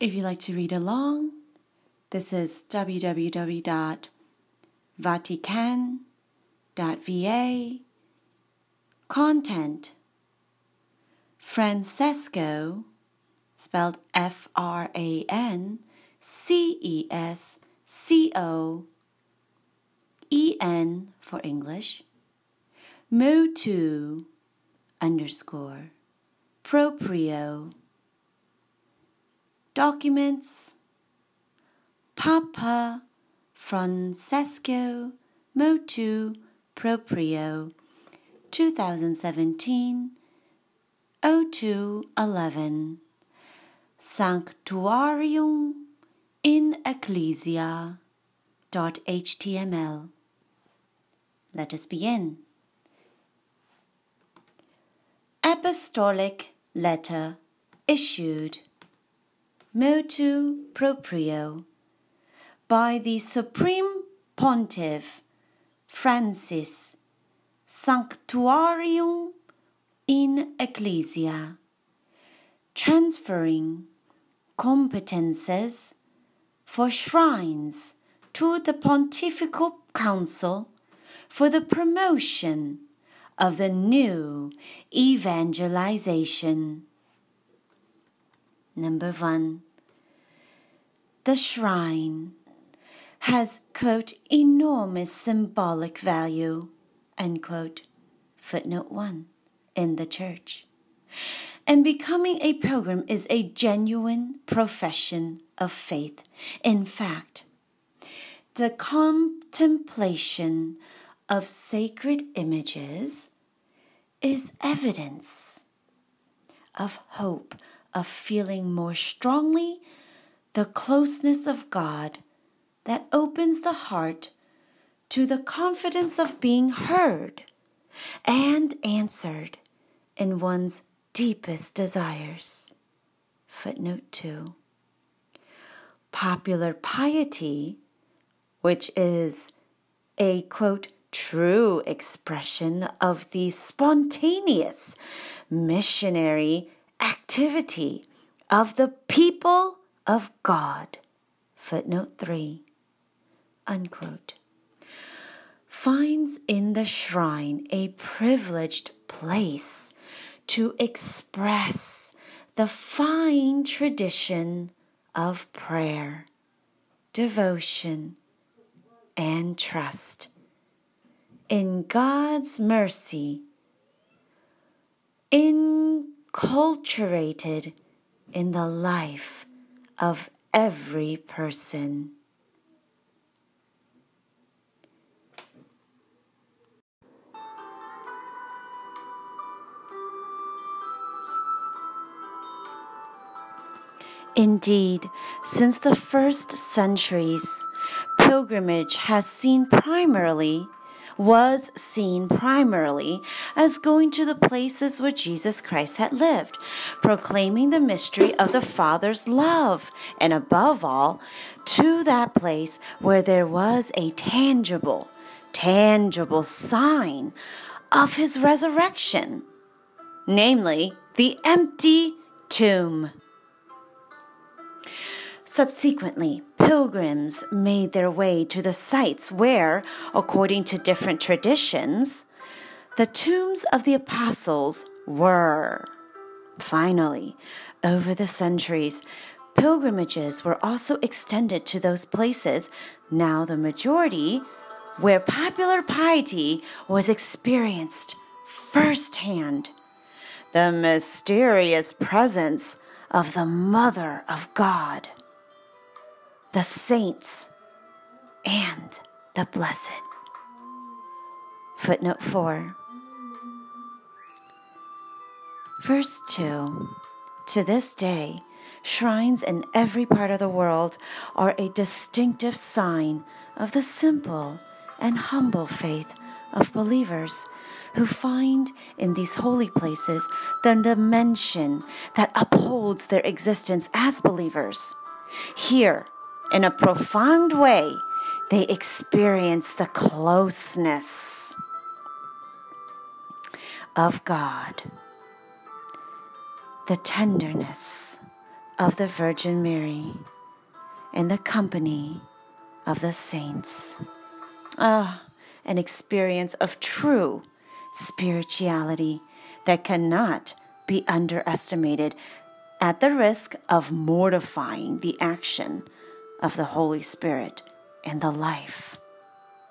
If you'd like to read along, this is www.vatican.va. Content Francesco, spelled F R A N C E S C O E N for English, Motu underscore proprio documents. Papa Francesco Motu Proprio 2017 0211 Sanctuarium in Ecclesia .html Let us begin. Apostolic Letter issued motu proprio by the Supreme Pontiff Francis Sanctuarium in Ecclesia, transferring competences for shrines to the Pontifical Council for the promotion of the new evangelization. Number one, the shrine has, quote, enormous symbolic value, end quote, footnote one, in the church. And becoming a pilgrim is a genuine profession of faith. In fact, the contemplation of sacred images is evidence of hope, of feeling more strongly the closeness of God that opens the heart to the confidence of being heard and answered in one's deepest desires. Footnote 2. Popular piety, which is a quote, true expression of the spontaneous missionary activity of the people of God. Footnote 3. Unquote. Finds in the shrine a privileged place to express the fine tradition of prayer, devotion, and trust in God's mercy, inculturated in the life of every person. Indeed, since the first centuries, pilgrimage has seen primarily was seen primarily as going to the places where Jesus Christ had lived, proclaiming the mystery of the Father's love, and above all, to that place where there was a tangible, tangible sign of his resurrection, namely the empty tomb. Subsequently, pilgrims made their way to the sites where, according to different traditions, the tombs of the apostles were. Finally, over the centuries, pilgrimages were also extended to those places, now the majority, where popular piety was experienced firsthand. The mysterious presence of the Mother of God the saints, and the blessed. Footnote 4. Verse 2 To this day, shrines in every part of the world are a distinctive sign of the simple and humble faith of believers who find in these holy places the dimension that upholds their existence as believers. Here, in a profound way, they experience the closeness of God, the tenderness of the Virgin Mary and the company of the saints. Ah, an experience of true spirituality that cannot be underestimated at the risk of mortifying the action of the Holy Spirit and the life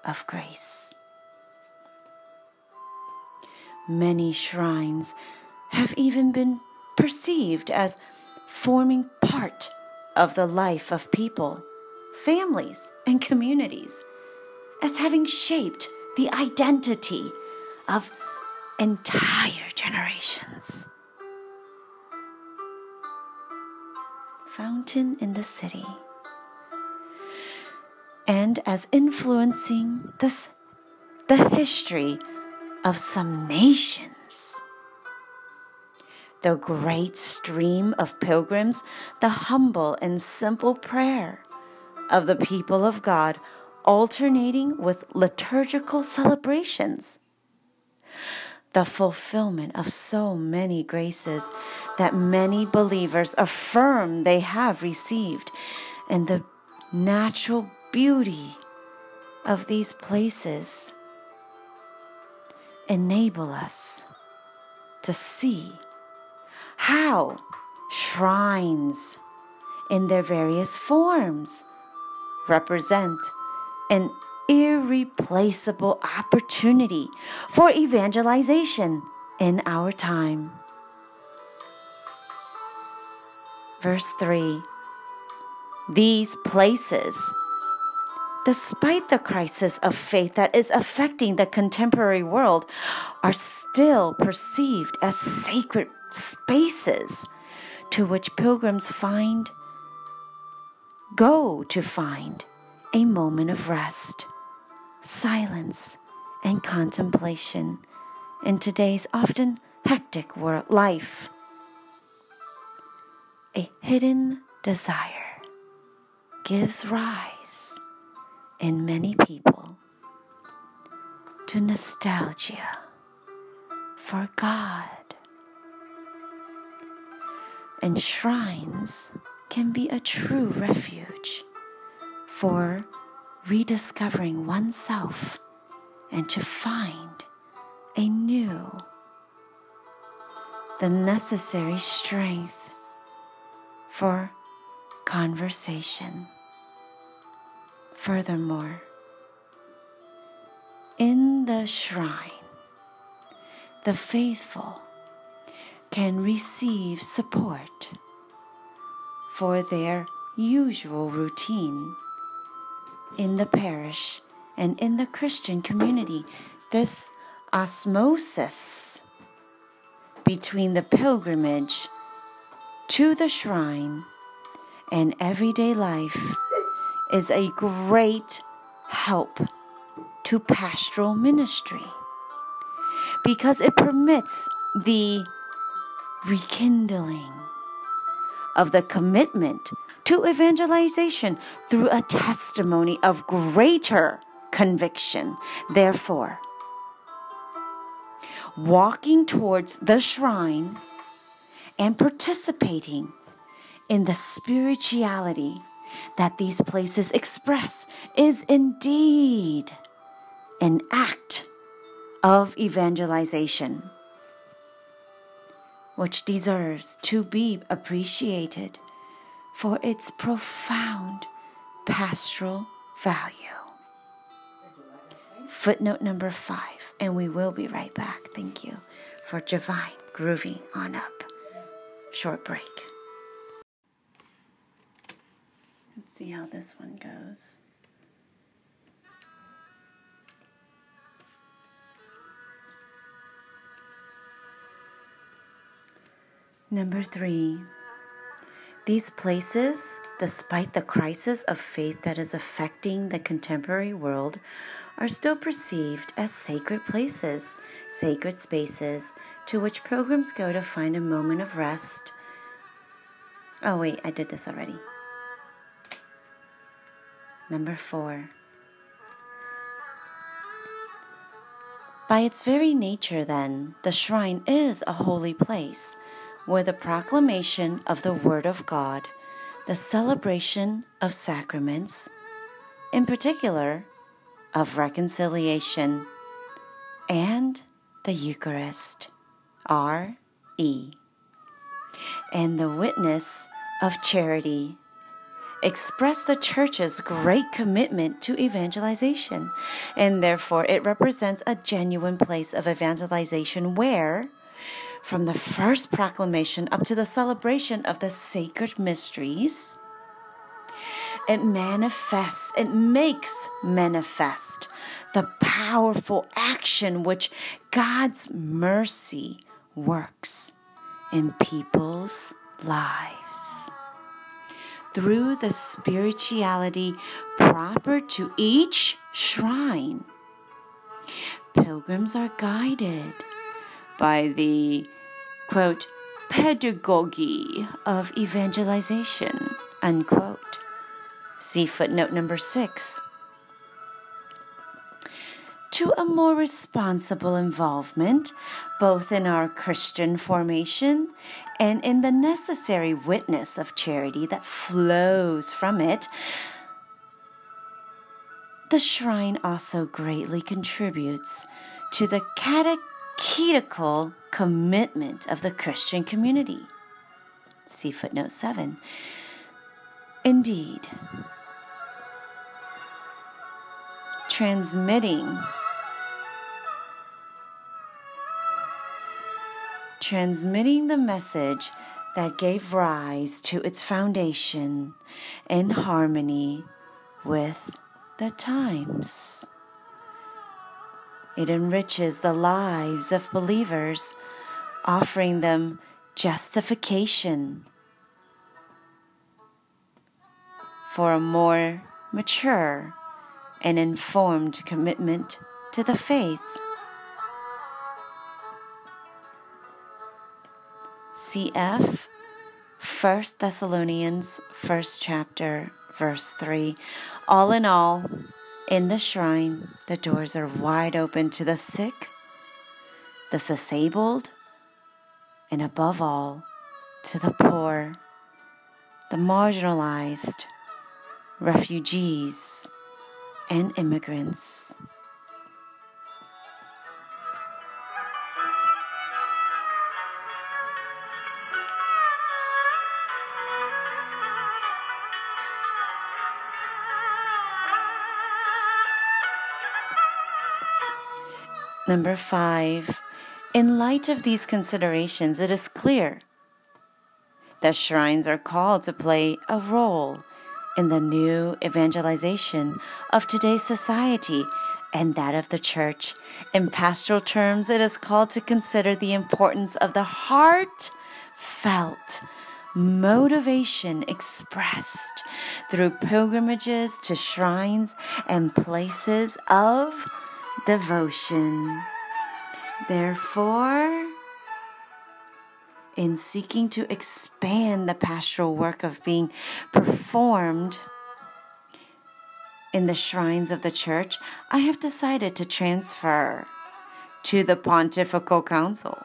of grace. Many shrines have even been perceived as forming part of the life of people, families, and communities, as having shaped the identity of entire generations. Fountain in the city. And as influencing this, the history of some nations. The great stream of pilgrims, the humble and simple prayer of the people of God, alternating with liturgical celebrations the fulfillment of so many graces that many believers affirm they have received, and the natural beauty of these places enable us to see how shrines in their various forms represent an irreplaceable opportunity for evangelization in our time. Verse 3 These places, despite the crisis of faith that is affecting the contemporary world, are still perceived as sacred spaces to which pilgrims find, go to find a moment of rest silence, and contemplation in today's often hectic world life. A hidden desire gives rise in many people to nostalgia for God. And shrines can be a true refuge for rediscovering oneself and to find a new, the necessary strength for conversation. Furthermore, in the shrine, the faithful can receive support for their usual routine in the parish and in the Christian community. This osmosis between the pilgrimage to the shrine and everyday life is a great help to pastoral ministry because it permits the rekindling of the commitment to evangelization through a testimony of greater conviction. Therefore, walking towards the shrine and participating in the spirituality that these places express is indeed an act of evangelization, which deserves to be appreciated for its profound pastoral value. Footnote number five, and we will be right back. Thank you for Divine Grooving on Up. Short break. Let's see how this one goes. Number three, these places, despite the crisis of faith that is affecting the contemporary world, are still perceived as sacred places, sacred spaces to which pilgrims go to find a moment of rest. Oh, wait, I did this already. Number four. By its very nature, then, the shrine is a holy place where the proclamation of the Word of God, the celebration of sacraments, in particular of reconciliation, and the Eucharist, R E, and the witness of charity express the church's great commitment to evangelization, and therefore it represents a genuine place of evangelization where, from the first proclamation up to the celebration of the sacred mysteries, it manifests, it makes manifest the powerful action which God's mercy works in people's lives through the spirituality proper to each shrine. Pilgrims are guided by the quote pedagogy of evangelization unquote. See footnote number six. To a more responsible involvement, both in our Christian formation and in the necessary witness of charity that flows from it, the shrine also greatly contributes to the catechetical commitment of the Christian community. See footnote 7. Indeed, transmitting transmitting the message that gave rise to its foundation in harmony with the times. It enriches the lives of believers, offering them justification for a more mature and informed commitment to the faith. CF 1 Thessalonians 1st chapter verse 3 All in all in the shrine the doors are wide open to the sick the disabled and above all to the poor the marginalized refugees and immigrants Number five, in light of these considerations, it is clear that shrines are called to play a role in the new evangelization of today's society and that of the church. In pastoral terms, it is called to consider the importance of the heartfelt motivation expressed through pilgrimages to shrines and places of devotion. Therefore, in seeking to expand the pastoral work of being performed in the shrines of the church, I have decided to transfer to the Pontifical Council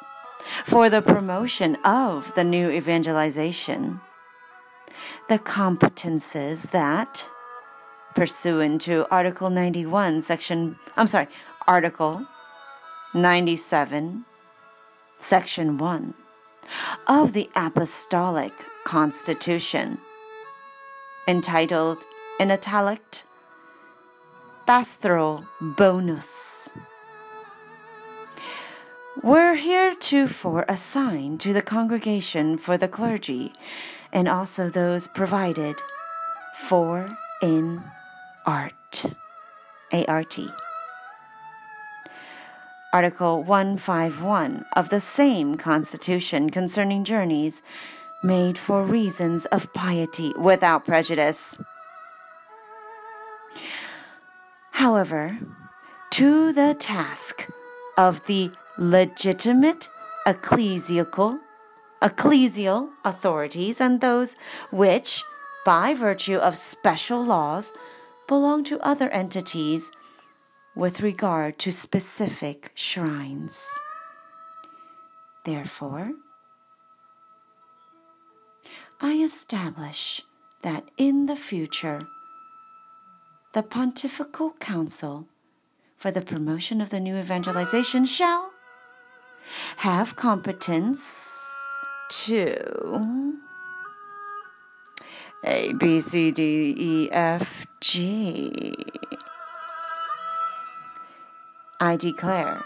for the promotion of the new evangelization the competences that pursuant to Article 91, Section, I'm sorry, Article 97, Section 1 of the Apostolic Constitution, entitled in italic Pastoral Bonus. Were heretofore assigned to the congregation for the clergy and also those provided for in art. ART. Article 151 of the same Constitution concerning journeys made for reasons of piety without prejudice. However, to the task of the legitimate ecclesiastical ecclesial authorities and those which, by virtue of special laws, belong to other entities with regard to specific shrines. Therefore, I establish that in the future, the Pontifical Council for the Promotion of the New Evangelization shall have competence to A, B, C, D, E, F, G. I declare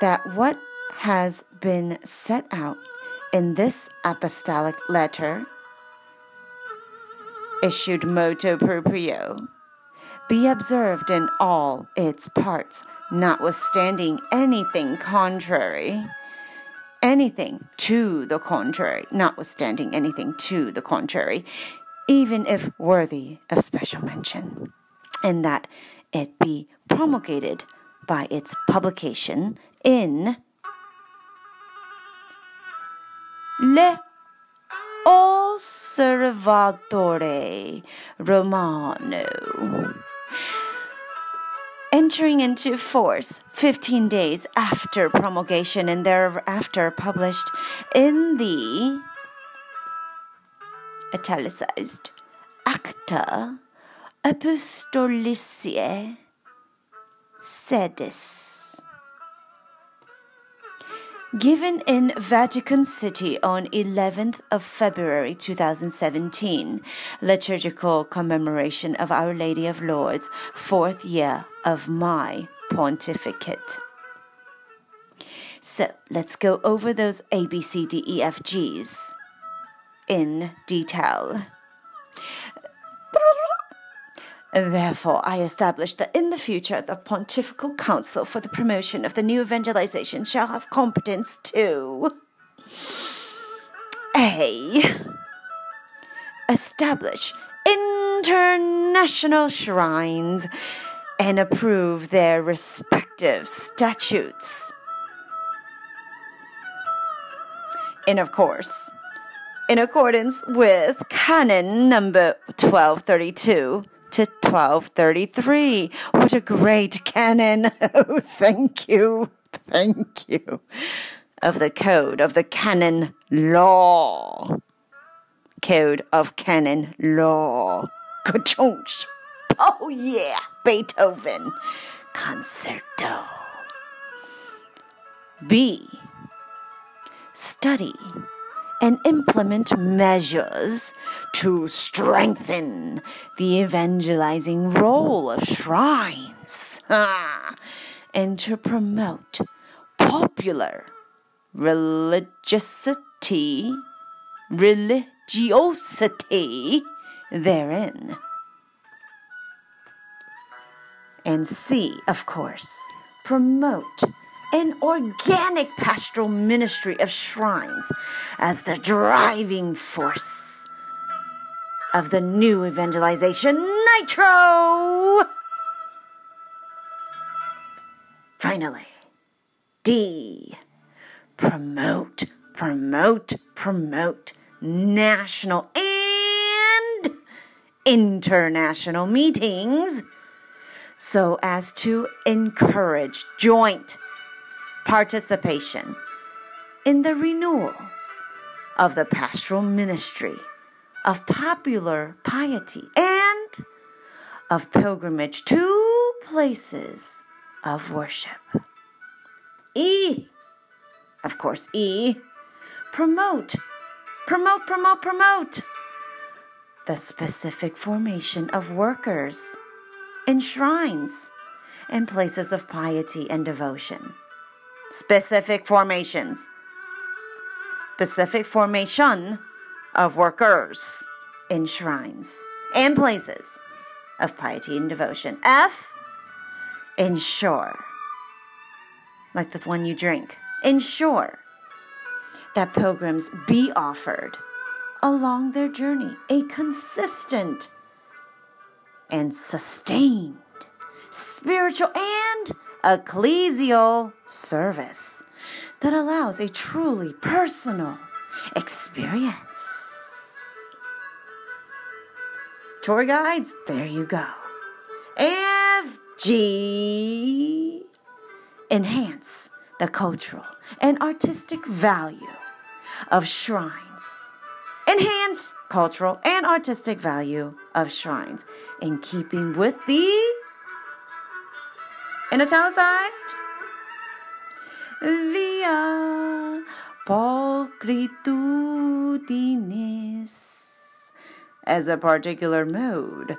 that what has been set out in this apostolic letter, issued motu proprio, be observed in all its parts, notwithstanding anything contrary. Anything to the contrary, notwithstanding anything to the contrary, even if worthy of special mention, and that it be promulgated by its publication in Le Osservatore Romano. Entering into force 15 days after promulgation and thereafter published in the italicized Acta Apostolicae Sedis given in Vatican City on 11th of February 2017, liturgical commemoration of Our Lady of Lourdes, fourth year of my pontificate. So let's go over those ABCDEFGs in detail. Therefore, I establish that in the future the Pontifical Council for the Promotion of the New Evangelization shall have competence to A. Establish international shrines and approve their respective statutes. And of course, in accordance with Canon number 1232 to 1233. What a great canon. Oh, thank you. Thank you. Of the code of the canon law. Code of canon law. Kachunch. Oh, yeah. Beethoven. Concerto. B. Study and implement measures to strengthen the evangelizing role of shrines and to promote popular religiosity religiosity therein. And C, of course, promote an organic pastoral ministry of shrines as the driving force of the new evangelization nitro. Finally, D. Promote, promote, promote national and international meetings so as to encourage joint participation in the renewal of the pastoral ministry of popular piety and of pilgrimage to places of worship. E, of course, E, promote, promote, promote, promote the specific formation of workers in shrines and places of piety and devotion specific formations, specific formation of workers in shrines and places of piety and devotion. F, ensure, like the one you drink, ensure that pilgrims be offered along their journey a consistent and sustained spiritual and ecclesial service that allows a truly personal experience. Tour guides, there you go. FG enhance the cultural and artistic value of shrines enhance cultural and artistic value of shrines in keeping with the in italicized via pulchritudinis as a particular mode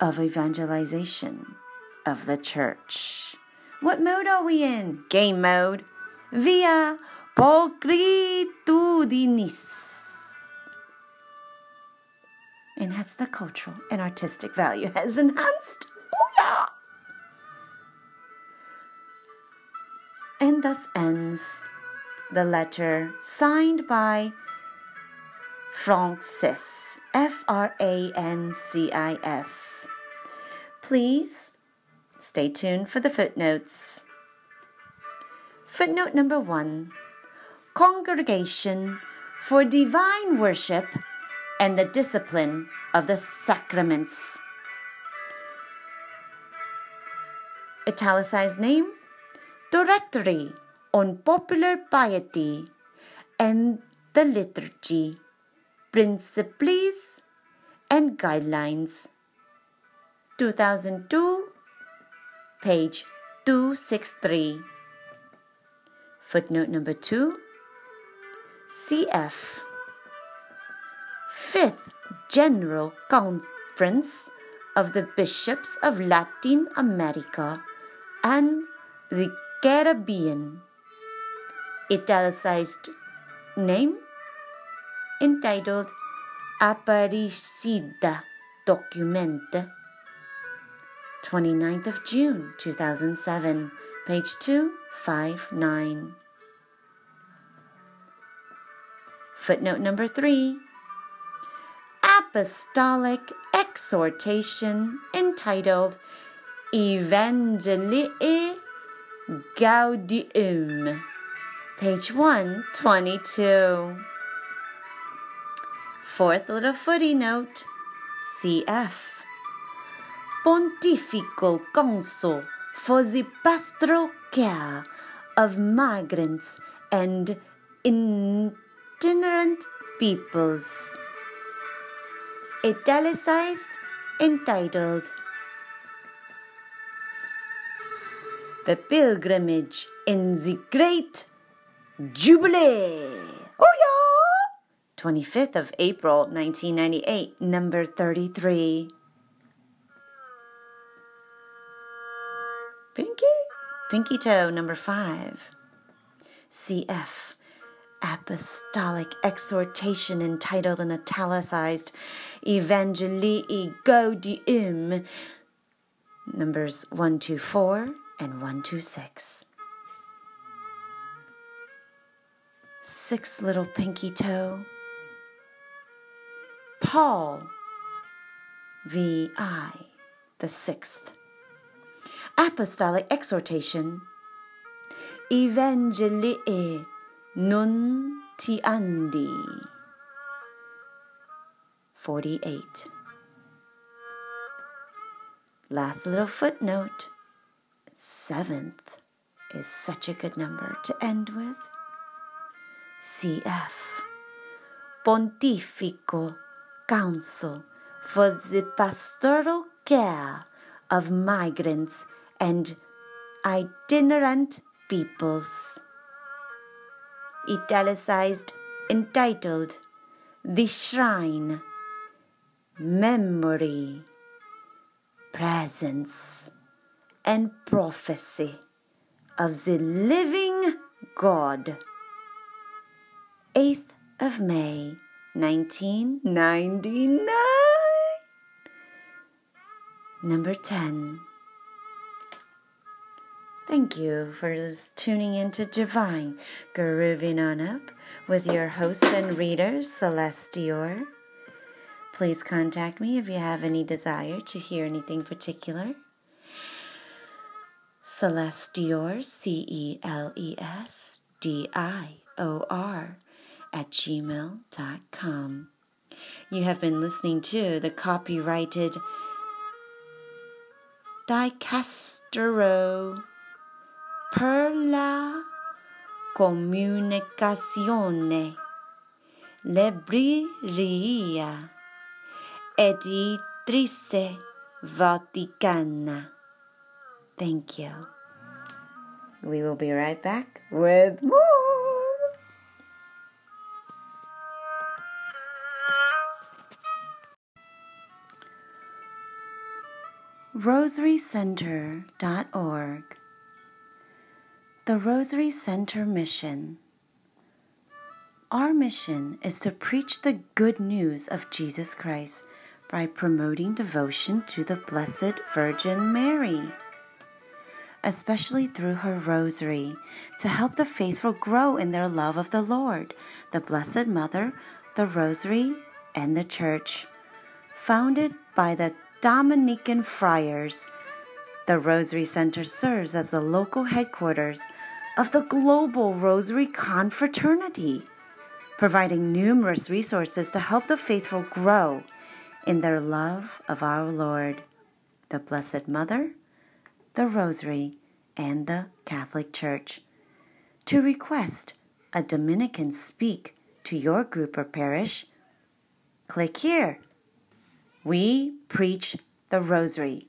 of evangelization of the church. What mode are we in? Game mode. Via pulchritudinis. Enhance the cultural and artistic value has enhanced. Oh yeah. And thus ends the letter signed by Francis, F R A N C I S. Please stay tuned for the footnotes. Footnote number one Congregation for Divine Worship and the Discipline of the Sacraments. Italicized name Directory on Popular Piety and the Liturgy, Principles and Guidelines. 2002, page 263. Footnote number 2 CF Fifth General Conference of the Bishops of Latin America and the Caribbean. Italicized name entitled Aparecida Documente 29th of June 2007 page 259 Footnote number 3 Apostolic exhortation entitled Evangelii Gaudium, page 122. Fourth little footy note CF Pontifical Council for the Pastoral Care of Migrants and Itinerant Peoples. Italicized, entitled The Pilgrimage in the Great Jubilee. Oh yeah! 25th of April 1998, number 33. Pinky? Pinky toe number 5. CF apostolic exhortation entitled and italicized Evangelii Gaudium, numbers 124 and 126. Six little pinky toe. Paul, V.I., the sixth. Apostolic exhortation. Evangelii Nuntiandi. 48. Last little footnote. Seventh is such a good number to end with. CF. Pontifical Council for the Pastoral Care of Migrants and Itinerant Peoples. Italicized, entitled The Shrine, Memory, Presence and prophecy of the living God. 8th of May, 1999. Number 10. Thank you for tuning into Divine Grooving On Up with your host and reader, Celeste Dior. Please contact me if you have any desire to hear anything particular. Celeste Dior, C E L E S D I O R, at gmail.com. You have been listening to the copyrighted Dicastero per la comunicazione Libreria Editrice Vaticana. Thank you. We will be right back with more. RosaryCenter.org The Rosary Center Mission. Our mission is to preach the good news of Jesus Christ by promoting devotion to the Blessed Virgin Mary, especially through her rosary, to help the faithful grow in their love of the Lord, the Blessed Mother, the Rosary, and the Church. Founded by the Dominican Friars, the Rosary Center serves as the local headquarters of the Global Rosary Confraternity, providing numerous resources to help the faithful grow in their love of our Lord, the Blessed Mother, the Rosary, and the Catholic Church. To request a Dominican speak to your group or parish, click here. We preach the Rosary.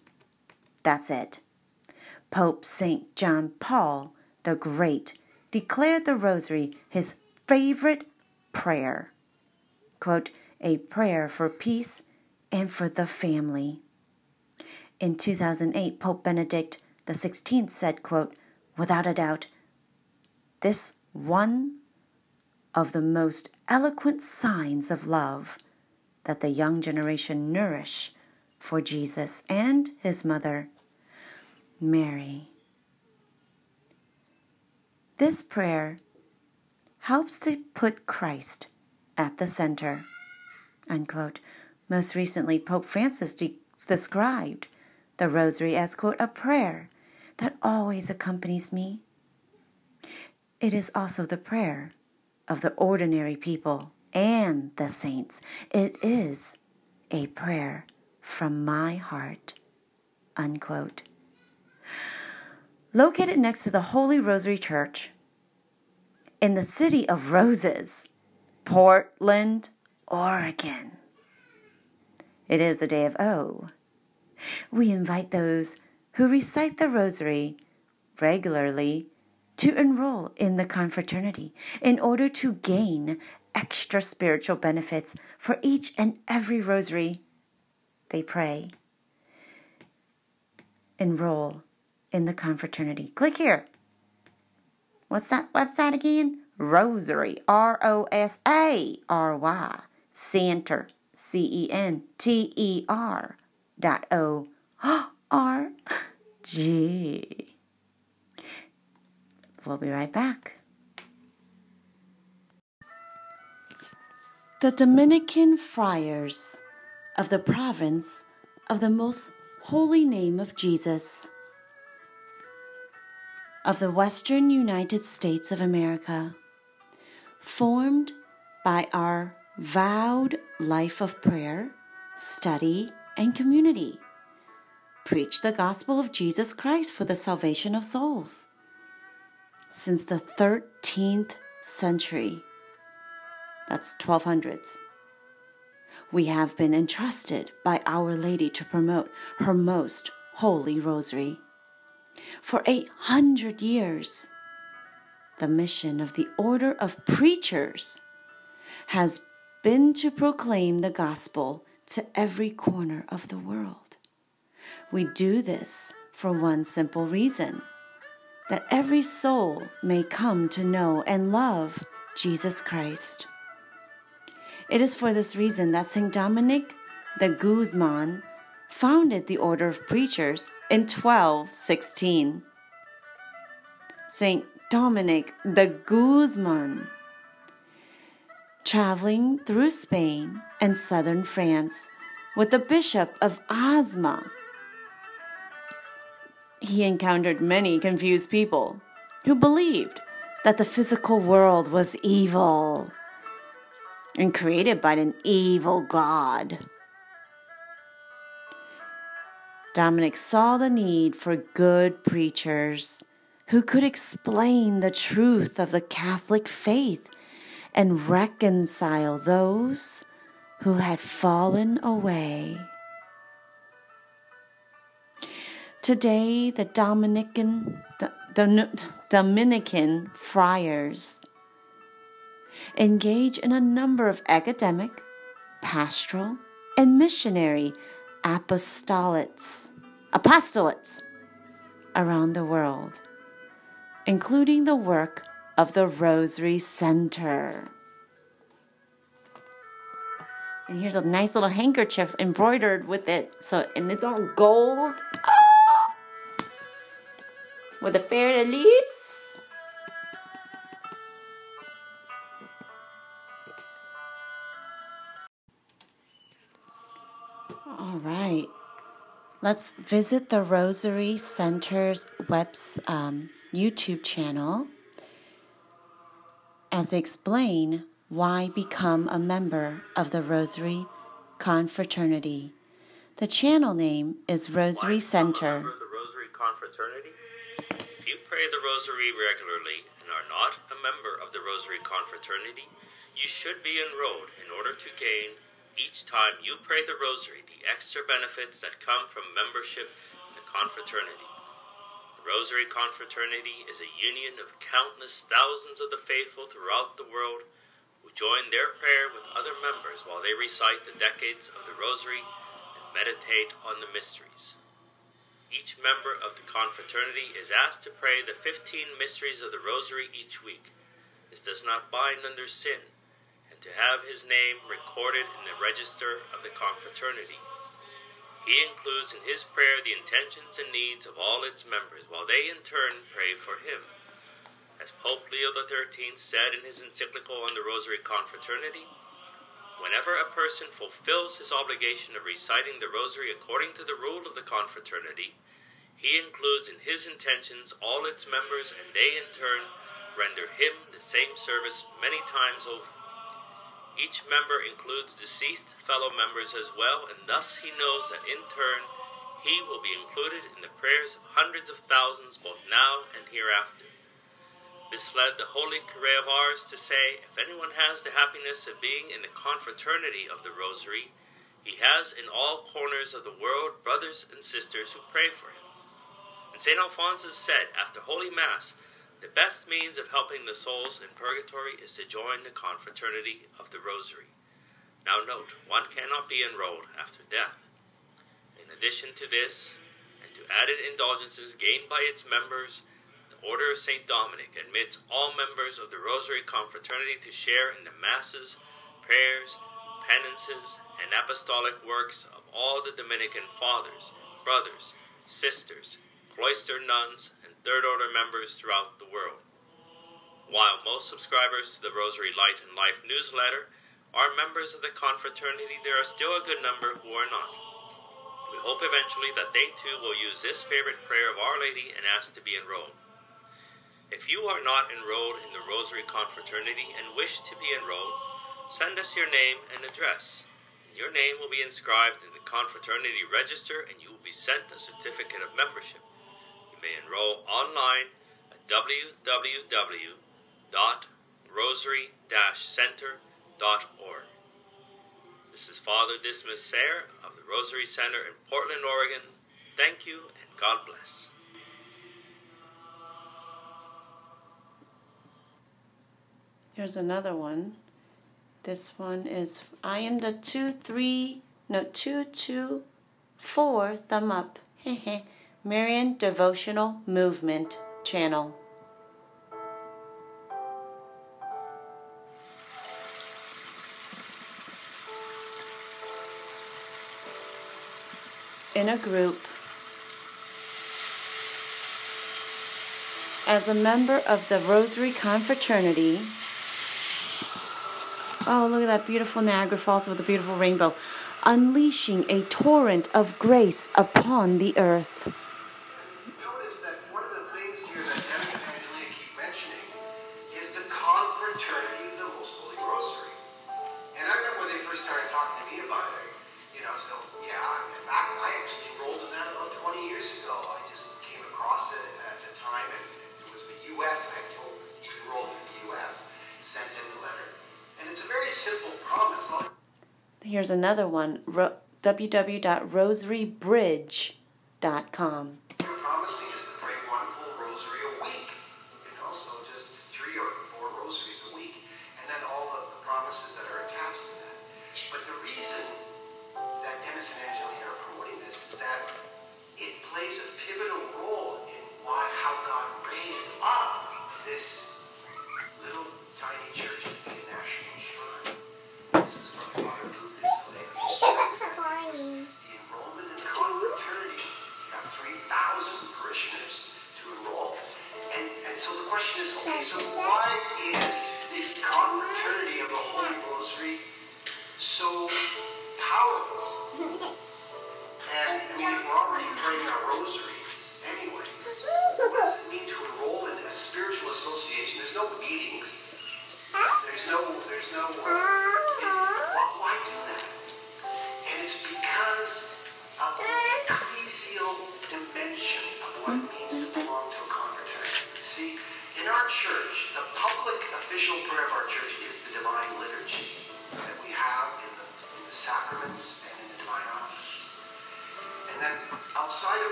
That's it. Pope St. John Paul the Great declared the Rosary his favorite prayer. Quote, a prayer for peace and for the family. In 2008, Pope Benedict XVI said, quote, without a doubt, this one of the most eloquent signs of love that the young generation nourish for Jesus and his mother, Mary. This prayer helps to put Christ at the center. Unquote. Most recently, Pope Francis de- described the Rosary as, quote, a prayer that always accompanies me. It is also the prayer of the ordinary people and the saints. It is a prayer from my heart. Unquote. Located next to the Holy Rosary Church in the city of roses, Portland, Oregon. It is the day of O. We invite those who recite the rosary regularly to enroll in the confraternity in order to gain extra spiritual benefits for each and every rosary they pray. Enroll in the confraternity. Click here. What's that website again? Rosary, R O S A R Y, Center C E N T E R dot O R G. We'll be right back. The Dominican Friars of the province of the Most Holy Name of Jesus of the Western United States of America, formed by our vowed life of prayer, study, and community. Preach the gospel of Jesus Christ for the salvation of souls. Since the 13th century, that's 1200s, we have been entrusted by Our Lady to promote her most holy rosary. For 800 years, the mission of the Order of Preachers has been to proclaim the gospel to every corner of the world. We do this for one simple reason that every soul may come to know and love Jesus Christ. It is for this reason that St. Dominic de Guzman founded the Order of Preachers in 1216. St. Dominic de Guzman traveling through Spain and southern France with the Bishop of Osma. He encountered many confused people who believed that the physical world was evil and created by an evil God. Dominic saw the need for good preachers who could explain the truth of the Catholic faith and reconcile those who had fallen away. Today, the Dominican, Dominican friars engage in a number of academic, pastoral, and missionary apostolates, apostolates around the world, including the work of the Rosary Center. And here's a nice little handkerchief embroidered with it. So, and it's all gold. Ah! With a fleur de lis. All right. Let's visit the Rosary Center's web's um, YouTube channel as explain why become a member of the Rosary Confraternity? The channel name is Rosary Center. the Rosary Confraternity? If you pray the Rosary regularly and are not a member of the Rosary Confraternity, you should be enrolled in order to gain, each time you pray the Rosary, the extra benefits that come from membership in the confraternity. Rosary Confraternity is a union of countless thousands of the faithful throughout the world who join their prayer with other members while they recite the decades of the Rosary and meditate on the mysteries. Each member of the confraternity is asked to pray the 15 mysteries of the Rosary each week. This does not bind under sin, and to have his name recorded in the register of the confraternity. He includes in his prayer the intentions and needs of all its members, while they in turn pray for him. As Pope Leo XIII said in his encyclical on the Rosary Confraternity, whenever a person fulfills his obligation of reciting the Rosary according to the rule of the confraternity, he includes in his intentions all its members, and they in turn render him the same service many times over. Each member includes deceased fellow members as well, and thus he knows that in turn he will be included in the prayers of hundreds of thousands both now and hereafter. This led the holy Curé of Ars to say, If anyone has the happiness of being in the confraternity of the Rosary, he has in all corners of the world brothers and sisters who pray for him. And St. Alphonsus said, after Holy Mass, the best means of helping the souls in purgatory is to join the confraternity of the Rosary. Now note, one cannot be enrolled after death. In addition to this, and to added indulgences gained by its members, the Order of St. Dominic admits all members of the Rosary Confraternity to share in the Masses, prayers, penances, and apostolic works of all the Dominican fathers, brothers, sisters, cloistered nuns, and Third Order members throughout the world. While most subscribers to the Rosary Light and Life newsletter are members of the confraternity, there are still a good number who are not. We hope eventually that they too will use this favorite prayer of Our Lady and ask to be enrolled. If you are not enrolled in the Rosary Confraternity and wish to be enrolled, send us your name and address. Your name will be inscribed in the confraternity register and you will be sent a certificate of membership. May enroll online at www.rosary-center.org. This is Father Dismas Sayre of the Rosary Center in Portland, Oregon. Thank you and God bless. Here's another one. This one is I am the two three no two two four thumb up. Marian Devotional Movement channel. In a group as a member of the Rosary Confraternity, Oh, look at that beautiful Niagara Falls with a beautiful rainbow, unleashing a torrent of grace upon the earth. here's another one www.rosarybridge.com.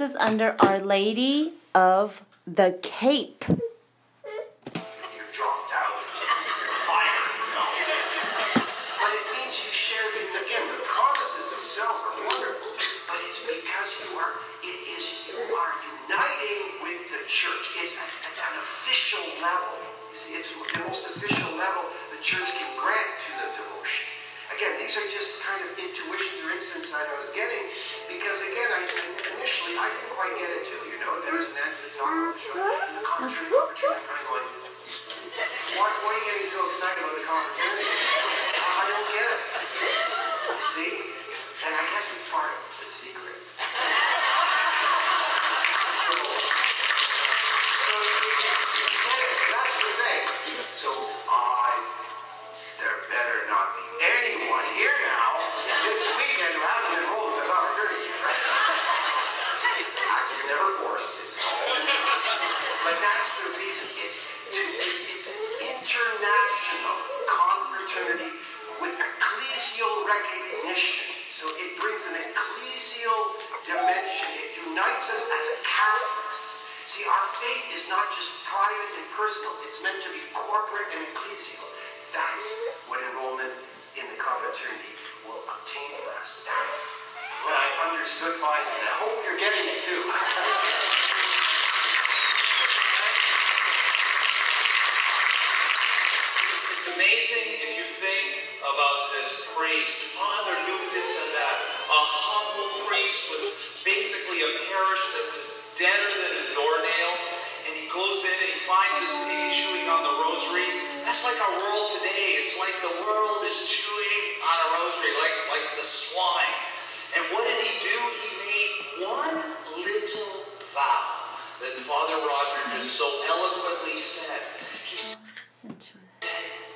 this is under Our Lady of the Cape. private and personal. It's meant to be corporate and ecclesial. That's what enrollment in the Confraternity will obtain for us. That's what I understood finally, and I hope you're getting it too. it's amazing if you think about this priest, Father Lupis and that—a humble priest with basically a parish that was deader than adorned goes in and he finds his pig chewing on the rosary. That's like our world today. It's like the world is chewing on a rosary, like, like the swine. And what did he do? He made one little vow that Father Roger just so eloquently said. He said,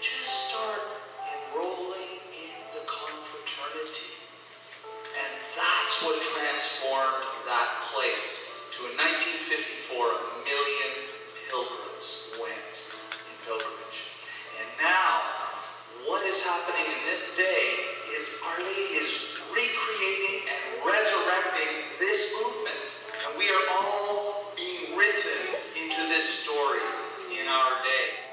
just start enrolling in the confraternity. And that's what transformed that place to a 1954 million now, what is happening in this day is Our Lady is recreating and resurrecting this movement. And we are all being written into this story in our day.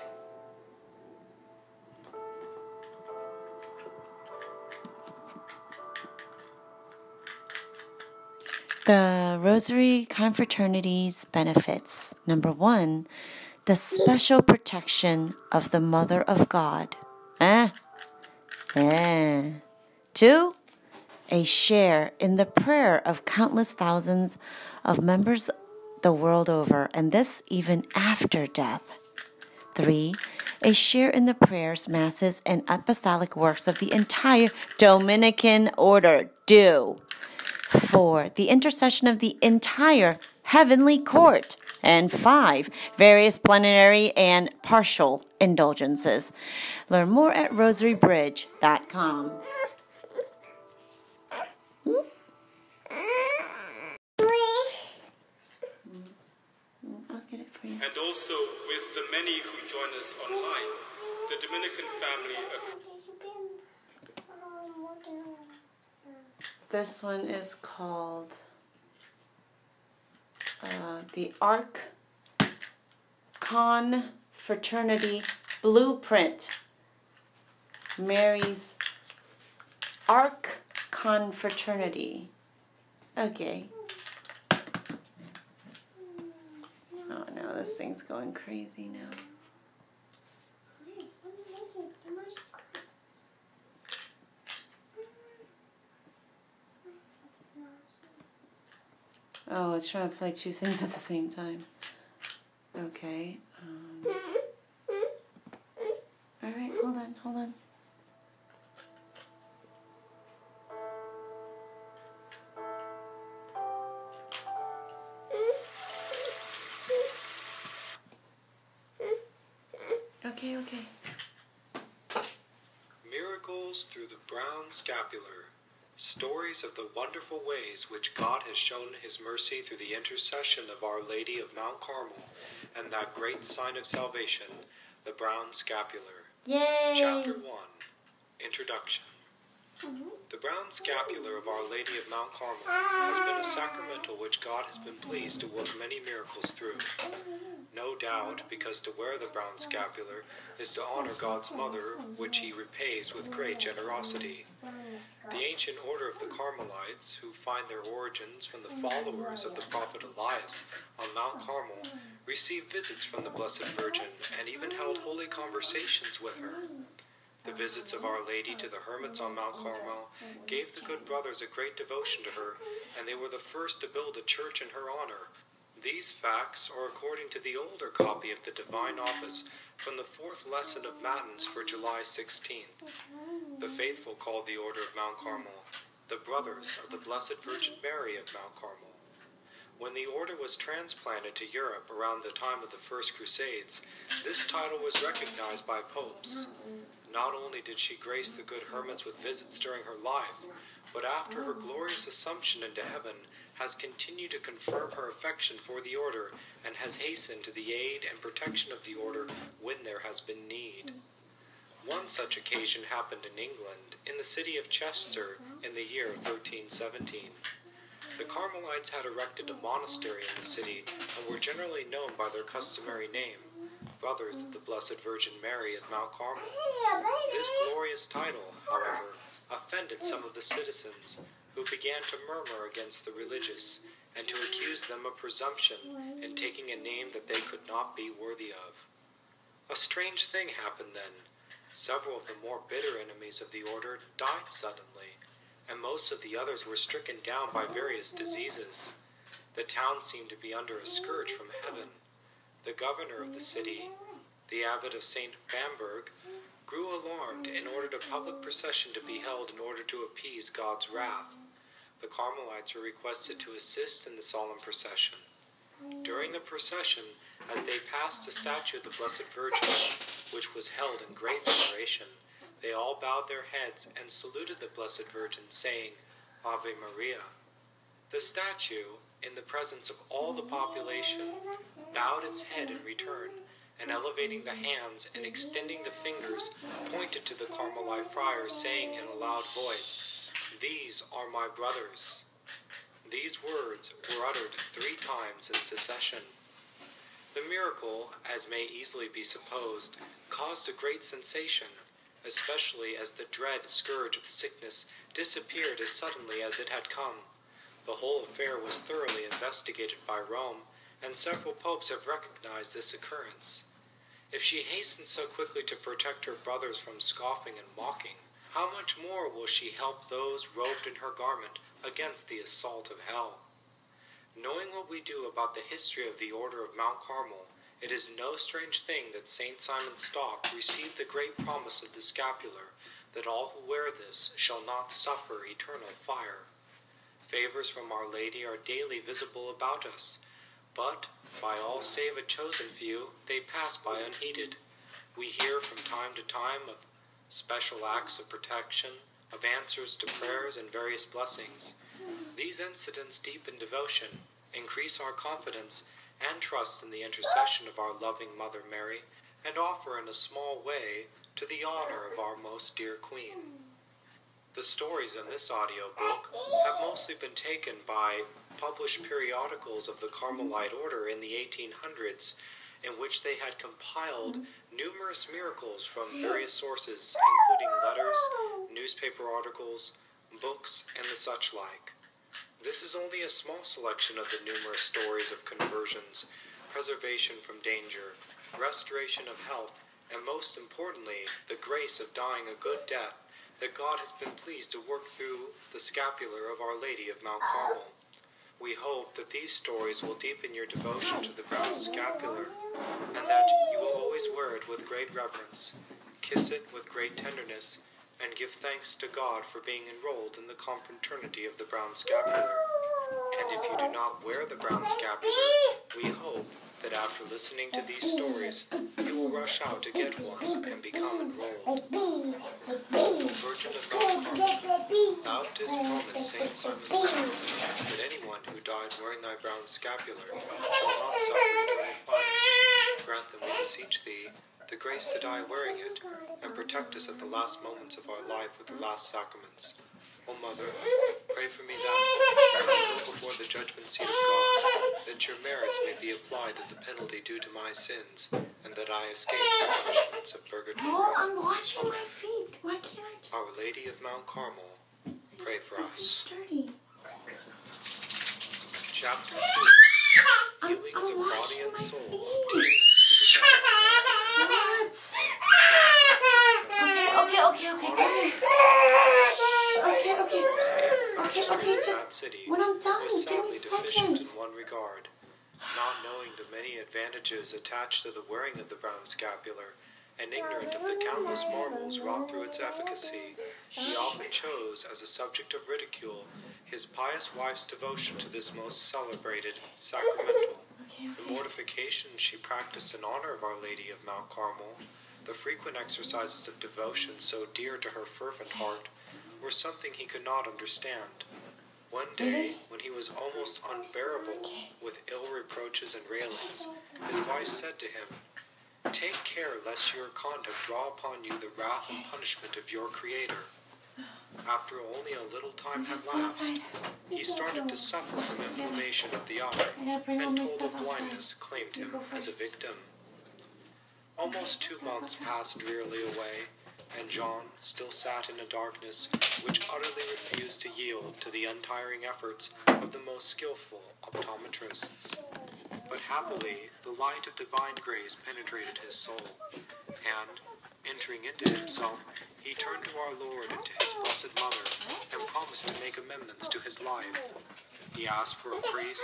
The Rosary Confraternity's benefits. Number one, the special protection of the Mother of God. Eh? Eh. Two, a share in the prayer of countless thousands of members the world over, and this even after death. Three, a share in the prayers, masses, and apostolic works of the entire Dominican order. Do. 4. The intercession of the entire heavenly court. And 5. Various plenary and partial indulgences. Learn more at rosarybridge.com. I'll get it for you. and also with the many who join us online. The Dominican family This one is called uh, the Arc Con Fraternity Blueprint. Mary's Arc Con Fraternity. Okay. Oh no, this thing's going crazy now. Oh, it's trying to play two things at the same time. Okay. Um, all right, hold on, hold on. Okay, okay. Miracles through the brown scapular. Stories of the wonderful ways which God has shown his mercy through the intercession of Our Lady of Mount Carmel and that great sign of salvation, the brown scapular. Yay! Chapter 1 Introduction The brown scapular of Our Lady of Mount Carmel has been a sacramental which God has been pleased to work many miracles through. No doubt, because to wear the brown scapular is to honor God's mother, which he repays with great generosity. The ancient order of the Carmelites, who find their origins from the followers of the prophet Elias on Mount Carmel, received visits from the Blessed Virgin and even held holy conversations with her. The visits of Our Lady to the hermits on Mount Carmel gave the good brothers a great devotion to her, and they were the first to build a church in her honor. These facts are according to the older copy of the Divine Office from the fourth lesson of Matins for July 16th. The faithful called the Order of Mount Carmel the Brothers of the Blessed Virgin Mary of Mount Carmel. When the order was transplanted to Europe around the time of the First Crusades, this title was recognized by popes. Not only did she grace the good hermits with visits during her life, but after her glorious assumption into heaven, has continued to confirm her affection for the order and has hastened to the aid and protection of the order when there has been need. One such occasion happened in England, in the city of Chester, in the year 1317. The Carmelites had erected a monastery in the city and were generally known by their customary name, Brothers of the Blessed Virgin Mary of Mount Carmel. This glorious title, however, offended some of the citizens, who began to murmur against the religious and to accuse them of presumption in taking a name that they could not be worthy of. A strange thing happened then. Several of the more bitter enemies of the order died suddenly, and most of the others were stricken down by various diseases. The town seemed to be under a scourge from heaven. The governor of the city, the abbot of St. Bamberg, grew alarmed and ordered a public procession to be held in order to appease God's wrath. The Carmelites were requested to assist in the solemn procession. During the procession, as they passed a statue of the Blessed Virgin, which was held in great veneration, they all bowed their heads and saluted the Blessed Virgin, saying, Ave Maria. The statue, in the presence of all the population, bowed its head in return, and elevating the hands and extending the fingers, pointed to the Carmelite friars, saying in a loud voice, These are my brothers. These words were uttered three times in succession. The miracle, as may easily be supposed, caused a great sensation, especially as the dread scourge of sickness disappeared as suddenly as it had come. The whole affair was thoroughly investigated by Rome, and several popes have recognized this occurrence. If she hastened so quickly to protect her brothers from scoffing and mocking, how much more will she help those robed in her garment against the assault of hell? Knowing what we do about the history of the Order of Mount Carmel, it is no strange thing that St. Simon Stock received the great promise of the scapular that all who wear this shall not suffer eternal fire. Favors from Our Lady are daily visible about us, but by all save a chosen few they pass by unheeded. We hear from time to time of special acts of protection, of answers to prayers and various blessings. These incidents deepen devotion, increase our confidence and trust in the intercession of our loving Mother Mary, and offer in a small way to the honor of our most dear Queen. The stories in this audiobook have mostly been taken by published periodicals of the Carmelite order in the 1800s, in which they had compiled numerous miracles from various sources, including letters, oh. newspaper articles, books, and the such like. This is only a small selection of the numerous stories of conversions, preservation from danger, restoration of health, and most importantly, the grace of dying a good death that God has been pleased to work through the scapular of Our Lady of Mount Carmel. We hope that these stories will deepen your devotion to the brown scapular, and that you will always wear it with great reverence, kiss it with great tenderness, and give thanks to God for being enrolled in the confraternity of the brown scapular. And if you do not wear the brown scapular, we hope that after listening to these stories, you will rush out to get one and become enrolled. O Virgin of Mount thou didst promise Saint Simon that anyone who died wearing thy brown scapular shall not suffer eternal fire. Grant them, we beseech thee, the grace to die wearing it, and protect us at the last moments of our life with the last sacraments. O Mother, pray for me that, when I go before the judgment seat of God, that your merits may be applied to the penalty due to my sins, and that I escape the punishments of purgatory. Oh, I'm washing my feet. Why can't I just Our Lady of Mount Carmel, pray for us. sturdy? Chapter 2 I'm, I'm of body and soul. What? Okay, okay, okay, okay, okay. Okay, okay. Okay, just when I'm done, was give sadly me deficient seconds. in one regard. Not knowing the many advantages attached to the wearing of the brown scapular, and ignorant of the countless marvels wrought through its efficacy, he often chose as a subject of ridicule his pious wife's devotion to this most celebrated sacramental. The mortification she practiced in honor of Our Lady of Mount Carmel, the frequent exercises of devotion so dear to her fervent heart, were something he could not understand. One day, when he was almost unbearable with ill reproaches and railings, his wife said to him, Take care lest your conduct draw upon you the wrath and punishment of your Creator. After only a little time had lapsed, he started to suffer from inflammation of the eye, I gotta bring all and total blindness claimed him as a victim. Almost two months passed drearily away, and John still sat in a darkness which utterly refused to yield to the untiring efforts of the most skillful optometrists. But happily, the light of divine grace penetrated his soul, and, entering into himself, he turned to our Lord and to his Blessed Mother, and promised to make amendments to his life. He asked for a priest,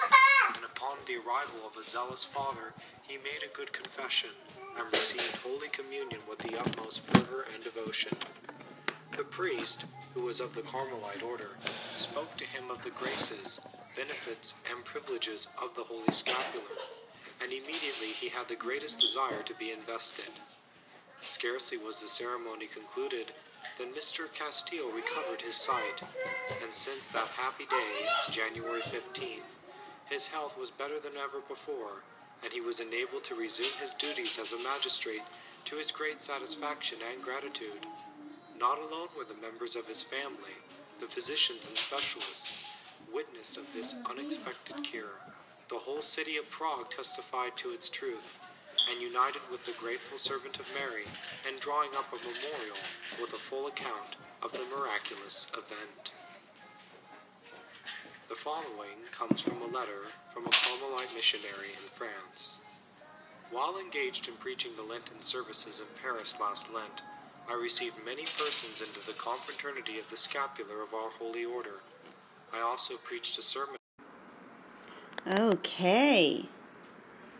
and upon the arrival of a zealous father, he made a good confession, and received Holy Communion with the utmost fervor and devotion. The priest, who was of the Carmelite order, spoke to him of the graces, benefits, and privileges of the Holy Scapular, and immediately he had the greatest desire to be invested. Scarcely was the ceremony concluded than Mr. Castillo recovered his sight, and since that happy day, January 15th, his health was better than ever before, and he was enabled to resume his duties as a magistrate to his great satisfaction and gratitude. Not alone were the members of his family, the physicians and specialists, witness of this unexpected cure. The whole city of Prague testified to its truth, and united with the grateful servant of Mary in drawing up a memorial with a full account of the miraculous event. The following comes from a letter from a Carmelite missionary in France. While engaged in preaching the Lenten services in Paris last Lent, I received many persons into the confraternity of the scapular of our holy order. I also preached a sermon. Okay.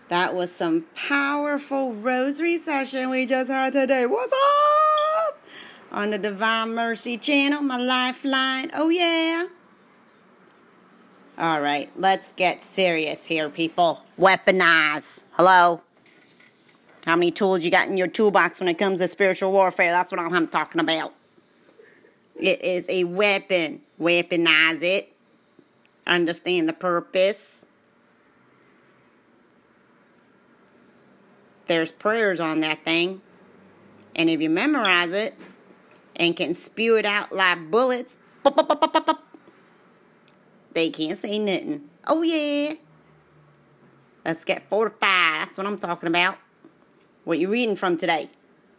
That was some powerful rosary session we just had today. What's up? On the Divine Mercy channel, my lifeline. Oh, yeah. All right, let's get serious here, people. Weaponize. Hello? How many tools you got in your toolbox when it comes to spiritual warfare? That's what I'm talking about. It is a weapon. Weaponize it. Understand the purpose. There's prayers on that thing. And if you memorize it and can spew it out like bullets, pop, pop, pop, they can't say nothing. Oh, yeah. Let's get fortified. That's what I'm talking about. What you reading from today?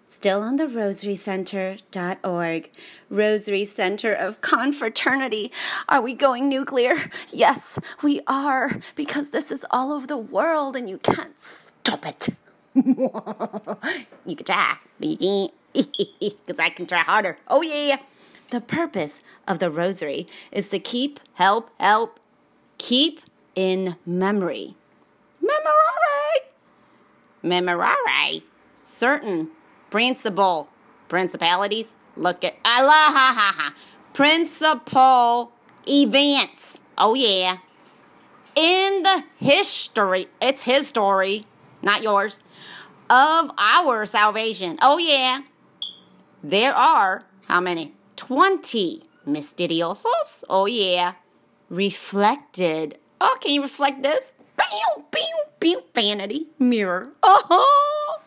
Still on the rosarycenter.org. Rosary Center of Confraternity. Are we going nuclear? Yes, we are, because this is all over the world and you can't stop it. you can try, but you can't, because I can try harder. Oh, yeah. The purpose of the rosary is to keep, help, help, keep in memory. Memorare! Memorare. Certain principal principalities. Look at Allah, ha ha ha. Principal events. Oh, yeah. In the history, it's his story, not yours, of our salvation. Oh, yeah. There are, how many? 20 misteriosos. Oh, yeah. Reflected. Oh, can you reflect this? Bam, bam, bam. Vanity mirror. Oh,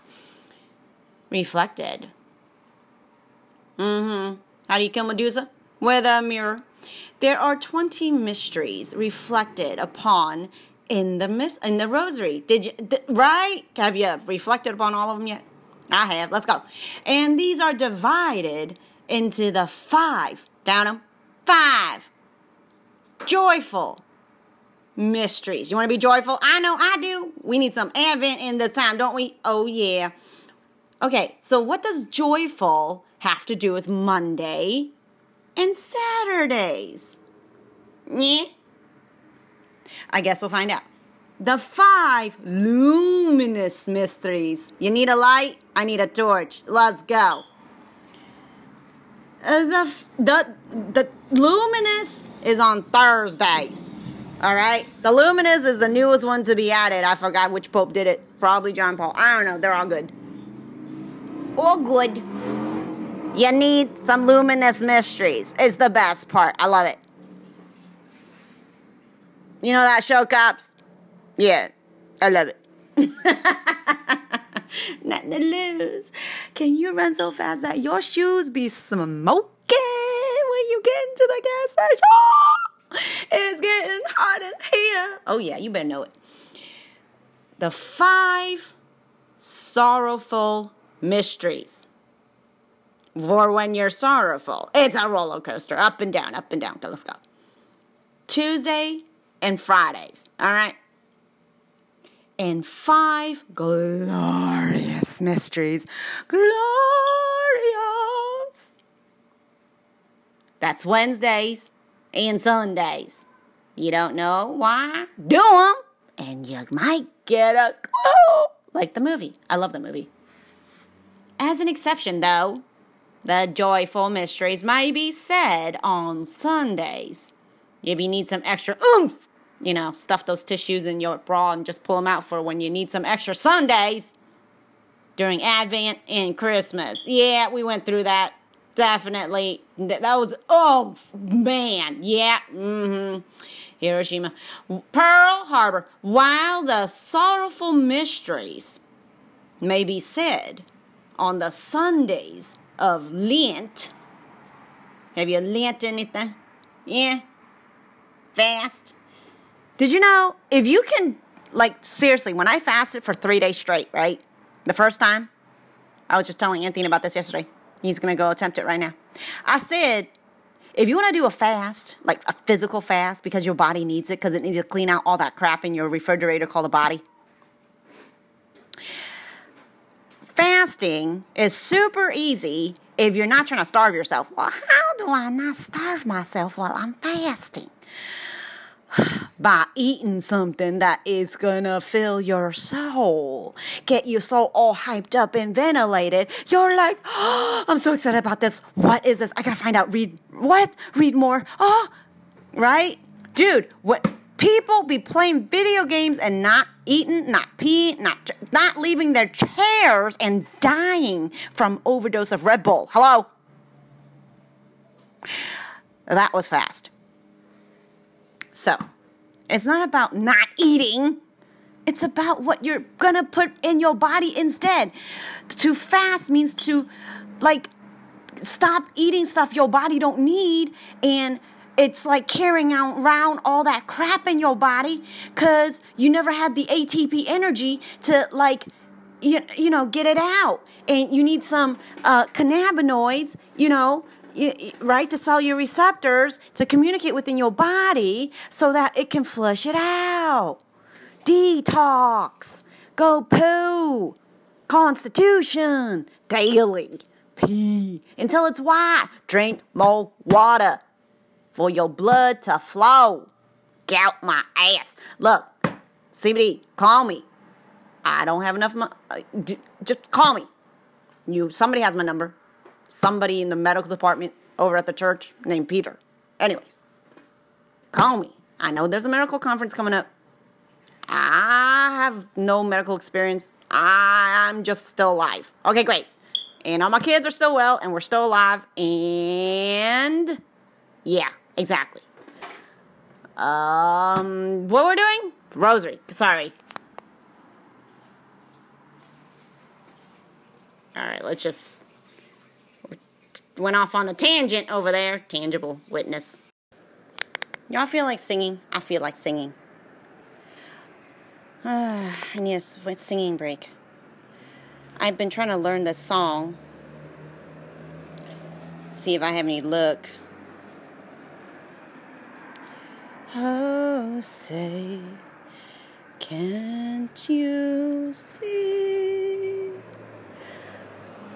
reflected. Mm-hmm. How do you kill Medusa? With a mirror. There are 20 mysteries reflected upon in the mis- in the rosary. Did you th- right? Have you reflected upon all of them yet? I have. Let's go. And these are divided into the five. Down them. Five. Joyful mysteries. You want to be joyful? I know I do. We need some Advent in this time, don't we? Oh, yeah. Okay, so what does joyful have to do with Monday and Saturdays? Yeah. I guess we'll find out. The five luminous mysteries. You need a light? I need a torch. Let's go. The, the, the luminous is on Thursdays. All right. The luminous is the newest one to be added. I forgot which pope did it. Probably John Paul. I don't know. They're all good. All good. You need some luminous mysteries. It's the best part. I love it. You know that show, Cops? Yeah. I love it. Nothing to lose. Can you run so fast that your shoes be smoking when you get into the gas station? It's getting hot in here. Oh, yeah, you better know it. The five sorrowful mysteries. For when you're sorrowful, it's a roller coaster, up and down, up and down. Let's go. Tuesday and Fridays, all right? And five glorious mysteries. Glorious. That's Wednesdays and Sundays. You don't know why? Do them, and you might get a clue. Like the movie. I love the movie. As an exception, though, the joyful mysteries may be said on Sundays. If you need some extra oomph, you know, stuff those tissues in your bra and just pull them out for when you need some extra Sundays during Advent and Christmas. Yeah, we went through that. Definitely. That was, oh man, yeah. Mm-hmm. Hiroshima. Pearl Harbor. While the sorrowful mysteries may be said on the Sundays of Lent. Have you Lent anything? Yeah? Fast? Did you know if you can, like, seriously, when I fasted for three days straight, right? The first time, I was just telling Anthony about this yesterday. He's gonna go attempt it right now. I said, if you wanna do a fast, like a physical fast, because your body needs it, because it needs to clean out all that crap in your refrigerator called a body. Fasting is super easy if you're not trying to starve yourself. Well, how do I not starve myself while I'm fasting? By eating something that is gonna fill your soul, get you so all hyped up and ventilated. You're like, oh, I'm so excited about this. What is this? I gotta find out. Read what? Read more. Oh, right, dude. What? People be playing video games and not eating, not peeing, not not leaving their chairs and dying from overdose of Red Bull. Hello. That was fast. So, it's not about not eating. It's about what you're gonna put in your body instead. To fast means to, like, stop eating stuff your body don't need and it's like carrying around all that crap in your body because you never had the ATP energy to like you, you know get it out and you need some uh, cannabinoids you know right to cellular receptors to communicate within your body so that it can flush it out. Detox. Go poo. Constitution. Daily. Pee. Until it's white. Drink more water for your blood to flow. Get out my ass. Look cbd call me. I don't have enough money uh, just call me. You somebody has my number somebody in the medical department over at the church named Peter. Anyways, call me. I know there's a medical conference coming up. I have no medical experience. I'm just still alive. Okay, great. And all my kids are still well, and we're still alive. And yeah, exactly. Um, what we're doing? Rosary. Sorry. All right, let's just went off on a tangent over there. Tangible witness. Y'all feel like singing? I feel like singing. Uh, I need a singing break. I've been trying to learn this song. See if I have any luck. Oh, say, can't you see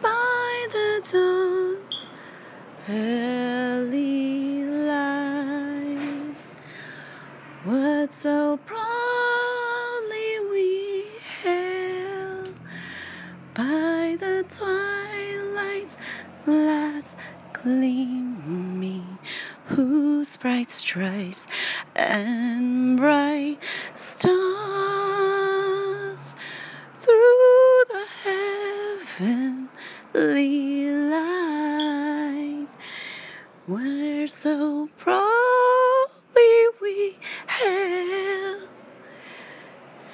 by the dawn's early light. What so proudly we hailed by the twilight's last gleaming, whose bright stripes and bright stars through the heavenly lights were so proudly we hailed.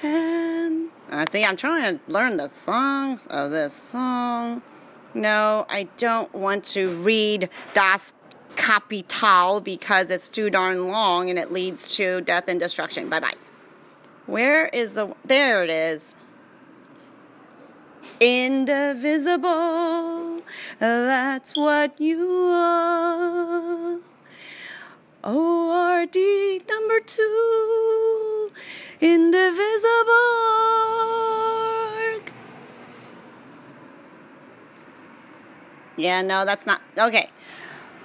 And I see, I'm trying to learn the songs of this song. No, I don't want to read Das Kapital because it's too darn long and it leads to death and destruction. Bye bye. Where is the. There it is. Indivisible, that's what you are. ORD number two, indivisible. Yeah, no, that's not. Okay.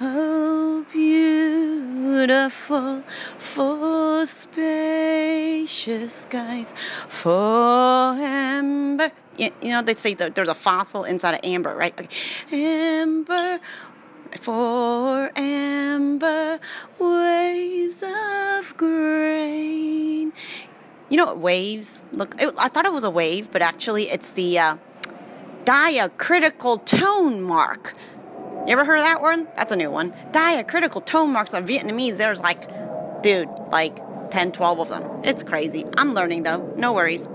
Oh, beautiful, for spacious skies, for amber. You, you know, they say that there's a fossil inside of amber, right? Okay. Amber, for amber waves of grain. You know what waves look? It, I thought it was a wave, but actually it's the uh, diacritical tone mark. You ever heard of that one? That's a new one. Diacritical tone marks on Vietnamese. There's like, dude, like 10, 12 of them. It's crazy. I'm learning though. No worries.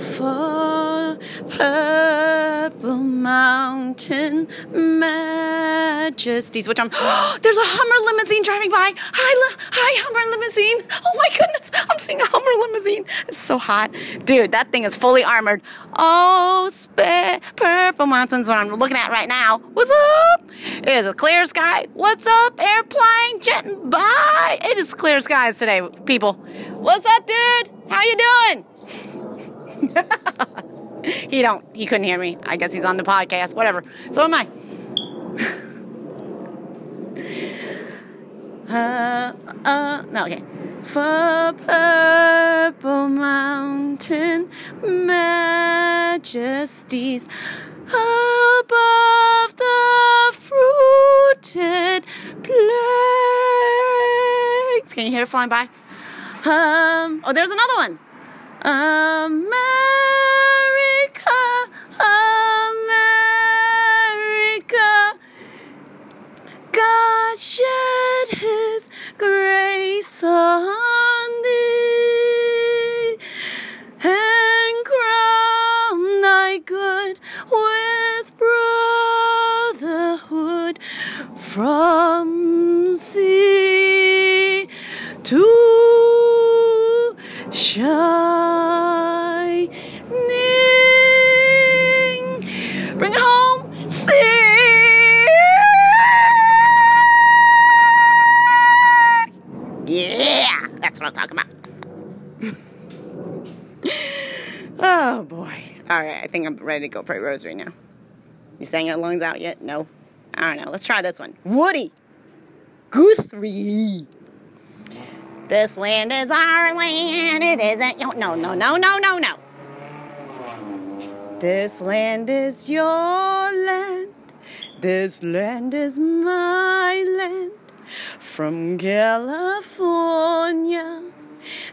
For purple mountain majesties, which I'm. there's a Hummer limousine driving by. Hi, hi, Hummer limousine. Oh my goodness, I'm seeing a Hummer limousine. It's so hot, dude. That thing is fully armored. Oh, sp- purple mountains. What I'm looking at right now. What's up? It is a clear sky. What's up, airplane jetting by? It is clear skies today, people. What's up, dude? How you doing? He don't. He couldn't hear me. I guess he's on the podcast. Whatever. So am I. uh, uh, no, okay. For purple mountain majesties above the fruited plains. Can you hear it flying by? Um, oh, there's another one. America, America, God shed His grace on thee and crown thy good with brotherhood from sea to shining. What I'm talking about. oh boy. All right, I think I'm ready to go pray rosary now. You sang your lungs out yet? No. I don't know. Let's try this one. Woody. Guthrie. This land is our land. It isn't. No, no, no, no, no, no, no. This land is your land. This land is my land. From California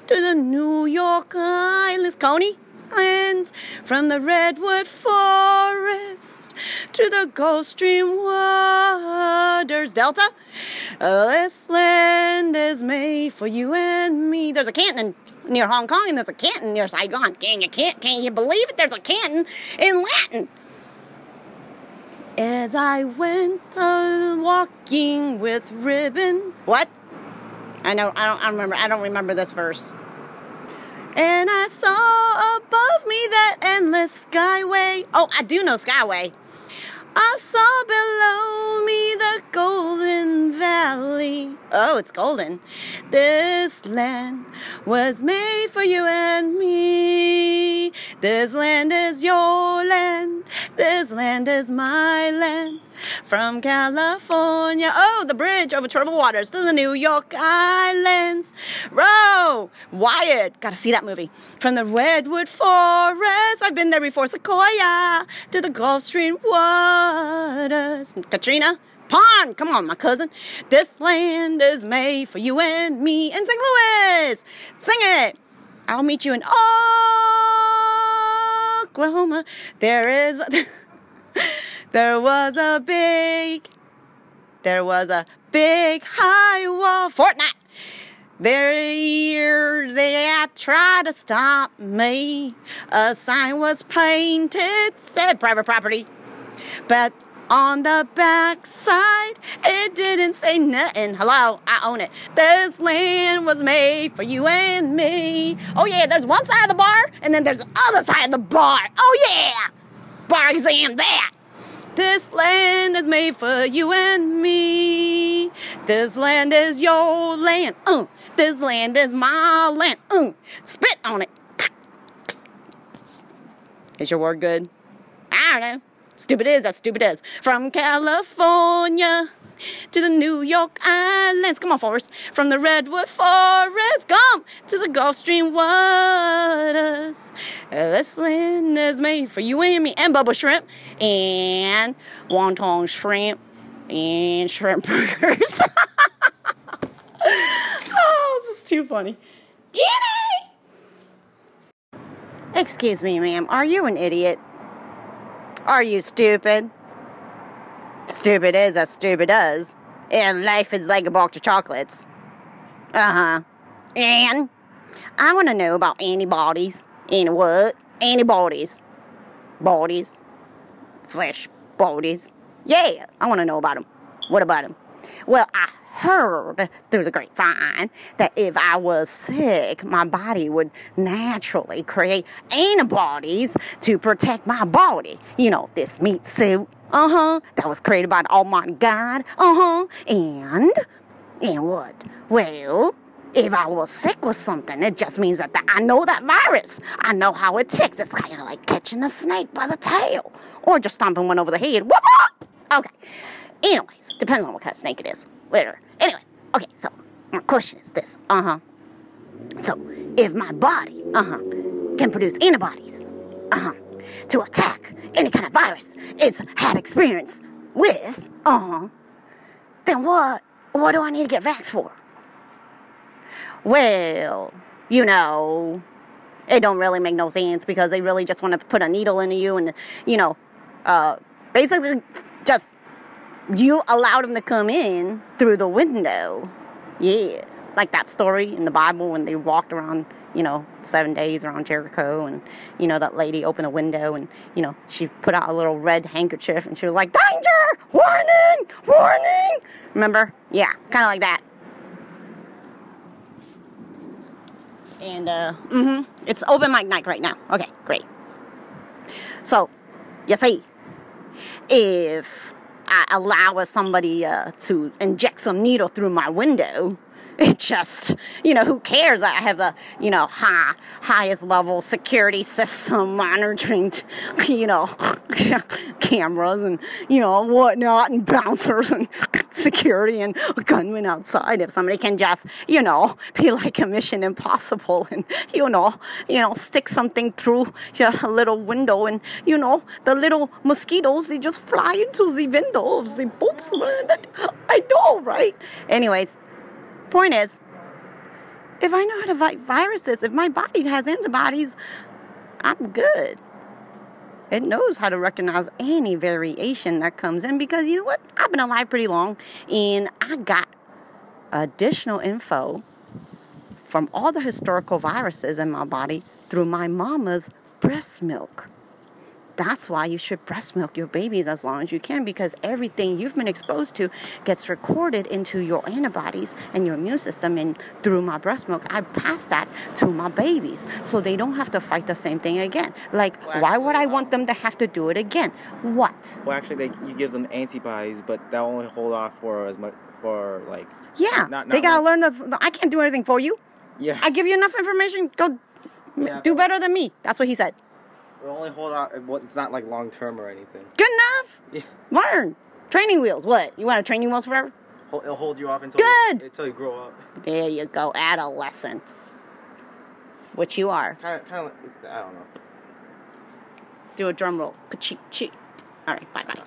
to the New York Islands, Coney Islands, from the Redwood Forest to the Gulf Stream waters, Delta. This land is made for you and me. There's a Canton near Hong Kong, and there's a Canton near Saigon. Can you can't can you believe it? There's a Canton in Latin. As I went uh, walking with ribbon. What? I know. I don't. I remember. I don't remember this verse. And I saw above me that endless skyway. Oh, I do know skyway. I saw below me the golden valley. Oh, it's golden. This land was made for you and me. This land is your land. This land is my land. From California, oh, the bridge over troubled waters to the New York Islands. Row, Wired, gotta see that movie. From the Redwood Forest, I've been there before, Sequoia, to the Gulf Stream waters. Katrina, Pond, come on, my cousin. This land is made for you and me in St. Louis. Sing it. I'll meet you in Oklahoma. There is. There was a big, there was a big high wall. Fortnite. There, they tried to stop me. A sign was painted, said private property. But on the back side, it didn't say nothing. Hello, I own it. This land was made for you and me. Oh, yeah, there's one side of the bar, and then there's the other side of the bar. Oh, yeah. Bar exam that. This land is made for you and me. This land is your land. Uh, this land is my land. Uh, spit on it. Is your word good? I don't know. Stupid is as stupid is. From California to the New York Islands. Come on, Forrest. From the Redwood Forest, come to the Gulf Stream waters. This land is made for you and me, and bubble shrimp, and wonton shrimp, and shrimp burgers. oh, this is too funny. Jenny! Excuse me, ma'am. Are you an idiot? Are you stupid? Stupid is as stupid does. And life is like a box of chocolates. Uh huh. And I want to know about antibodies. And what? Antibodies. Bodies. Flesh bodies. Yeah, I want to know about them. What about them? Well, I heard through the grapevine that if I was sick, my body would naturally create antibodies to protect my body. You know, this meat suit. Uh huh. That was created by the Almighty God. Uh huh. And, and what? Well, if I was sick with something, it just means that I know that virus. I know how it ticks. It's kind of like catching a snake by the tail or just stomping one over the head. What's up? Okay. Anyways, depends on what kind of snake it is. Later. Anyway, okay, so my question is this. Uh huh. So, if my body, uh huh, can produce antibodies, uh huh, to attack any kind of virus it's had experience with, uh huh, then what, what do I need to get vaxxed for? Well, you know, it don't really make no sense because they really just want to put a needle into you and, you know, uh, basically just you allowed them to come in through the window. Yeah. Like that story in the Bible when they walked around, you know, seven days around Jericho and, you know, that lady opened a window and, you know, she put out a little red handkerchief and she was like, Danger! Warning! Warning! Remember? Yeah, kind of like that. And, uh, mm hmm. It's open mic night right now. Okay, great. So, you see, if I allow somebody uh, to inject some needle through my window, it just, you know, who cares? I have the, you know, high, highest level security system monitoring, you know, cameras and, you know, whatnot and bouncers and security and gunmen outside. If somebody can just, you know, be like a mission impossible and, you know, you know, stick something through a little window and, you know, the little mosquitoes, they just fly into the windows. They poops. I know, right? Anyways, Point is, if I know how to fight viruses, if my body has antibodies, I'm good. It knows how to recognize any variation that comes in because you know what? I've been alive pretty long and I got additional info from all the historical viruses in my body through my mama's breast milk. That's why you should breast milk your babies as long as you can because everything you've been exposed to gets recorded into your antibodies and your immune system. And through my breast milk, I pass that to my babies so they don't have to fight the same thing again. Like, well, why would I uh, want them to have to do it again? What? Well, actually, they, you give them antibodies, but they'll only hold off for as much for like. Yeah, not, not they gotta learn that I can't do anything for you. Yeah. I give you enough information. Go yeah, do better than me. That's what he said. Only hold out. It's not like long term or anything. Good enough. Yeah. Learn. Training wheels. What? You want to training wheels forever? It'll hold you off until Good. You, until you grow up. There you go, adolescent. Which you are. Kind of, kind of. I don't know. Do a drum roll. Ka-chee, All right, bye bye.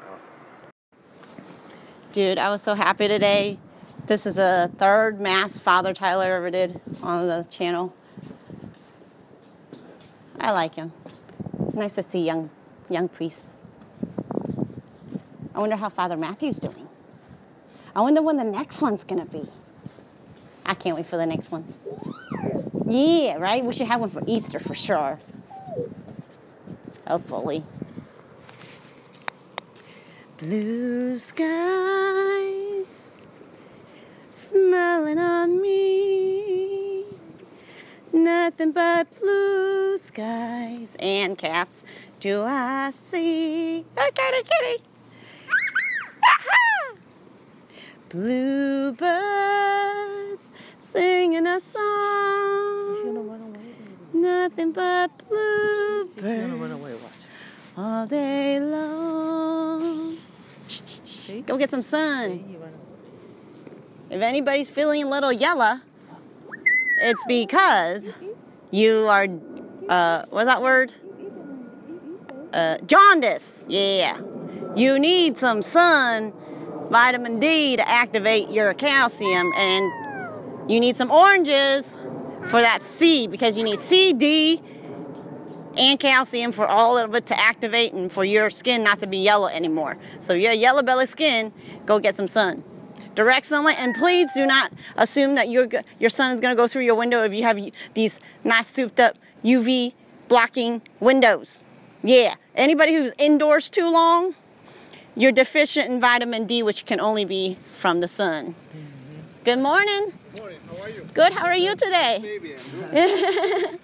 Dude, I was so happy today. This is the third mass Father Tyler ever did on the channel. I like him. Nice to see young, young priests. I wonder how Father Matthew's doing. I wonder when the next one's gonna be. I can't wait for the next one. Yeah, right? We should have one for Easter for sure. Hopefully. Blue skies smiling on me. Nothing but blue skies and cats do I see. A kitty, kitty. Bluebirds singing a song. Nothing but bluebirds all day long. Go get some sun. If anybody's feeling a little yellow, it's because you are, uh, what's that word? Uh, jaundice. Yeah. You need some sun, vitamin D to activate your calcium, and you need some oranges for that C because you need C, D, and calcium for all of it to activate and for your skin not to be yellow anymore. So, your yellow belly skin, go get some sun. Direct sunlight. And please do not assume that your your sun is going to go through your window if you have these nice souped up UV blocking windows. Yeah, anybody who's indoors too long, you're deficient in vitamin D, which can only be from the sun. Mm-hmm. Good morning. Morning. How are you? Good. How are you today? Maybe I'm good.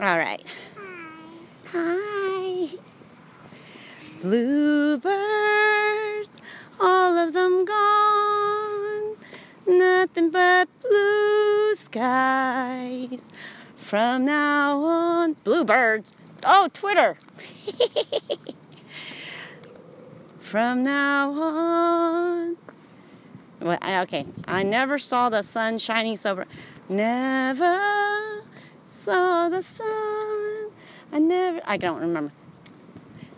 All right. Hi. Bluebirds, all of them gone. Nothing but blue skies. From now on, bluebirds. Oh, Twitter. From now on. Well, okay. I never saw the sun shining so bright. Never saw the sun. I never, I don't remember.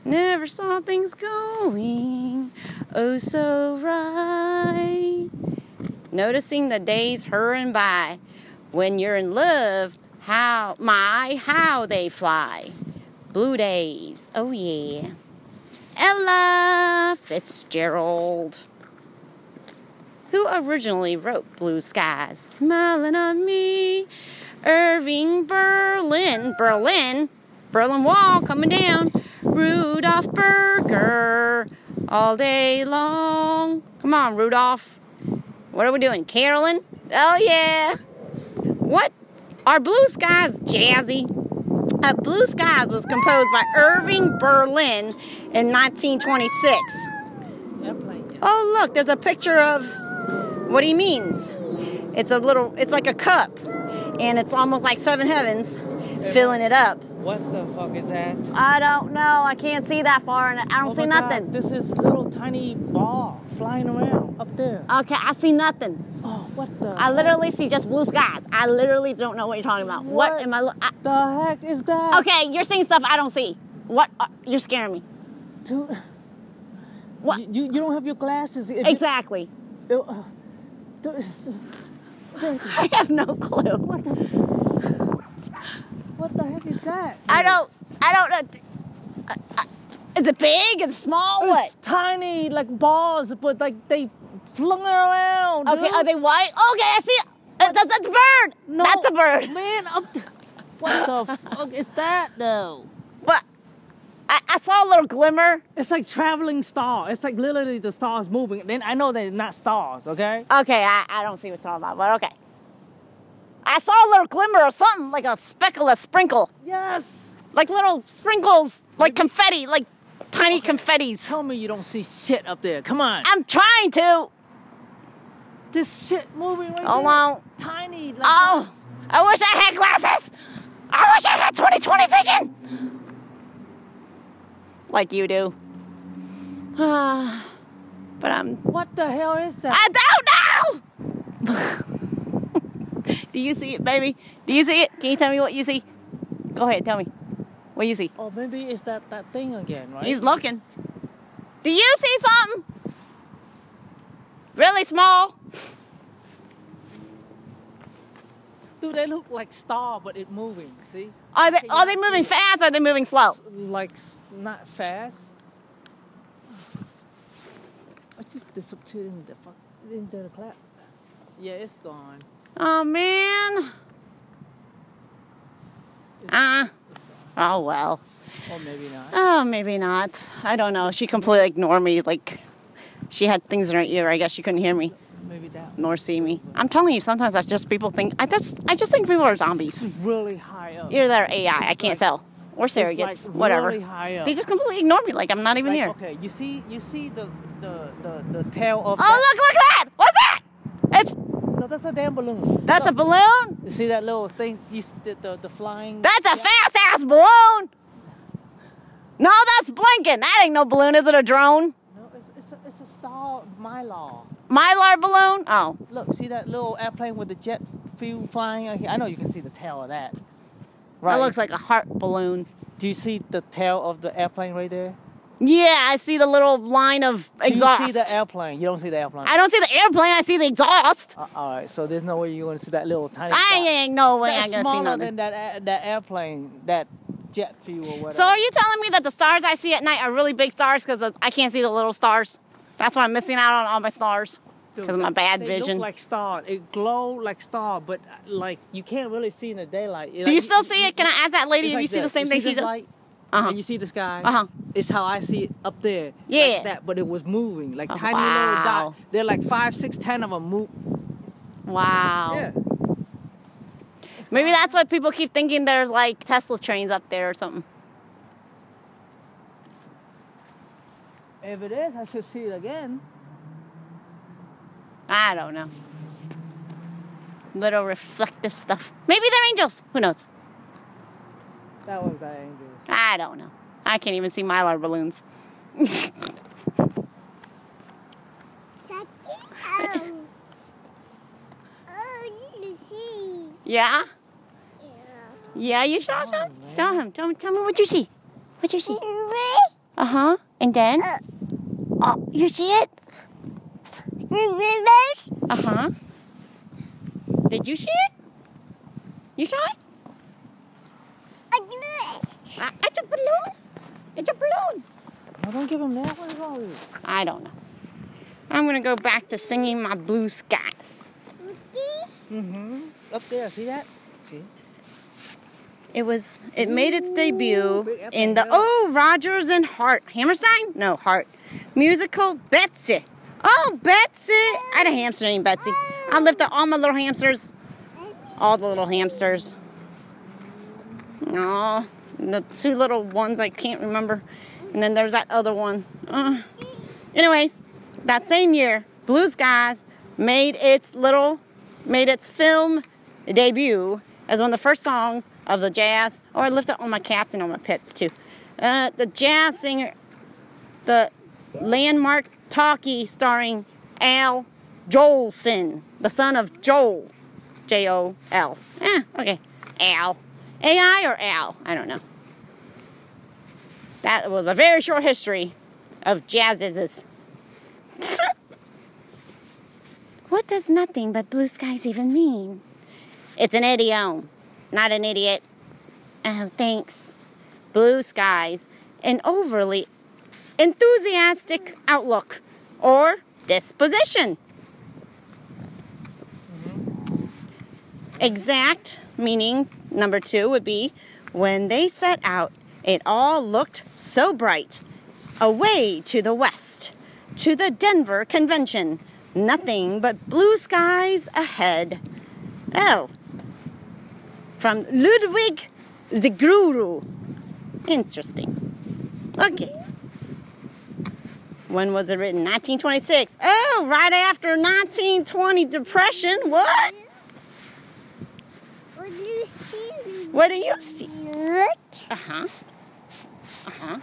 Never saw things going oh so right. Noticing the days hurrying by. When you're in love, how, my, how they fly. Blue days, oh yeah. Ella Fitzgerald who originally wrote Blue Skies, Smiling on Me, Irving Berlin, Berlin, Berlin Wall coming down, Rudolph Burger, all day long. Come on, Rudolph. What are we doing? Carolyn? Oh, yeah. What? Are Blue Skies jazzy? Uh, Blue Skies was composed by Irving Berlin in 1926. Oh, look, there's a picture of what he means. It's a little, it's like a cup, and it's almost like seven heavens, filling it up. What the fuck is that? I don't know. I can't see that far, and I don't oh see nothing. God, this is little tiny ball flying around up there. Okay, I see nothing. Oh, what the? I literally see just blue skies. I literally don't know what you're talking about. What, what am I? I the heck is that? Okay, you're seeing stuff I don't see. What? Uh, you're scaring me. Dude, what? You, you don't have your glasses. If exactly. You, uh, I have no clue. What the, heck is that? I don't. I don't know. Uh, is it big and small? It's what? tiny, like balls, but like they flung around. Okay, dude. are they white? Okay, I see. Uh, that's, that's a bird. No, that's a bird. Man, uh, what the fuck is that though? What? I, I, saw a little glimmer. It's like traveling star. It's like literally the stars moving. Then I know they're not stars, okay? Okay, I, I don't see what you're talking about, but okay. I saw a little glimmer or something, like a speckle, a sprinkle. Yes. Like little sprinkles, like confetti, like tiny okay. confettis. Tell me you don't see shit up there. Come on. I'm trying to. This shit moving right Hold there. on. Tiny. Like oh, I wish I had glasses. I wish I had 20/20 vision like you do. Uh, but I'm. What the hell is that? I don't know! do you see it, baby? Do you see it? Can you tell me what you see? Go ahead, tell me. What do you see? Oh, maybe it's that, that thing again, right? He's looking. Do you see something? Really small? Do they look like star, but it moving? See? Are they are they moving fast? or Are they moving slow? Like not fast. I just disappeared in the fuck into the clap. Yeah, it's gone. Oh man. Ah. Uh, oh well. Or maybe not. Oh, maybe not. I don't know. She completely ignored me. Like she had things in her ear. I guess she couldn't hear me. Maybe that. Nor see me. I'm telling you, sometimes I just people think I just I just think people are zombies. It's really high up. Either they're AI. I can't like, tell. Or surrogates. Like whatever. Really. They just completely ignore me. Like I'm not even like, here. Okay, you see, you see the the the, the tail of. Oh that? look! Look at that! What's? It's. No, that's a damn balloon. That's a balloon. You see that little thing? You the the, the flying. That's a fast ass balloon. No, that's blinking. That ain't no balloon. Is it a drone? No, it's it's a, it's a star mylar. Mylar balloon? Oh. Look, see that little airplane with the jet fuel flying? I know you can see the tail of that. Right. That looks like a heart balloon. Do you see the tail of the airplane right there? Yeah, I see the little line of exhaust. Do you see the airplane? You don't see the airplane. I don't see the airplane. I see the exhaust. Uh, all right, so there's no way you're going to see that little tiny. I ain't no way I'm going to see nothing. smaller than that that airplane, that jet fuel or whatever. So are you telling me that the stars I see at night are really big stars because I can't see the little stars? That's why I'm missing out on all my stars because of my bad they vision. look like star. It glow like star, but uh, like you can't really see in the daylight. Do you still see it? Can I ask that lady if like you see the same You thing see she this does? light? Uh-huh. And you see the sky. Uh-huh. It's how I see it up there. Yeah. Like that, but it was moving, like Oh, tiny wow. little dot. They're like five, six, ten of them move. Wow. Yeah. Maybe that's why people keep thinking there's like Tesla trains up there or something. If it is, I should see it again. I don't know. Little reflective stuff. Maybe they're angels. Who knows? That was the angel. I don't know. I can't even see mylar balloons. yeah? Yeah, you saw some? Tell him. Tell, tell me what you see. What you see? Uh huh. And then? Oh, you see it? Uh huh. Did you see it? You saw it? Uh, it's a balloon. It's a balloon. I don't give him that. What is wrong with you? I don't know. I'm gonna go back to singing my blue skies. Mm-hmm. Up there, see that? See? It was. It made its debut in the oh Rodgers and Hart Hammerstein? No Hart musical Betsy. Oh Betsy! I had a hamster named Betsy. I lifted all my little hamsters, all the little hamsters. Oh, the two little ones I can't remember, and then there's that other one. Uh. Anyways, that same year, Blue Skies made its little, made its film debut as one of the first songs of the jazz. Oh, I lifted all my cats and all my pets too. Uh, the jazz singer, the landmark talkie starring Al Jolson, the son of Joel, J O L. Eh, okay, Al, A I or Al? I don't know. That was a very short history of jazzes. what does nothing but blue skies even mean? It's an idiom, not an idiot. Oh, thanks. Blue skies, an overly enthusiastic outlook or disposition. Mm-hmm. Exact meaning number two would be when they set out, it all looked so bright. Away to the west, to the Denver convention, nothing but blue skies ahead. Oh, from Ludwig Zigruru. Interesting. Okay. When was it written? 1926. Oh, right after 1920 Depression. What? What do you see? What do you see? Look. Uh huh. Uh huh.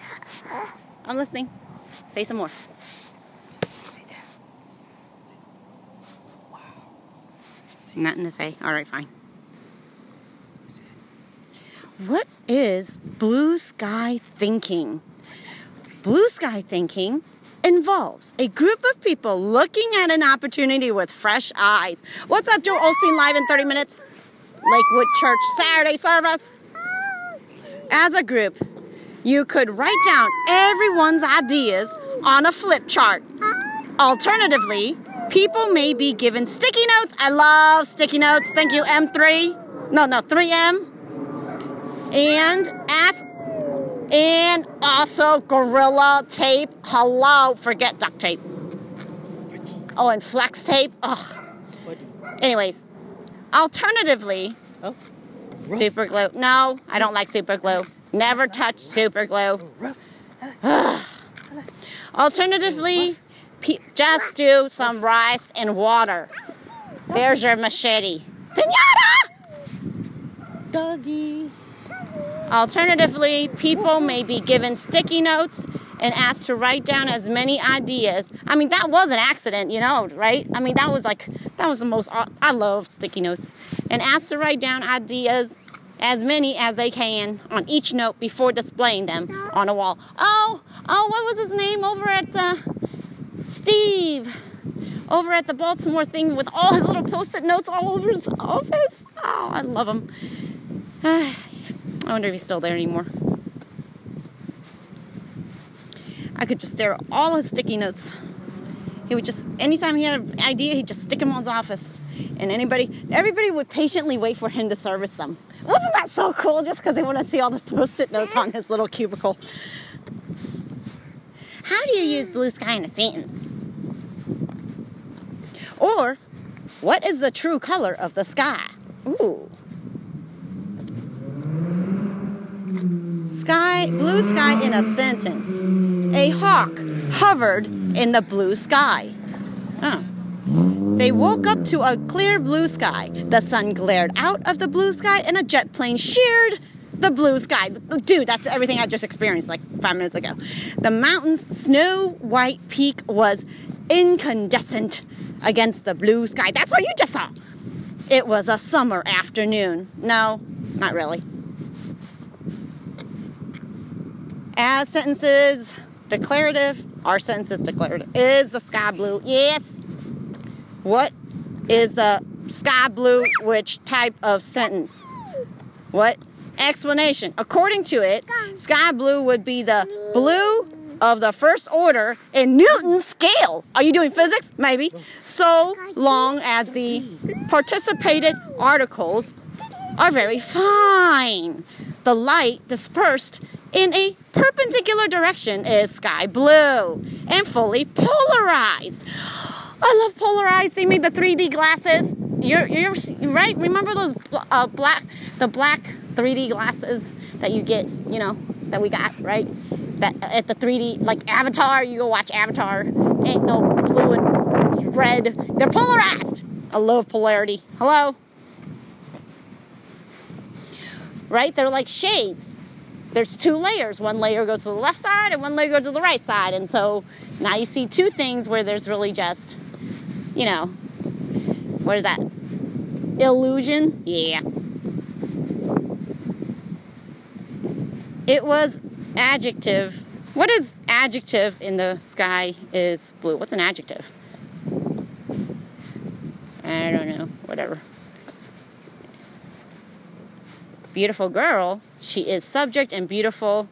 I'm listening. Say some more. Nothing to say. All right, fine. What is blue sky thinking? Blue sky thinking involves a group of people looking at an opportunity with fresh eyes. What's up, Joel Osteen live in 30 minutes? Lakewood Church Saturday service. As a group, you could write down everyone's ideas on a flip chart. Alternatively, people may be given sticky notes. I love sticky notes. Thank you, M3. No, no, 3M. And ask and also gorilla tape. Hello, forget duct tape. Oh, and flex tape. Ugh. Anyways, alternatively, Oh. super glue. No, I don't like super glue. Never touch super glue. Ugh. Oh, alternatively, pe- just do some rice and water. There's your machete. Pinata! Doggy. Alternatively, people may be given sticky notes and asked to write down as many ideas. I mean, that was an accident, you know, right? I mean, that was like, that was the most, I love sticky notes. And asked to write down ideas, as many as they can, on each note before displaying them on a wall. Oh, oh, what was his name over at uh, Steve? Over at the Baltimore thing with all his little post it notes all over his office. Oh, I love him. I wonder if he's still there anymore. I could just stare at all his sticky notes He would just, anytime he had an idea, he'd just stick them on his office. And anybody, everybody would patiently wait for him to service them. Wasn't that so cool just because they want to see all the post it notes on his little cubicle? How do you use blue sky in a sentence? Or, what is the true color of the sky? Ooh. Sky, blue sky in a sentence. A hawk hovered in the blue sky. Oh. They woke up to a clear blue sky. The sun glared out of the blue sky and a jet plane sheared the blue sky. Dude, that's everything I just experienced like five minutes ago. The mountain's snow white peak was incandescent against the blue sky. That's what you just saw. It was a summer afternoon. No, not really. As sentences declarative, our sentence is declarative. Is the sky blue? Yes. What is the sky blue? Which type of sentence? What? Explanation. According to it, sky blue would be the blue of the first order in Newton's scale. Are you doing physics? Maybe. So long as the participated articles are very fine. The light dispersed in a perpendicular direction is sky blue and fully polarized. I love polarized. They made the 3D glasses. You're, you're right. Remember those uh, black, the black 3D glasses that you get, you know, that we got, right? That at the 3D, like Avatar, you go watch Avatar. Ain't no blue and red. They're polarized. I love polarity. Hello? Right? They're like shades. There's two layers. One layer goes to the left side and one layer goes to the right side. And so now you see two things where there's really just, you know, what is that? Illusion? Yeah. It was adjective. What is adjective in the sky is blue? What's an adjective? I don't know. Whatever. Beautiful girl. She is subject and beautiful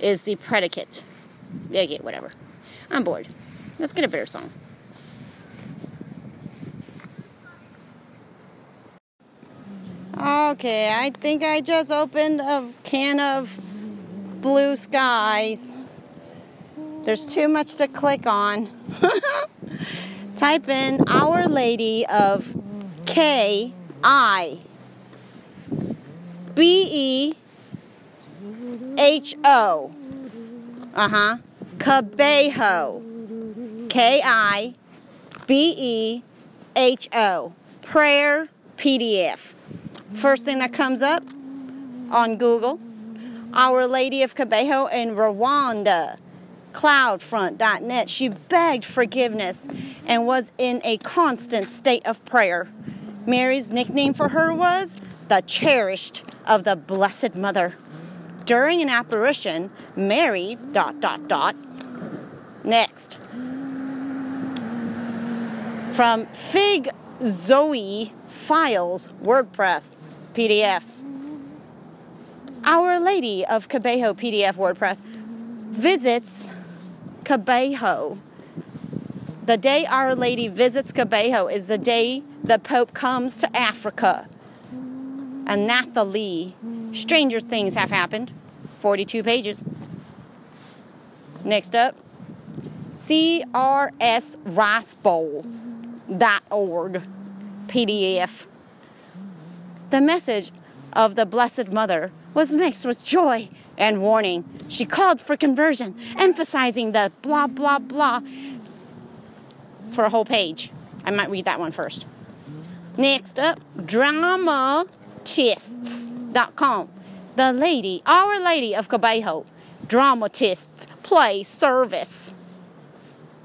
is the predicate. Yeah, whatever. I'm bored. Let's get a better song. Okay, I think I just opened a can of blue skies. There's too much to click on. Type in Our Lady of K I B E H O. Uh huh. Kibeho. K I B E H O. Prayer PDF. First thing that comes up on Google Our Lady of Kibeho in Rwanda. Cloudfront.net. She begged forgiveness and was in a constant state of prayer. Mary's nickname for her was the cherished of the Blessed Mother. During an apparition, Mary dot dot dot. Next. From Fig Zoe Files WordPress PDF. Our Lady of Kibeho PDF WordPress visits Kibeho. The day Our Lady visits Kibeho is the day the Pope comes to Africa. Anatha Lee. Stranger things have happened. 42 pages. Next up, crsricebowl.org PDF. The message of the Blessed Mother was mixed with joy and warning. She called for conversion, emphasizing the blah, blah, blah for a whole page. I might read that one first. Next up, dramatists.com. The Lady, Our Lady of Kibeho, Dramatists Play Service.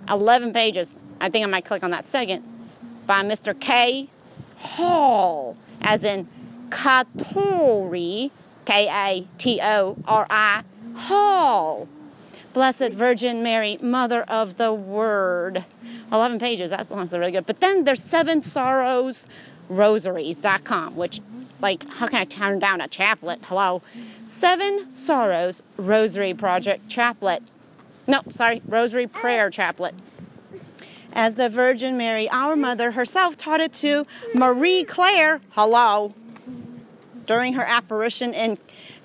11 pages. I think I might click on that second. By Mr. K. Hall, as in Katori, K A T O R I, Hall. Blessed Virgin Mary, Mother of the Word. 11 pages, that's really good. But then there's Seven Sorrows Rosaries.com, which, like, how can I turn down a chaplet? Hello. Seven Sorrows Rosary Project Chaplet. No, sorry, Rosary Prayer Chaplet. as the Virgin Mary, our mother herself, taught it to Marie Claire, hello, during her apparition in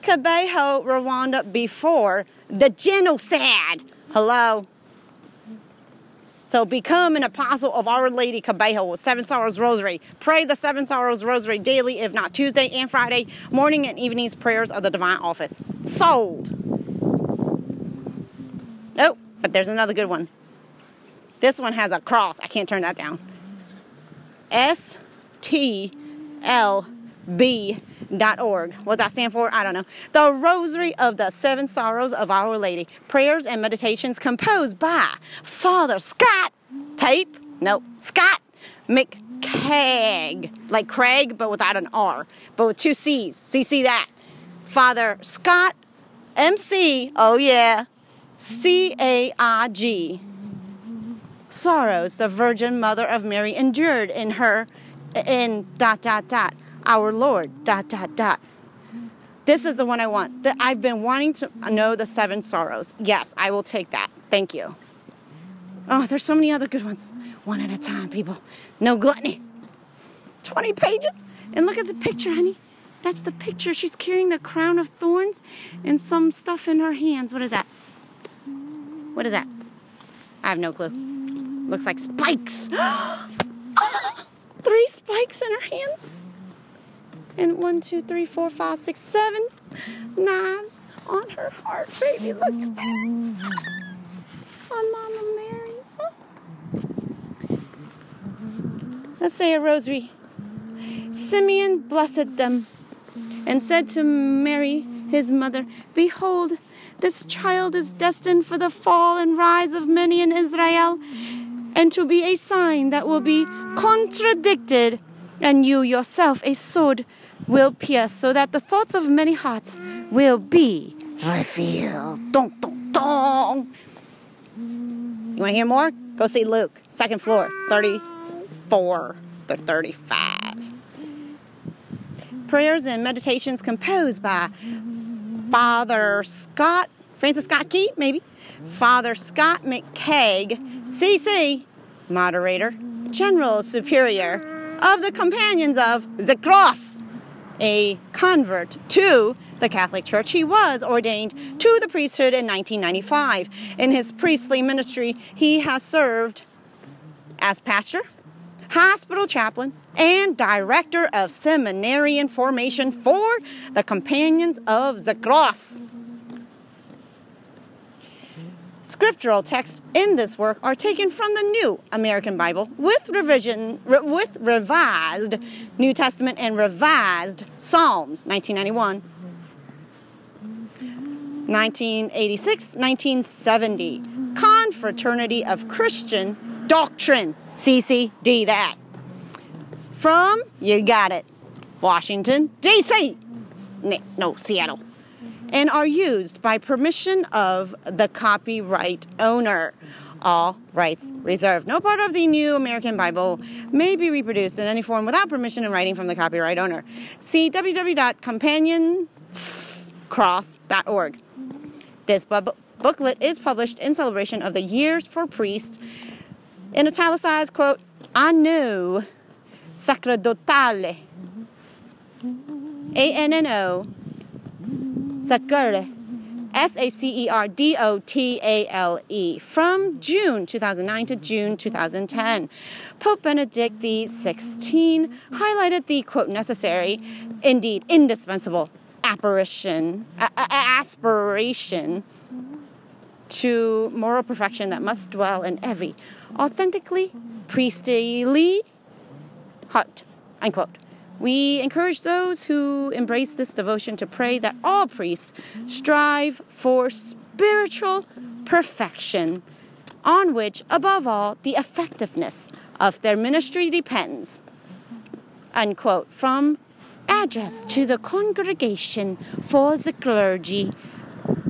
Kibeho, Rwanda before the genocide. Hello. So become an apostle of Our Lady Kibeho with Seven Sorrows Rosary. Pray the Seven Sorrows Rosary daily, if not Tuesday and Friday, morning and evenings prayers of the Divine Office. Sold. Oh, but there's another good one. This one has a cross. I can't turn that down. S T L B dot org. What's that stand for? I don't know. The Rosary of the Seven Sorrows of Our Lady. Prayers and meditations composed by Father Scott Tape. No, Scott McCaig. Like Craig, but without an R. But with two C's. See, see that. Father Scott MC. Oh yeah. C A I G. Sorrows the Virgin Mother of Mary endured in her in dot dot dot our Lord dot dot dot. This is the one I want. That I've been wanting to know the seven sorrows. Yes, I will take that. Thank you. Oh, there's so many other good ones. One at a time, people. No gluttony. 20 pages. And look at the picture, honey. That's the picture. She's carrying the crown of thorns and some stuff in her hands. What is that? What is that? I have no clue. Looks like spikes. Three spikes in her hands. And one, two, three, four, five, six, seven knives on her heart, baby. Look at that. On Mama Mary. Let's say a rosary. Simeon blessed them and said to Mary, his mother, Behold, this child is destined for the fall and rise of many in Israel, and to be a sign that will be contradicted, and you yourself a sword will pierce, so that the thoughts of many hearts will be revealed. Dong, dong, dong. You want to hear more? Go see Luke, second floor, 34 to 35. Prayers and meditations composed by Father Scott, Francis Scott Key, maybe. Father Scott McCaig, CC, moderator, General Superior of the Companions of the Cross, a convert to the Catholic Church. He was ordained to the priesthood in 1995. In his priestly ministry, he has served as pastor, hospital chaplain, and director of seminarian formation for the Companions of the Cross. Scriptural texts in this work are taken from the New American Bible with revision re- with revised New Testament and revised Psalms 1991 1986 1970 Confraternity of Christian Doctrine CCD that. From you got it Washington DC no Seattle and are used by permission of the copyright owner. All rights reserved. No part of the New American Bible may be reproduced in any form without permission in writing from the copyright owner. See www.companionscross.org. This bu- booklet is published in celebration of the Years for Priests. In italicized quote, Anno Sacerdotale. A N N O Sacerdotale. S A C E R D O T A L E from June 2009 to June 2010. Pope Benedict XVI highlighted the quote necessary, indeed indispensable apparition, a- a- aspiration to moral perfection that must dwell in every authentically priestly heart. Unquote. We encourage those who embrace this devotion to pray that all priests strive for spiritual perfection, on which, above all, the effectiveness of their ministry depends. Unquote. From Address to the Congregation for the Clergy,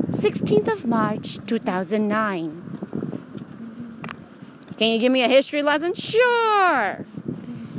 16th of March, 2009. Can you give me a history lesson? Sure!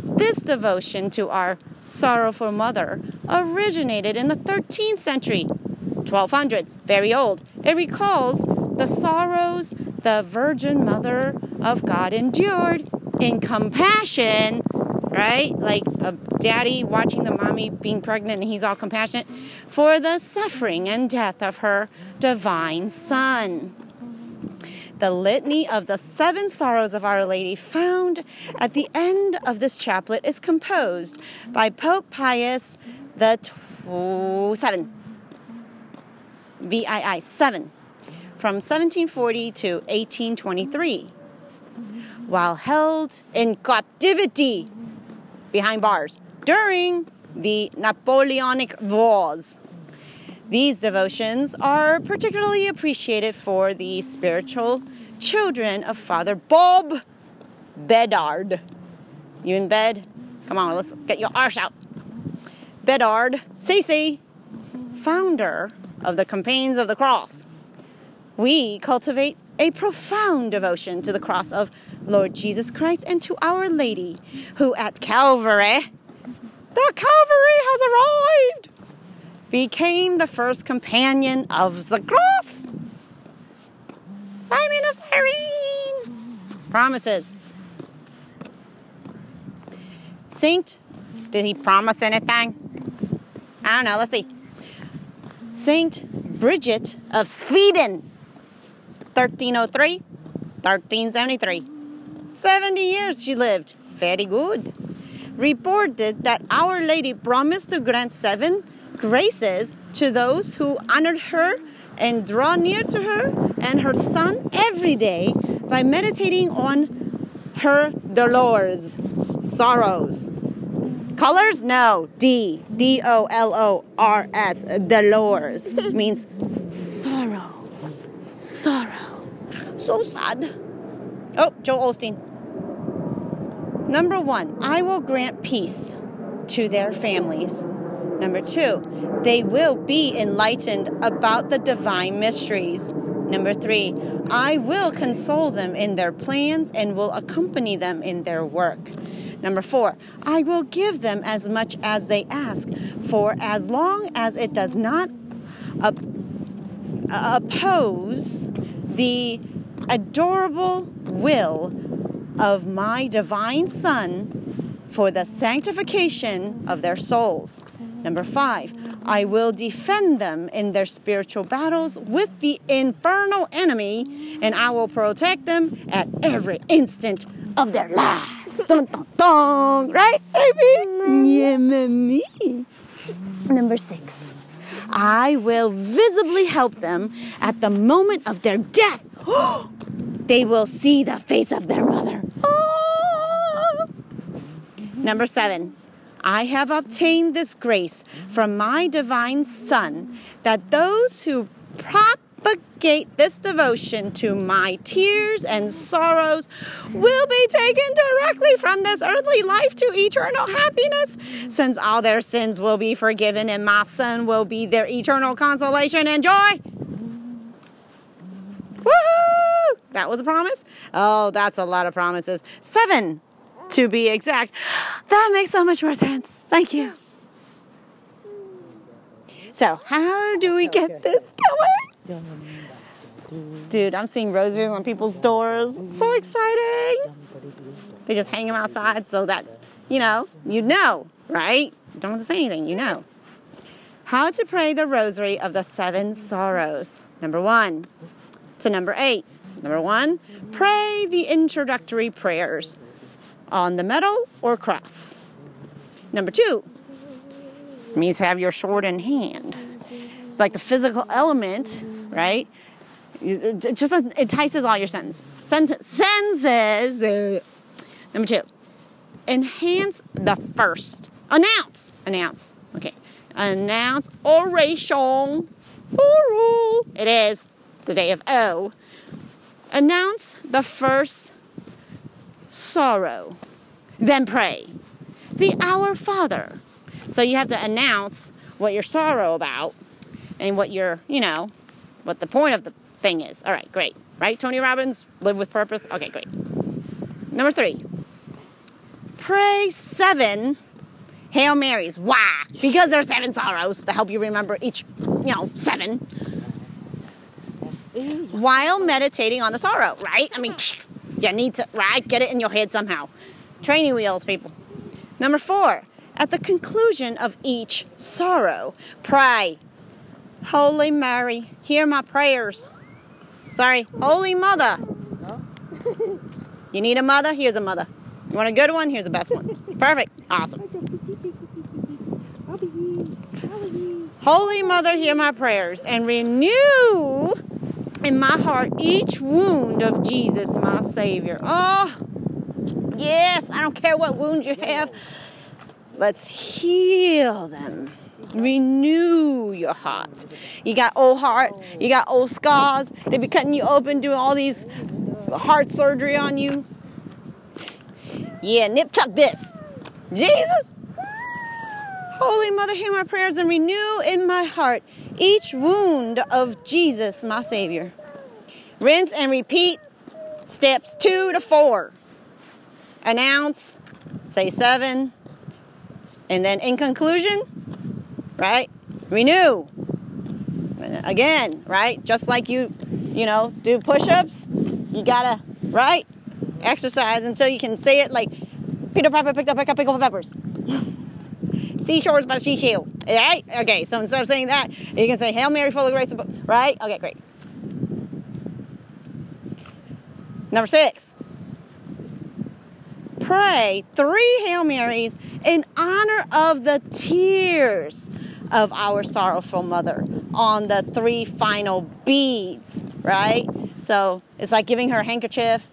This devotion to our sorrowful mother originated in the 13th century, 1200s, very old. It recalls the sorrows the Virgin Mother of God endured in compassion, right? Like a daddy watching the mommy being pregnant and he's all compassionate for the suffering and death of her divine son. The litany of the seven sorrows of Our Lady, found at the end of this chaplet, is composed by Pope Pius the tw- seven, VII seven, from 1740 to 1823, while held in captivity behind bars during the Napoleonic Wars. These devotions are particularly appreciated for the spiritual children of Father Bob Bedard. You in bed? Come on, let's get your arse out. Bedard, Cece, founder of the Companions of the Cross. We cultivate a profound devotion to the cross of Lord Jesus Christ and to Our Lady, who at Calvary, the Calvary has arrived, became the first companion of the cross. Simon of Cyrene promises. Saint, did he promise anything? I don't know. Let's see. Saint Bridget of Sweden, 1303, 1373. 70 years she lived. Very good. Reported that Our Lady promised to grant seven graces to those who honored her and draw near to her and her son every day by meditating on her dolors, sorrows. Colors? No. D. D O L O R S. Dolors means sorrow. Sorrow. So sad. Oh, Joel Osteen. Number one, I will grant peace to their families. Number two, they will be enlightened about the divine mysteries. Number three, I will console them in their plans and will accompany them in their work. Number four, I will give them as much as they ask, for as long as it does not op- uh, oppose the adorable will of my divine Son for the sanctification of their souls. Number five, I will defend them in their spiritual battles with the infernal enemy, and I will protect them at every instant of their lives. Dun, dun, dun. Right, baby? Yeah, mommy. Number six, I will visibly help them at the moment of their death. they will see the face of their mother. Ah. Number seven, I have obtained this grace from my divine Son that those who propagate this devotion to my tears and sorrows will be taken directly from this earthly life to eternal happiness, since all their sins will be forgiven and my Son will be their eternal consolation and joy. Woohoo! That was a promise? Oh, that's a lot of promises. Seven to be exact. That makes so much more sense. Thank you. So, how do we get this going? Dude, I'm seeing rosaries on people's doors. So exciting. They just hang them outside so that, you know, you know, right? You don't have to say anything, you know. How to pray the rosary of the seven sorrows. Number one to number eight. Number one, pray the introductory prayers on the medal or cross. Number two means have your sword in hand. It's like the physical element, right? It just entices all your senses. Senses. Number two, enhance the first. Announce. Announce. Okay. Announce oration. Oral. It is the day of O. Announce the first sorrow, then pray. The Our Father. So you have to announce what your sorrow about and what your, you know, what the point of the thing is. All right, great. Right, Tony Robbins? Live with purpose? Okay, great. Number three, pray seven Hail Marys. Why? Because there are seven sorrows to help you remember each, you know, seven. While meditating on the sorrow, right? I mean, You need to, right? Get it in your head somehow. Training wheels, people. Number four, at the conclusion of each sorrow, pray. Holy Mary, hear my prayers. Sorry, Holy Mother. You need a mother? Here's a mother. You want a good one? Here's the best one. Perfect. Awesome. Holy Mother, hear my prayers and renew in my heart each wound of Jesus, my Savior. Oh, yes, I don't care what wounds you have. Let's heal them. Renew your heart. You got old heart, you got old scars. They be cutting you open, doing all these heart surgery on you. Yeah, nip tuck this. Jesus. Holy Mother, hear my prayers and renew in my heart each wound of Jesus, my Savior. Rinse and repeat steps two to four. Announce, say seven, and then in conclusion, right? Renew. Again, right? Just like you, you know, do push ups, you gotta, right? Exercise until you can say it like Peter Piper picked up a couple of peppers. Seashores by the seashell. Right? Okay, so instead of saying that, you can say, Hail Mary, full of grace, right? Okay, great. Number six, pray three Hail Marys in honor of the tears of our sorrowful mother on the three final beads, right? So it's like giving her a handkerchief,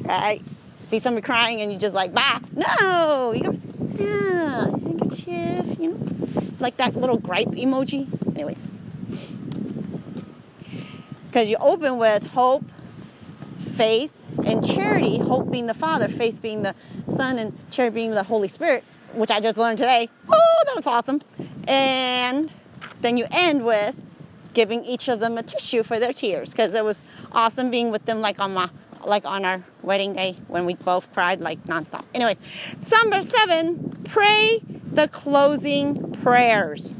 right? See somebody crying and you just like, bah, no, you yeah, handkerchief, you know, like that little gripe emoji. Anyways, because you open with hope, faith, and charity, hope being the Father, faith being the Son, and charity being the Holy Spirit, which I just learned today. Oh, that was awesome. And then you end with giving each of them a tissue for their tears because it was awesome being with them like on my like on our wedding day when we both cried like nonstop. Anyways, number seven, pray the closing prayers.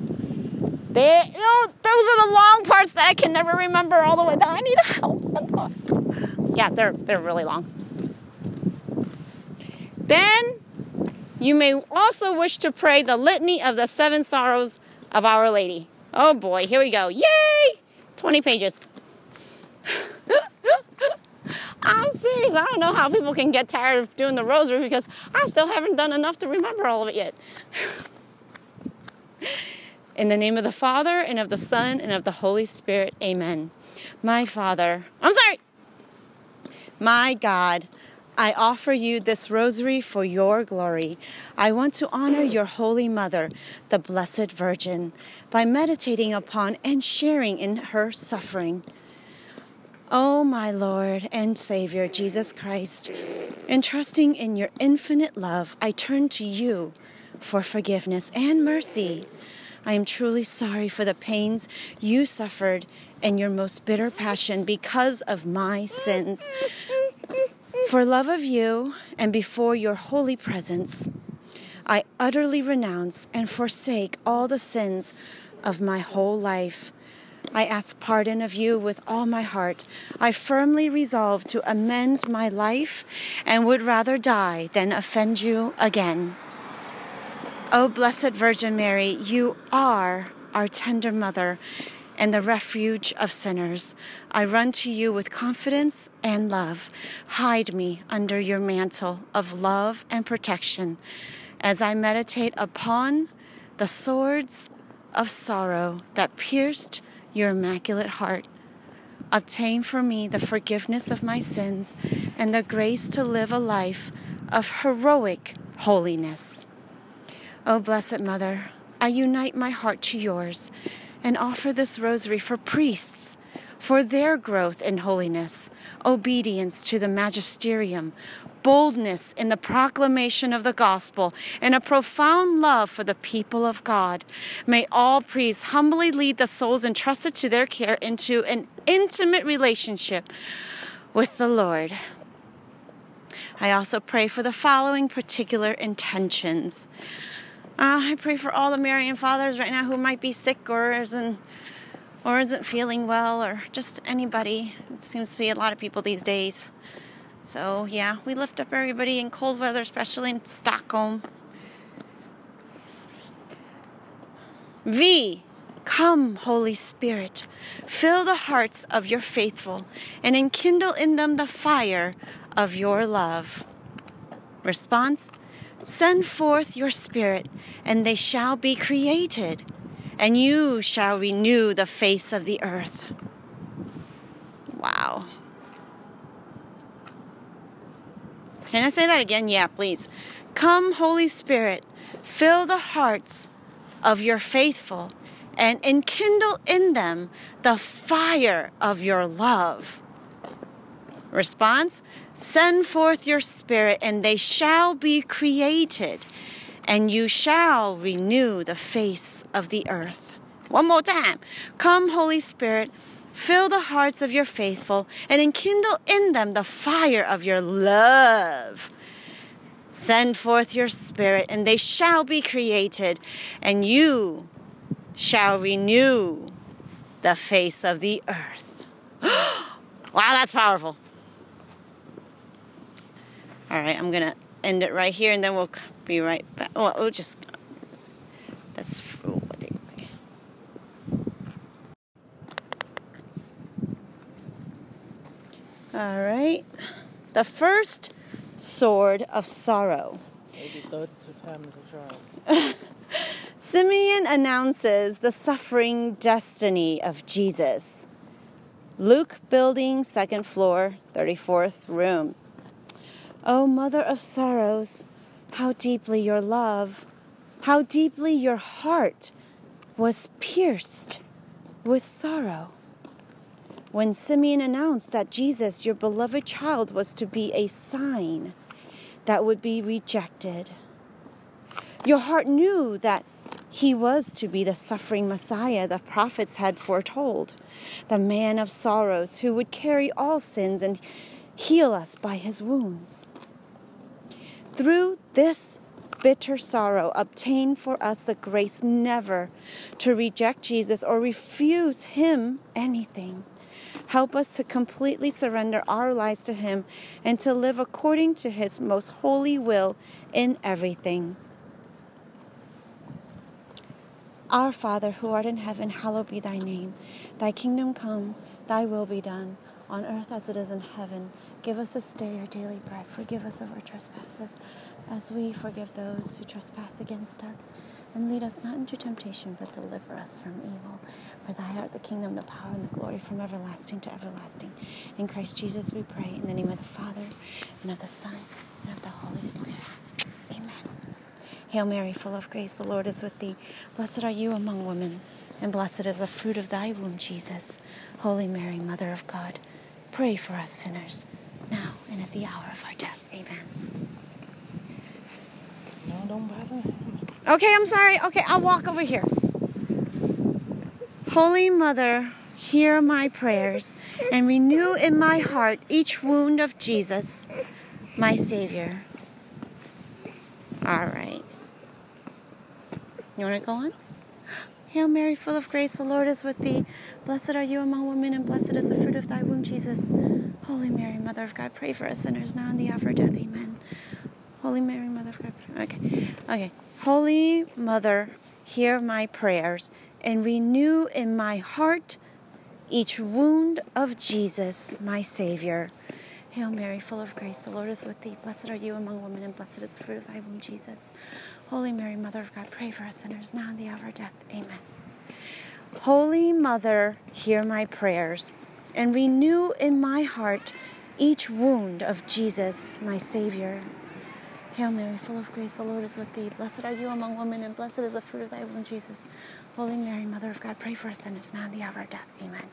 You oh, know, those are the long parts that I can never remember all the way down. I need help. Yeah, they're they're really long. Then you may also wish to pray the litany of the seven sorrows of Our Lady. Oh boy, here we go. Yay! 20 pages. I'm serious. I don't know how people can get tired of doing the rosary because I still haven't done enough to remember all of it yet. In the name of the Father, and of the Son, and of the Holy Spirit, amen. My Father, I'm sorry. My God, I offer you this rosary for your glory. I want to honor your Holy Mother, the Blessed Virgin, by meditating upon and sharing in her suffering. O oh, my Lord and Savior, Jesus Christ, entrusting in your infinite love, I turn to you for forgiveness and mercy. I am truly sorry for the pains you suffered and your most bitter passion because of my sins. For love of you and before your holy presence, I utterly renounce and forsake all the sins of my whole life. I ask pardon of you with all my heart. I firmly resolve to amend my life and would rather die than offend you again. O oh, Blessed Virgin Mary, you are our tender mother and the refuge of sinners. I run to you with confidence and love. Hide me under your mantle of love and protection as I meditate upon the swords of sorrow that pierced your immaculate heart. Obtain for me the forgiveness of my sins and the grace to live a life of heroic holiness. O oh, Blessed Mother, I unite my heart to yours and offer this rosary for priests, for their growth in holiness, obedience to the magisterium, boldness in the proclamation of the gospel, and a profound love for the people of God. May all priests humbly lead the souls entrusted to their care into an intimate relationship with the Lord. I also pray for the following particular intentions. Uh, I pray for all the Marian fathers right now who might be sick or isn't or isn't feeling well or just anybody. It seems to be a lot of people these days. So, yeah, we lift up everybody in cold weather, especially in Stockholm. V. Come, Holy Spirit, fill the hearts of your faithful and enkindle in them the fire of your love. Response Send forth your Spirit, and they shall be created, and you shall renew the face of the earth. Wow. Can I say that again? Yeah, please. Come, Holy Spirit, fill the hearts of your faithful and enkindle in them the fire of your love. Response Send forth your spirit, and they shall be created, and you shall renew the face of the earth. One more time. Come, Holy Spirit, fill the hearts of your faithful, and enkindle in them the fire of your love. Send forth your spirit, and they shall be created, and you shall renew the face of the earth. wow, that's powerful. All right, I'm gonna end it right here, and then we'll be right back. Well, we'll just that's. All right, the first sword of sorrow. Maybe third time is a charm. Simeon announces the suffering destiny of Jesus. Luke building, second floor, 34th room. O Mother of Sorrows, how deeply your love, how deeply your heart was pierced with sorrow. When Simeon announced that Jesus, your beloved child, was to be a sign that would be rejected, your heart knew that he was to be the suffering Messiah the prophets had foretold, the man of sorrows who would carry all sins and heal us by his wounds. Through this bitter sorrow, obtain for us the grace never to reject Jesus or refuse him anything. Help us to completely surrender our lives to him and to live according to his most holy will in everything. Our Father, who art in heaven, hallowed be thy name. Thy kingdom come, thy will be done, on earth as it is in heaven. Give us this day our daily bread. Forgive us of our trespasses, as we forgive those who trespass against us. And lead us not into temptation, but deliver us from evil. For thy art the kingdom, the power, and the glory from everlasting to everlasting. In Christ Jesus we pray, in the name of the Father, and of the Son, and of the Holy Spirit. Amen. Hail Mary, full of grace, the Lord is with thee. Blessed are you among women, and blessed is the fruit of thy womb, Jesus. Holy Mary, Mother of God, pray for us sinners, now and at the hour of our death. Amen. No, don't bother. Okay, I'm sorry. Okay, I'll walk over here. Holy Mother, hear my prayers and renew in my heart each wound of Jesus, my Savior. All right. You want to go on? Hail Mary, full of grace, the Lord is with thee. Blessed are you among women, and blessed is the fruit of thy womb, Jesus. Holy Mary, Mother of God, pray for us sinners now and the hour of death. Amen. Holy Mary, Mother of God. Okay. Okay. Holy Mother, hear my prayers and renew in my heart each wound of Jesus, my Savior. Hail Mary, full of grace, the Lord is with thee. Blessed are you among women, and blessed is the fruit of thy womb, Jesus. Holy Mary, Mother of God, pray for us sinners now and the hour of our death. Amen. Holy Mother, hear my prayers and renew in my heart each wound of Jesus, my Savior. Hail Mary, full of grace, the Lord is with thee. Blessed are you among women, and blessed is the fruit of thy womb, Jesus. Holy Mary, Mother of God, pray for us sinners now and the hour of our death. Amen.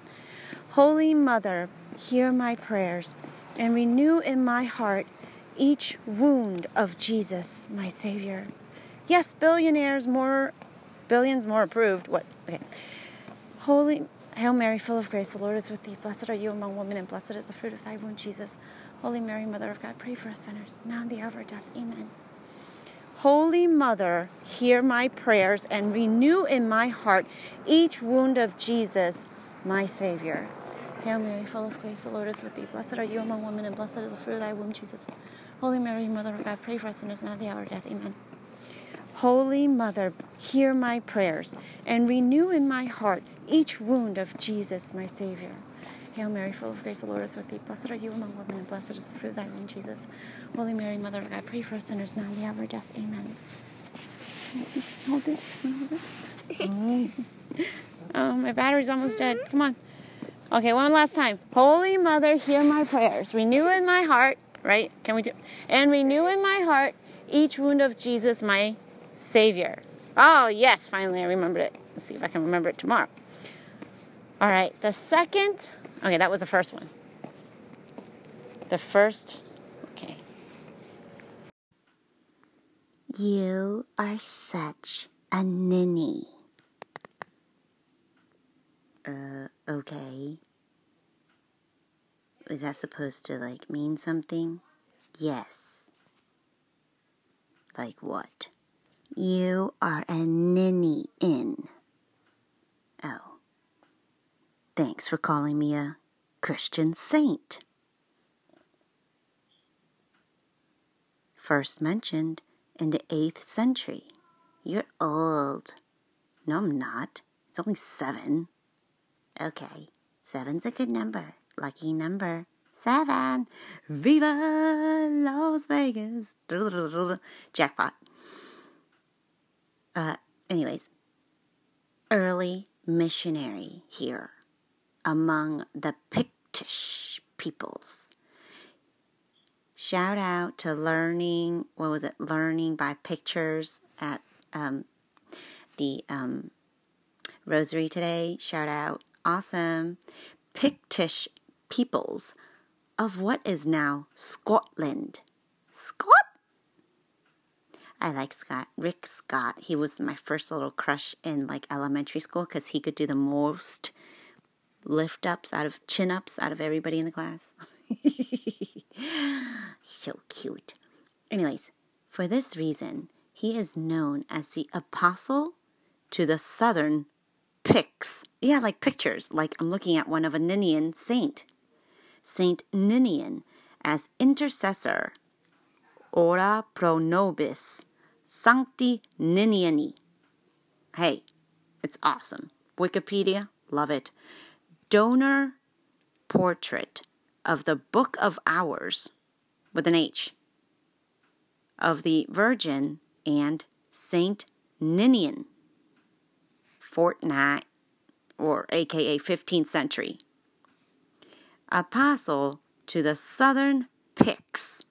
Holy Mother, hear my prayers and renew in my heart each wound of Jesus, my Savior. Yes, billionaires more, billions more approved. What? Okay. Holy Hail Mary, full of grace, the Lord is with thee. Blessed are you among women, and blessed is the fruit of thy womb, Jesus. Holy Mary, Mother of God, pray for us sinners, now and the hour of our death. Amen. Holy Mother, hear my prayers and renew in my heart each wound of Jesus, my Savior. Hail Mary, full of grace, the Lord is with thee. Blessed are you among women, and blessed is the fruit of thy womb, Jesus. Holy Mary, Mother of God, pray for us sinners now at the hour of death. Amen. Holy Mother, hear my prayers, and renew in my heart each wound of Jesus, my Savior. Hail Mary, full of grace, the Lord is with thee. Blessed are you among women, and blessed is the fruit of thy womb, Jesus. Holy Mary, Mother of God, pray for us sinners now at the hour of death. Amen. Hold it. Hold it. Oh, my battery's almost dead. Come on. Okay, one last time. Holy Mother, hear my prayers. Renew in my heart, right? Can we do? And renew in my heart each wound of Jesus, my Savior. Oh, yes, finally I remembered it. Let's see if I can remember it tomorrow. All right, the second, okay, that was the first one. The first, okay. You are such a ninny. Uh, okay. Is that supposed to, like, mean something? Yes. Like what? You are a ninny in. Oh. Thanks for calling me a Christian saint. First mentioned in the 8th century. You're old. No, I'm not. It's only seven. Okay, seven's a good number. Lucky number. Seven. Viva Las Vegas. Jackpot. Uh, anyways, early missionary here among the Pictish peoples. Shout out to learning, what was it, learning by pictures at um, the um, Rosary today. Shout out, awesome. Pictish peoples of what is now Scotland. Scott? I like Scott. Rick Scott. He was my first little crush in like elementary school because he could do the most lift ups out of chin ups out of everybody in the class. so cute. Anyways, for this reason, he is known as the apostle to the southern Picts. Yeah, like pictures. Like I'm looking at one of a Ninian saint. Saint Ninian as intercessor. Ora pro nobis. Sancti Niniani. Hey, it's awesome. Wikipedia, love it. Donor portrait of the Book of Hours with an H of the Virgin and Saint Ninian fortnight, or aka 15th century. Apostle to the southern Picts.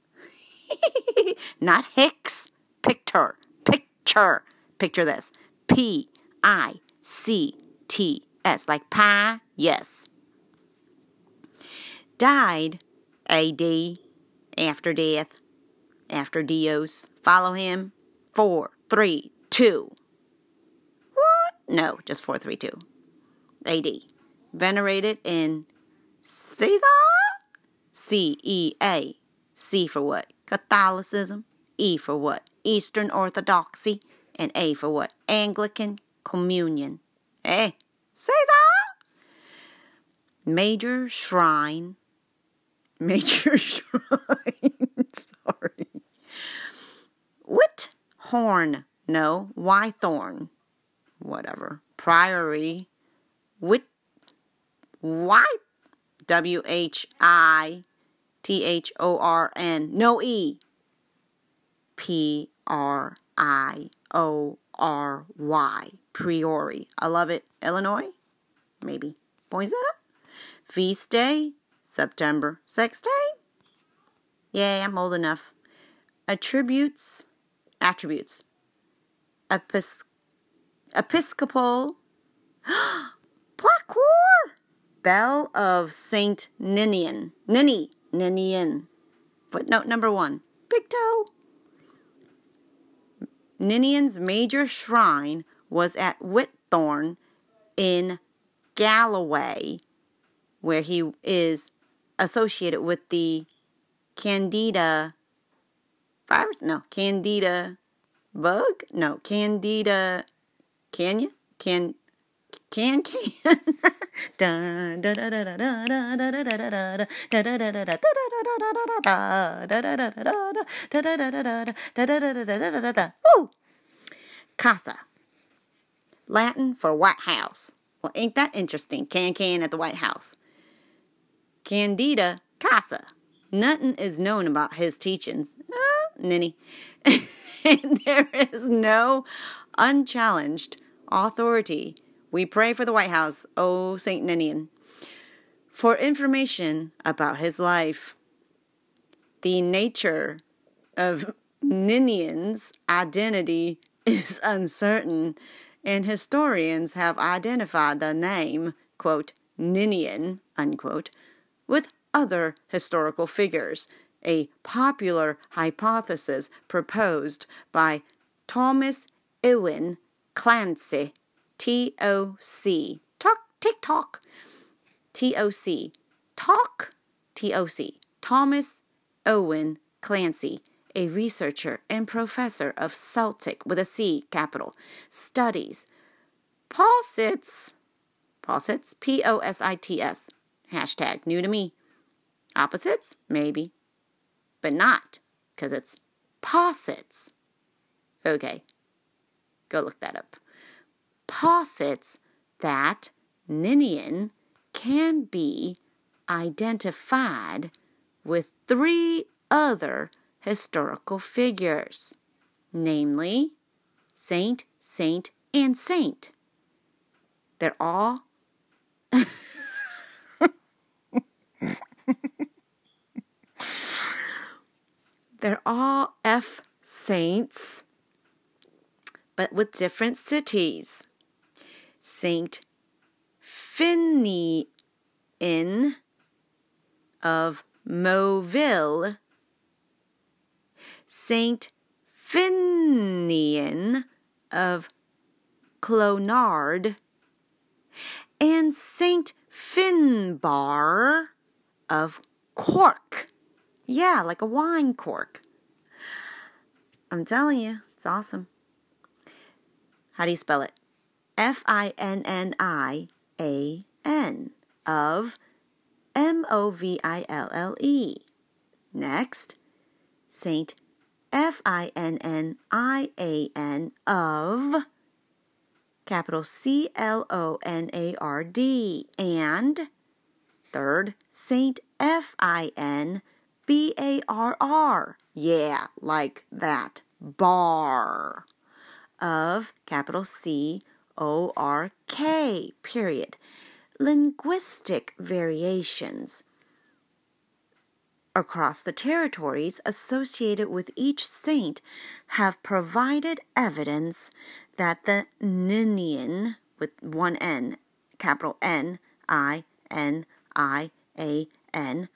Not Hicks, picture, picture. Picture this P I C T S, like pie, yes. Died AD, after death, after Dios. Follow him. Four, three, two. What? No, just 432 AD. Venerated in Caesar? C E A. C for what? Catholicism. E for what? Eastern Orthodoxy. And A for what? Anglican Communion. Eh? Caesar? Major Shrine. Major Shrine. Sorry. Whit Horn. No, Wythorn whatever. Priory. Whit. Why? W H I T H O R N. No E. P R I O R Y. Priori. I love it. Illinois? Maybe. Poinsettia? Feast day? September 6th day? Yay, I'm old enough. Attributes. Attributes. Epis- Episcopal Parkour Bell of Saint Ninian. Ninny. Ninian. Footnote number one. Big toe. Ninian's major shrine was at Whithorn in Galloway, where he is associated with the Candida virus. No, Candida bug. No, Candida can you? Can can can. Woo! Casa. Latin for White House. Well, ain't that interesting? Can can at the White House. Candida Casa. Nothing is known about his teachings. Uh, ninny. and there is no unchallenged authority we pray for the White House, O Saint Ninian, for information about his life. The nature of Ninian's identity is uncertain, and historians have identified the name, quote, Ninian, unquote, with other historical figures, a popular hypothesis proposed by Thomas Ewen Clancy, T O C, talk, tick tock, T O C, talk, T O C, Thomas Owen Clancy, a researcher and professor of Celtic with a C capital, studies posits, posits, P O S I T S, hashtag new to me. Opposites? Maybe. But not, because it's posits. Okay, go look that up. Posits that Ninian can be identified with three other historical figures, namely Saint, Saint, and Saint. They're all They're all F saints, but with different cities. Saint Finnian of Moville, Saint Finnian of Clonard, and Saint Finbar of Cork. Yeah, like a wine cork. I'm telling you, it's awesome. How do you spell it? F I N N I A N of M O V I L L E. Next, Saint F I N N I A N of capital C L O N A R D. And third, Saint F I N B A R R. Yeah, like that. Bar. Of capital C O R K, period. Linguistic variations across the territories associated with each saint have provided evidence that the Ninian, with one N, capital N I N I A N,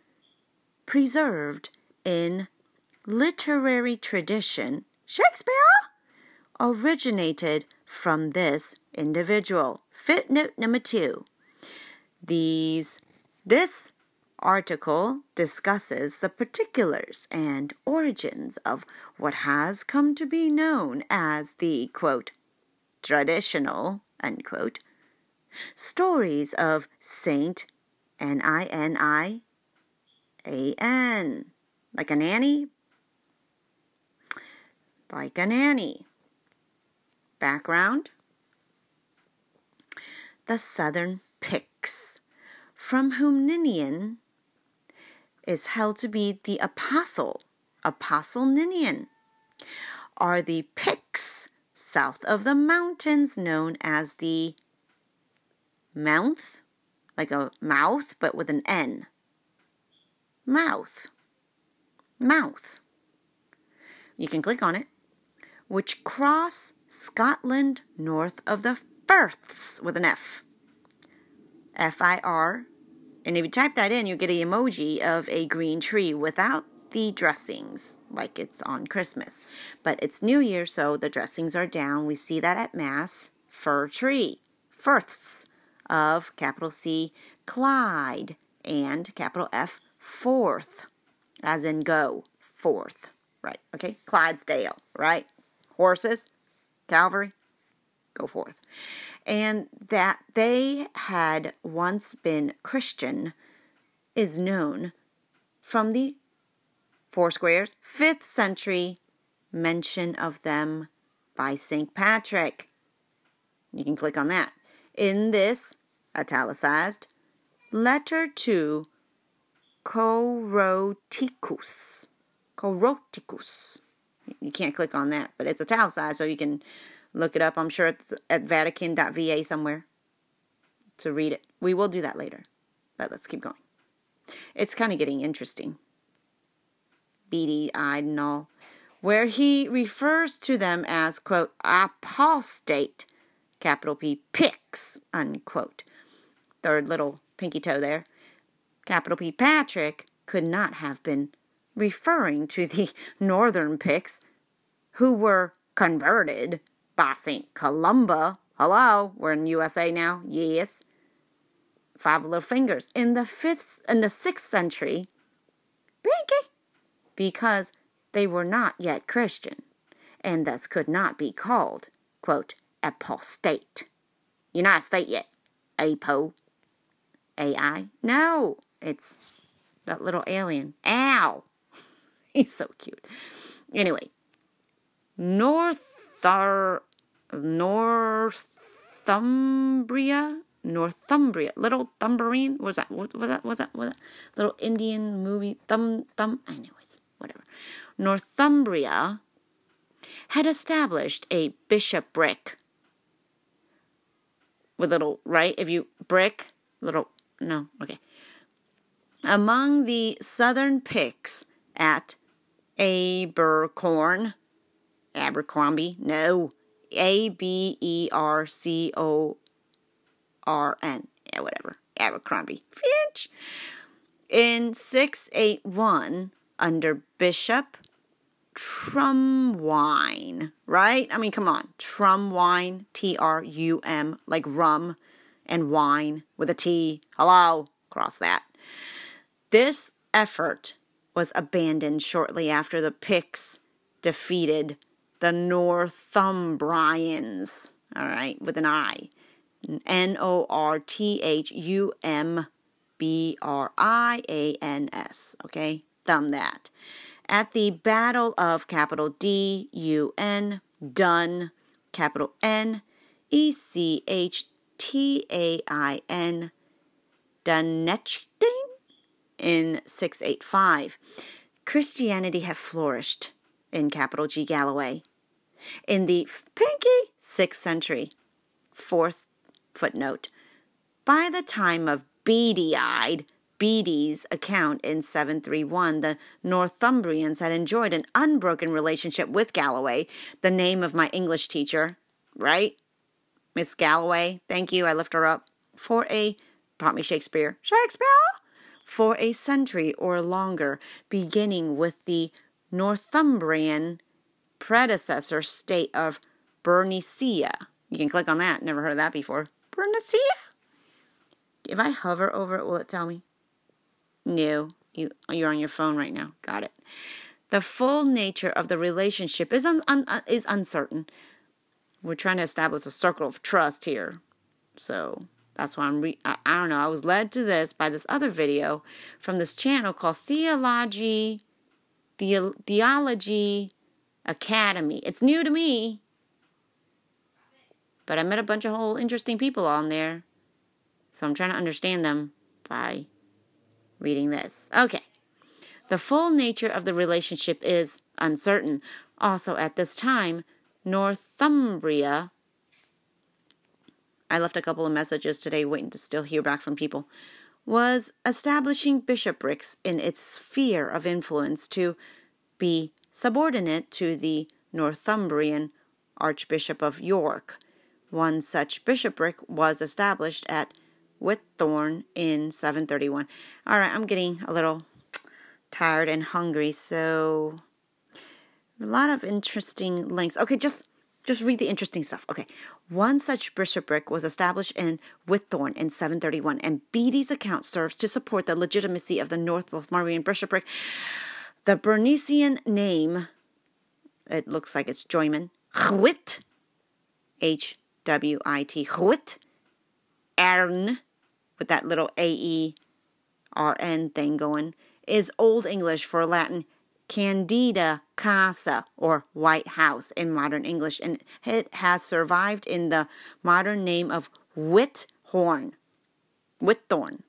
preserved in literary tradition, Shakespeare originated from this individual. Footnote number two. These, this article discusses the particulars and origins of what has come to be known as the quote, traditional unquote, stories of Saint N I N I A N, like a nanny, like a nanny. Background The Southern Picts, from whom Ninian is held to be the apostle, Apostle Ninian, are the Picts south of the mountains known as the Mounth, like a mouth, but with an N. Mouth. Mouth. You can click on it, which cross Scotland north of the Firths with an F. F I R. And if you type that in, you get an emoji of a green tree without the dressings, like it's on Christmas. But it's New Year, so the dressings are down. We see that at Mass. Fir tree. Firths of capital C, Clyde, and capital F, Forth, as in go, forth. Right, okay? Clydesdale, right? Horses, Calvary, go forth. and that they had once been Christian is known from the Foursquare's 5th century mention of them by St. Patrick. You can click on that. In this italicized letter to Coroticus. Coroticus. You can't click on that, but it's italicized, so you can look it up. I'm sure it's at vatican.va somewhere to read it. We will do that later, but let's keep going. It's kind of getting interesting. Beady eyed and all. Where he refers to them as, quote, apostate, capital P, Picts, unquote. Third little pinky toe there. Capital P Patrick could not have been referring to the northern Picts who were converted by St. Columba. Hello, we're in USA now. Yes. Five little fingers. In the fifth in the sixth century, Pinky, because they were not yet Christian, and thus could not be called, quote, apostate. You're not a state yet. Apo. AI? No, it's that little alien. Ow! He's so cute. Anyway, Northar, Northumbria, Northumbria, little Thumbarine. Was that? What was that? Was that? Was that? Little Indian movie. Thumb, thumb. Anyways, whatever. Northumbria had established a bishopric with little right. If you brick, little no, okay. Among the southern Picts at Abercorn, Abercrombie, no, A B E R C O R N, yeah, whatever, Abercrombie, Finch. In 681, under Bishop Trumwine, right? I mean, come on, Trumwine, T R U M, like rum and wine with a T. Hello, cross that. This effort was abandoned shortly after the Picts defeated the Northumbrians, all right, with an I. N O R T H U M B R I A N S, okay? Thumb that. At the Battle of capital D U N, Dun, capital N E C H T A I N, Dunechtain in 685. Christianity had flourished in capital G Galloway. In the pinky 6th century, fourth footnote, by the time of Beady eyed Bede's account in 731, the Northumbrians had enjoyed an unbroken relationship with Galloway, the name of my English teacher, right? Miss Galloway, thank you, I lift her up, for a, taught me Shakespeare, Shakespeare, for a century or longer, beginning with the Northumbrian predecessor state of Bernicia. You can click on that, never heard that before. Bernicia? If I hover over it, will it tell me? No, you, you're on your phone right now. Got it. The full nature of the relationship is, un, un, uh, is uncertain. We're trying to establish a circle of trust here. So that's why I'm, re- I, I don't know, I was led to this by this other video from this channel called Theology, the- Theology Academy. It's new to me, but I met a bunch of whole interesting people on there. So I'm trying to understand them by reading this. Okay. The full nature of the relationship is uncertain. Also, at this time, Northumbria. I left a couple of messages today waiting to still hear back from people. Was establishing bishoprics in its sphere of influence to be subordinate to the Northumbrian Archbishop of York. One such bishopric was established at Whithorn in 731. All right, I'm getting a little tired and hungry, so a lot of interesting links. Okay, just just read the interesting stuff. Okay. One such bishopric was established in Whithorn in 731, and Bede's account serves to support the legitimacy of the North Northumbrian bishopric. The Bernician name, it looks like it's Joyman, Chwit, H W I T, Whit Ern, with that little A E R N thing going, is Old English for Latin Candida Casa or White House in modern English, and it has survived in the modern name of Whithorn. Whitthorn.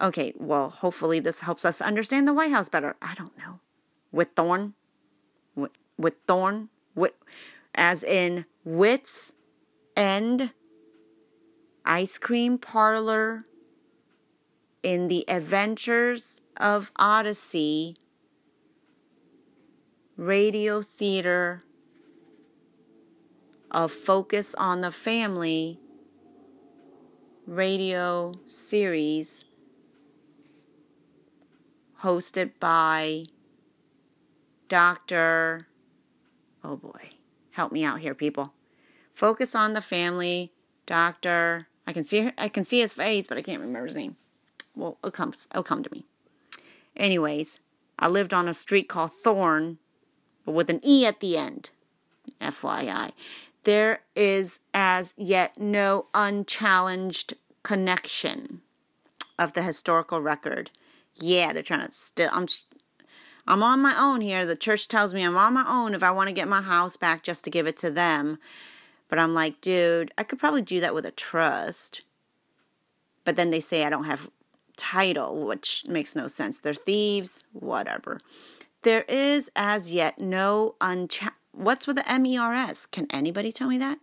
Okay, well, hopefully this helps us understand the White House better. I don't know. Whitthorn? Whitthorn? Whit, as in Whit's End Ice Cream Parlor in the Adventures of Odyssey radio theater of Focus on the Family radio series hosted by Dr. Oh boy, help me out here, people. Focus on the family, Doctor. I can see I can see his face, but I can't remember his name. Well, it'll come, it'll come to me. Anyways, I lived on a street called Thorn, but with an E at the end. FYI. There is as yet no unchallenged connection of the historical record. Yeah, they're trying to still. I'm I'm on my own here. The church tells me I'm on my own if I want to get my house back just to give it to them. But I'm like, dude, I could probably do that with a trust. But then they say I don't have title, which makes no sense. They're thieves, whatever. There is as yet no uncha. What's with the MERS? Can anybody tell me that?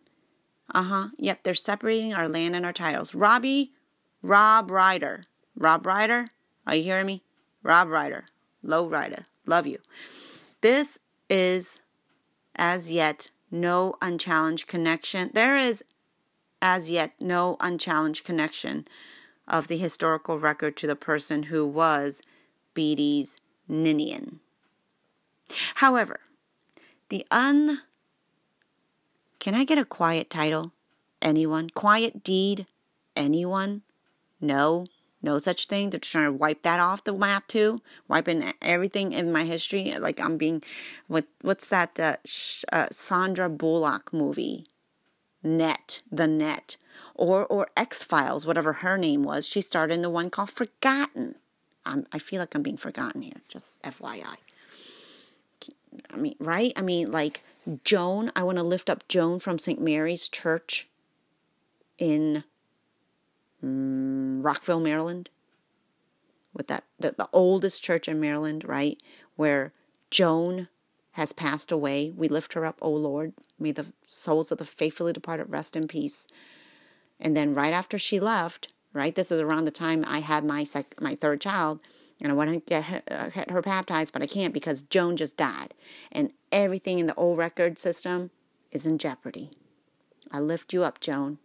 Uh huh. Yep, they're separating our land and our titles. Robbie, Rob Ryder. Rob Ryder? Are you hearing me? Rob Ryder. Low Rider. Love you. This is as yet no unchallenged connection. There is as yet no unchallenged connection of the historical record to the person who was Beatty's Ninian. However, the un. Can I get a quiet title? Anyone? Quiet deed? Anyone? No no such thing. They're trying to wipe that off the map too, wiping everything in my history. Like I'm being, what what's that uh, uh, Sandra Bullock movie? Net, the Net, or or X Files, whatever her name was. She starred in the one called Forgotten. I'm, I feel like I'm being forgotten here. Just FYI. I mean, right? I mean, like Joan. I want to lift up Joan from St. Mary's Church in mm, Rockville, Maryland, with that the, the oldest church in Maryland, right, where Joan has passed away. We lift her up, O Lord. May the souls of the faithfully departed rest in peace. And then right after she left, right, this is around the time I had my sec- my third child, and I want to get her, uh, get her baptized, but I can't because Joan just died, and everything in the old record system is in jeopardy. I lift you up, Joan.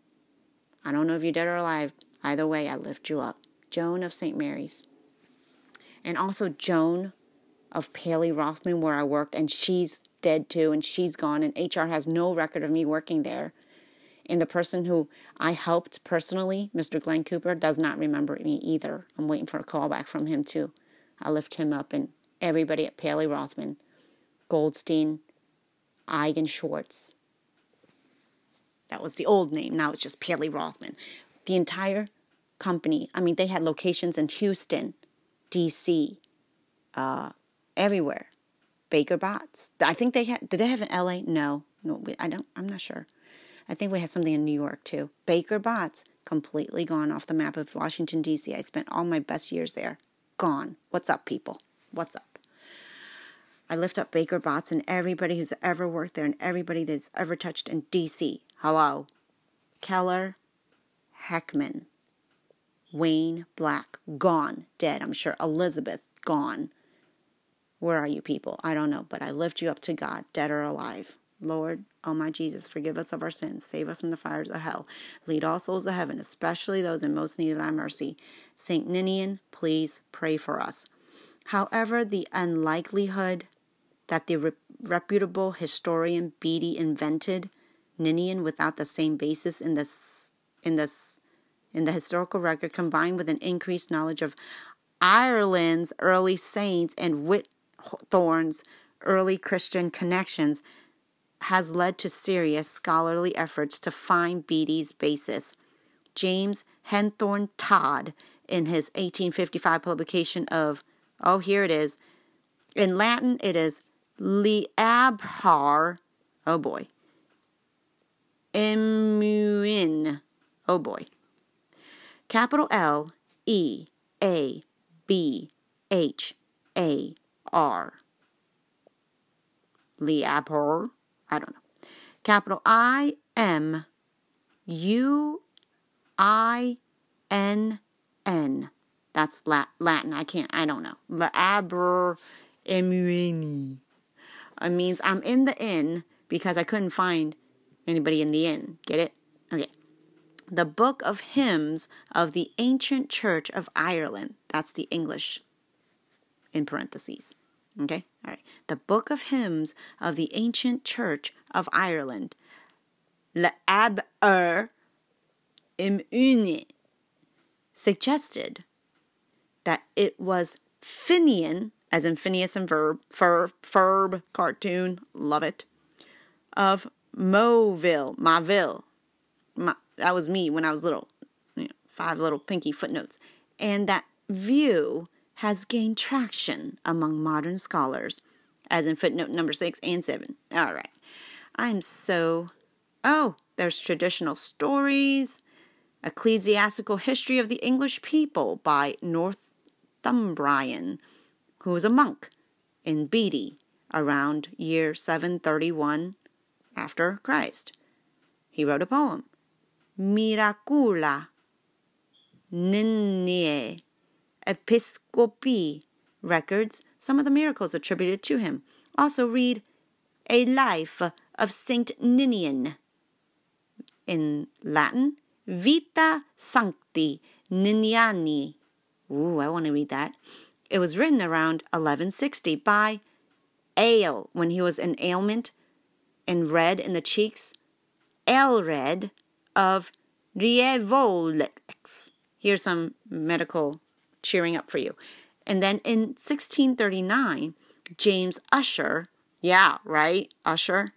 I don't know if you're dead or alive. Either way, I lift you up. Joan of St. Mary's. And also Joan of Paley Rothman, where I worked, and she's dead too, and she's gone, and HR has no record of me working there. And the person who I helped personally, Mr. Glenn Cooper, does not remember me either. I'm waiting for a call back from him too. I lift him up, and everybody at Paley Rothman, Goldstein, Eigen Schwartz, that was the old name. Now it's just Paley Rothman. The entire company, I mean, they had locations in Houston, D.C., uh, everywhere. Baker Botts. I think they had, did they have in L.A.? No. No, I don't, I'm not sure. I think we had something in New York too. Baker Botts, completely gone off the map of Washington, D.C. I spent all my best years there. Gone. What's up, people? What's up? I lift up Baker Botts and everybody who's ever worked there and everybody that's ever touched in D.C. Hello. Keller, Heckman, Wayne Black, gone, dead. I'm sure Elizabeth, gone. Where are you people? I don't know, but I lift you up to God, dead or alive. Lord, oh my Jesus, forgive us of our sins, save us from the fires of hell, lead all souls to heaven, especially those in most need of thy mercy. Saint Ninian, please pray for us. However, the unlikelihood that the reputable historian Beatty invented Ninian without the same basis in this in this in the historical record combined with an increased knowledge of Ireland's early saints and Whithorn's early Christian connections has led to serious scholarly efforts to find Beatty's basis. James Henthorn Todd, in his 1855 publication of, oh, here it is. In Latin, it is Leabhar, oh boy, Emuin, oh boy. Capital L E A B H A R. Leabhar, I don't know. Capital I M U I N N. That's Latin. I can't, I don't know. Leabhar Emuini. It means I'm in the inn because I couldn't find anybody in the inn. Get it? Okay. The Book of Hymns of the Ancient Church of Ireland. That's the English in parentheses. Okay? All right. The Book of Hymns of the Ancient Church of Ireland. Le Ab Er Im Uni suggested that it was Finnian, as in Phineas and Verb, Ferb, Ferb cartoon, love it, of Moville, Maville. Ma, that was me when I was little. You know, five little pinky footnotes. And that view has gained traction among modern scholars, as in footnote number six and seven. All right. I'm so. Oh, there's traditional stories, ecclesiastical history of the English people by Northumbrian, who was a monk in Beatty around year 731 after Christ. He wrote a poem, Miracula Ninnie Episcopi records some of the miracles attributed to him. Also read A Life of Saint Ninian. In Latin, Vita Sancti Niniani. Ooh, I want to read that. It was written around 1160 by Ale when he was in ailment and red in the cheeks. Aelred of Rievaulx. Here's some medical cheering up for you. And then in 1639, James Ussher, yeah, right, Usher,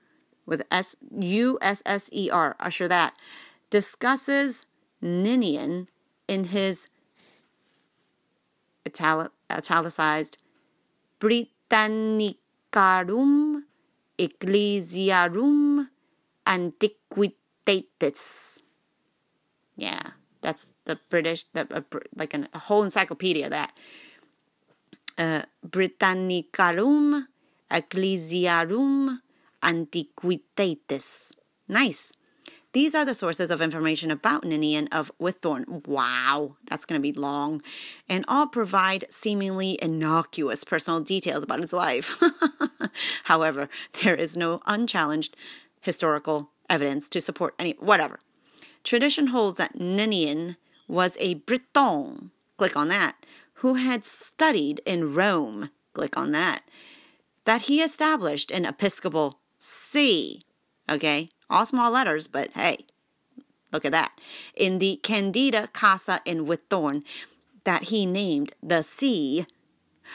with S U S S E R, Usher that, discusses Ninian in his italic, italicized Britannicarum Ecclesiarum Antiquitatis. Yeah, that's the British, the, like an, a whole encyclopedia that. Uh, Britannicarum Ecclesiarum Antiquitatis. Nice. These are the sources of information about Ninian of Whithorn. Wow, that's going to be long. And all provide seemingly innocuous personal details about his life. However, there is no unchallenged historical evidence to support any, whatever. Tradition holds that Ninian was a Breton, click on that, who had studied in Rome, click on that, that he established an Episcopal see, okay, all small letters, but hey, look at that. In the Candida Casa in Whithorn, that he named the see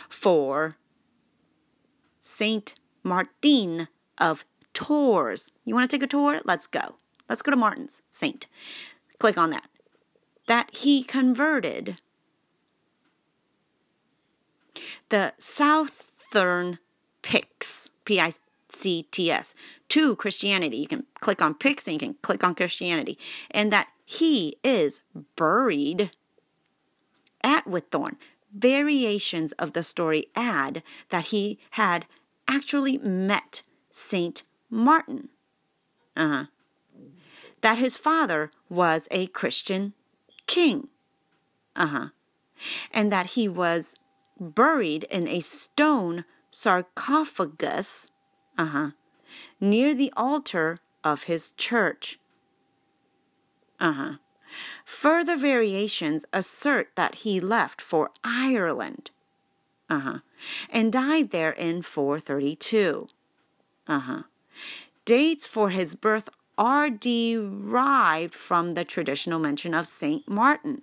for Saint Martin of Tours. You want to take a tour? Let's go. Let's go to Martin's Saint. Click on that. That he converted the Southern Picts, P I C T S, to Christianity. You can click on Picts and you can click on Christianity. And that he is buried at Whithorn. Variations of the story add that he had actually met Saint Martin. Uh huh. That his father was a Christian king. Uh huh. And that he was buried in a stone sarcophagus. Uh huh near the altar of his church. Uh huh. Further variations assert that he left for Ireland. Uh huh. And died there in 432. Uh huh. Dates for his birth are derived from the traditional mention of Saint Martin,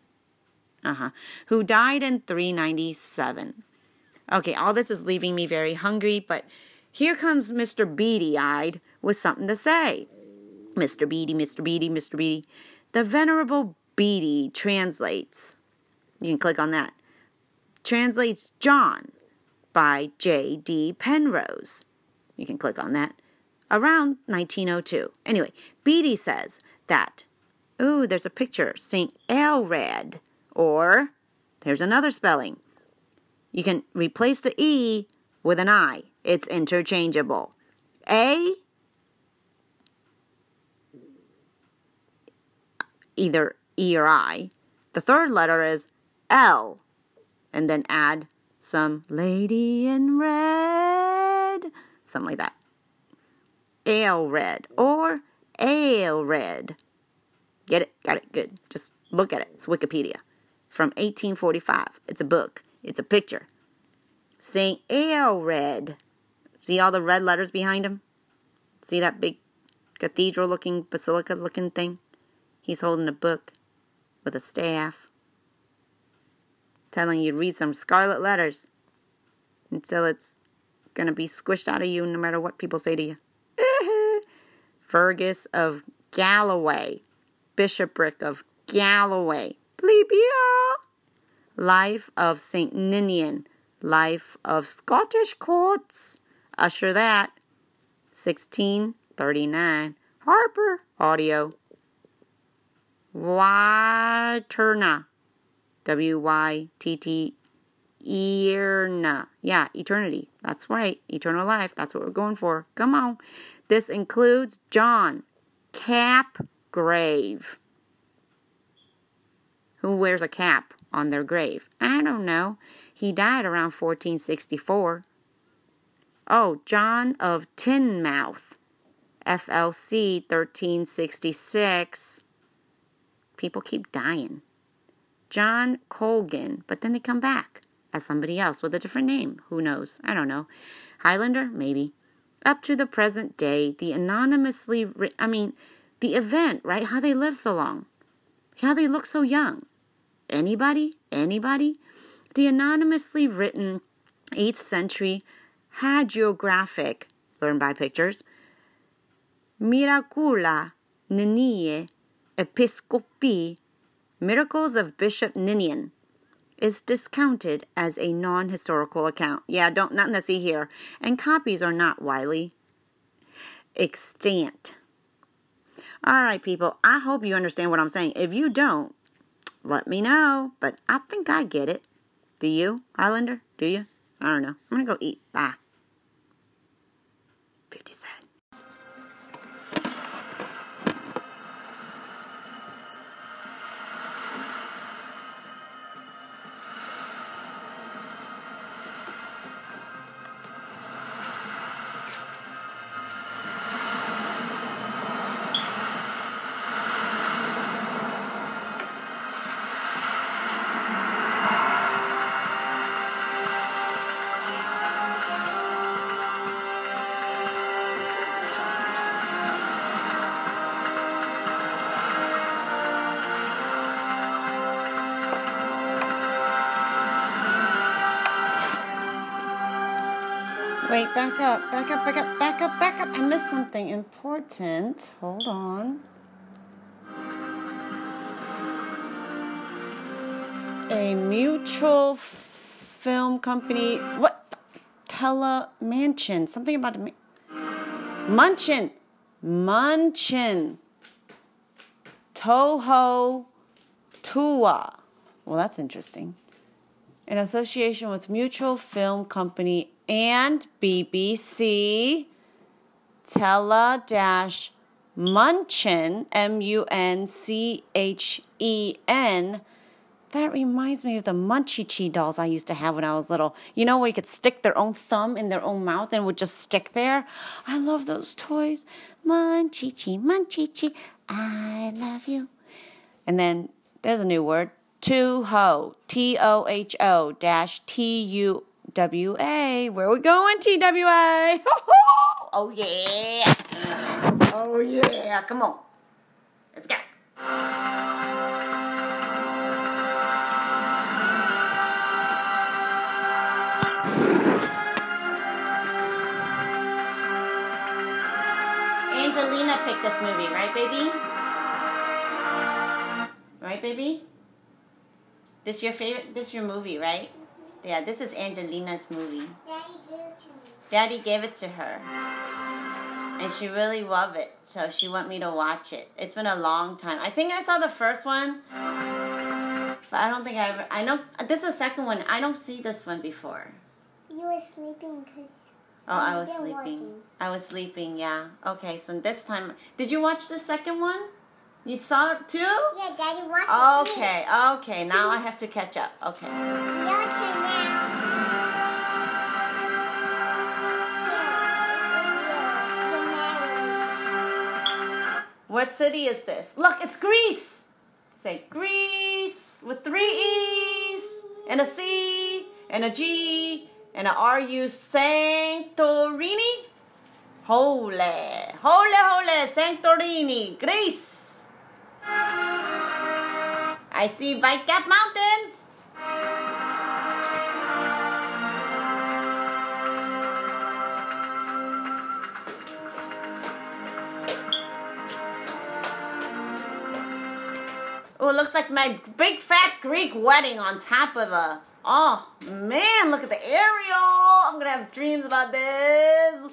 uh huh, who died in 397. Okay, all this is leaving me very hungry, but here comes Mr. Beady Eyed with something to say. Mr. Beatty, Mr. Beatty, Mr. Beatty. The Venerable Beatty translates. You can click on that. Translates John by J.D. Penrose. You can click on that. Around 1902. Anyway, Beatty says that, ooh, there's a picture, St. Aelred, or there's another spelling. You can replace the E with an I. It's interchangeable. A, either E or I. The third letter is L, and then add some lady in red, something like that. Ale red or ale red. Get it? Got it? Good. Just look at it. It's Wikipedia from 1845. It's a book, it's a picture. St. Aelred. See all the red letters behind him? See that big cathedral looking, basilica looking thing? He's holding a book with a staff, telling you to read some scarlet letters until it's going to be squished out of you no matter what people say to you. Fergus of Galloway, Bishopric of Galloway, Plebia. Life of St. Ninian, Life of Scottish Courts. Usher that. 1639. Harper Audio. Wyterna. W Y T T Earna. Yeah, eternity. That's right. Eternal life. That's what we're going for. Come on. This includes John Capgrave. Who wears a cap on their grave? I don't know. He died around 1464. Oh, John of Tynemouth. FLC 1366. People keep dying. John Colgan, but then they come back as somebody else with a different name. Who knows? I don't know. Highlander? Maybe. Up to the present day, the anonymously, ri- I mean, the event, right? How they live so long. How they look so young. Anybody? Anybody? The anonymously written 8th century hagiographic, learned by pictures, Miracula Niniae Episcopi, Miracles of Bishop Ninian, is discounted as a non historical account. Yeah, don't nothing to see here. And copies are not widely extant. All right, people, I hope you understand what I'm saying. If you don't, let me know. But I think I get it. Do you, Highlander? Do you? I don't know. I'm going to go eat. Bye. 57. Something important. Hold on. A mutual film company. What? Telemansion. Something about a. ma- Munchin. Munchin. Toho Tua. Well, that's interesting. In association with Mutual Film Company and BBC, Tela dash Munchin, M U N C H E N. That reminds me of the Munchie dolls I used to have when I was little. You know, where you could stick their own thumb in their own mouth and would just stick there? I love those toys. Munchie Munchie, I love you. And then there's a new word. Toho. T O H O dash T U W A. Where we going, T W A? Oh yeah. Oh yeah. Come on. Let's go. Angelina picked this movie, right, baby? Right, baby? This your favorite? This your movie, right? Yeah, this is Angelina's movie. Daddy gave it to me. Daddy gave it to her. And she really loved it, so she want me to watch it. It's been a long time. I think I saw the first one, but I don't think I ever. I know this is the second one. I don't see this one before. You were sleeping because. Oh, I was sleeping. watching. I was sleeping. Yeah. Okay, so this time, did you watch the second one? You saw it too? Yeah, Daddy watched it. Okay. Okay. Now I have to catch up. Okay. Your turn now. What city is this? Look, it's Greece. Say Greece with three E's and a C and a G and a R U Santorini. Holy, holy, holy Santorini, Greece. I see Whitecap Mountains. Oh, it looks like my big fat Greek wedding on top of a. Oh man, look at the aerial! I'm gonna have dreams about this.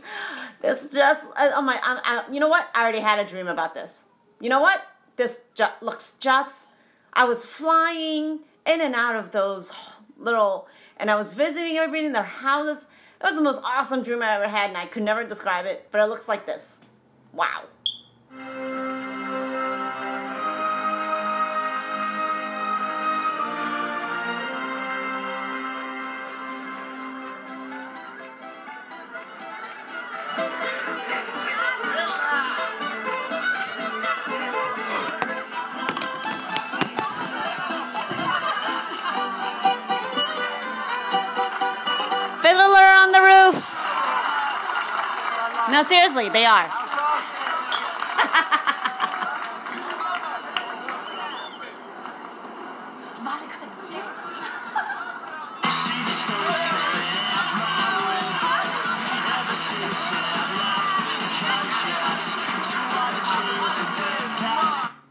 This just oh my, I, I, you know what? I already had a dream about this. You know what? This ju- looks just. I was flying in and out of those little, and I was visiting everybody in their houses. It was the most awesome dream I ever had, and I could never describe it. But it looks like this. Wow. No, seriously, they are.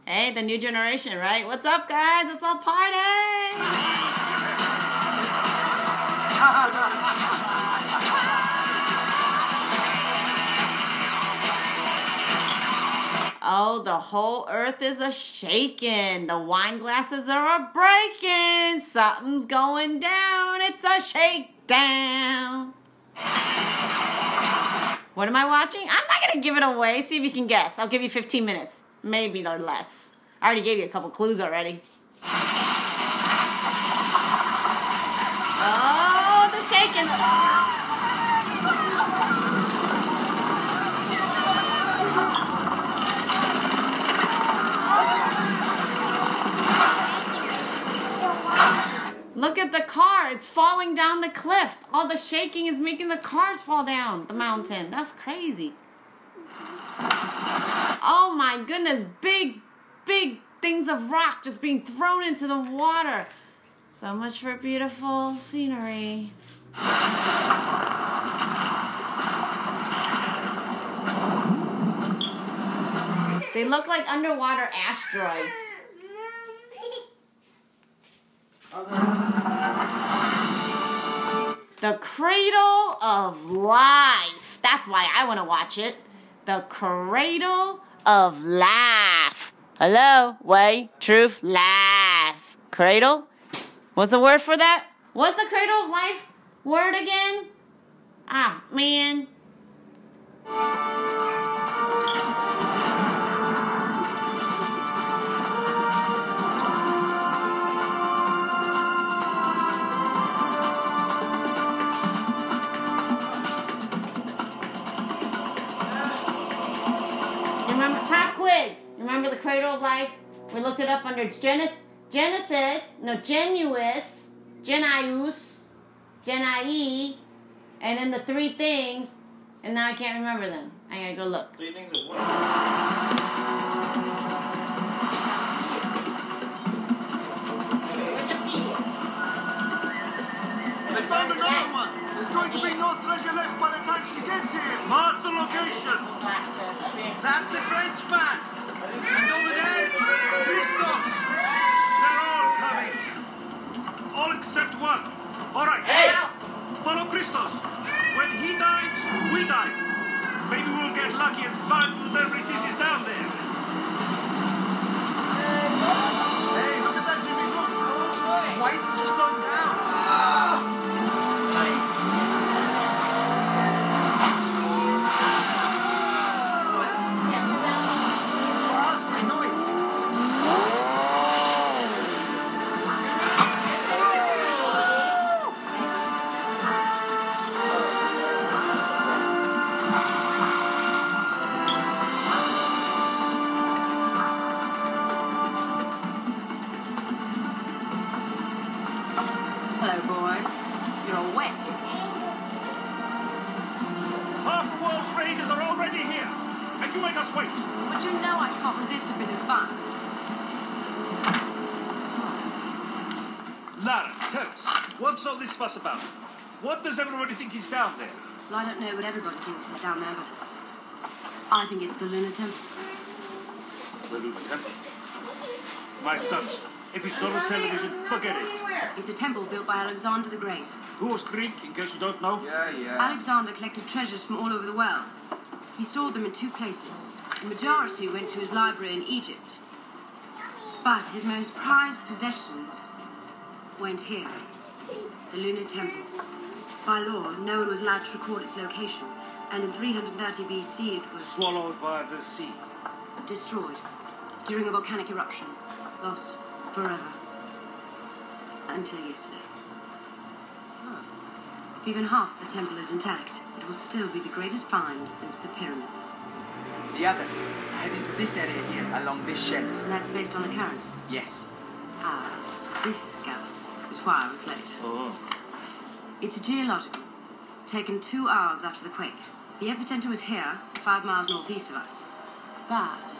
Hey, the new generation, right? What's up, guys? It's all party. Oh, the whole earth is a shaking. The wine glasses are a breaking. Something's going down. It's a shakedown. What am I watching? I'm not gonna give it away. See if you can guess. I'll give you 15 minutes, maybe or less. I already gave you a couple clues already. Oh, the shaking. Look at the car. It's falling down the cliff. All the shaking is making the cars fall down the mountain. That's crazy. Oh my goodness. Big, big things of rock just being thrown into the water. So much for beautiful scenery. They look like underwater asteroids. The Cradle of Life. That's why I want to watch it. The Cradle of Life. Hello? Way, truth, life. Cradle? What's the word for that? What's the Cradle of Life word again? Ah, man. Cradle of life? We looked it up under Genesis, Genesis, no Genuus, Genius, Genii, and then the three things, and now I can't remember them. I gotta go look. Three things of what? Wikipedia. They found another one. There's going going to be no treasure left by the time she gets here. Mark the location. That's the Frenchman. And over there, Christos. They're all coming. All except one. All right. Follow Christos. When he we. Maybe we'll get lucky and find is down there. Hey, look at that, Jimmy. Look. Why is it just slowing down? Well, I don't know what everybody thinks is down there, but I think it's the Luna Temple. The Luna Temple. My sons, if it's not on television, forget it. It's a temple built by Alexander the Great. Who was Greek, in case you don't know? Yeah, yeah. Alexander collected treasures from all over the world. He stored them in two places. The majority went to his library in Egypt. But his most prized possessions went here, the Luna Temple. By law, no one was allowed to record its location, and in 330 BC it was Swallowed by the sea. destroyed during a volcanic eruption, lost forever. Until yesterday. If even half the temple is intact, it will still be the greatest find since the pyramids. The others head into this area here along this shelf. And that's based on the currents. Yes. Ah, this, is Gallus, is why I was late. Oh. It's a geological, taken two hours after the quake. The epicenter was here, five miles northeast of us. But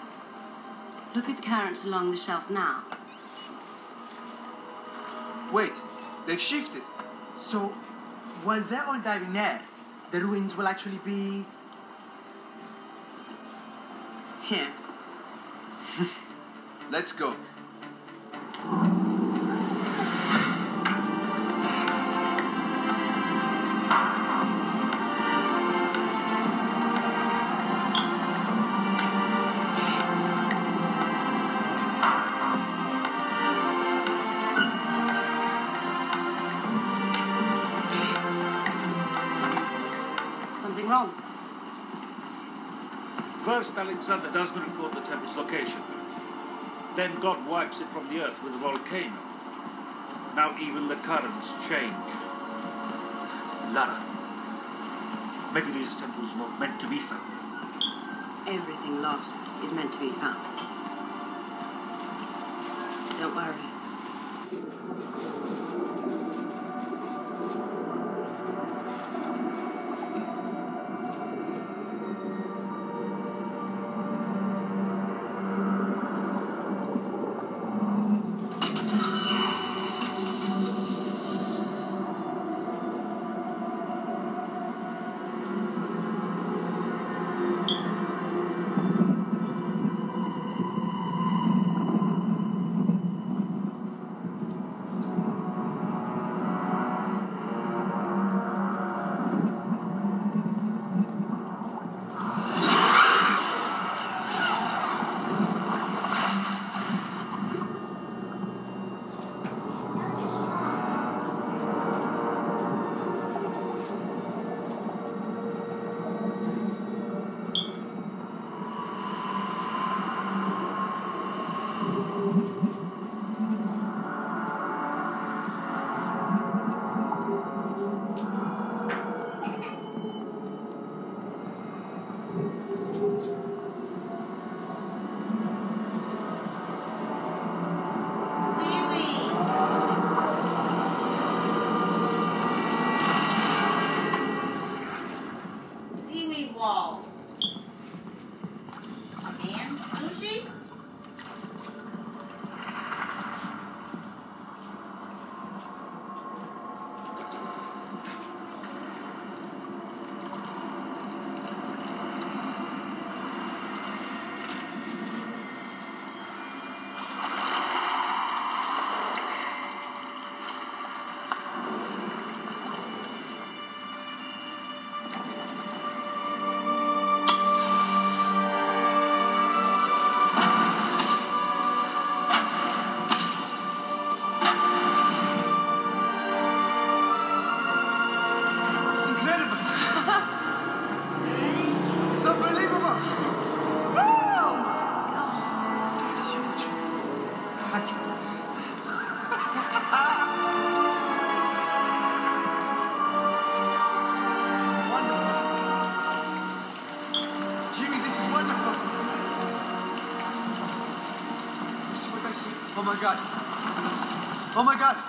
look at the currents along the shelf now. Wait, they've shifted. So, while they're all diving there, the ruins will actually be. Here. Let's go. First, Alexander doesn't record the temple's location. Then God wipes it from the earth with a volcano. Now even the currents change. Lara, maybe this temple's not meant to be found. Everything lost is meant to be found. Don't worry. Oh my god.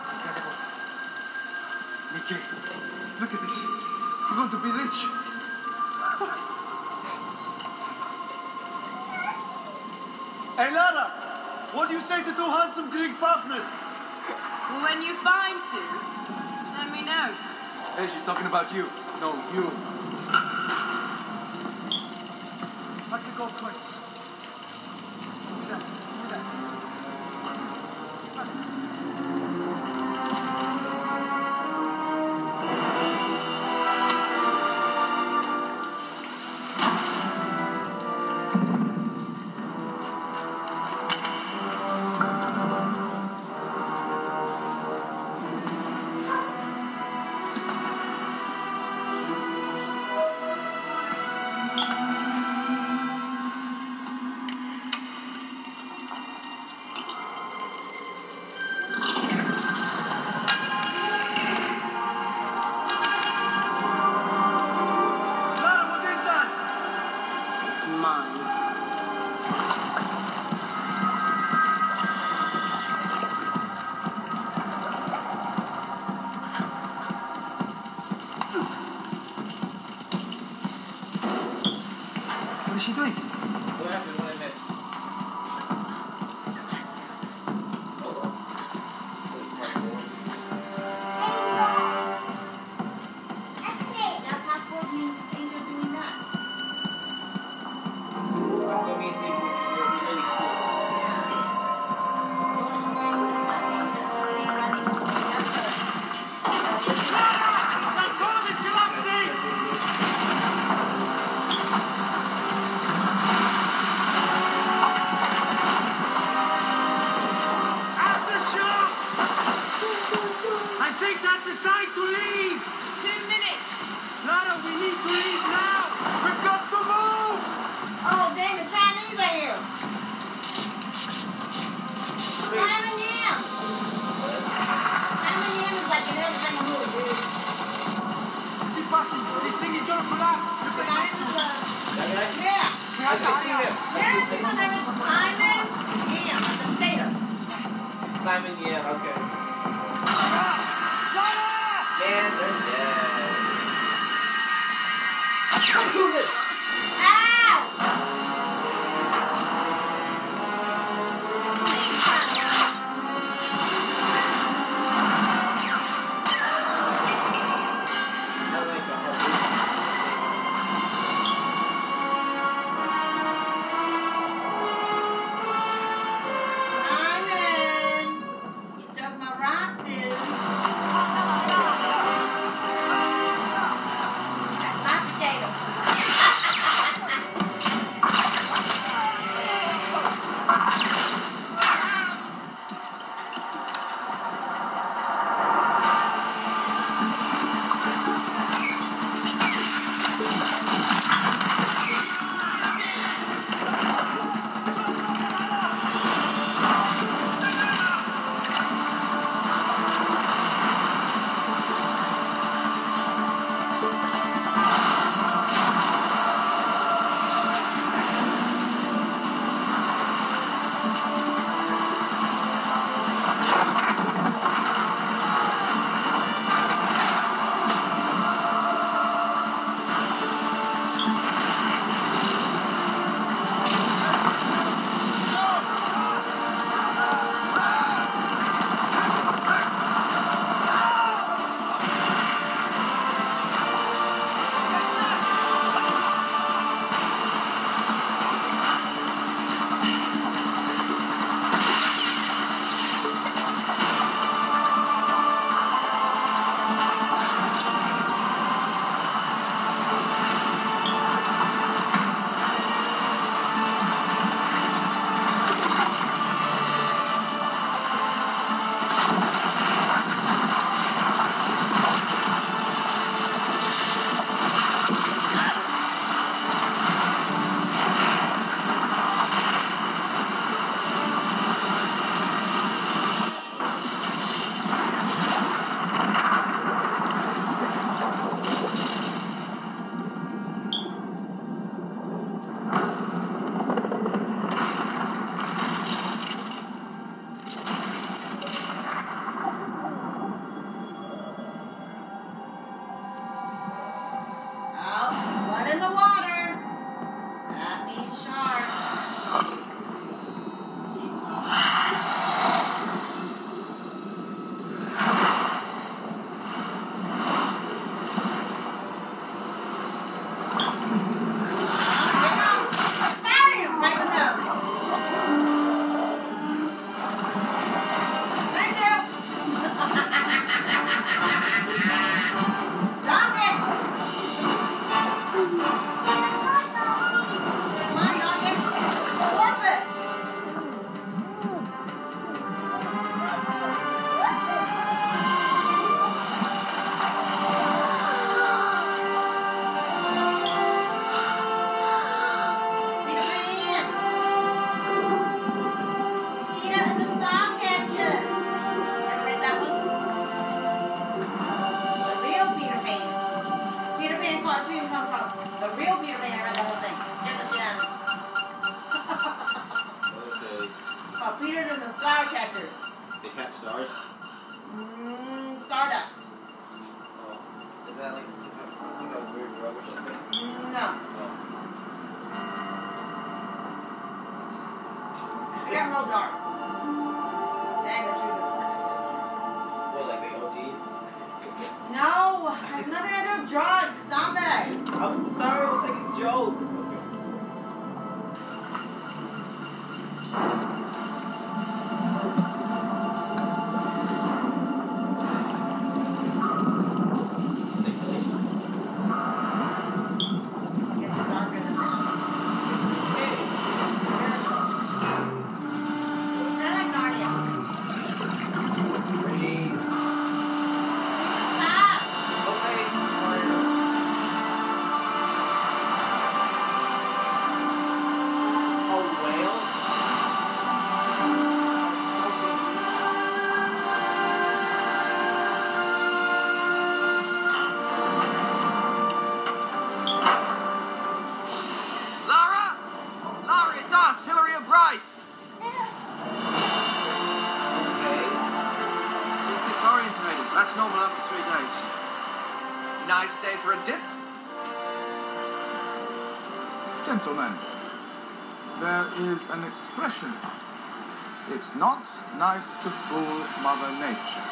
It's not nice to fool Mother Nature.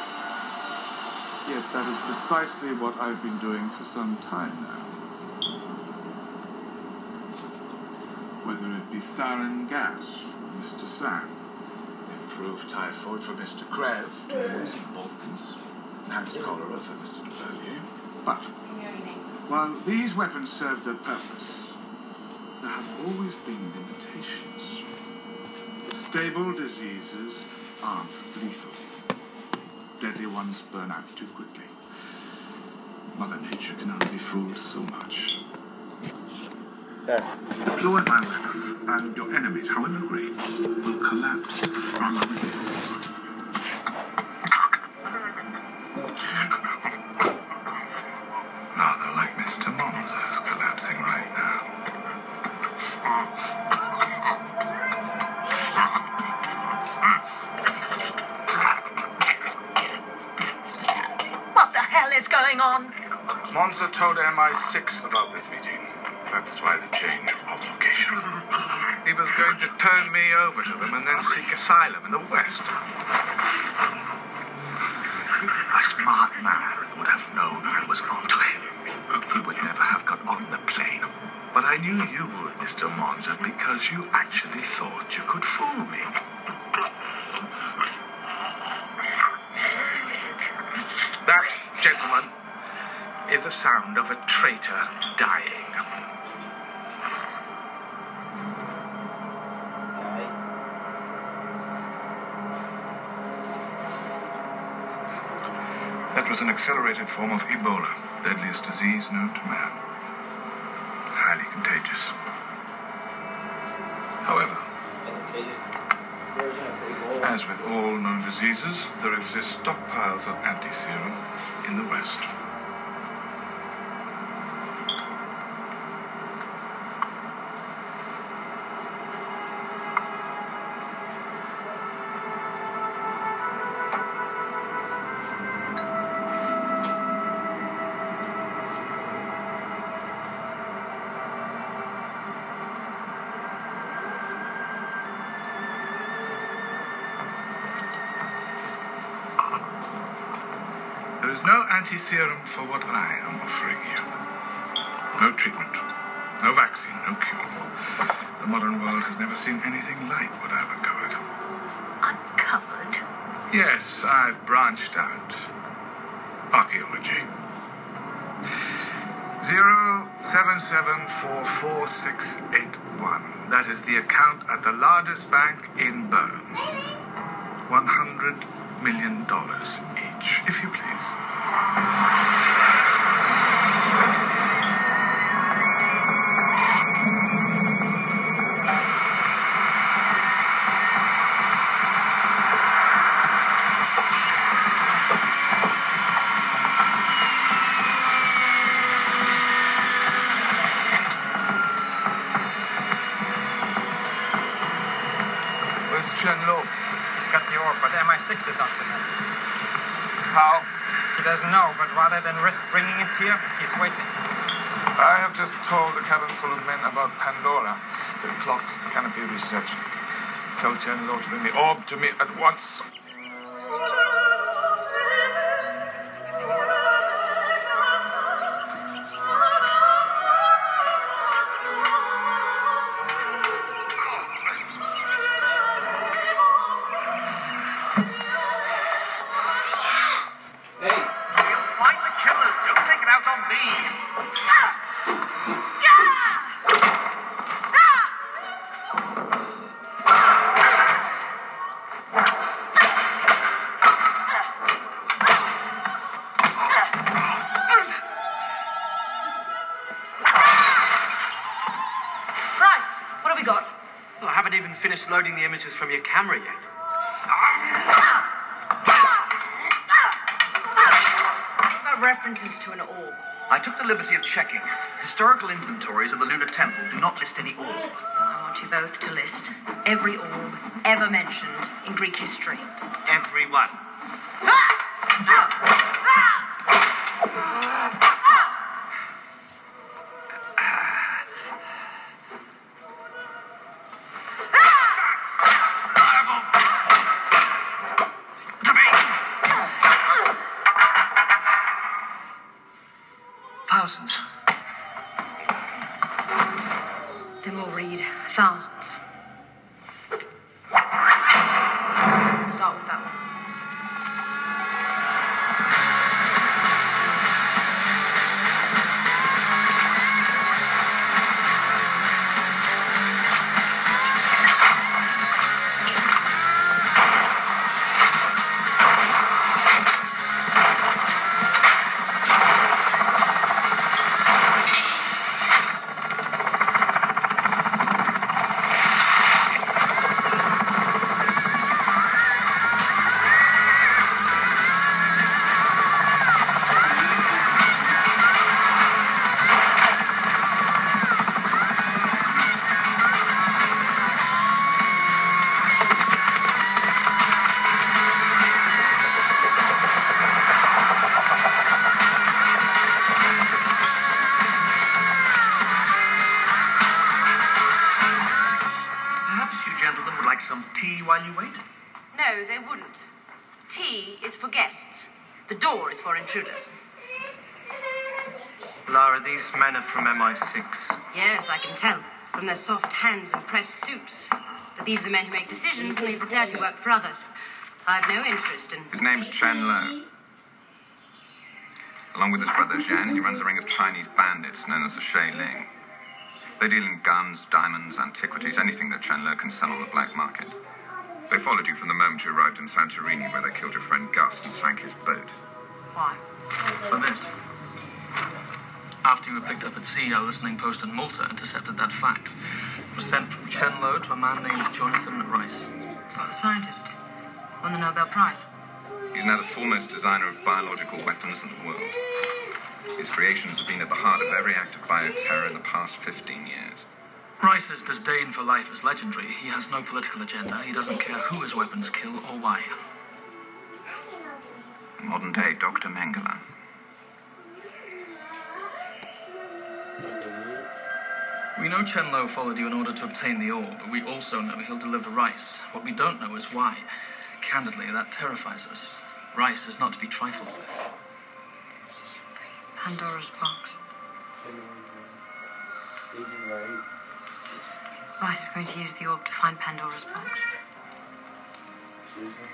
Yet that is precisely what I've been doing for some time now. Whether it be sarin gas for Mr. Sang, improved typhoid for Mr. Krev, towards Balkans, enhanced cholera for Mr. Duvalier. But while these weapons serve their purpose, there have always been limitations. Stable diseases aren't lethal. Deadly ones burn out too quickly. Mother Nature can only be fooled so much. Deploy my weapon, and your enemies, however great, will collapse from within. About this meeting. That's why the change of location. He was going to turn me over to them and then seek asylum in the West. A smart man would have known I was onto him. He would never have got on the plane. But I knew you would, Mr. Monza, because you actually thought you could fool me. That, gentlemen, is the sound of a traitor dying. That was an accelerated form of Ebola, deadliest disease known to man. Highly contagious. However, as with all known diseases, there exist stockpiles of anti-serum in the West. Anti serum for what I am offering you. No treatment, no vaccine, no cure. The modern world has never seen anything like what I've uncovered. Uncovered? Yes, I've branched out. Archaeology. Zero seven seven four four six eight one. That is the account at the largest bank in Bern. One hundred million dollars each, if you please. Where's Chen Lo? He's got the orb, but MI6 is onto him. How? He but rather than risk bringing it here, he's waiting. I have just told the cabin full of men about Pandora. The clock be reset. Tell General to bring the orb to me at once. Haven't finished loading the images from your camera yet. About references to an orb. I took the liberty of checking. Historical inventories of the Luna Temple do not list any orb. I want you both to list every orb ever mentioned in Greek history. Everyone. Thousands. MI6. Yes, I can tell from their soft hands and pressed suits that these are the men who make decisions and leave the dirty work for others. I've no interest in. His name's Chen Lo. Along with his brother Zhen, he runs a ring of Chinese bandits known as the Shay Ling. They deal in guns, diamonds, antiquities, anything that Chen Lo can sell on the black market. They followed you from the moment you arrived in Santorini, where they killed your friend Gus and sank his boat. Picked up at sea, our listening post in Malta intercepted that fact. It was sent from Chen Lo to a man named Jonathan Reiss. What, the scientist? Won the Nobel Prize. He's now the foremost designer of biological weapons in the world. His creations have been at the heart of every act of bioterror in the past 15 years. Reiss's disdain for life is legendary. He has no political agenda. He doesn't care who his weapons kill or why. Modern day Dr. Mengele. Know Chen Lo followed you in order to obtain the orb, but we also know he'll deliver Reiss. What we don't know is why. Candidly, that terrifies us. Reiss is not to be trifled with. Pandora's box. Reiss is going to use the orb to find Pandora's box.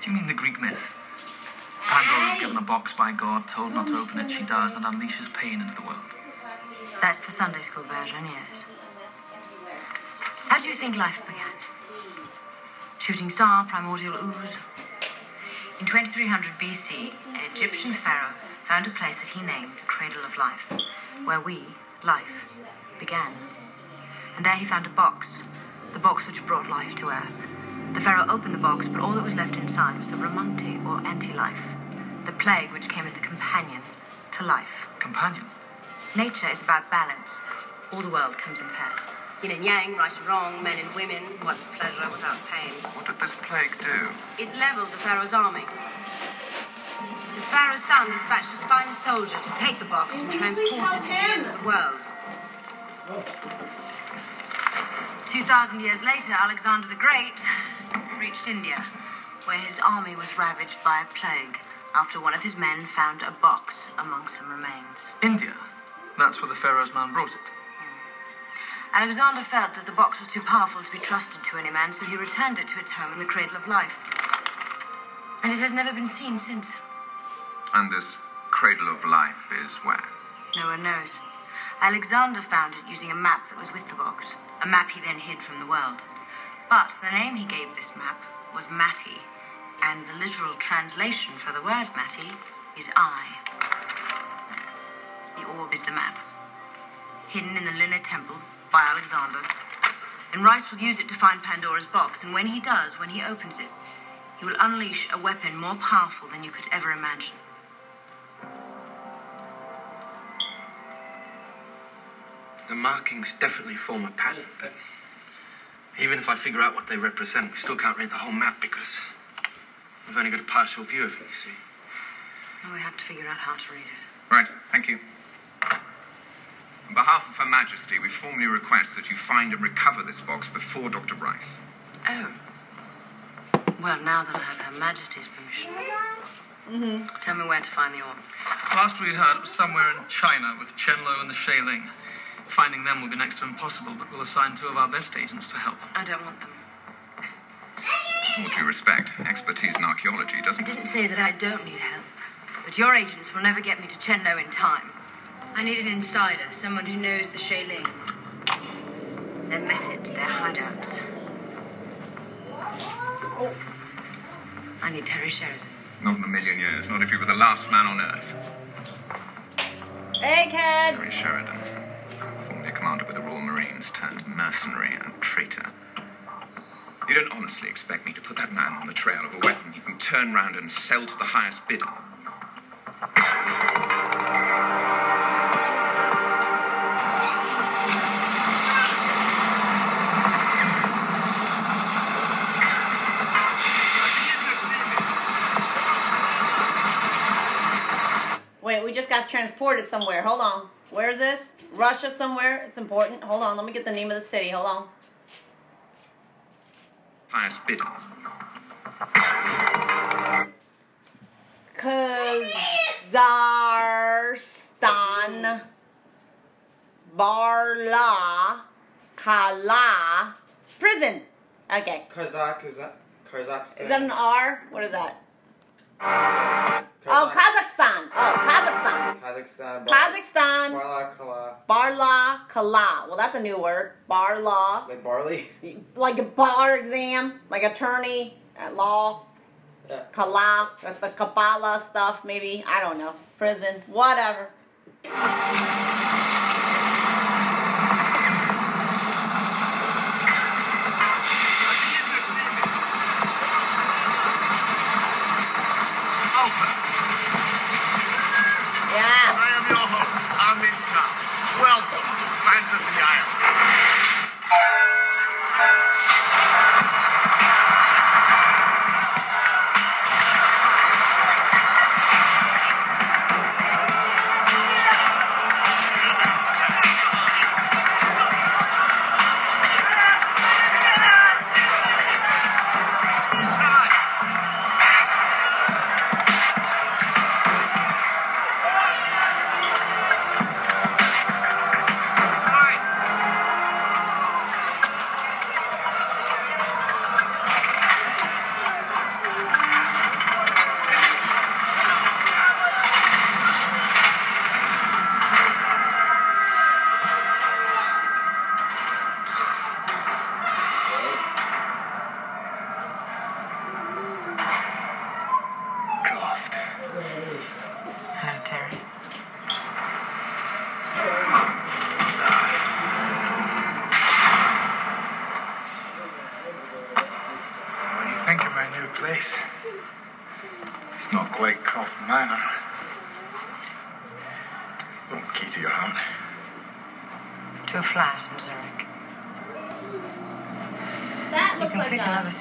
Do you mean the Greek myth? Pandora is given a box by God, told not to open it, she does, and unleashes pain into the world. That's the Sunday school version, yes. How do you think life began? Shooting star, primordial ooze. In 2300 BC, an Egyptian pharaoh found a place that he named the Cradle of Life, where we, life, began. And there he found a box, the box which brought life to Earth. The pharaoh opened the box, but all that was left inside was a Ramonti, or anti-life, the plague which came as the companion to life. Companion? Nature is about balance. All the world comes in pairs. Yin and yang, right and wrong, men and women, what's pleasure without pain. What did this plague do? It leveled the Pharaoh's army. The Pharaoh's son dispatched his finest soldier to take the box and transport it to the end of the world. 2,000 years later, Alexander the Great reached India, where his army was ravaged by a plague after one of his men found a box among some remains. India? That's where the Pharaoh's man brought it. Alexander felt that the box was too powerful to be trusted to any man, so he returned it to its home in the Cradle of Life. And it has never been seen since. And this cradle of life is where? No one knows. Alexander found it using a map that was with the box, a map he then hid from the world. But the name he gave this map was Mati, and the literal translation for the word Mati is eye. The orb is the map, hidden in the Luna Temple by Alexander. And Reiss will use it to find Pandora's box, and when he does, when he opens it, he will unleash a weapon more powerful than you could ever imagine. The markings definitely form a pattern, but even if I figure out what they represent, we still can't read the whole map because we've only got a partial view of it, you see. Well, we have to figure out how to read it. Right, thank you. On behalf of Her Majesty, we formally request that you find and recover this box before Dr. Bryce. Oh. Well, now that I have Her Majesty's permission. Mm-hmm. Tell me where to find the orb. Last we heard, it was somewhere in China with Chen Lo and the Shay Ling. Finding them will be next to impossible, but we'll assign two of our best agents to help. I don't want them. With all due respect, expertise in archaeology doesn't. I didn't say that I don't need help. But your agents will never get me to Chen Lo in time. I need an insider, someone who knows the Shay Ling. Their methods, their hideouts. Oh. I need Terry Sheridan. Not in a million years, not if you were the last man on Earth. Hey, Cad. Terry Sheridan, formerly a commander with the Royal Marines, turned mercenary and traitor. You don't honestly expect me to put that man on the trail of a weapon he can turn round and sell to the highest bidder? Wait, we just got transported somewhere. Hold on. Where is this? Russia somewhere. It's important. Hold on. Let me get the name of the city. Hold on. Highest bidder. Kazakhstan. Barla. Kala. Prison. Okay. Kazakh, Kazakh, Kazakhstan. Is that an R? What is that? Oh, Kazakhstan. Oh, Kazakhstan. Kazakhstan. Kazakhstan. Barla Kala. Barla Kala. Well, that's a new word. Barla. Like barley? Like a bar exam, like attorney at law. Kala, the Kabbalah stuff, maybe. I don't know. Prison, whatever.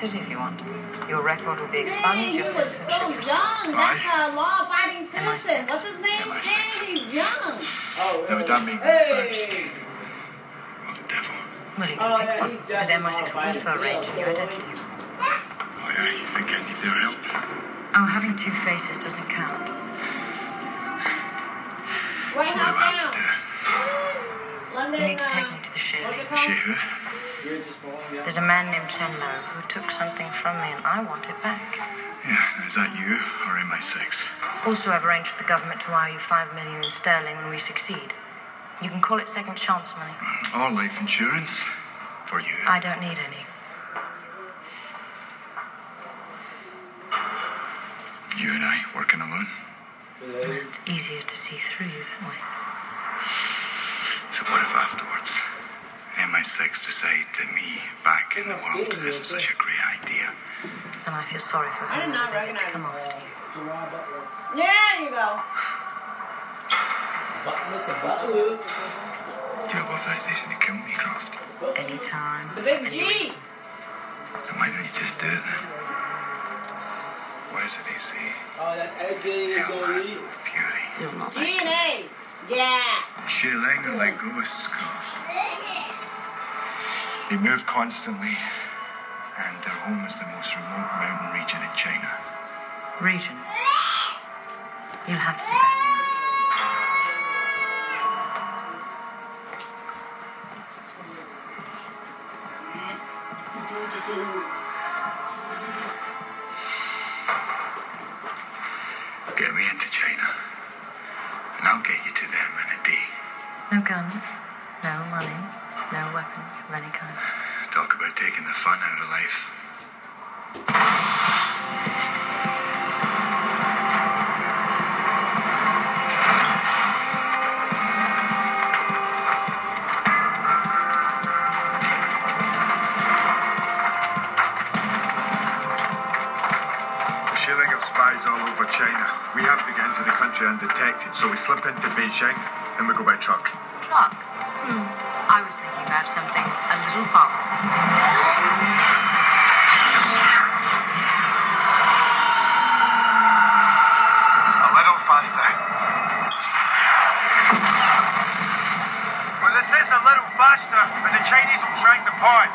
City if you want. Your record will be expunged, Dang, your you look citizenship so restored. young. That's a law-abiding Am I citizen. What's his name? Dang, he's young. Now, would that make me first? Or the devil? Well, you can pick one, because MI6 will also arrange for your identity. Oh, yeah, you think I need their help? Oh, having two faces doesn't count. White House down. London. You need to take uh, me to the Shirley. what's it called? who? There's a man named Chen Lo who took something from me and I want it back. Yeah, is that you or MI6? Also, I've arranged for the government to wire you five million in sterling when we succeed. You can call it second chance money. Mm, or life insurance? For you. I don't need any. You and I working alone. It's easier to see through you that way. So what if afterwards MI6 decide that me back in the world isn't such a great idea? And I feel sorry for I her. did not who they get recognize to come him. after you. Yeah, there you go. Do you have authorization to kill me, Croft? Anytime. The big G. So why don't you just do it then? What is it they say? Oh, that's AJ Fury. You'll not G and A. Yeah. Shay Ling are like ghosts, Croft. They move constantly, and their home is the most remote mountain region in China. Region. You'll have to no weapons of any kind. Talk about taking the fun out of life. A Shay Ling have spies all over China. We have to get into the country undetected, so we slip into Beijing and we go by truck. Truck? I was thinking about something a little faster. A little faster. Well, this is a little faster, and the Chinese will shrink the pod.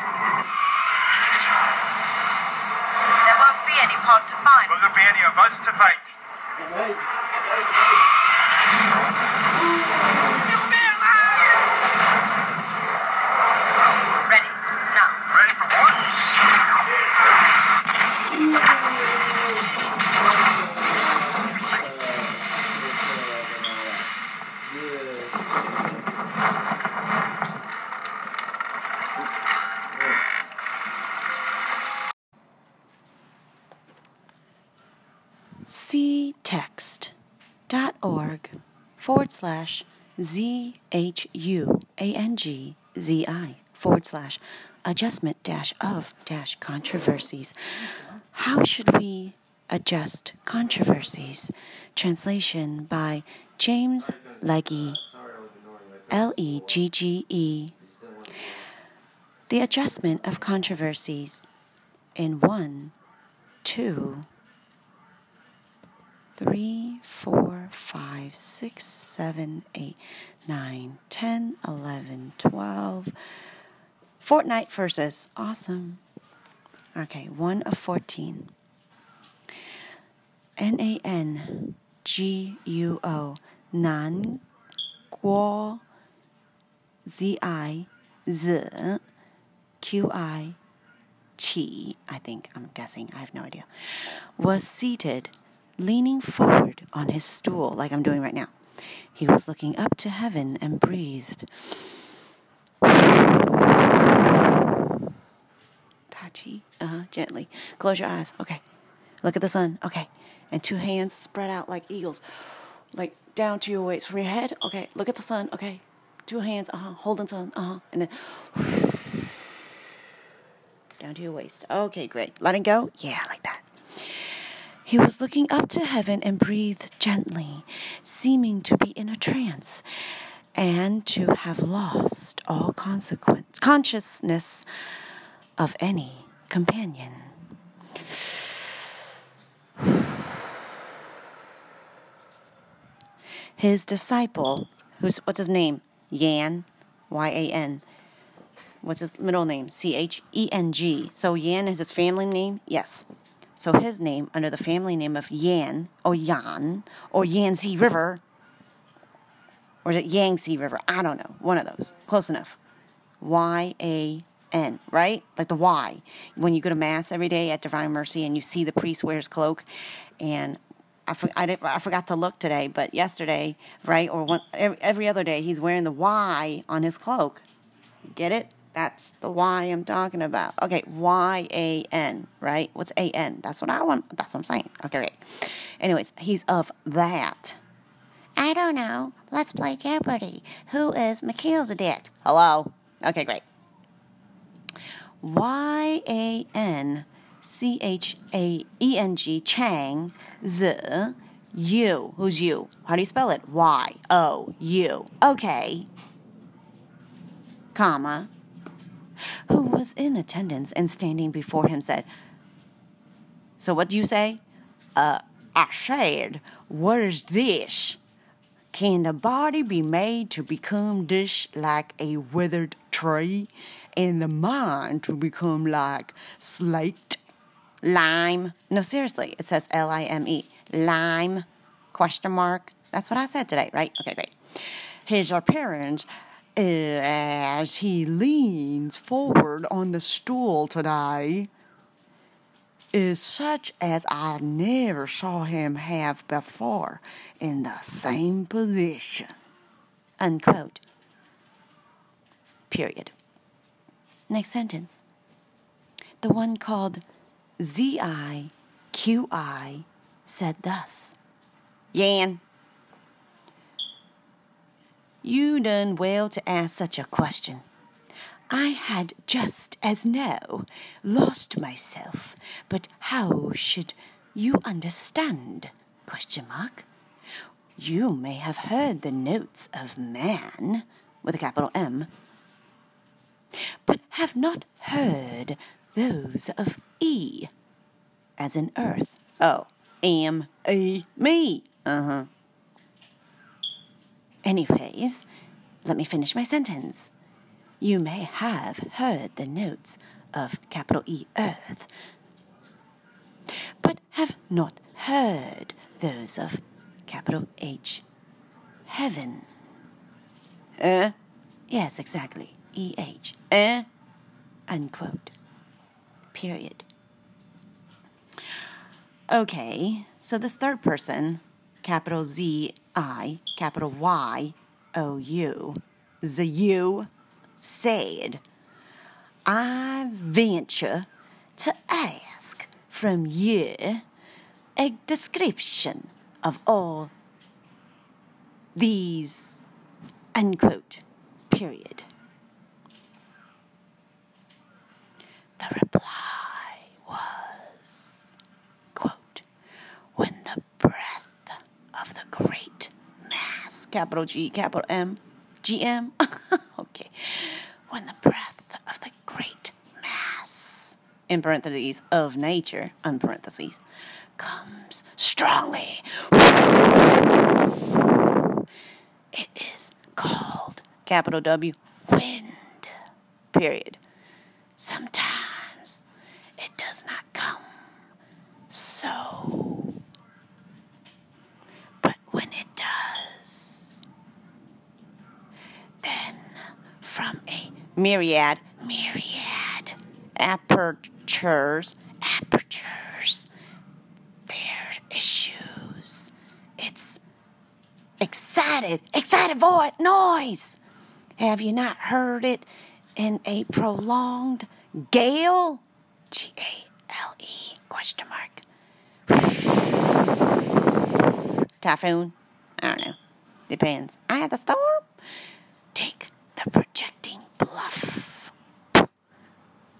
There won't be any pod to find. Will there be any of us to fight? Ready. Now. Ready for what? ctext.org forward slash Z H U A N G Z I forward slash adjustment dash of dash controversies. How should we adjust controversies? Translation by James Legge. L E G G E. The adjustment of controversies in one, two, three, four, five, six, seven, eight, nine, ten, eleven, twelve. Fortnite versus. Awesome. Okay, one of 14. N A N G U O. Nan Guo Z I Z Q I Qi, I think, I'm guessing, I have no idea, was seated, leaning forward on his stool, like I'm doing right now. He was looking up to heaven and breathed. Tachi, uh huh, gently. Close your eyes. Okay. Look at the sun. Okay. And two hands spread out like eagles, like down to your waist from your head. Okay. Look at the sun. Okay. Two hands. Uh huh. Holding sun. Uh huh. And then down to your waist. Okay, great. Letting go. Yeah, like that. He was looking up to heaven and breathed gently, seeming to be in a trance and to have lost all consequence consciousness of any companion. His disciple, who's what's his name? Yan, Y A N. What's his middle name? C H E N G. So Yan is his family name? Yes. So his name, under the family name of Yan, or Yan, or Yangtze River, or is it Yangtze River? I don't know. One of those. Close enough. Y A N, right? Like the Y. When you go to Mass every day at Divine Mercy and you see the priest wear his cloak, and I, for, I, I forgot to look today, but yesterday, right, or one, every, every other day, he's wearing the Y on his cloak. Get it? That's the Y I'm talking about. Okay, Y A N, right? What's A N? That's what I want. That's what I'm saying. Okay, great. Anyways, he's of that. I don't know. Let's play Jeopardy. Who is Melchizedek? Hello. Okay, great. Y A N C H A E N G Chang Z U. Who's you? How do you spell it? Y O U. Okay. Comma. Who was in attendance and standing before him said, So what do you say? Uh, I said, What is this? Can the body be made to become dish like a withered tree, and the mind to become like slate? Lime. No, seriously, it says L I M E. Lime? Question mark. That's what I said today, right? Okay, great. His appearance as he leans forward on the stool today is such as I never saw him have before in the same position. Unquote. Period. Next sentence. The one called ZIQI said thus Yan, you done well to ask such a question. I had just as now lost myself, but how should you understand? Question mark. You may have heard the notes of man with a capital M, but have not heard those of E, as in earth. Oh, am, e, me. Uh huh. Anyways, let me finish my sentence. You may have heard the notes of capital E earth, but have not heard those of capital H heaven. Eh? Yes, exactly. E H. Eh? Unquote. Period. Okay, so this third person, capital Z I, capital Y O U, the U, said, I venture to ask from you a description of all these, unquote, period. The reply was, quote, when the breath of the great mass, capital G, capital M, GM, okay, when the breath of the great mass, in parentheses, of nature, unparentheses, comes strongly, it is called, capital W, wind, period. Sometimes it does not come so, but when it does, then from a myriad, myriad apertures, apertures, there issues its excited, excited voice noise. Have you not heard it in a prolonged gale? G A L E question mark. Typhoon? I don't know. Depends. I had the storm. Projecting bluff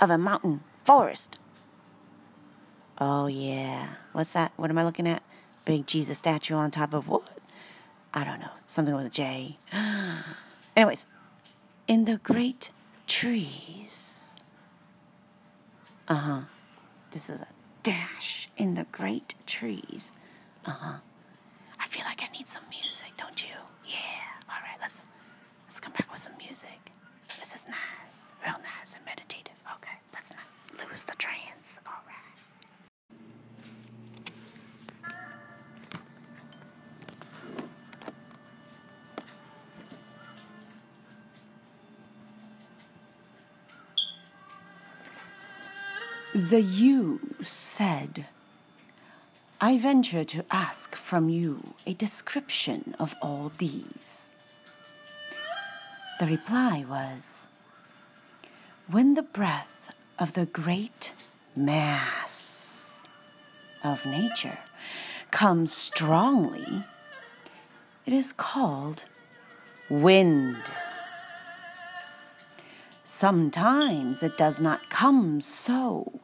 of a mountain forest. Oh, yeah. What's that? What am I looking at? Big Jesus statue on top of what? I don't know. Something with a J. Anyways, in the great trees. Uh huh. This is a dash in the great trees. Uh huh. I feel like I need some music, don't you? Yeah. All right, let's let's come back with some music. This is nice, real nice and meditative. Okay, let's not lose the trance. All right. The you said, I venture to ask from you a description of all these. The reply was, When the breath of the great mass of nature comes strongly, it is called wind. Sometimes it does not come so,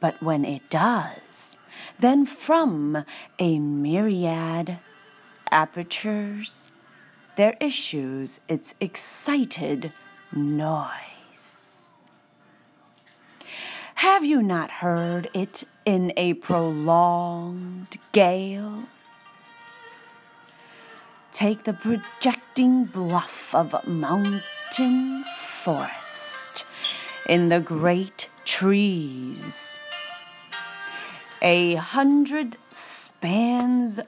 but when it does, then from a myriad apertures there issues its excited noise. Have you not heard it in a prolonged gale? Take the projecting bluff of mountain forest in the great trees. A hundred spans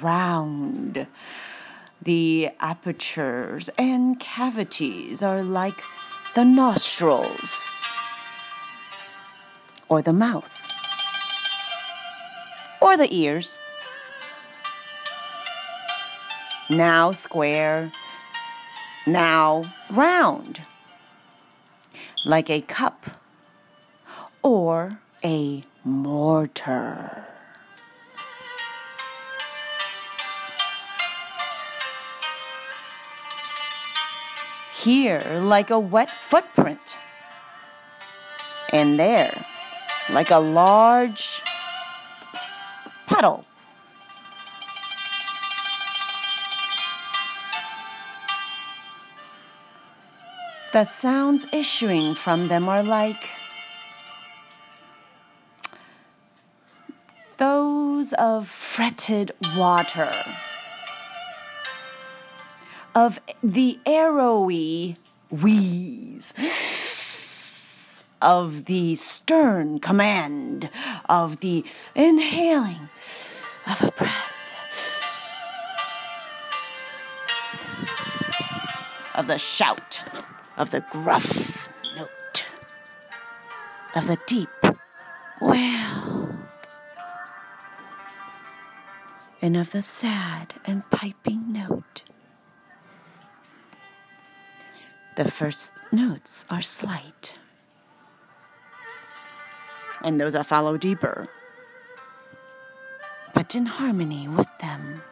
round. The apertures and cavities are like the nostrils or the mouth or the ears. Now square, now round, like a cup or a mortar. Here, like a wet footprint, and there, like a large puddle. The sounds issuing from them are like those of fretted water, of the arrowy wheeze, of the stern command, of the inhaling of a breath, of the shout, of the gruff note, of the deep wail, and of the sad and piping note. The first notes are slight, and those that follow deeper, but in harmony with them.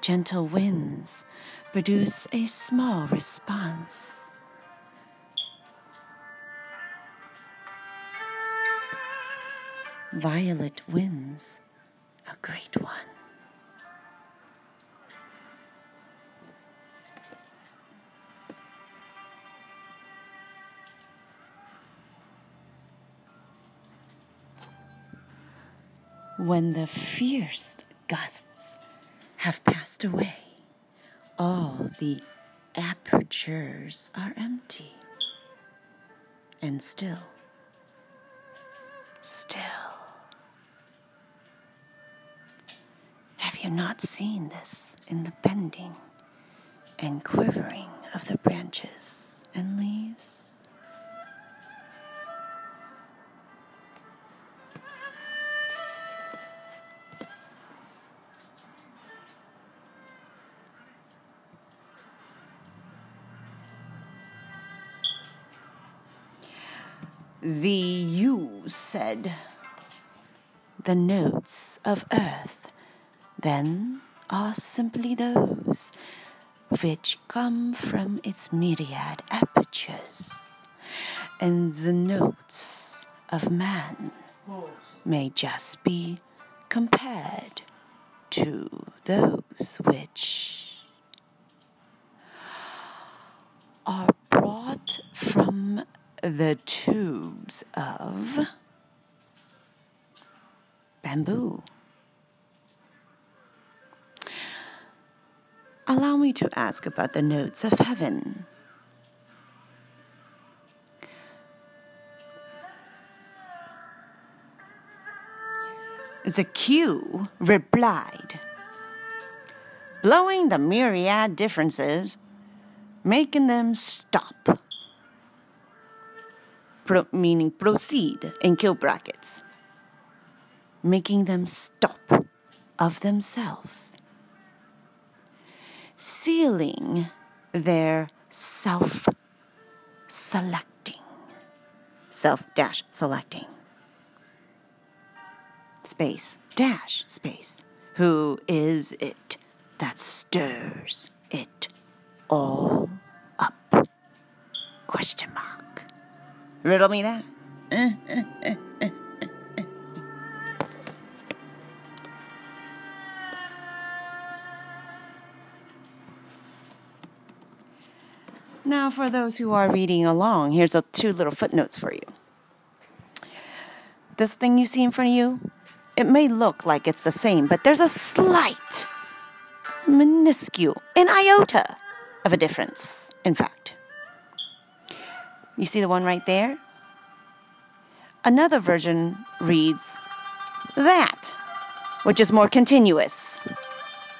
Gentle winds produce a small response. Violet winds a great one. When the fierce gusts have passed away, all the apertures are empty. And still, still. Have you not seen this in the bending and quivering of the branches and leaves? You said. The notes of earth then are simply those which come from its myriad apertures, and the notes of man may just be compared to those which are brought from the tubes of bamboo. Allow me to ask about the notes of heaven. The Q replied, blowing the myriad differences, making them stop. Pro- meaning proceed in kill brackets, making them stop of themselves, sealing their self selecting, self dash selecting space, dash, space. Who is it that stirs it all up? Question mark. Riddle me that. Now, for those who are reading along, here's a, two little footnotes for you. This thing you see in front of you, it may look like it's the same, but there's a slight, minuscule, an iota of a difference, in fact. You see the one right there? Another version reads that, which is more continuous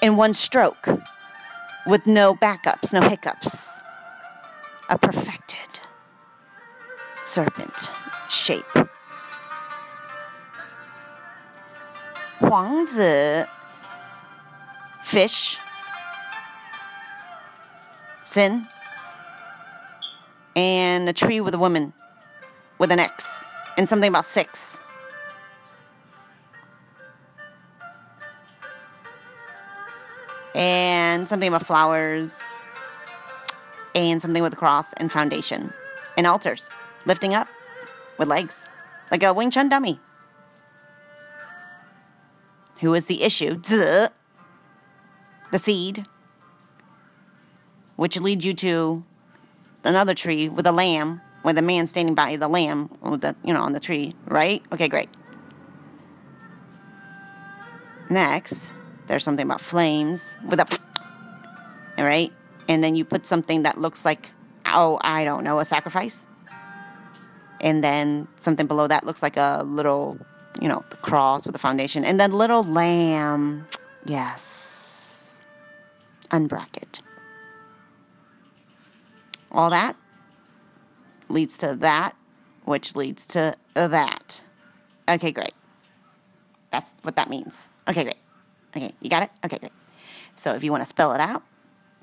in one stroke with no backups, no hiccups. A perfected serpent shape. 皇子 fish sin and a tree with a woman with an X and something about six. And something about flowers and something with a cross and foundation and altars lifting up with legs like a Wing Chun dummy. Who is the issue? Zuh. The seed, which leads you to another tree with a lamb, with a man standing by the lamb, with the you know on the tree, right? Okay, great. Next, there's something about flames with a, all right, and then you put something that looks like oh I don't know a sacrifice, and then something below that looks like a little you know, the cross with the foundation, and then little lamb. Yes. Unbracket. All that leads to that, which leads to that. Okay, great. That's what that means. Okay, great. Okay, you got it? Okay, great. So if you want to spell it out,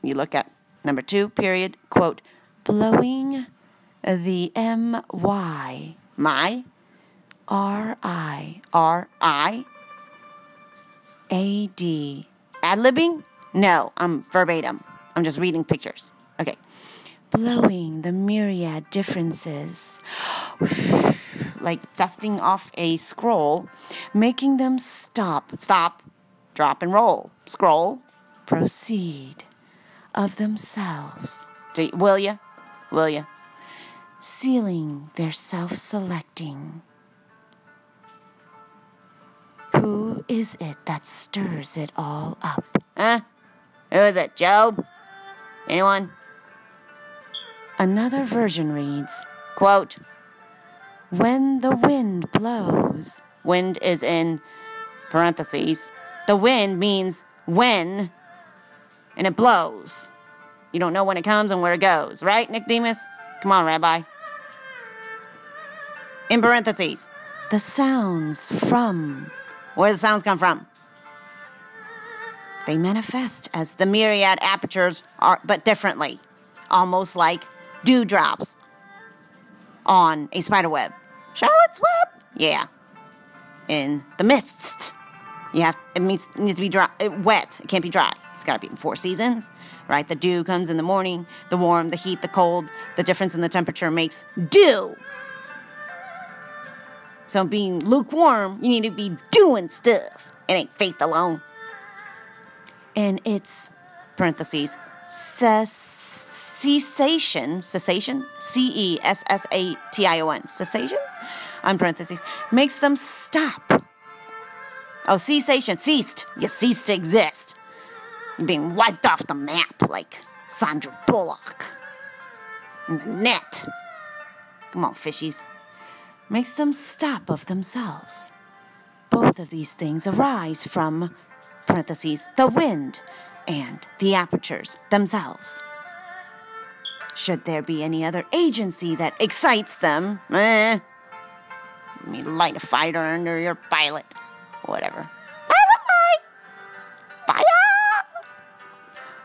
you look at number two, period, quote, blowing the M-Y, my, R I R I A D. Ad libbing? No, I'm verbatim. I'm just reading pictures. Okay. Blowing the myriad differences, like dusting off a scroll, making them stop, stop, drop and roll, scroll, proceed of themselves. Will you? Will you? Sealing their self selecting who is it that stirs it all up? Huh? Who is it, Job? Anyone? Another version reads, quote, When the wind blows, wind is in parentheses, the wind means when, and it blows. You don't know when it comes and where it goes, right, Nicodemus? Come on, Rabbi. In parentheses, the sounds from where the sounds come from. They manifest as the myriad apertures are, but differently, almost like dewdrops on a spider web. Charlotte's web? Yeah. In the mists. You have it needs, needs to be dry, wet. It can't be dry. It's got to be in four seasons, right? The dew comes in the morning, the warm, the heat, the cold. The difference in the temperature makes dew. So being lukewarm, you need to be doing stuff. It ain't faith alone. And it's parentheses cessation cessation c e s s a t i o n cessation on parentheses makes them stop. Oh, cessation ceased. You ceased to exist. You're being wiped off the map like Sandra Bullock in the net. Come on, fishies. Makes them stop of themselves. Both of these things arise from, parentheses, the wind and the apertures themselves. Should there be any other agency that excites them, eh? Let me light a fire under your pilot. Whatever. Fire!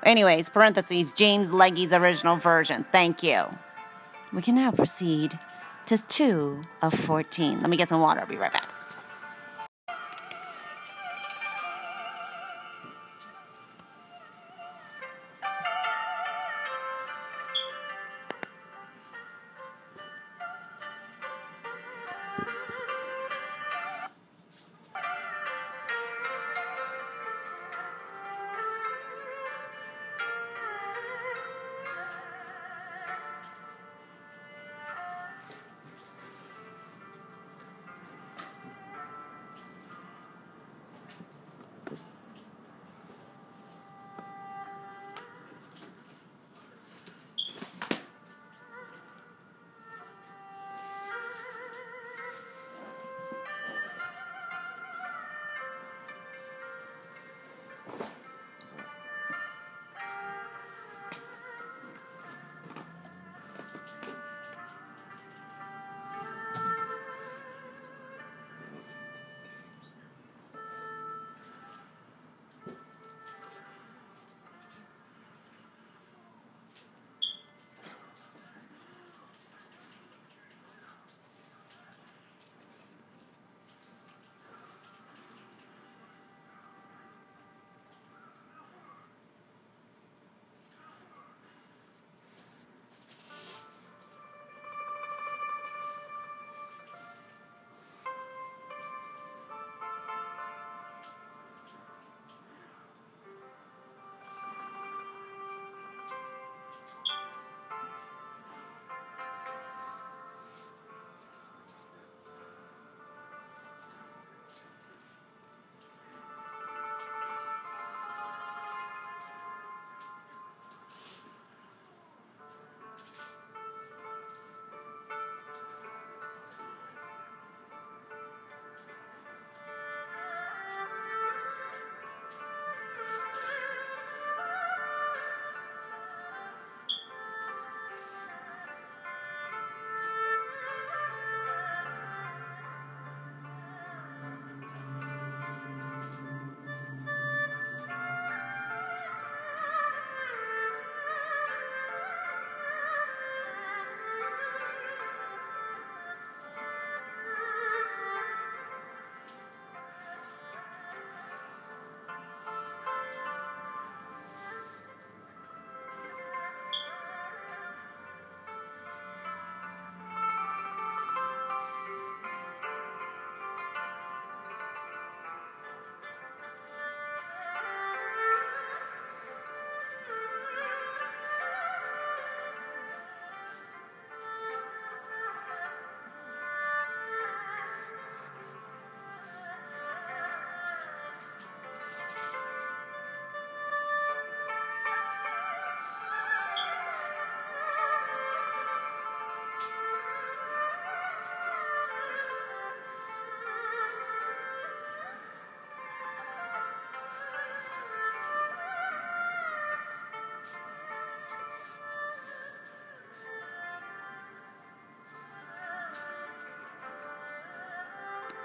Anyways, parentheses, James Leggie's original version. Thank you. We can now proceed to 2 of 14. Let me get some water. I'll be right back.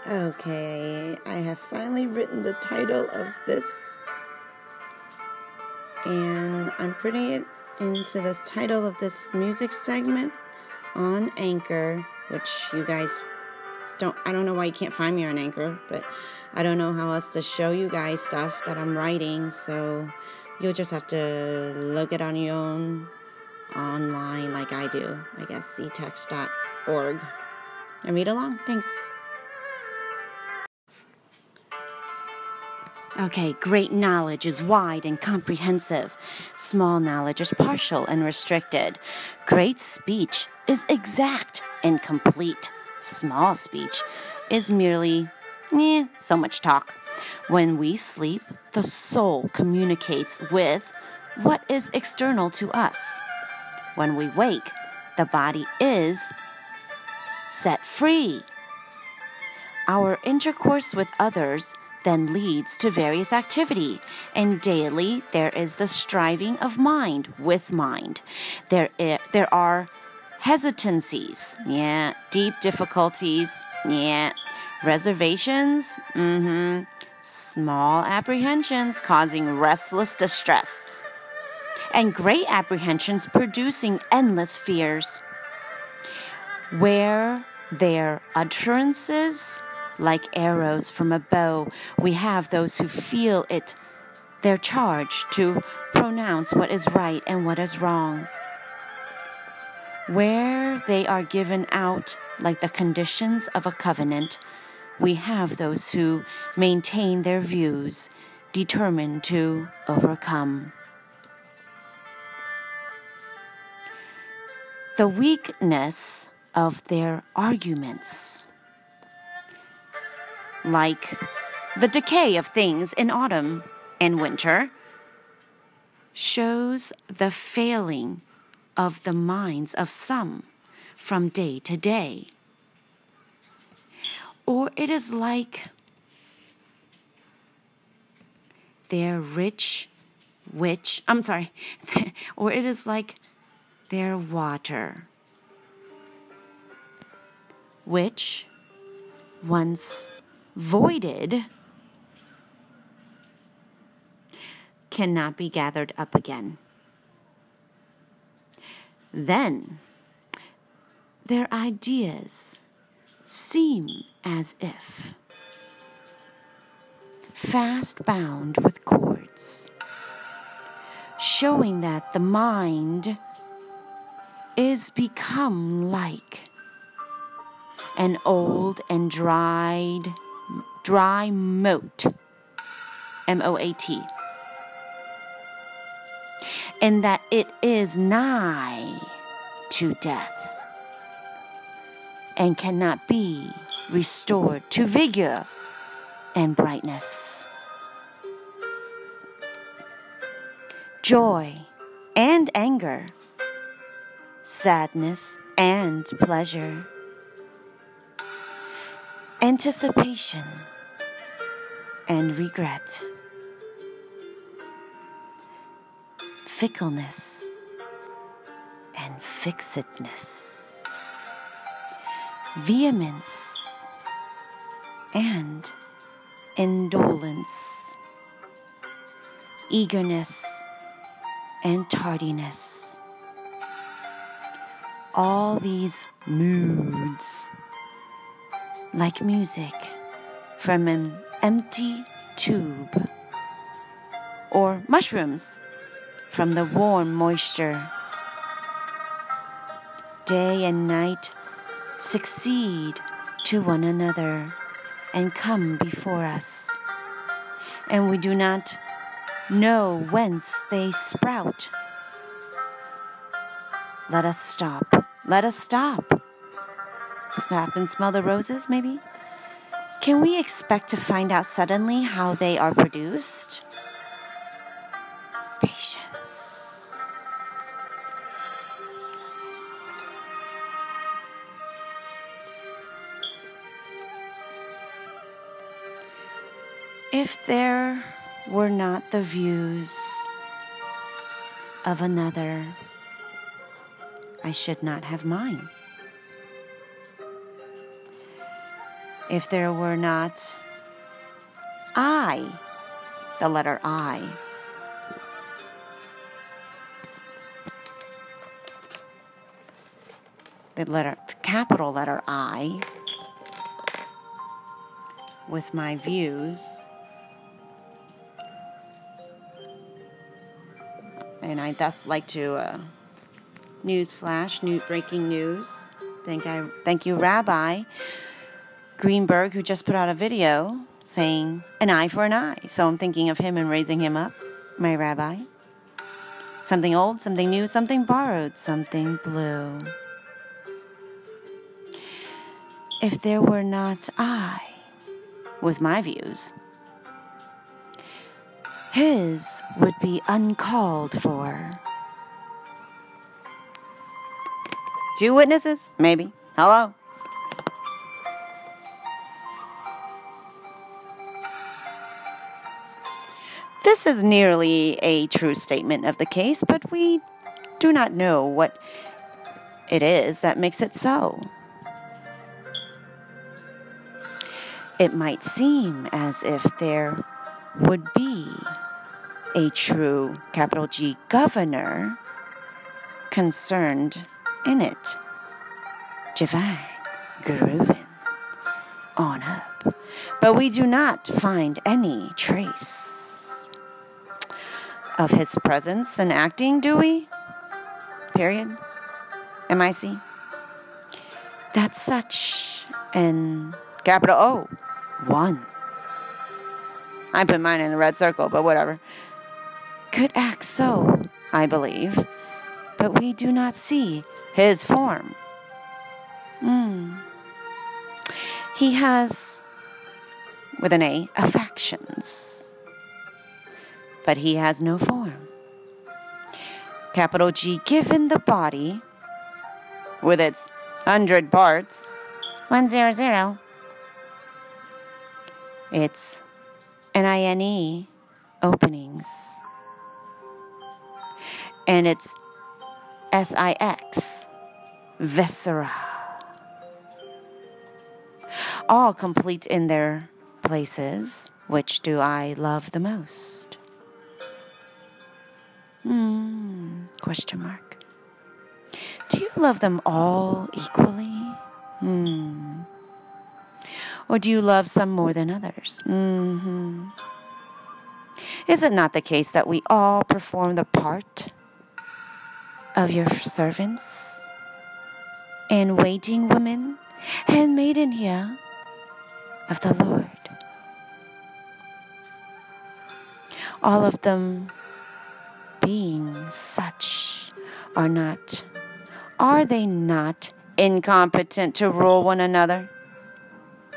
Okay, I have finally written the title of this, and I'm putting it into this title of this music segment on Anchor, which you guys don't. I don't know why you can't find me on Anchor, but I don't know how else to show you guys stuff that I'm writing, so you'll just have to look it on your own online, like I do. I guess ctext.org and read along. Thanks. Okay, great knowledge is wide and comprehensive. Small knowledge is partial and restricted. Great speech is exact and complete. Small speech is merely, eh, so much talk. When we sleep, the soul communicates with what is external to us. When we wake, the body is set free. Our intercourse with others then leads to various activity, and daily there is the striving of mind with mind. There, there are hesitancies, yeah, deep difficulties, yeah, reservations, mm-hmm, small apprehensions causing restless distress, and great apprehensions producing endless fears. Where their utterances like arrows from a bow, we have those who feel it their charge to pronounce what is right and what is wrong. Where they are given out like the conditions of a covenant, we have those who maintain their views, determined to overcome. The weakness of their arguments, like the decay of things in autumn and winter, shows the failing of the minds of some from day to day. Or it is like their rich witch, I'm sorry, or it is like their water, which once voided cannot be gathered up again. Then their ideas seem as if fast bound with cords, showing that the mind is become like an old and dried, dry moat, M O A T, and that it is nigh to death and cannot be restored to vigor and brightness. Joy and anger, sadness and pleasure, anticipation and regret, fickleness and fixedness, vehemence and indolence, eagerness and tardiness. All these moods, like music from an empty tube, or mushrooms from the warm moisture day and night succeed to one another and come before us, and we do not know whence they sprout. Let us stop. Let us stop. Stop and smell the roses, maybe? Can we expect to find out suddenly how they are produced? Patience. If there were not the views of another, I should not have mine. If there were not I, the letter I, the letter, the capital letter I, with my views, and I thus like to uh, news flash, new breaking news. Thank I thank you, Rabbi Greenberg, who just put out a video saying an eye for an eye. So I'm thinking of him and raising him up, my rabbi. Something old, something new, something borrowed, something blue. If there were not I, with my views, his would be uncalled for. Two witnesses? Maybe. Hello? This is nearly a true statement of the case, but we do not know what it is that makes it so. It might seem as if there would be a true capital G governor concerned in it. Javan, Gruvin, on up. But we do not find any trace of his presence and acting, do we? Period. MIC. That's such an capital O. One. I put mine in a red circle, but whatever. Could act so, I believe, but we do not see his form. Hmm. He has, with an A, affections, but he has no form. Capital G, given the body with its hundred parts, one zero zero. It's NINE openings. And it's SIX viscera. All complete in their places. Which do I love the most? Hmm, question mark. Do you love them all equally? Hmm. Or do you love some more than others? Mm-hmm. Is it not the case that we all perform the part of your servants and waiting women, handmaiden here of the Lord? All of them being such are not, are they not incompetent to rule one another?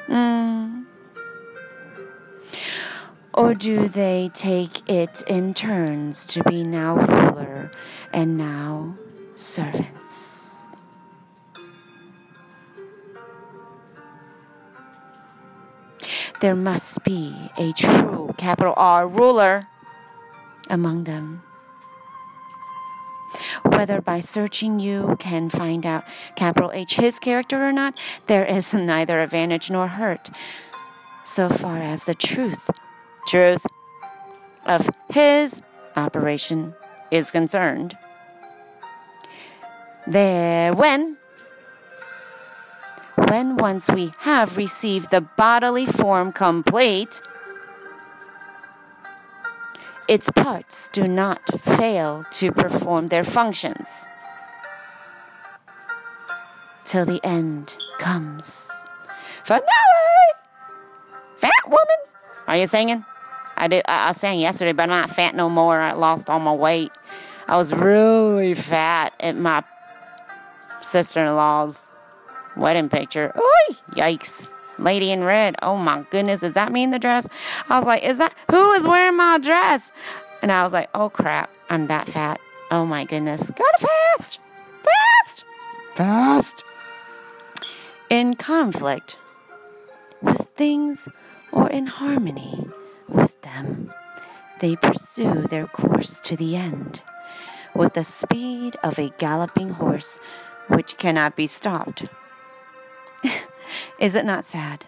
Mm. Or do they take it in turns to be now ruler and now servants? There must be a true capital R ruler among them. Whether by searching you can find out capital H his character or not, there is neither advantage nor hurt so far as the truth, truth of his operation is concerned. There, when, when once we have received the bodily form complete, its parts do not fail to perform their functions till the end comes. Finale! Fat woman! Are you singing? I do. I, I sang yesterday, but I'm not fat no more. I lost all my weight. I was really fat at my sister-in-law's wedding picture. Oy, yikes! Lady in red. Oh my goodness, is that me in the dress? I was like, is that who is wearing my dress? And I was like, oh crap, I'm that fat. Oh my goodness. Gotta fast! Fast! Fast! In conflict with things or in harmony with them, they pursue their course to the end with the speed of a galloping horse which cannot be stopped. Is it not sad?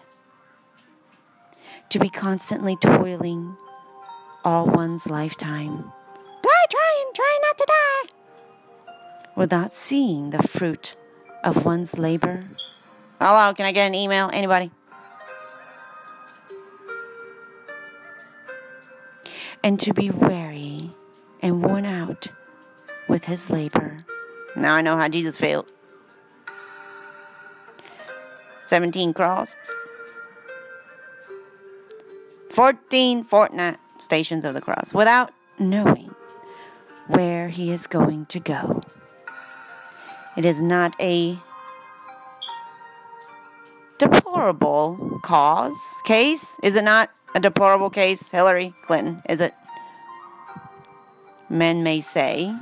To be constantly toiling all one's lifetime. Die trying, try not to die. Without seeing the fruit of one's labor. Hello, can I get an email? Anybody? And to be weary and worn out with his labor. Now I know how Jesus failed. 17 crosses. 14 fortnight stations of the cross without knowing where he is going to go. It is not a deplorable cause case, is it not? A deplorable case, Hillary Clinton, is it? Men may say,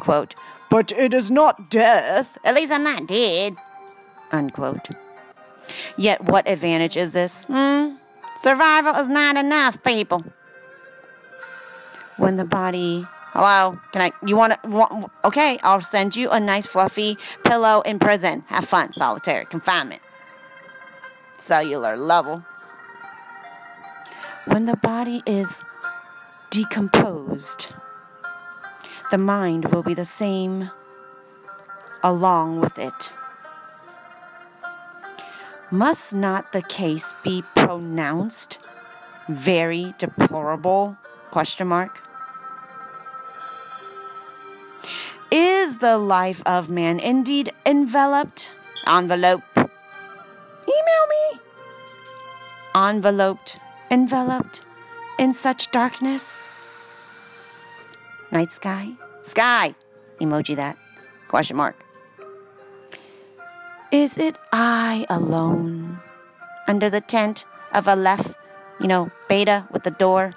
quote, but it is not death. At least I'm not dead. Unquote. Yet what advantage is this? Hmm? Survival is not enough, people. When the body Hello, can I? You want to? Okay, I'll send you a nice fluffy pillow in prison. Have fun, solitary confinement. Cellular level. When the body is decomposed, the mind will be the same along with it. Must not the case be pronounced very deplorable? Question mark. Is the life of man indeed enveloped? Envelope. Email me. Enveloped, enveloped in such darkness. Night sky? Sky. Emoji that. Question mark. Is it I alone under the tent of a left, you know, beta with the door,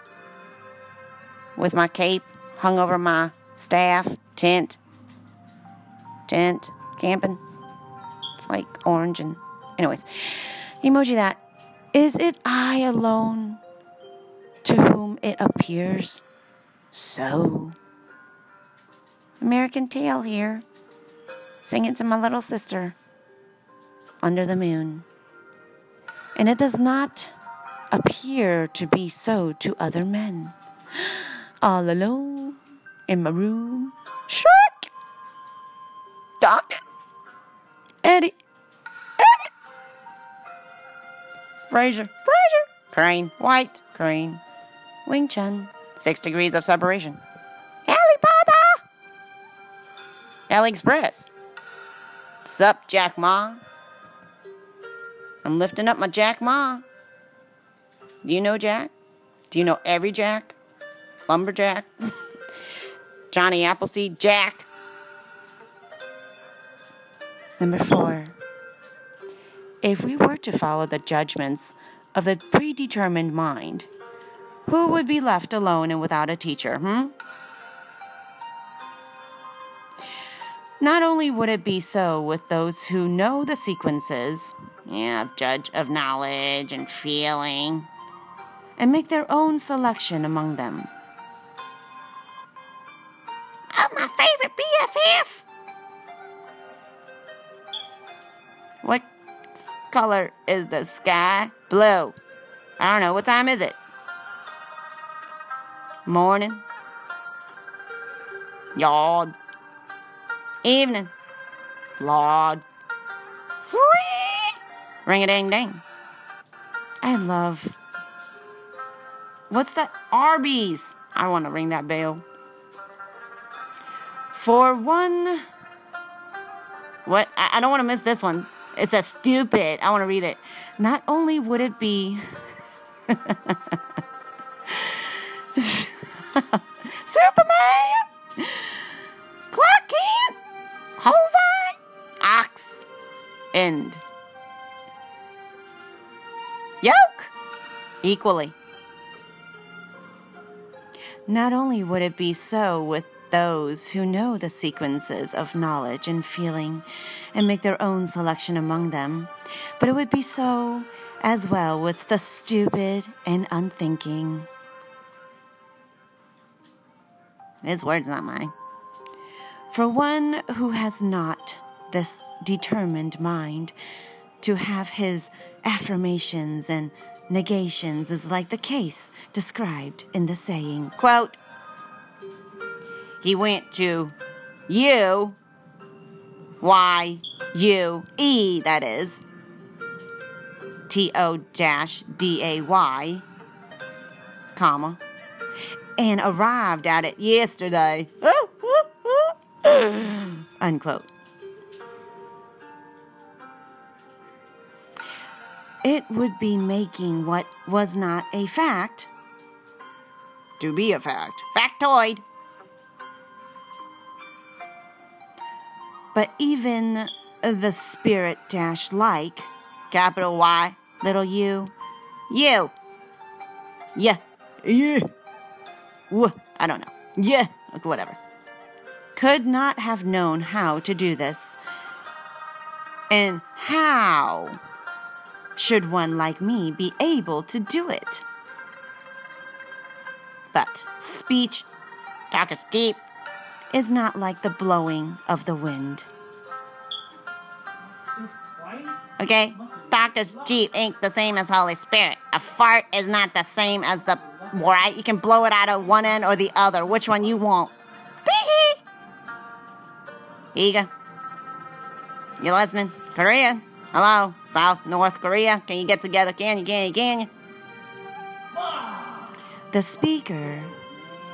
with my cape hung over my staff, tent, tent, camping. It's like orange and, anyways, emoji that. Is it I alone to whom it appears so? American Tail here, singing to my little sister under the moon. And it does not appear to be so to other men. All alone in my room. Shrek! Doctor! Eddie! Eddie! Frasier! Frasier! Crane! White! Crane! Wing Chun! Six degrees of separation. Alibaba! AliExpress. Sup, Jack Ma? I'm lifting up my Jack Ma. Do you know Jack? Do you know every Jack? Lumberjack? Johnny Appleseed? Jack? Number four. If we were to follow the judgments of the predetermined mind, who would be left alone and without a teacher, hmm? Not only would it be so with those who know the sequences, yeah, of judge of knowledge and feeling, and make their own selection among them. Oh, my favorite BFF! What color is the sky? Blue. I don't know. What time is it? Morning. Yard. Evening. Lord. Sweet. Ring a ding ding. I love. What's that? Arby's. I want to ring that bell. For one. What? I, I don't want to miss this one. It says stupid. I want to read it. Not only would it be. Superman! Clark Kent! Hovine! Ox! End. Yoke! Equally. Not only would it be so with those who know the sequences of knowledge and feeling and make their own selection among them, but it would be so as well with the stupid and unthinking. His words, not mine. For one who has not this determined mind, to have his affirmations and negations is like the case described in the saying, quote, he went to U, Y, U, E, that is, T O D A Y, comma, and arrived at it yesterday. Unquote. It would be making what was not a fact. To be a fact. Factoid. But even the spirit dash like, capital Y, little u, you, yeah, yeah, Wh- I don't know, yeah, whatever, could not have known how to do this. And how should one like me be able to do it? But speech, talk is deep, is not like the blowing of the wind. Okay? Talk is deep ain't the same as Holy Spirit. A fart is not the same as the right. You can blow it out of one end or the other. Which one you want? Here you go. You listening? Korea? Hello? South, North Korea? Can you get together? Can you? Can you? Can you? The speaker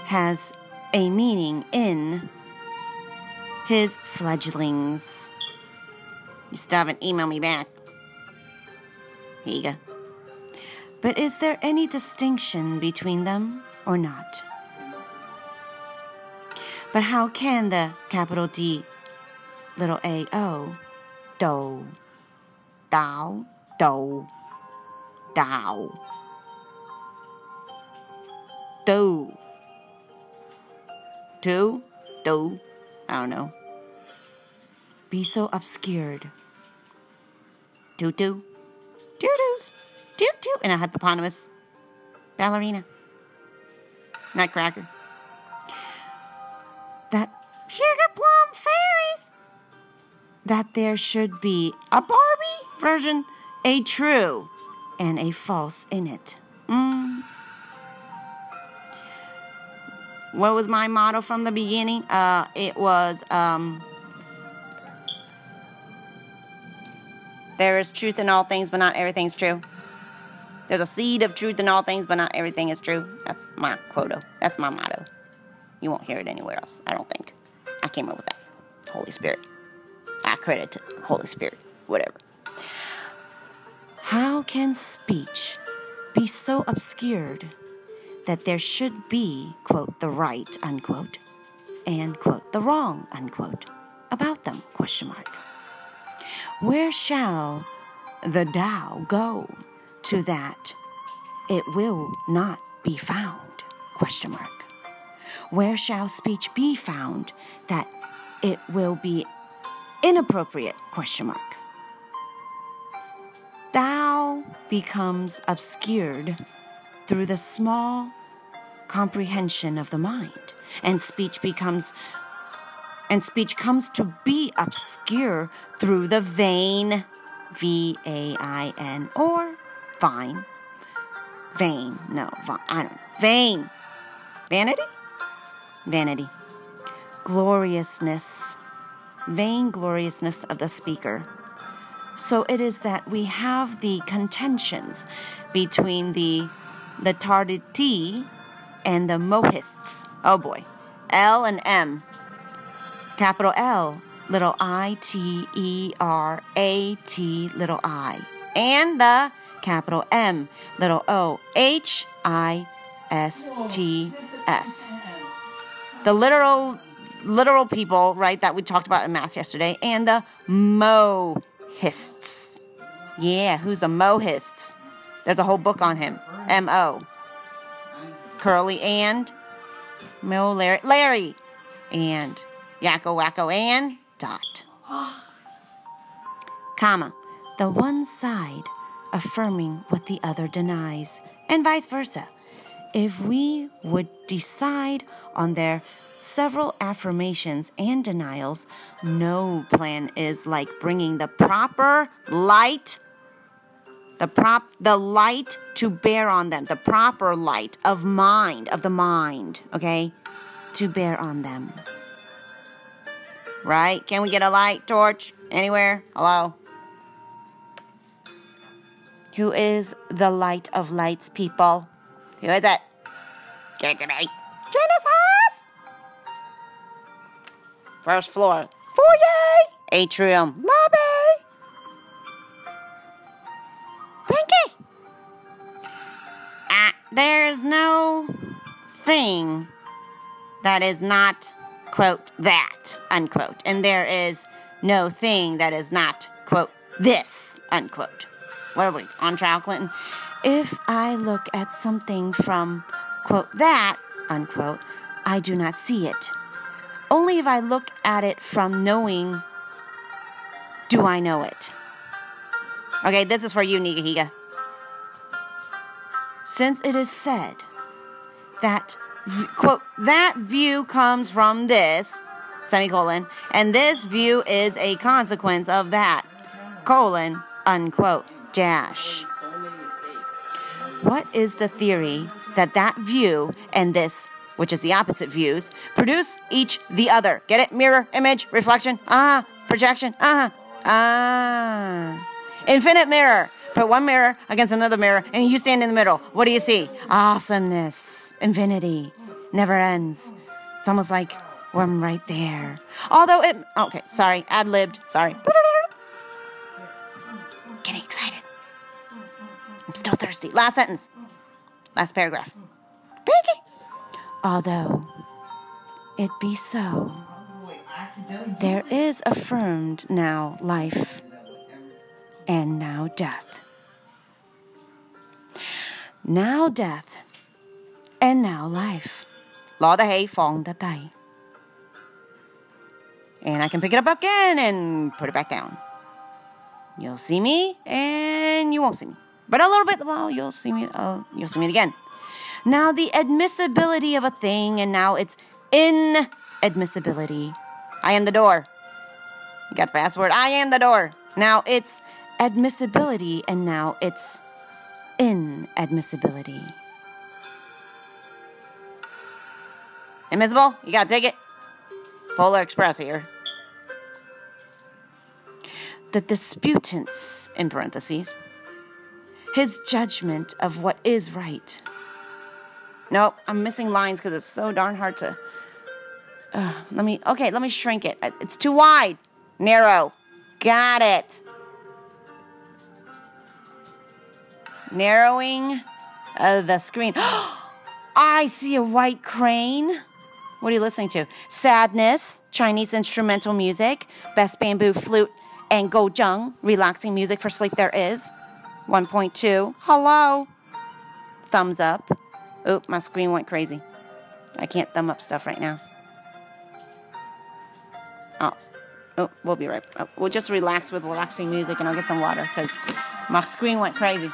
has a meaning in his fledglings. You still haven't emailed me back. Here you go. But is there any distinction between them or not? But how can the capital D, little a o, do, Dao, do, Dao, do, do, do, I don't know, be so obscured? Doo doo, doo doos, doo doo, and a hippopotamus, ballerina, nutcracker. That sugar plum fairies. That there should be a Barbie version, a true and a false in it. Mm. What was my motto from the beginning? Uh, it was um, there is truth in all things, but not everything's true. There's a seed of truth in all things, but not everything is true. That's my quote. That's my motto. You won't hear it anywhere else, I don't think. I came up with that. Holy Spirit. I credit to Holy Spirit. Whatever. How can speech be so obscured that there should be, quote, the right, unquote, and, quote, the wrong, unquote, about them, question mark. Where shall the Tao go to that it will not be found, question mark. Where shall speech be found that it will be inappropriate, question mark. Tao becomes obscured through the small comprehension of the mind, and speech becomes and speech comes to be obscure through the vain, V A I N, or vine. Vain, no, vi- I don't know. Vain. Vanity? Vanity. Gloriousness. Vaingloriousness of the speaker. So it is that we have the contentions between the the Literati and the Mohists. Oh boy. L and M. Capital L, little I T E R A T little I. And the capital M, little O H I S T S. The literal literal people, right, that we talked about in mass yesterday, and the Mohists. Yeah, who's the Mohists? There's a whole book on him. M O. Curly and Mo Larry, Larry and Yakko Wakko and Dot. Comma. The one side affirming what the other denies, and vice versa. If we would decide on their several affirmations and denials, no plan is like bringing the proper light the prop the light to bear on them the proper light of mind of the mind okay? To bear on them. Right? Can we get a light torch anywhere? Hello? Who is the light of lights people? Who is it? Give it to me. Genesis First floor, foyer, atrium, lobby. Pinky! Uh, there's no thing that is not, quote, that, unquote. And there is no thing that is not, quote, this, unquote. What are we, on trial, Clinton? If I look at something from, quote, that, unquote, I do not see it, only if I look at it from knowing, do I know it. Okay, this is for you, Nigahiga. Since it is said that, quote, that view comes from this, semicolon, and this view is a consequence of that, colon, unquote, dash. What is the theory that that view and this, which is the opposite views, produce each the other? Get it? Mirror, image, reflection, ah, projection, ah, ah. Infinite mirror. Put one mirror against another mirror, and you stand in the middle. What do you see? Awesomeness, infinity, never ends. It's almost like I'm right there. Although it, okay, sorry, ad libbed, sorry. Getting excited. I'm still thirsty. Last sentence. Last paragraph. Piggy. Although it be so, there is affirmed now life and now death. Now death and now life. 攞得起放得低. And I can pick it up again and put it back down. You'll see me and you won't see me. But a little bit, well, you'll see me, uh, you'll see me again. Now the admissibility of a thing and now it's inadmissibility. I am the door. You got password? I am the door. Now it's admissibility and now it's inadmissibility. Admissible? You gotta take it. Polar Express here. The disputants, in parentheses, his judgment of what is right. No, I'm missing lines because it's so darn hard to. Uh, let me, okay, let me shrink it. It's too wide. Narrow. Got it. Narrowing uh, the screen. I see a white crane. What are you listening to? Sadness, Chinese instrumental music, best bamboo flute, and guzheng, relaxing music for sleep there is. 1.2. Hello. Thumbs up. Oop, my screen went crazy. I can't thumb up stuff right now. Oh, oh we'll be right. Oh, we'll just relax with relaxing music, and I'll get some water because my screen went crazy.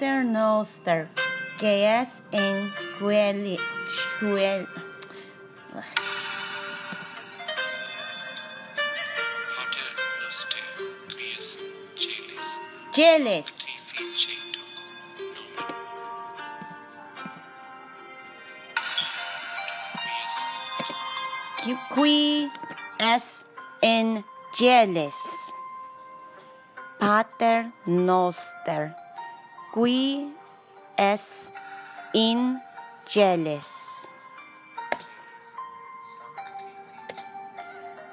Pater Noster, que es Guel... Guel... Cheles. Qui es en geles. Pater Noster Qui es in jealous.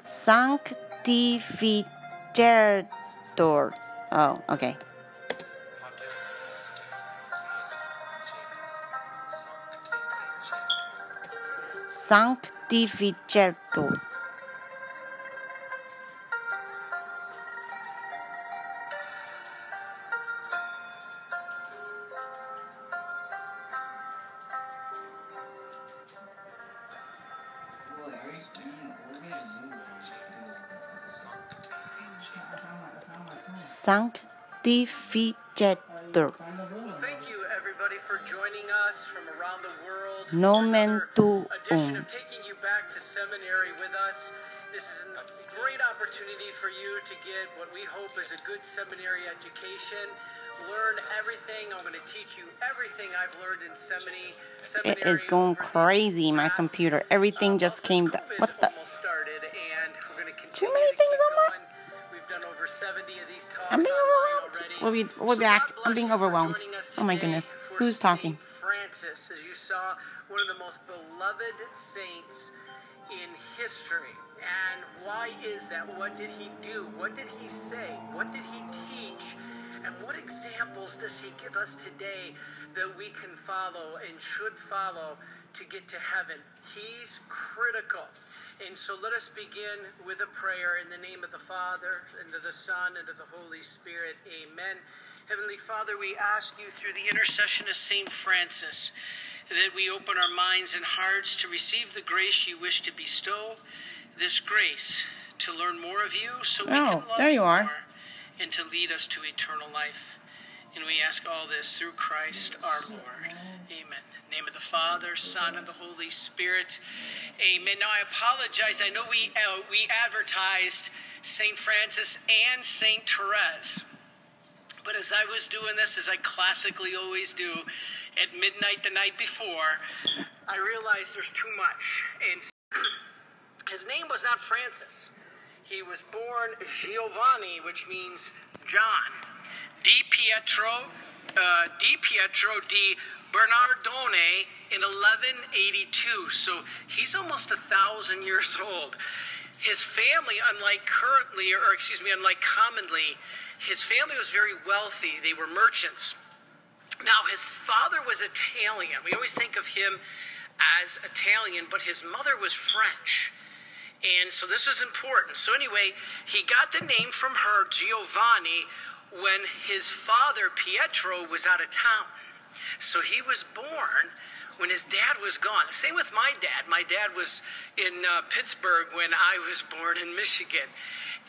Sanctificator. Oh, okay. Sanctificator. Seminary with us. This is a great opportunity for you to get what we hope is a good seminary education. Learn everything. I'm going to teach you everything I've learned in seminary. It is going crazy, my computer. Everything just came back. What the? I'm being overwhelmed. We'll be, we'll be back. I'm being overwhelmed. Oh my goodness. Who's talking? Francis, as you saw, one of the most beloved saints in history. And why is that? What did he do? What did he say? What did he teach? And what examples does he give us today that we can follow and should follow to get to heaven? He's critical. And so let us begin with a prayer in the name of the Father, and of the Son, and of the Holy Spirit. Amen. Heavenly Father, we ask you through the intercession of St. Francis that we open our minds and hearts to receive the grace you wish to bestow, this grace to learn more of you so we Oh, can love there you are. more and to lead us to eternal life. And we ask all this through Christ our Lord. Name of the Father, Son, and the Holy Spirit. Amen. Now I apologize. I know we uh, we advertised Saint Francis and Saint Therese. But as I was doing this, as I classically always do, at midnight the night before, I realized there's too much. And his name was not Francis. He was born Giovanni, which means John. Di Pietro, uh, Di Pietro di Bernardone in 1182. So he's almost a thousand years old. His family, unlike currently, or excuse me, unlike commonly, his family was very wealthy. They were merchants. Now, his father was Italian. We always think of him as Italian, but his mother was French. And so this was important. So, anyway, he got the name from her, Giovanni, when his father, Pietro, was out of town. So he was born when his dad was gone. Same with my dad. My dad was in uh, Pittsburgh when I was born in Michigan.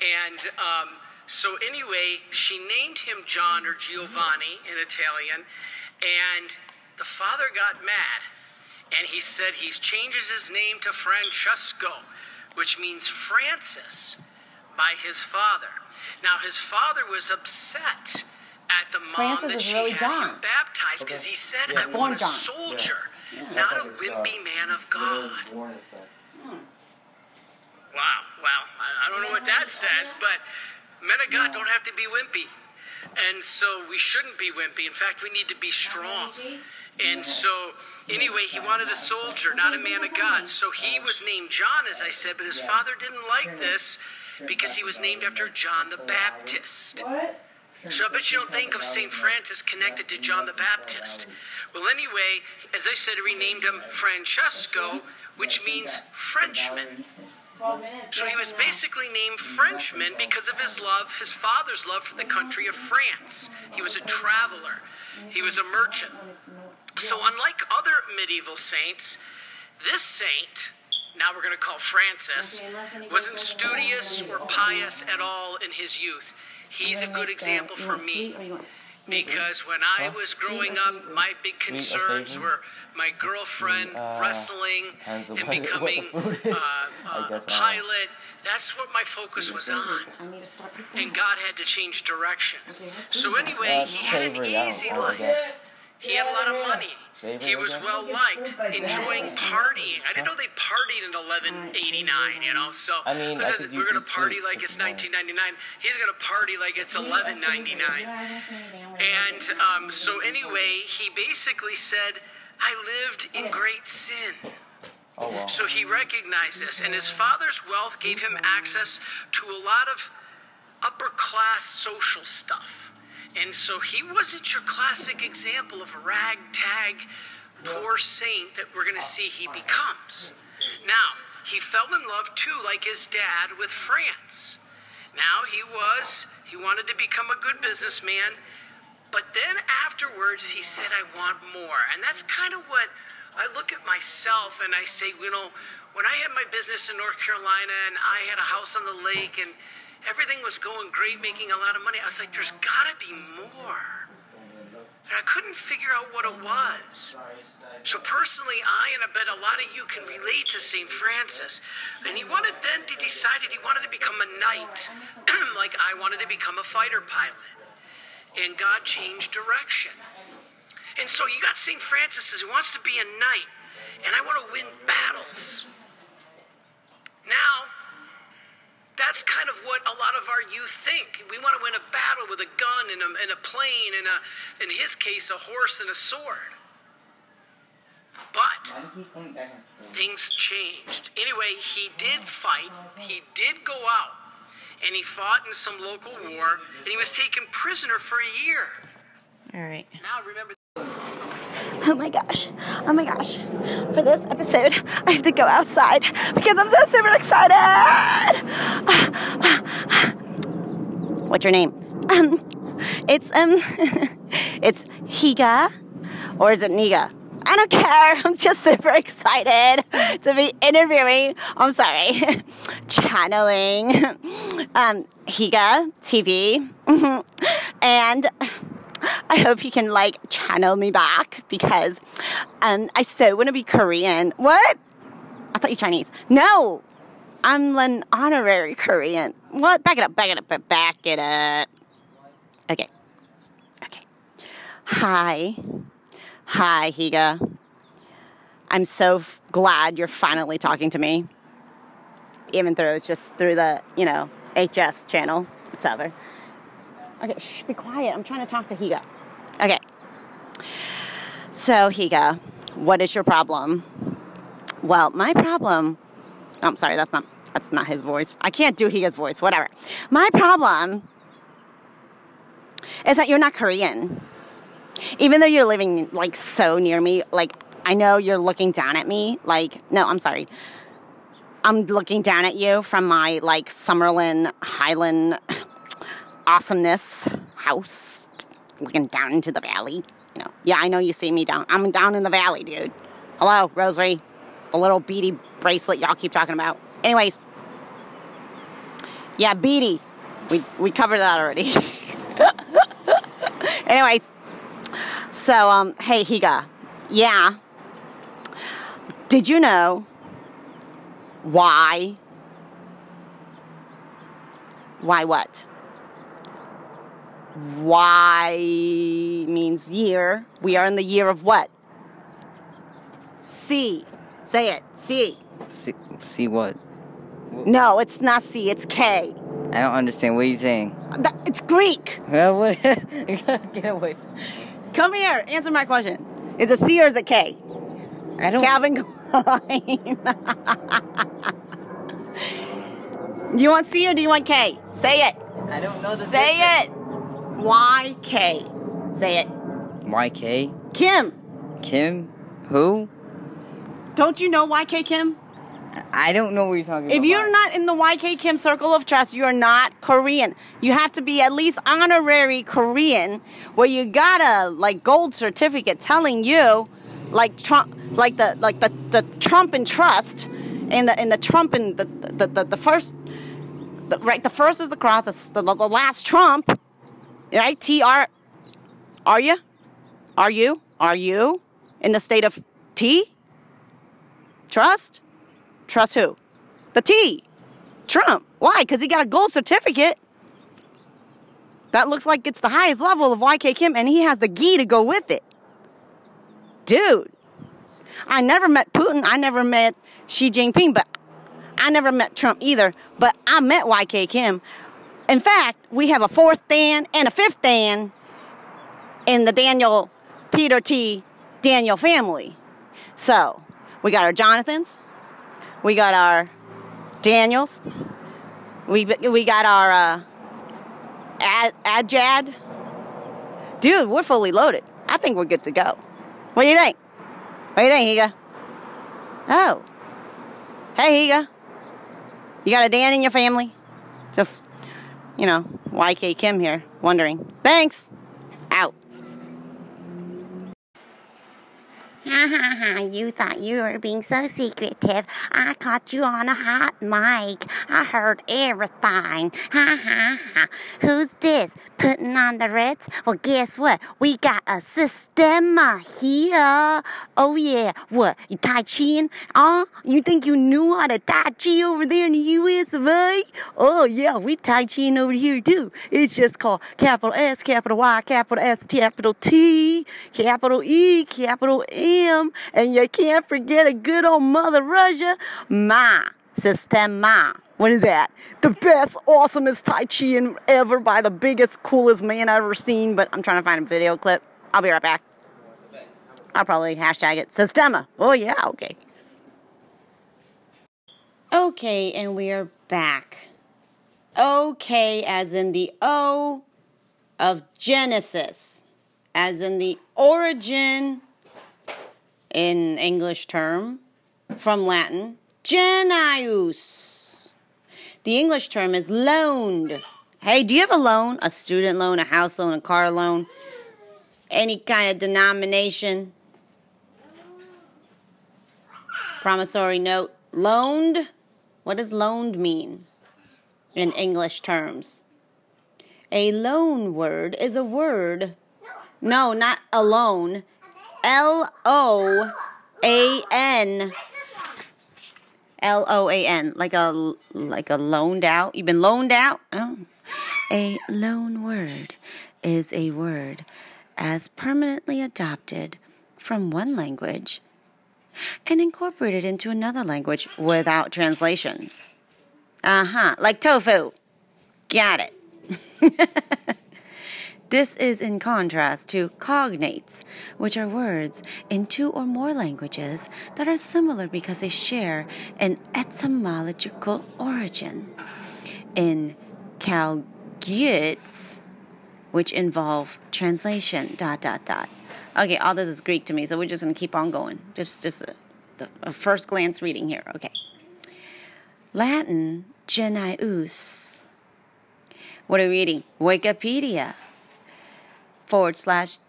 And um, so, anyway, she named him John or Giovanni in Italian. And the father got mad. And he said he changes his name to Francesco, which means Francis, by his father. Now, his father was upset at the mom Francis that is she really had John. him baptized because Okay. he said, Yeah. I Born want a John. soldier, Yeah. Yeah. not a like his, uh, wimpy man of God. Wow, wow. I, I don't know what that says, but men of God don't have to be wimpy. And so we shouldn't be wimpy. In fact, we need to be strong. And so, anyway, he wanted a soldier, not a man of God. So he was named John, as I said, but his father didn't like this because he was named after John the Baptist. So I bet you don't think of St. Francis connected to John the Baptist. Well, anyway, as I said, he renamed him Francesco, which means Frenchman. So he was basically named Frenchman because of his love, his father's love for the country of France. He was a traveler, he was a merchant. So, unlike other medieval saints, this saint, now we're going to call Francis, wasn't studious or pious at all in his youth. He's a good example for me. Because when I was growing up, my big concerns were my girlfriend, Uh, wrestling, and what it- what the becoming uh, uh, a uh, pilot. That's what my focus was on. And God had to change direction. So anyway, he had an savory, I don't- easy life. He had a lot of money. Savory, He was well liked, enjoying partying. I didn't know they partied in 1189, you know. So I mean, I said think that you we're gonna party sleep like it's 1999. He's gonna party like it's 1199. And um, so anyway, he basically said, "I lived in great sin." Oh well. So he recognized this, and his father's wealth gave him access to a lot of upper class social stuff. And so he wasn't your classic example of a ragtag poor saint that we're going to oh, see he becomes. Now, he fell in love too, like his dad, with France. Now, he was, he wanted to become a good businessman, but then afterwards he said, I want more. And that's kind of what I look at myself and I say, you know, when I had my business in North Carolina and I had a house on the lake and everything was going great, making a lot of money, I was like, there's gotta be more. And I couldn't figure out what it was. So personally, I and I bet a lot of you can relate to St. Francis. And he wanted then to decided he wanted to become a knight, like I wanted to become a fighter pilot. And God changed direction. And so you got St. Francis he wants to be a knight, and I want to win battles. Now, that's kind of what a lot of our youth think. We want to win a battle with a gun and a, and a plane and, a, in his case, a horse and a sword. But things changed. Anyway, he did fight, he did go out, and he fought in some local war, and he was taken prisoner for a year. All right. Now remember. Oh my gosh. Oh my gosh. For this episode, I have to go outside because I'm so super excited. What's your name? Um, it's um it's Higa or is it Niga? I don't care. I'm just super excited to be interviewing. I'm sorry, channeling um, Higa TV, Mhm. and I hope you can like channel me back because um, I so want to be Korean. What? I thought you Chinese. No, I'm an honorary Korean. What? Back it up. Back it up. Back it up. Okay. Okay. Hi. Hi, Higa. I'm so f- glad you're finally talking to me. Even though it's just through the, you know, HS channel. It's over. Okay, shh, be quiet. I'm trying to talk to Higa. Okay. So, Higa, what is your problem? Well, my problem. oh, I'm sorry, that's not that's not his voice. I can't do Higa's voice. Whatever. My problem is that you're not Korean. Even though you're living like so near me, like I know you're looking down at me. Like, no, I'm sorry. I'm looking down at you from my like Summerlin Highland awesomeness house, looking down into the valley. You know, yeah, I know you see me down. I'm down in the valley, dude. Hello, Rosary, the little beady bracelet y'all keep talking about. Anyways, yeah, beady. We we covered that already. Anyways, so um, hey Higa, yeah. Did you know why? Why what? Why means year. We are in the year of what? C. Say it. C. See, see what? No, it's not C. It's K. I don't understand. What are you saying? It's Greek. Well, what? Get away. Come here. Answer my question. Is it C or is it K? I don't. Calvin Klein. do you want C or do you want K? Say it. I don't know the Say it. Y K. Say it. YK? Kim. Kim? Who? Don't you know YK Kim? I don't know what you're talking about. If you're not in the YK Kim circle of trust, you're not Korean. You have to be at least honorary Korean, where you got a like gold certificate telling you, like Trump, like the like the, the Trump and trust, and the and the Trump and the the, the, the first, the, right? The first is the cross, the, the last Trump, right? T R. Are you? Are you? Are you in the state of T? Trust? Trust who? The T. Trump. Why? Because he got a gold certificate. That looks like it's the highest level of YK Kim, and he has the gi to go with it. Dude, I never met Putin. I never met Xi Jinping, but I never met Trump either. But I met YK Kim. In fact, we have a fourth Dan and a fifth Dan in the Daniel Peter T. Daniel family. So we got our Jonathans, we got our Daniels, we we got our uh, Ad, Adjad. Dude, we're fully loaded. I think we're good to go. What do you think? What do you think, Higa? Oh, Hey, Higa. You got a Dan in your family? Just, you know, YK Kim here, wondering. Thanks. Out. Ha ha ha, you thought you were being so secretive. I caught you on a hot mic. I heard everything. Ha ha ha. Who's this? Putting on the Ritz? Well, guess what? We got a systema here. Oh, yeah. What? You Tai Chi? Huh? You think you knew how to Tai Chi over there in the US A? Oh, yeah, we Tai Chi over here too. It's just called capital S, capital Y, capital S, capital T, capital E, capital M, and you can't forget a good old Mother Russia, Ma, Systema. What is that? The best, awesomest Tai Chi in ever by the biggest, coolest man I've ever seen, but I'm trying to find a video clip. I'll be right back. I'll probably hashtag it Systema. Oh, yeah, okay. Okay, and we are back. Okay, as in the O of Genesis, as in the origin in English term from Latin, genius. The English term is loaned. Hey, do you have a loan? A student loan, a house loan, a car loan, any kind of denomination? Promissory note. Loaned? What does loaned mean in English terms? A loan word is a word. No, not alone. L O A N. L O A N, like a like a loaned out. You've been loaned out. Oh. A loan word is a word as permanently adopted from one language and incorporated into another language without translation. Uh huh, like tofu. Got it. this is in contrast to cognates, which are words in two or more languages that are similar because they share an etymological origin. In calques, which involve translation, dot, dot, dot. Okay, all this is Greek to me, so we're just going to keep on going. Just, just a, a first glance reading here. Okay. Latin, genius. What are we reading? Wikipedia forward slash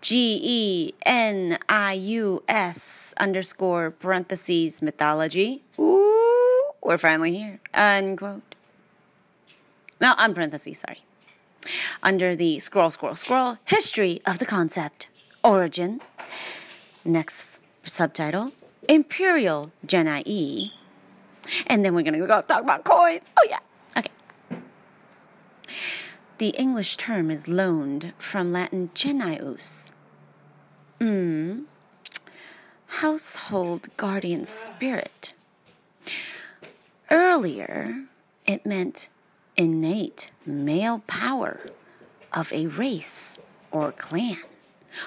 G E N I U S underscore parentheses mythology. Ooh, we're finally here. Unquote. No, on parentheses, sorry. Under the scroll, scroll, scroll, history of the concept, origin. Next subtitle, Imperial Genii. And then we're going to go talk about coins. Oh, yeah. The English term is loaned from Latin genius. Mm. Household guardian spirit. Earlier, it meant innate male power of a race or clan.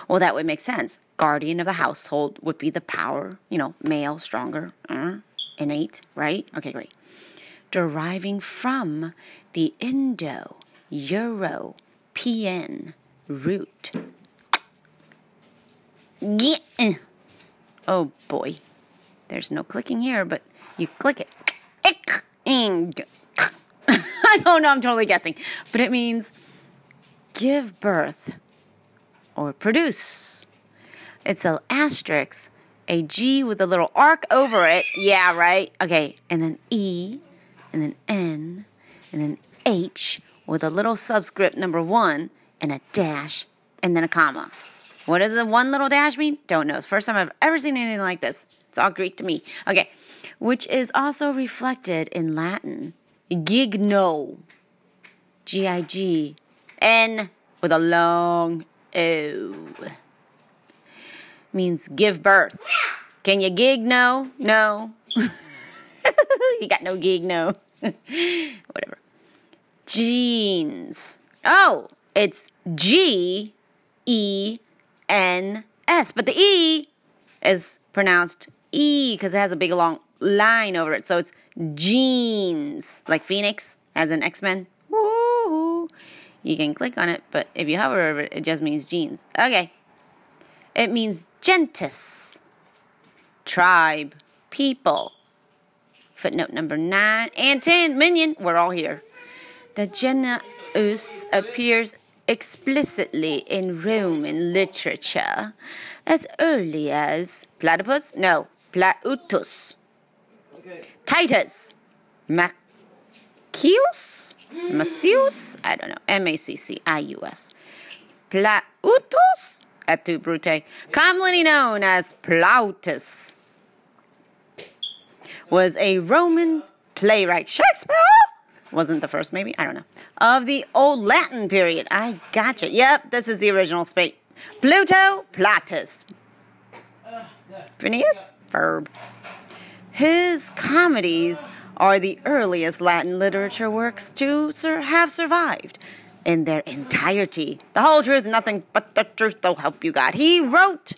Well, that would make sense. Guardian of the household would be the power, you know, male, stronger, uh, innate, right? Okay, great. Deriving from the Indo European root. Yeah. Oh boy. There's no clicking here, but you click it. I don't know, I'm totally guessing. But it means give birth or produce. It's an asterisk, a G with a little arc over it. Yeah, right? Okay, and then E, and then N, and then H with a little subscript number one, and a dash, and then a comma. What does the one little dash mean? Don't know. It's the first time I've ever seen anything like this. It's all Greek to me. Okay, which is also reflected in Latin. Gigno. G I G N with a long O. Means give birth. Can you gig no? No. you got no gig no. Whatever. Genes. Oh, it's G E N S. But the E is pronounced E because it has a big long line over it. So it's jeans. Like Phoenix, as in X Men. You can click on it, but if you hover over it, it just means jeans. Okay. It means gentis, tribe, people. Footnote number 9 and 10. Minion, we're all here. The genus appears explicitly in Roman literature as early as Platypus? No, Plautus. Titus. Maccius? Macius? I don't know. M A C C I U S. Plautus et tu brute, commonly known as Plautus, was a Roman playwright. Shakespeare wasn't the first, maybe I don't know. Of the Old Latin period. I gotcha. Yep, this is the original space. Pluto, Plautus. Phineas, verb. His comedies are the earliest Latin literature works to sur- have survived in their entirety. The whole truth, nothing but the truth, so help you God. He wrote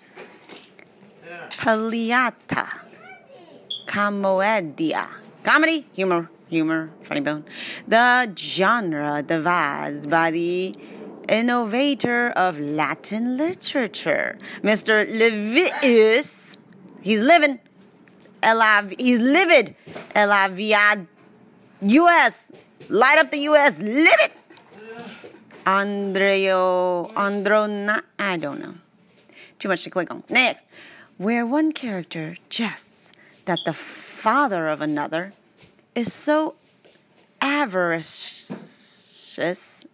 Palliata, Comoedia, comedy, humor, humor, funny bone. The genre devised by the innovator of Latin literature, Mr. Livius. He's living. L-I- he's livid. L-I-V-I U.S. Light up the U.S. Livid. Andreo, Androna, I don't know. Too much to click on. Next, where one character jests that the father of another is so avaricious,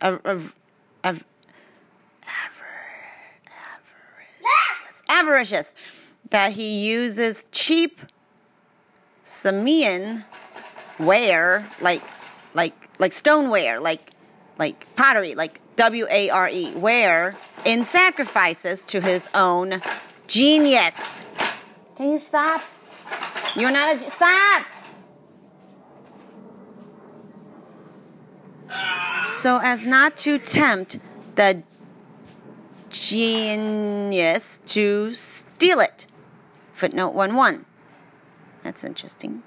av- av- av- avaricious, avaricious, that he uses cheap Samian ware, like, like, like stoneware, like like pottery, like W A R E, ware in sacrifices to his own genius. Can you stop? You're not a stop. So as not to tempt the genius to steal it. Footnote 1 1. That's interesting.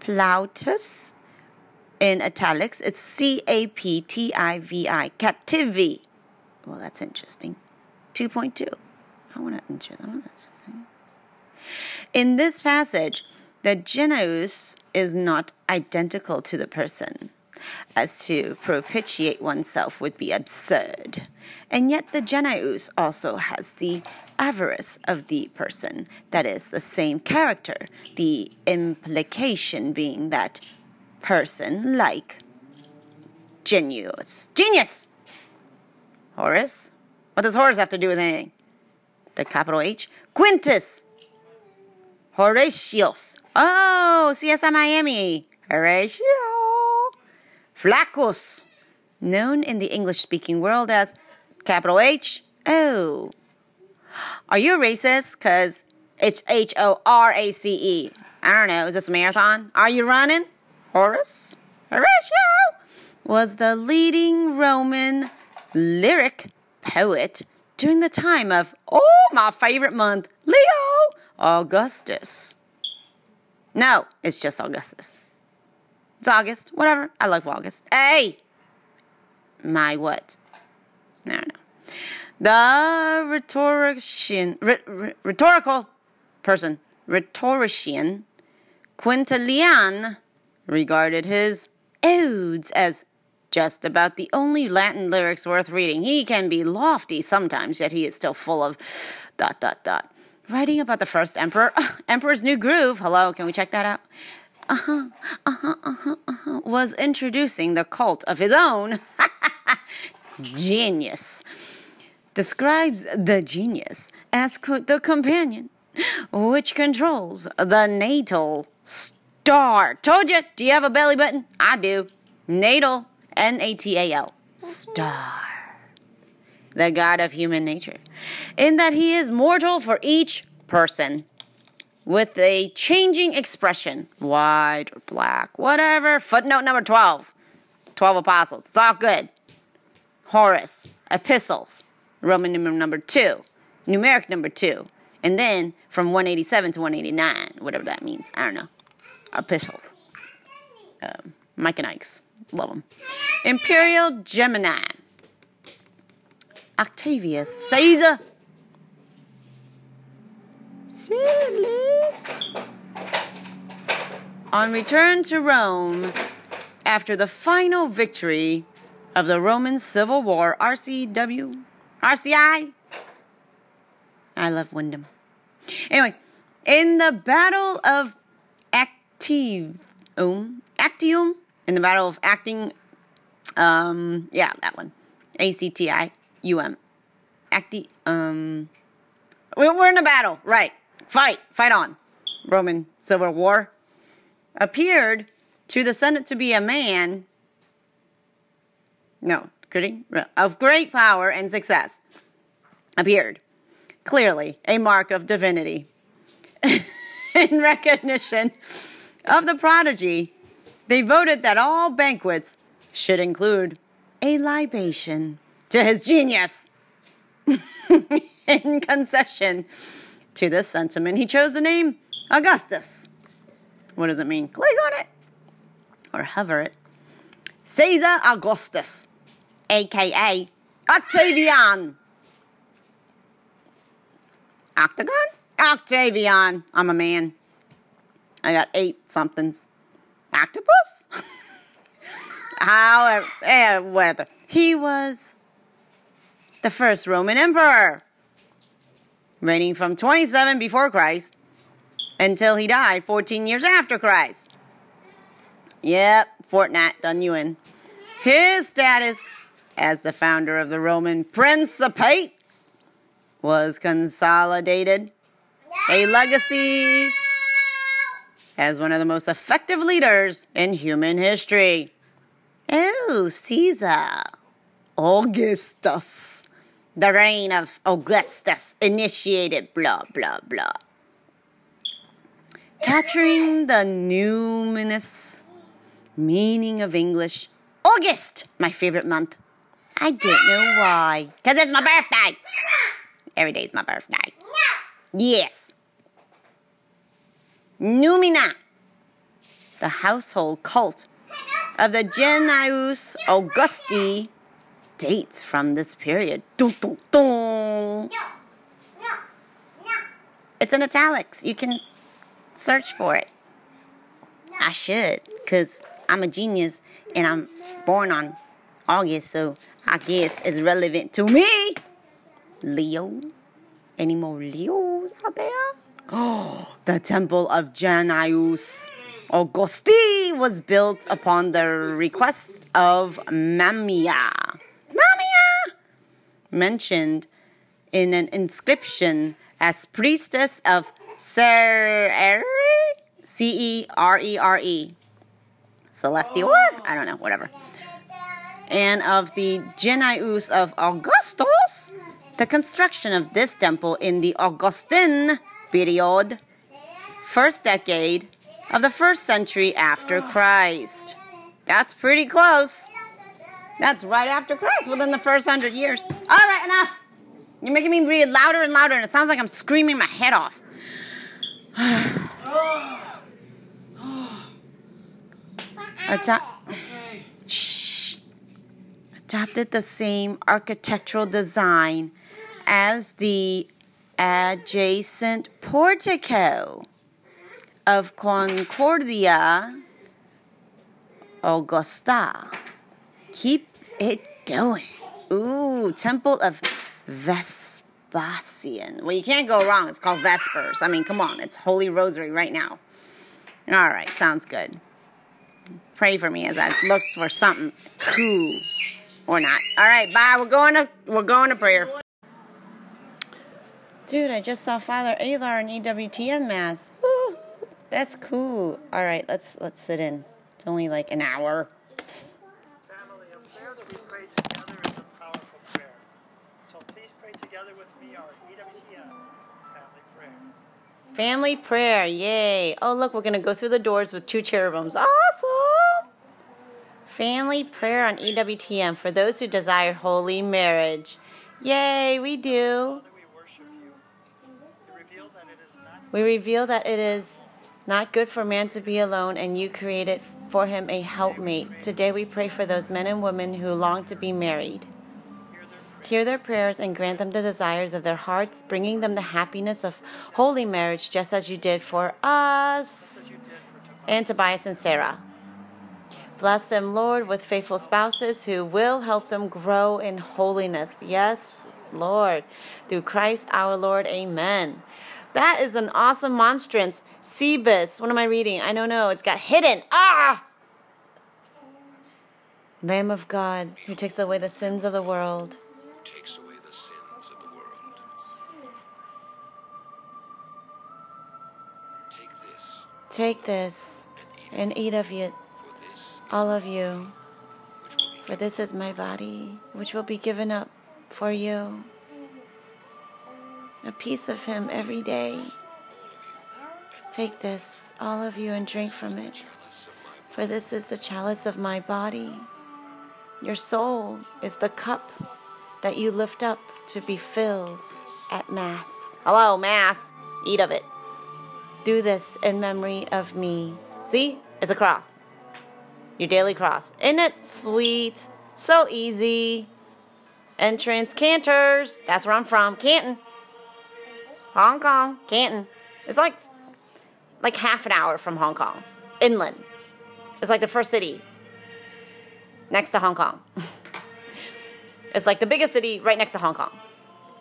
Plautus in italics, it's C A P T I V I, captivi. Well, that's interesting. 2.2. I want to want something. In this passage, the genus is not identical to the person, as to propitiate oneself would be absurd. And yet, the genus also has the avarice of the person, that is, the same character, the implication being that person like genius. Genius! Horace? What does Horace have to do with anything? The capital H? Quintus! Horatius. Oh, CSI Miami. Horatio. Flaccus. Known in the English speaking world as capital H. O. Are you a racist? Because it's H O R A C E. I don't know. Is this a marathon? Are you running? Horace, Horatio, was the leading Roman lyric poet during the time of, oh, my favorite month, Leo, Augustus. No, it's just Augustus. It's August, whatever. I love August. Hey! My what? No, no. The rhetorician, rhetorical person, rhetorician, Quintilian regarded his odes as just about the only Latin lyrics worth reading. He can be lofty sometimes, yet he is still full of dot dot dot. Writing about the first emperor, Emperor's New Groove. Hello, can we check that out? Uh huh, uh huh, uh huh, uh huh. Was introducing the cult of his own genius. Describes the genius as the companion which controls the natal star. Told you. Do you have a belly button? I do. Natal. N A T A L. Star. The God of human nature. In that he is mortal for each person. With a changing expression. White or black. Whatever. Footnote number 12. 12 apostles. It's all good. Horace. Epistles. Roman numeral number 2. Numeric number 2. And then from 187 to 189. Whatever that means. I don't know epistles. Um, Mike and Ike's. Love them. Imperial Genii. Octavius Caesar. On return to Rome after the final victory of the Roman Civil War, RCW, RCI. I love Wyndham. Anyway, in the Battle of Actium, Actium, in the Battle of Acting, um, yeah, that one, A C T I U M, Acti, um, we're in a battle, right? Fight, fight on. Roman Civil War appeared to the Senate to be a man. No, could he? Of great power and success. Appeared clearly a mark of divinity. In recognition of the prodigy, they voted that all banquets should include a libation to his genius. In concession to this sentiment, he chose the name Augustus. What does it mean? Click on it or hover it. Caesar Augustus, aka Octavian. Octagon? Octavian. I'm a man. I got eight somethings. Octopus? However, eh, whatever. He was the first Roman emperor, reigning from 27 before Christ until he died 14 years after Christ. Yep, Fortnite done you in. His status as the founder of the Roman Principate was consolidated. A legacy as one of the most effective leaders in human history. Oh, Caesar. Augustus. The reign of Augustus initiated blah, blah, blah. Capturing the numinous meaning of English. August, my favorite month. I don't know why. Because it's my birthday. Every day is my birthday. Yes. Numina, the household cult of the Genius Augusti, dates from this period. Dun, dun, dun. It's in italics. You can search for it. I should, because I'm a genius and I'm born on August, so I guess it's relevant to me. Leo. Any more Leos out there? Oh, the temple of Janius Augusti was built upon the request of Mamia. Mamia! Mentioned in an inscription as priestess of Cerere, C E R E R E. Celestial? I don't know, whatever. And of the Genius of Augustus, the construction of this temple in the Augustan period, first decade of the first century after Christ. That's pretty close. That's right after Christ, within the first hundred years. All right, enough. You're making me read louder and louder, and it sounds like I'm screaming my head off. Ado- Shh. Adopted the same architectural design as the adjacent portico of Concordia Augusta. Keep it going. Ooh, Temple of Vespasian. Well, you can't go wrong. It's called Vespers. I mean, come on. It's Holy Rosary right now. All right, sounds good. Pray for me as I look for something cool or not. All right, bye. We're going to we're going to prayer. Dude, I just saw Father Alar in EWTN mass. Woo, that's cool. All right, let's let's sit in. It's only like an hour. Family prayer, yay. Oh, look, we're going to go through the doors with two cherubims. Awesome. Family prayer on EWTN for those who desire holy marriage. Yay, we do. We reveal that it is not good for man to be alone, and you created for him a helpmate. Today we pray for those men and women who long to be married. Hear their prayers and grant them the desires of their hearts, bringing them the happiness of holy marriage, just as you did for us. and Tobias and Sarah. Bless them, Lord, with faithful spouses who will help them grow in holiness. Yes, Lord. Through Christ our Lord. Amen. That is an awesome monstrance. Cebus. What am I reading? I don't know. It's got hidden. Ah! Lamb of God, who takes away the sins of the world. Takes away the sins of the world. Take this, Take this and eat of it, all of you. For this is my body, which will be given up for you. A piece of him every day. Take this, all of you, and drink from it. For this is the chalice of my body. Your soul is the cup that you lift up to be filled at Mass. Hello, Mass. Eat of it. Do this in memory of me. See? It's a cross. Your daily cross. Isn't it sweet? So easy. Entrance Cantors. That's where I'm from. Canton. Hong Kong. Canton. It's like like half an hour from Hong Kong. Inland. It's like the first city next to Hong Kong. it's like the biggest city right next to Hong Kong.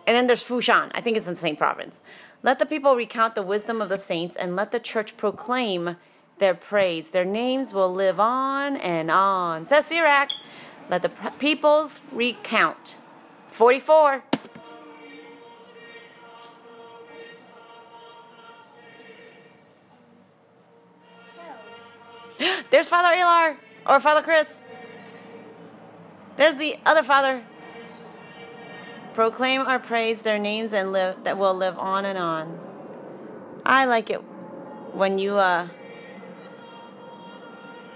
And then there's Foshan. I think it's in the same province. Let the people recount the wisdom of the saints and let the church proclaim their praise. Their names will live on and on. Says Sirach. Let the peoples recount. 44. There's Father Alar or Father Chris. There's the other Father. Proclaim our praise, their names, and live that will live on and on. I like it when you uh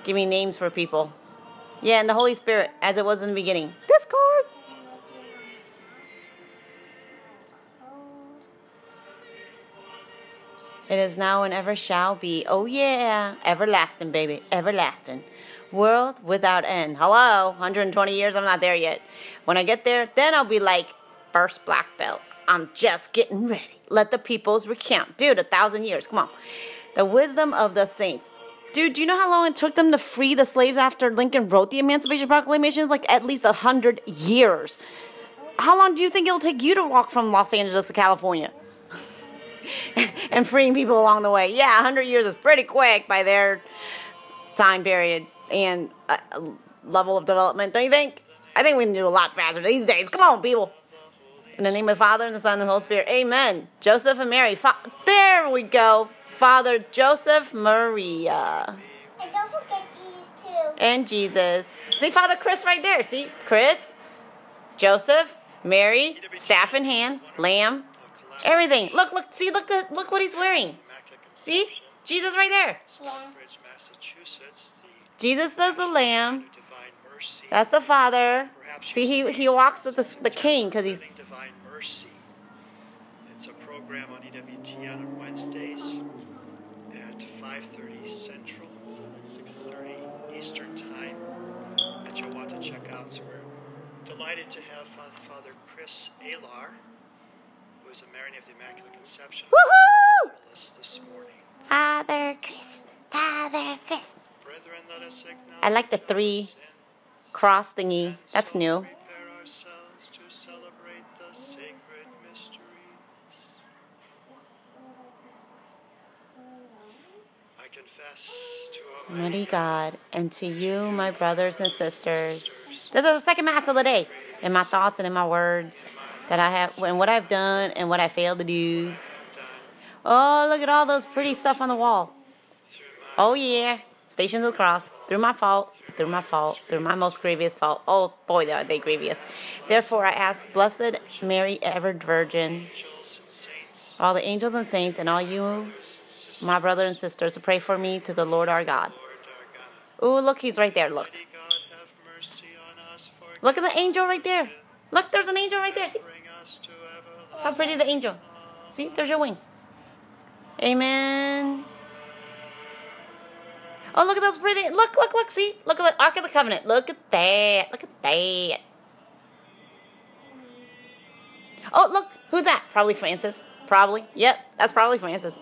give me names for people. Yeah, and the Holy Spirit, as it was in the beginning. Discord. It is now and ever shall be. Oh yeah, everlasting, baby, everlasting. World without end. Hello, 120 years. I'm not there yet. When I get there, then I'll be like first black belt. I'm just getting ready. Let the peoples recount, dude. A thousand years. Come on. The wisdom of the saints. Dude, do you know how long it took them to free the slaves after Lincoln wrote the Emancipation Proclamation? It's like at least a hundred years. How long do you think it'll take you to walk from Los Angeles to California? and freeing people along the way. Yeah, 100 years is pretty quick by their time period and uh, level of development, don't you think? I think we can do a lot faster these days. Come on, people. In the name of the Father, and the Son, and the Holy Spirit. Amen. Joseph and Mary. Fa- there we go. Father Joseph Maria. And don't forget Jesus too. And Jesus. See Father Chris right there. See? Chris, Joseph, Mary, staff in hand, lamb, everything. Look, look, see, look, look what he's wearing. See? Jesus right there. Yeah. Jesus is the lamb. That's the father. See, he, he walks with the, the king because he's. Mercy. It's a program on EWTN on Wednesdays at 5:30 Central, 6:30 Eastern Time that you'll want to check out. So we're delighted to have Father Chris Alar, who is a Marian of the Immaculate Conception, Woohoo! with us this morning. Father Chris. Father Chris. Brethren, let us acknowledge I like the three cross thingy. That's new. prepare ourselves to celebrate the sacred mysteries. I confess to Mighty God, and to you, my brothers and sisters. This is the second Mass of the day, in my thoughts and in my words that I have, and what I've done and what I failed to do. Oh, look at all those pretty stuff on the wall. Oh, yeah. Stations of the Cross. Through my fault, through my fault, through my most grievous fault. Oh, boy, are they grievous. Therefore, I ask, Blessed Mary, ever Virgin, all the angels and saints, and all you, my brothers and sisters, pray for me to the Lord our God. Ooh, look, he's right there. Look. Look at the angel right there. Look, there's an angel right there. See? How pretty the angel. See, there's your wings. Amen. Oh, look at those pretty. Look, look, look. See? Look at the Ark of the Covenant. Look at that. Look at that. Oh, look. Who's that? Probably Francis. Probably. Yep, that's probably Francis.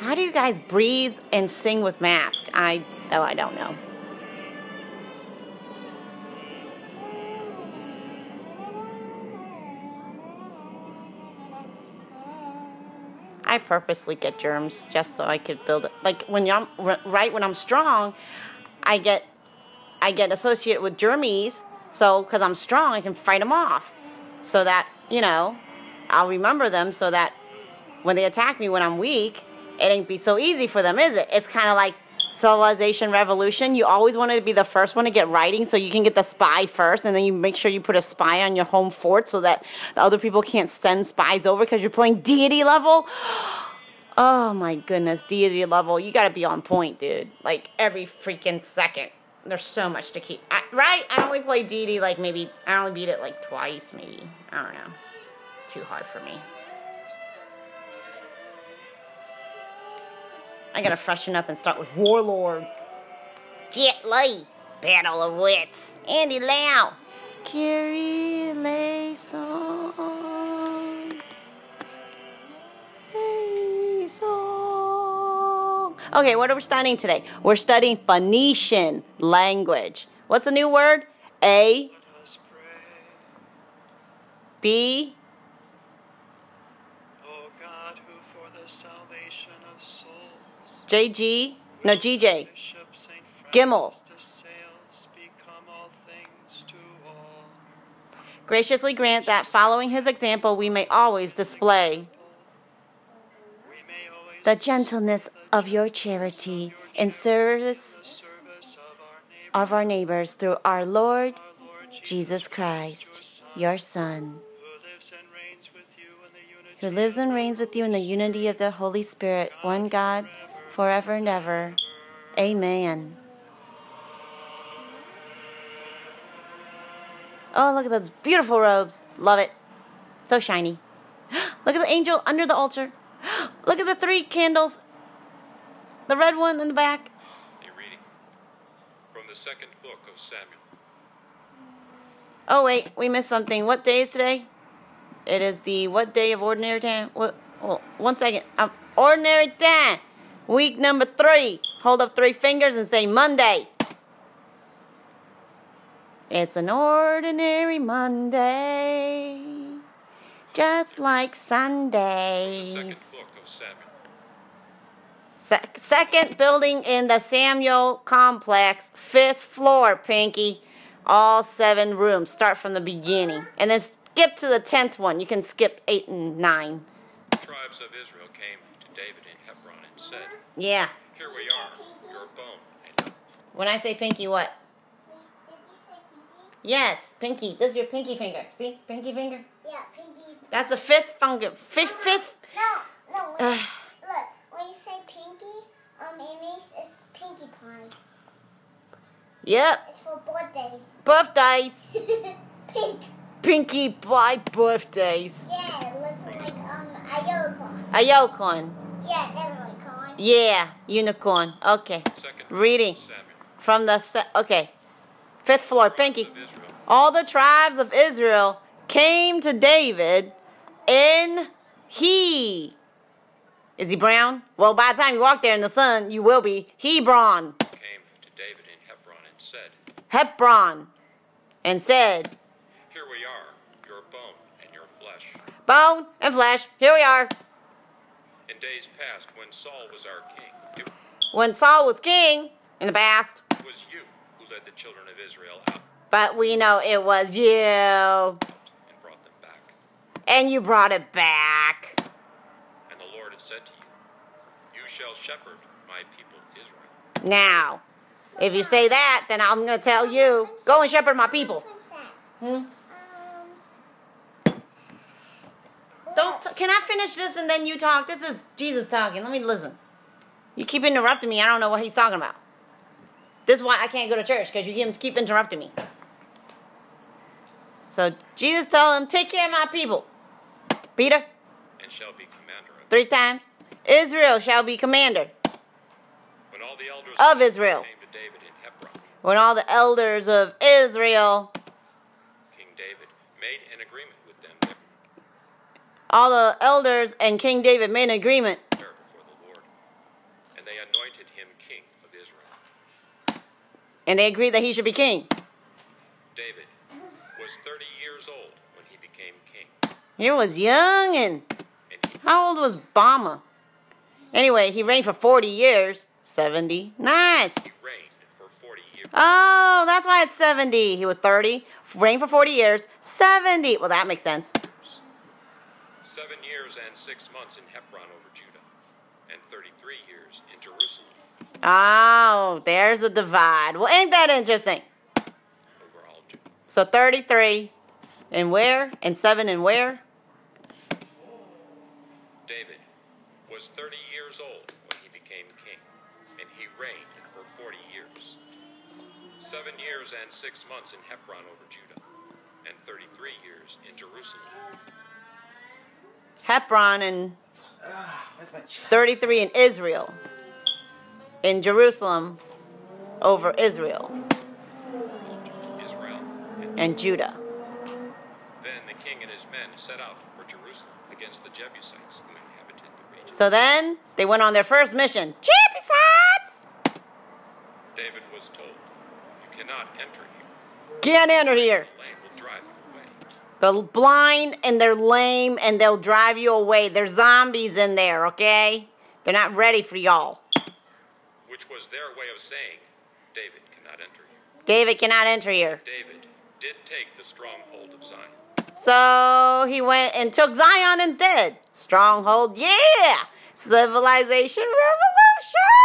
How do you guys breathe and sing with mask? I oh I don't know. I purposely get germs just so I could build it. Like when I'm right when I'm strong, I get I get associated with germies. So because I'm strong, I can fight them off. So that you know, I'll remember them. So that when they attack me when I'm weak, it ain't be so easy for them, is it? It's kind of like civilization revolution. You always wanted to be the first one to get writing so you can get the spy first, and then you make sure you put a spy on your home fort so that the other people can't send spies over because you're playing deity level. Oh my goodness, deity level. You gotta be on point, dude. Like every freaking second. There's so much to keep. I, right? I only play deity like maybe, I only beat it like twice, maybe. I don't know. Too hard for me. I gotta freshen up and start with Warlord. Jet Li. Battle of Wits. Andy Lau. Carrie Lay song. Song. Okay, what are we studying today? We're studying Phoenician language. What's the new word? A. B. JG, no GJ, Gimel. Graciously grant that following his example we may always display the gentleness of your charity in service of our neighbors through our Lord Jesus Christ, your Son, who lives and reigns with you in the unity of the Holy Spirit, one God forever and ever. Amen. Oh, look at those beautiful robes. Love it. So shiny. Look at the angel under the altar. Look at the three candles. The red one in the back. A reading from the second book of Samuel. Oh, wait, we missed something. What day is today? It is the what day of ordinary time? What? Oh, one second. Um, ordinary time. Week number three. Hold up three fingers and say Monday. It's an ordinary Monday, just like Sundays. Second book of Samuel. Se- second building in the Samuel complex, fifth floor, Pinky. All seven rooms. Start from the beginning. And then skip to the tenth one. You can skip eight and nine. Tribes of Israel came to David in Hebron and said, Yeah. Here we are, your bone. When I say pinky, what? Yes, pinky. This is your pinky finger. See? Pinky finger? Yeah, pinky. That's the fifth finger. Fifth, fifth. No, no. When, Ugh. look, when you say pinky, um, it means it's pinky pie. Yep. It's for birthdays. Birthdays. Pink. Pinky pie birthdays. Yeah, it looks like um a unicorn. A unicorn. Yeah, that's what we call it. Yeah, unicorn. Okay. Reading from the se- okay, fifth floor. Pinky. All the tribes of Israel came to David in he. Is he brown? Well, by the time you walk there in the sun, you will be Hebron. Came to David in Hebron and said, Hebron, and said, Here we are, your bone and your flesh. Bone and flesh. Here we are. In days past, when Saul was our king, it When Saul was king in the past, was you who led the children of Israel out but we know it was you, and brought them back. and you brought it back. And the Lord had said to you, You shall shepherd my people Israel. Now, if you say that, then I'm going to tell you, go and shepherd my people. Hmm? Don't. T- can I finish this and then you talk? This is Jesus talking. Let me listen. You keep interrupting me. I don't know what he's talking about. This is why I can't go to church because you keep- keep interrupting me. So Jesus told him, "Take care of my people." Peter, And shall be commander of three times. Israel shall be commander When all the elders of Israel. came to David in Hebron, When all the elders of Israel, all the elders and King David made an agreement. And they anointed him king of Israel. And they agreed that he should be king. David was 30 years old when he became king. He was young and how old was Bama? Anyway, he reigned for 40 years. 70. Nice. Oh, that's why it's 70. He was 30, reigned for 40 years, 70. Well, that makes sense. Seven years and six months in Hebron over Judah, and 33 years in Jerusalem. Oh, there's a divide. Well, ain't that interesting? So 33 and where? And 7 and where? David was 30 years old when he became king, and he reigned for 40 years. Seven years and six months in Hebron over Judah, and 33 years in Jerusalem. Hebron and 33 in Israel. In Jerusalem over Israel. Israel. And Judah. Then the king and his men set out for Jerusalem against the Jebusites who inhabited the region. So then they went on their first mission. Jebusites! David was told, You cannot enter here. Can't enter here. The lame will drive you away. The blind and they're lame and they'll drive you away. There's zombies in there, okay? They're not ready for y'all. Which was their way of saying, David cannot enter. David cannot enter here. David did take the stronghold of Zion. So he went and took Zion instead. Stronghold, yeah! Civilization revolution!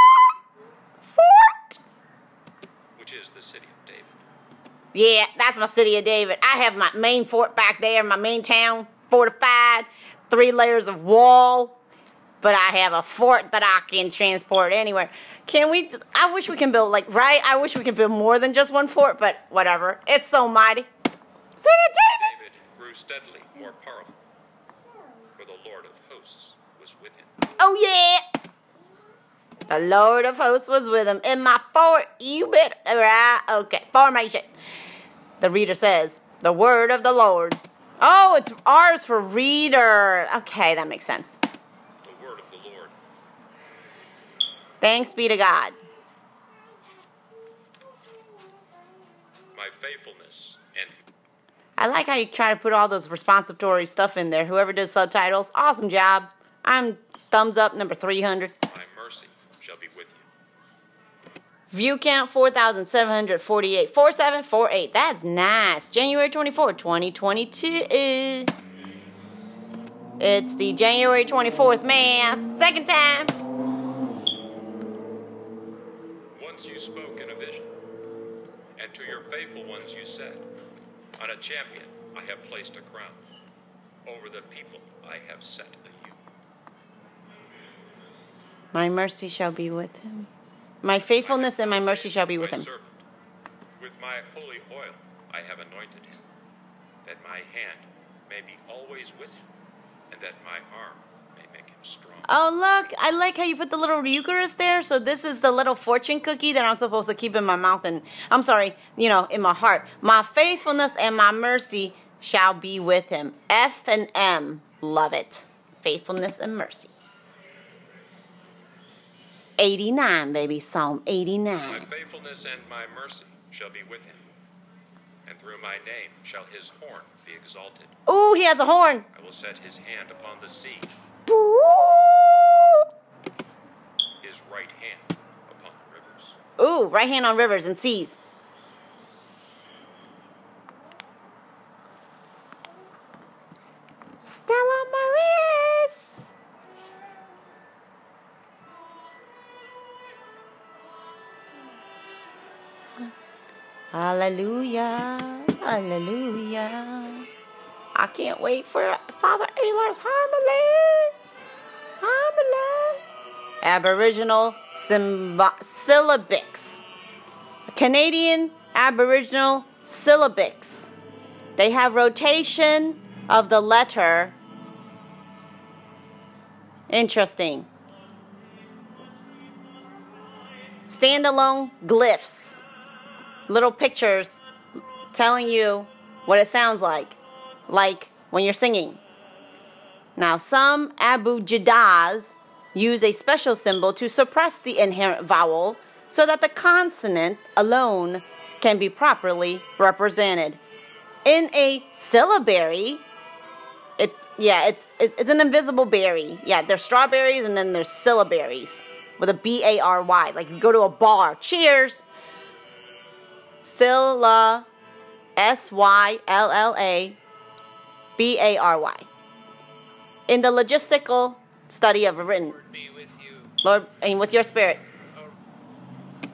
Fort! which is the city of David. Yeah, that's my city of David. I have my main fort back there, my main town, fortified, three layers of wall. But I have a fort that I can transport anywhere. Can we? I wish we can build like right. I wish we could build more than just one fort, but whatever. It's so mighty. City of David. David grew steadily more powerful, for the Lord of hosts was with him. Oh yeah. The Lord of hosts was with him in my fort. You bet. Right. Okay. Formation. The reader says, "The word of the Lord." Oh, it's ours for reader. Okay, that makes sense. The word of the Lord. Thanks be to God. My faithfulness and I like how you try to put all those responsitory stuff in there. Whoever does subtitles, awesome job. I'm thumbs up number 300. View count 4,748. 4748. That's nice. January 24, 2022. It's the January 24th Mass. Second time. Once you spoke in a vision, and to your faithful ones you said, On a champion I have placed a crown. Over the people I have set a yoke. My mercy shall be with him. My faithfulness and my mercy shall be with him. servant, with my holy oil I have anointed him, that my hand may be always with him, and that my arm may make him strong. Oh, look. I like how you put the little Eucharist there. So, this is the little fortune cookie that I'm supposed to keep in my mouth and, I'm sorry, you know, in my heart. My faithfulness and my mercy shall be with him. F and M. Love it. Faithfulness and mercy. 89, baby. Psalm 89. My faithfulness and my mercy shall be with him, and through my name shall his horn be exalted. Ooh, he has a horn. I will set his hand upon the sea, Ooh. his right hand upon the rivers. Ooh, right hand on rivers and seas. Stella Maris. Hallelujah. Hallelujah. I can't wait for Father Alar's homily. Homily. Aboriginal syllabics. Canadian Aboriginal syllabics. They have rotation of the letter. Interesting. Standalone glyphs. Little pictures telling you what it sounds like. Like when you're singing. Now, some abugidas use a special symbol to suppress the inherent vowel so that the consonant alone can be properly represented. In a syllabary, it yeah, it's it, it's an invisible berry. Yeah, there's strawberries and then there's syllabaries with a B A R Y. Like you go to a bar. Cheers. Sylla S Y L L A B A R Y. In the logistical study of written. Lord, and with your spirit.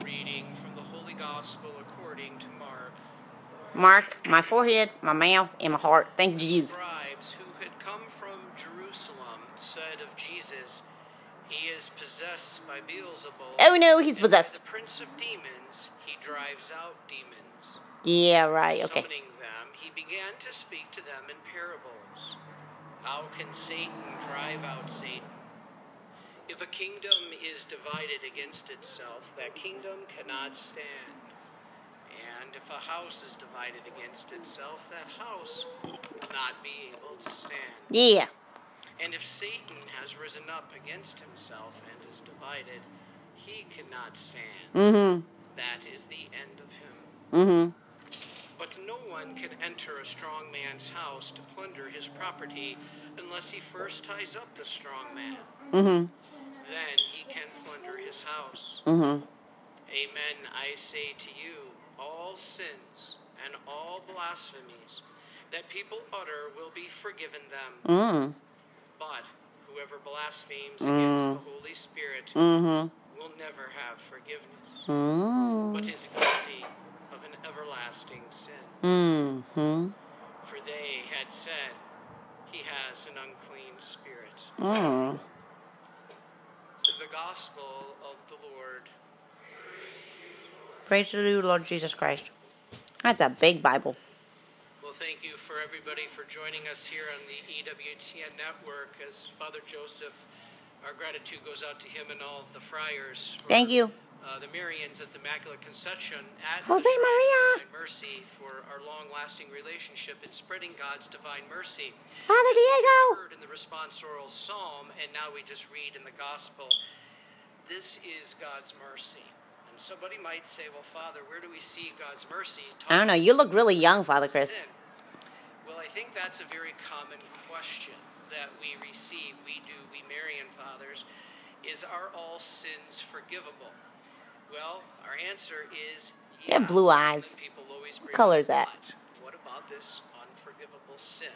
Reading from the Holy Gospel according to Mark. Mark, my forehead, my mouth, and my heart. Thank you, Jesus. Scribes who had come from Jerusalem said of Jesus, He is possessed by Beelzebul. Oh no, he's possessed. The prince of demons, drives out demons. Yeah, right, okay. Summoning them, he began to speak to them in parables. How can Satan drive out Satan? If a kingdom is divided against itself, that kingdom cannot stand. And if a house is divided against itself, that house will not be able to stand. Yeah. And if Satan has risen up against himself and is divided, he cannot stand. Mm-hmm. That is the end of him. Mm-hmm. But no one can enter a strong man's house to plunder his property unless he first ties up the strong man. Mm-hmm. Then he can plunder his house. Mm-hmm. Amen, I say to you, all sins and all blasphemies that people utter will be forgiven them. Mm. But whoever blasphemes Mm. against the Holy Spirit Mm-hmm. Will never have forgiveness, Mm. but is guilty of an everlasting sin. Mm-hmm. For they had said, He has an unclean spirit. Mm. The Gospel of the Lord. Praise to you, Lord Jesus Christ. That's a big Bible. Well, thank you for everybody for joining us here on the EWTN network. As Father Joseph, our gratitude goes out to him and all of the friars. for, Thank you. Uh, the Marians at the Immaculate Conception at Jose the Shrine of Maria. Mercy for our long-lasting relationship in spreading God's divine mercy. Father Diego. Heard in the responsorial psalm, and now we just read in the gospel. This is God's mercy. And somebody might say, "Well, Father, where do we see God's mercy?" I don't know. You look really young, Father Chris. sin? Well, I think that's a very common question that we receive. We do, we Marian fathers, is are all sins forgivable? Well, our answer is You have blue eyes. people always What bring color is that? "But What about this unforgivable sin?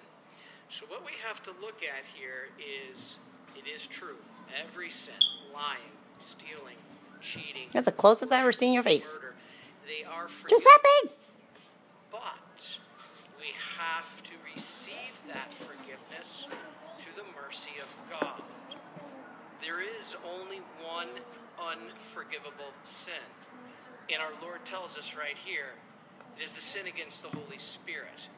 So what we have to look at here is it is true. Every sin, lying, stealing, cheating, That's the closest I've ever seen your face. murder, they are forgiven. Giuseppe. But we have to receive that forgiveness mercy of God. There is only one unforgivable sin. And our Lord tells us right here it is the sin against the Holy Spirit.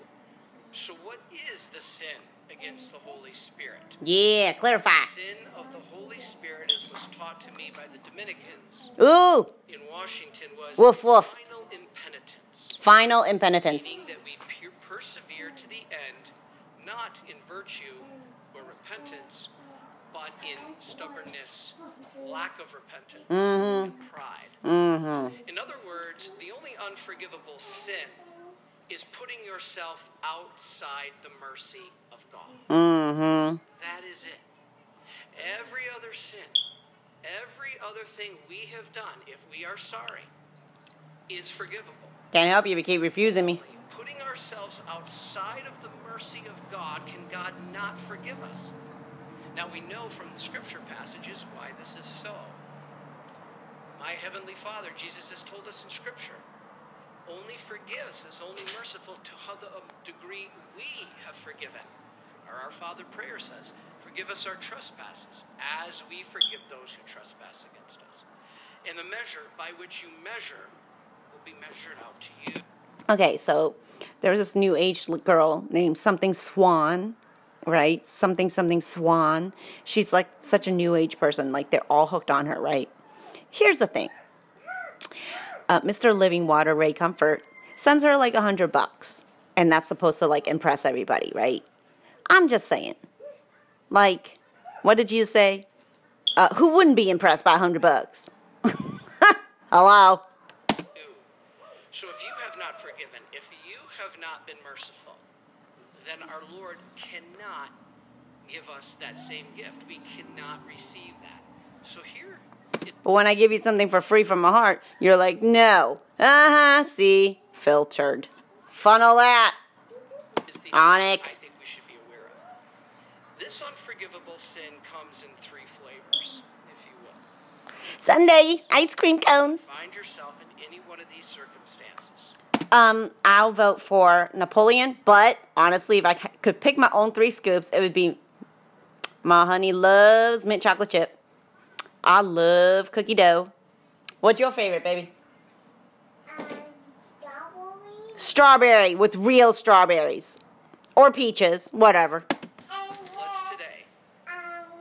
So, what is the sin against the Holy Spirit? Yeah, clarify. The Sin of the Holy Spirit, as was taught to me by the Dominicans Ooh. in Washington, was Woof, woof. final impenitence Final impenitence. meaning that we per- persevere to the end, not in virtue repentance, but in stubbornness, lack of repentance, Mhm. and pride. Mm-hmm. In other words, the only unforgivable sin is putting yourself outside the mercy of God. Mm-hmm. That is it. Every other sin, every other thing we have done, if we are sorry, is forgivable. Can't help you if you keep refusing me. Putting ourselves outside of the mercy of God, can God not forgive us? Now we know from the scripture passages why this is so. My heavenly Father, Jesus has told us in scripture, only forgives, is only merciful to the um, degree we have forgiven. Or our Father prayer says, forgive us our trespasses as we forgive those who trespass against us. And the measure by which you measure will be measured out to you. Okay, so there's this new age girl named something Swan, right? Something something Swan. She's like such a new age person. Like they're all hooked on her, right? Here's the thing. Uh, Mr. Living Water Ray Comfort sends her like a hundred bucks, and that's supposed to like impress everybody, right? I'm just saying. Like, what did you say? Uh, who wouldn't be impressed by a hundred bucks? Hello. So if you have not forgiven, if you have not been merciful, then our Lord cannot give us that same gift. We cannot receive that. So here, But when I give you something for free from my heart, you're like, no. Uh huh. See, filtered. Funnel that. Onic. I think we should be aware of. This unforgivable sin comes in three flavors, if you will. Sunday ice cream cones. Find yourself in any one of these circumstances. Um, I'll vote for Napoleon, but honestly, if I could pick my own three scoops, it would be my honey loves mint chocolate chip. I love cookie dough. What's your favorite, baby? Strawberry with real strawberries. Or peaches, whatever. Let's today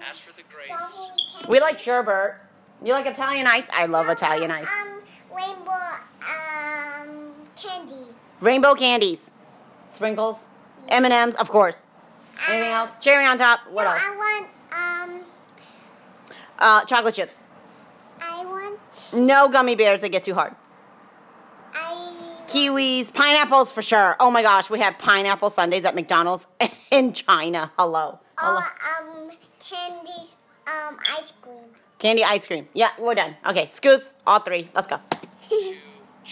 ask for the grace. We like sherbet. You like Italian ice? I love Italian ice. Um, rainbow um candy. Rainbow candies. Sprinkles. M&M's, of course. Anything else? Cherry on top. What no, else? I want um Uh, chocolate chips. I want No gummy bears that get too hard. Kiwis, pineapples for sure. Oh my gosh, we had pineapple sundaes at McDonald's in China. Hello. Hello. or um candies um ice cream. Candy ice cream. Yeah, we're done. Okay, scoops, all three. Let's go.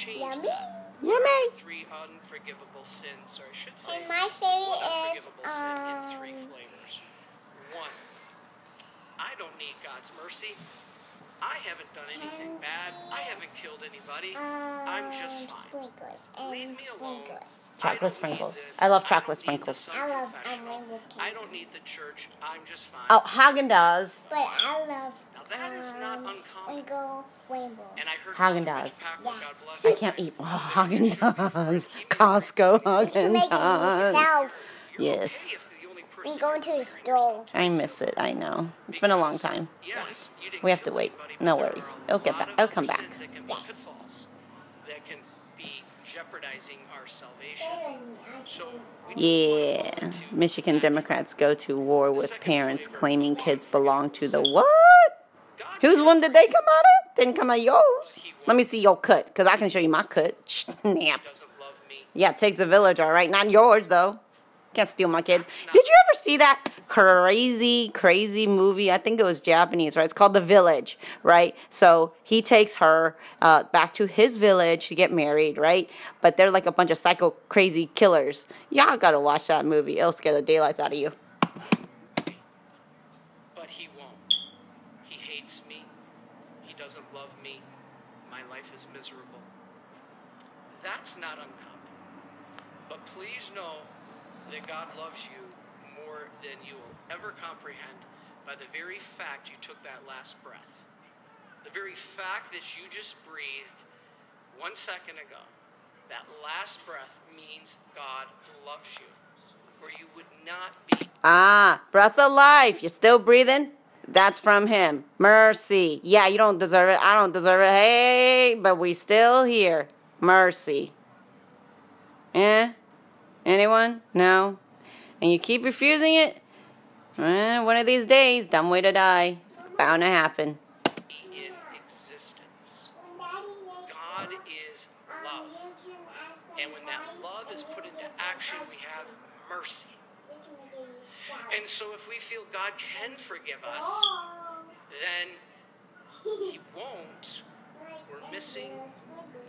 Yummy. Yummy. Three unforgivable sins, or I should say, And my favorite one is unforgivable sin in three um flavors. One, I don't need God's mercy. I haven't done anything bad. I haven't killed anybody. I'm just um, fine. sprinkles and sprinkles. Chocolate sprinkles. I love chocolate sprinkles. I love um, rainbow. I don't need the church. I'm just fine. Oh, Haagen Dazs. But I love that is not um, uncommon. sprinkle rainbow. And I heard Haagen Dazs. Yeah. I can't eat oh, Haagen Dazs. Costco Haagen make it Dazs. Yes, We go to the store. I miss it. I know. It's been a long time. Yes, We have to wait. No worries. It'll get back. It'll come back. sins that can be pitfalls that can be jeopardizing our salvation. So Yeah. Michigan Democrats go to war with parents claiming kids belong to the what? Whose womb did they come out of? Didn't come out of yours. Let me see your cut, because I can show you my cut. Snap. Yeah, it takes a village, all right. Not yours, though. Can't steal my kids. Did you ever see that crazy, crazy movie? I think it was Japanese, right? It's called The Village, right? So he takes her uh, back to his village to get married, right? But they're like a bunch of psycho, crazy killers. Y'all gotta watch that movie. It'll scare the daylights out of you. But he won't. He hates me. He doesn't love me. My life is miserable. That's not uncommon. But please know that God loves you more than you will ever comprehend by the very fact you took that last breath. The very fact that you just breathed one second ago. That last breath means God loves you. Or you would not be Ah, breath of life. You're still breathing? That's from him. Mercy. Yeah, you don't deserve it. I don't deserve it. Hey, but we still here. Mercy. Eh? Anyone? No? And you keep refusing it? Eh, one of these days, dumb way to die. It's bound to happen. in existence. God is love. And when that love is put into action, we have mercy. And so if we feel God can forgive us, then He won't. We're missing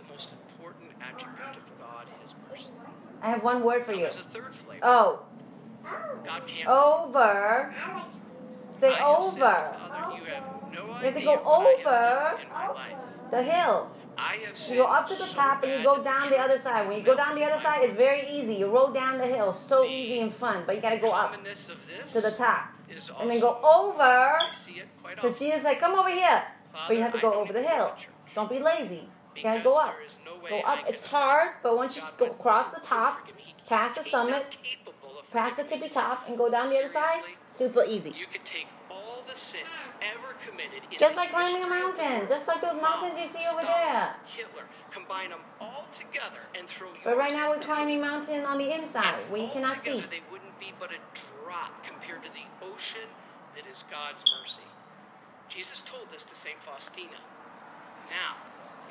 the most important attribute of God, His mercy. I have one word for you. There's a third flavor. Oh. God can't. Over. Say over. You have no You have to go what I have over done in my life. the hill. I have You go up to the so top and you go down the other side. When you go down the other side, it's very easy. You roll down the hill, so easy and fun. But you gotta go up of this to the top, and then go over. I see it quite Because. Jesus said, "Come over here," but you have to go over the to hill. Don't be lazy. You gotta go up. no Go up. It's hard, but once you go across the top, past the summit, past the tippy top, and go down the other side, super easy. You could take all the sins ever committed in Just like climbing a history of the mountain, just like those mountains you see over there. Hitler, combine them all together and throw But right now we're climbing mountain on the inside where you cannot see. They wouldn't be but a drop compared to the ocean that is God's mercy. Jesus told this to St. Faustina. Now,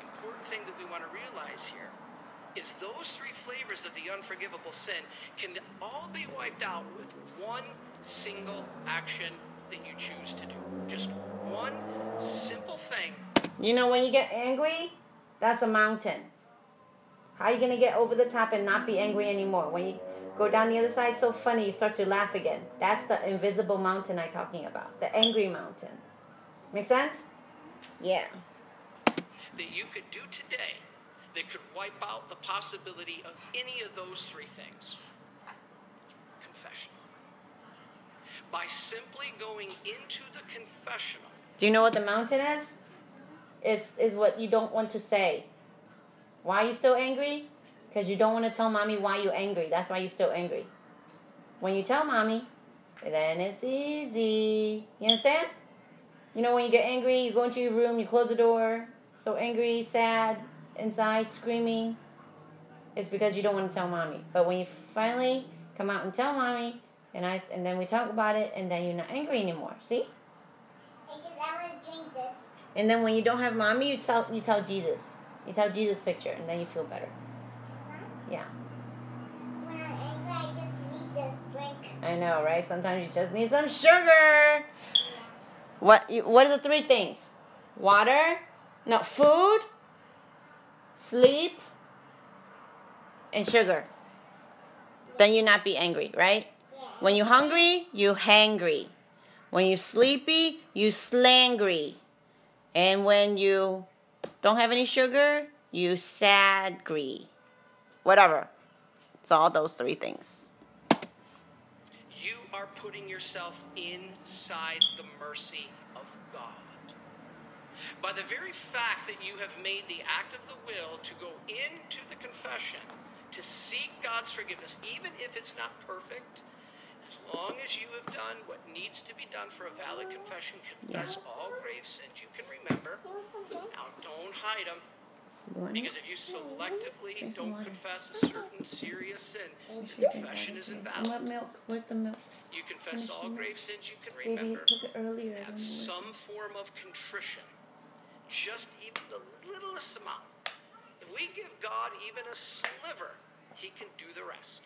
important thing that we want to realize here is those three flavors of the unforgivable sin can all be wiped out with one single action that you choose to do. Just one simple thing. You know, when you get angry, that's a mountain. How are you going to get over the top and not be angry anymore? When you go down the other side, so funny, you start to laugh again. That's the invisible mountain I'm talking about. The angry mountain. Make sense? Yeah. That you could do today that could wipe out the possibility of any of those three things? Confession. By simply going into the confessional, Do you know what the mountain is? Is is what you don't want to say. Why are you still angry? Because you don't want to tell mommy why you're angry. That's why you're still angry. When you tell mommy, then it's easy. You understand? You know when you get angry, you go into your room, you close the door, so angry, sad, inside, screaming. It's because you don't want to tell mommy. But when you finally come out and tell mommy, and I and then we talk about it, and then you're not angry anymore. See? Because I want to drink this. And then when you don't have mommy, you tell you tell Jesus. You tell Jesus picture, and then you feel better. Yeah, When I'm angry, I just need this drink. I know, right? Sometimes you just need some sugar. What? You, what are the three things? Water, no food, sleep, and sugar. Then you not be angry, right? When you hungry, you hangry. When you sleepy, you slangry. And when you don't have any sugar, you sadgry. Whatever. It's all those three things. you are putting yourself inside the mercy of God. By the very fact that you have made the act of the will to go into the confession, to seek God's forgiveness, even if it's not perfect, as long as you have done what needs to be done for a valid confession, confess all grave sins you can remember. Now, don't hide them. Because if you selectively don't confess a certain serious sin, the confession is What invalid. milk? Where's the milk? You confess all grave sins you can remember. took it earlier. Don't some form of contrition, just even the littlest amount. If we give God even a sliver, He can do the rest.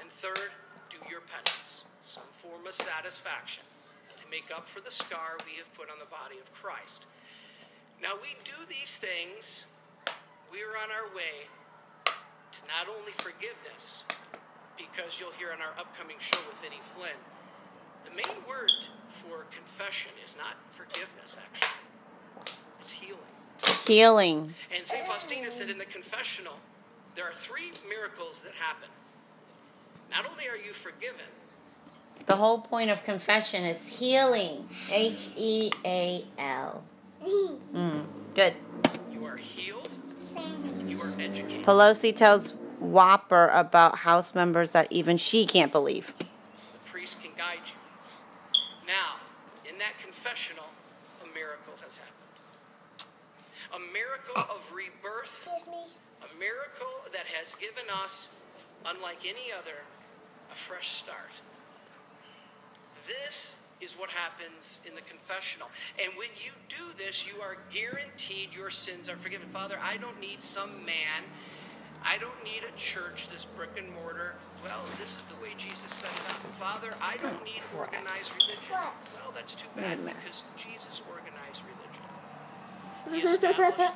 And third, do your penance, some form of satisfaction to make up for the scar we have put on the body of Christ. Now we do these things, we are on our way to not only forgiveness, because you'll hear on our upcoming show with Vinny Flynn, the main word for confession is not forgiveness, actually. Healing. Healing. And St. Faustina said in the confessional, there are three miracles that happen. Not only are you forgiven, The whole point of confession is healing. H E A L. Mm, good. you are healed, you are educated. Pelosi tells Whopper about House members that even she can't believe. The priest can guide you. Now, in that confessional, a miracle has happened. A miracle of rebirth. A miracle that has given us, unlike any other, a fresh start. This is what happens in the confessional. And when you do this, you are guaranteed your sins are forgiven. Father, I don't need some man. I don't need a church, this brick and mortar. Well, this is the way Jesus set it up. Father, I don't need organized religion. Well, that's too bad because. Jesus organized religion. He established the of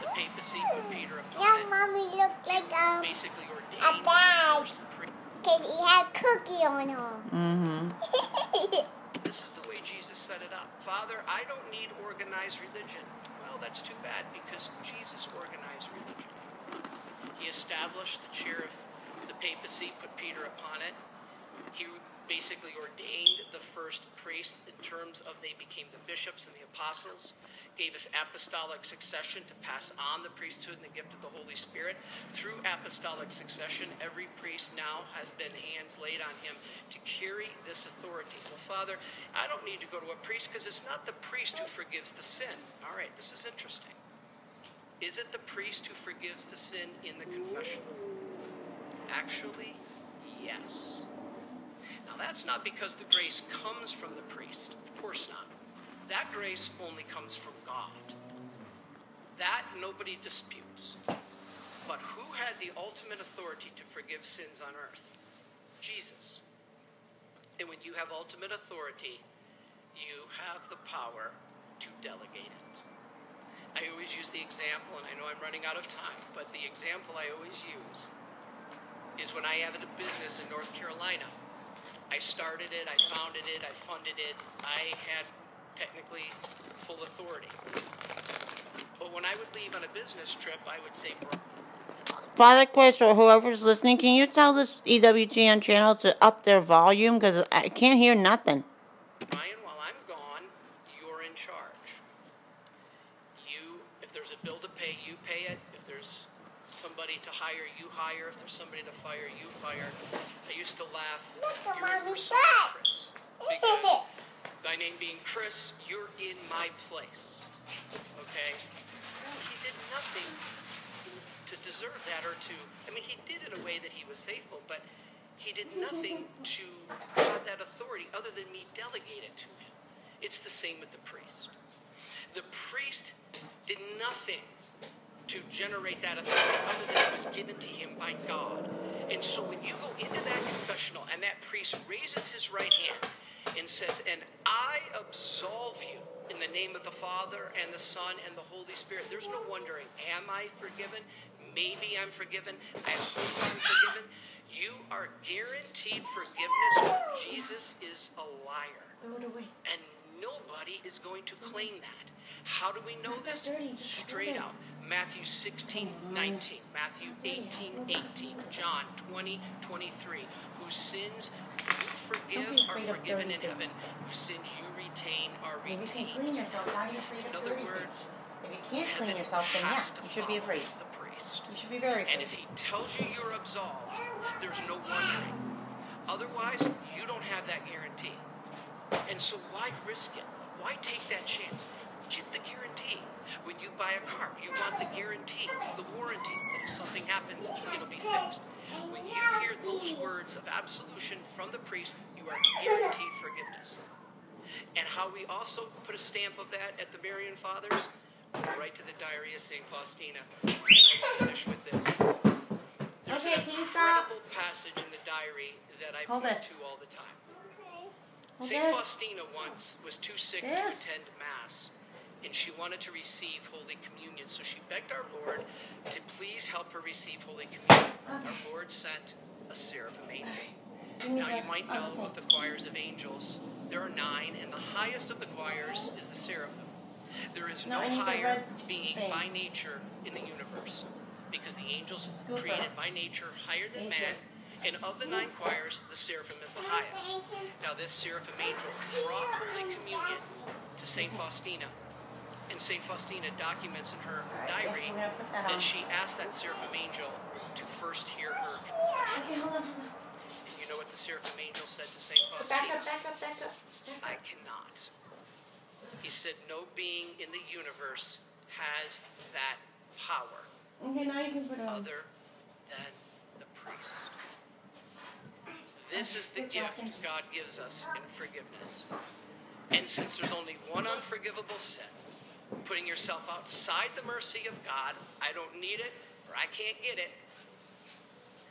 the papacy, put Peter upon Now, mommy looked like um, basically a ordained bag. Because he had cookie on him. Mm-hmm. This is the way Jesus set it up. Father, I don't need organized religion. Well, that's too bad because Jesus organized religion. He established the chair of the papacy, put Peter upon it. He basically ordained the first priests in terms of they became the bishops and the apostles, gave us apostolic succession to pass on the priesthood and the gift of the Holy Spirit. Through apostolic succession, every priest now has been hands laid on him to carry this authority. Well, Father, I don't need to go to a priest because it's not the priest who forgives the sin. All right, this is interesting. Is it the priest who forgives the sin in the confession? Actually, yes. Now, that's not because the grace comes from the priest. Of course not. That grace only comes from God. That nobody disputes. But who had the ultimate authority to forgive sins on earth? Jesus. And when you have ultimate authority, you have the power to delegate it. I always use the example, and I know I'm running out of time, but the example I always use is when I had a business in North Carolina. I started it, I founded it, I funded it, I had technically full authority. But when I would leave on a business trip, I would say, "Bro, Father Chris or whoever's listening, can you tell this EWTN channel to up their volume because I can't hear nothing. Ryan, while I'm gone, you're in charge. You, if there's a bill to pay, you pay it. If there's somebody to hire, you hire. If there's somebody to fire, you fire. I used to laugh. Look at Thy name being Chris, you're in my place. Okay? He did nothing to deserve that or to. I mean, he did in a way that he was faithful, but he did nothing to have that authority other than me delegate it to him. It's the same with the priest. The priest did nothing to generate that authority other than it was given to him by God. And so when you go into that confessional and that priest raises his right hand and says, And I absolve you in the name of the Father and the Son and the Holy Spirit, there's no wondering, Am I forgiven? Maybe I'm forgiven. I hope I'm forgiven. You are guaranteed forgiveness when Jesus is a liar. And nobody is going to claim that. How do we know this? Straight out. Matthew 16, 19, Matthew 18, 18, John 20, 23. Whose sins you forgive are forgiven in heaven. Whose sins you retain are If you can retained. clean yourself, why are you afraid In other words, things? If you can't clean yourself, then yeah, you should be afraid. The priest. You should be very afraid. And if he tells you you're absolved, there's no wondering. Otherwise, you don't have that guarantee. And so why risk it? Why take that chance? Get the guarantee. When you buy a car, you want the guarantee, the warranty that if something happens, it'll be fixed. When you hear those words of absolution from the priest, you are guaranteed forgiveness. And how we also put a stamp of that at the Marian Fathers, right to the Diary of St. Faustina. And I finish with this. There's Okay, an can you stop? passage in the diary that I Hold point this. to all the time. St. Faustina once was too sick This. to attend Mass, and she wanted to receive Holy Communion. So she begged our Lord to please help her receive Holy Communion. Our Lord sent a seraphim angel. Give me Now you might know thing. of the choirs of angels. There are nine, and the highest of the choirs is the seraphim. There is No, no, I need the higher being thing. by nature in the universe, because the angels are Scooper. created by nature higher than Thank man. And of the nine choirs, the seraphim is the highest. Now, this seraphim angel brought Holy Communion to St. Faustina. And St. Faustina documents in her diary we're gonna put that she asked that seraphim angel to first hear her confession. Okay, hold on, hold on. And you know what the seraphim angel said to St. Faustina? Back Faustina? up, back up, back up. I cannot. He said, No being in the universe has that power Okay, now you can put on. other than the priest. This is the gift God gives us in forgiveness. And since there's only one unforgivable sin, putting yourself outside the mercy of God, I don't need it or I can't get it,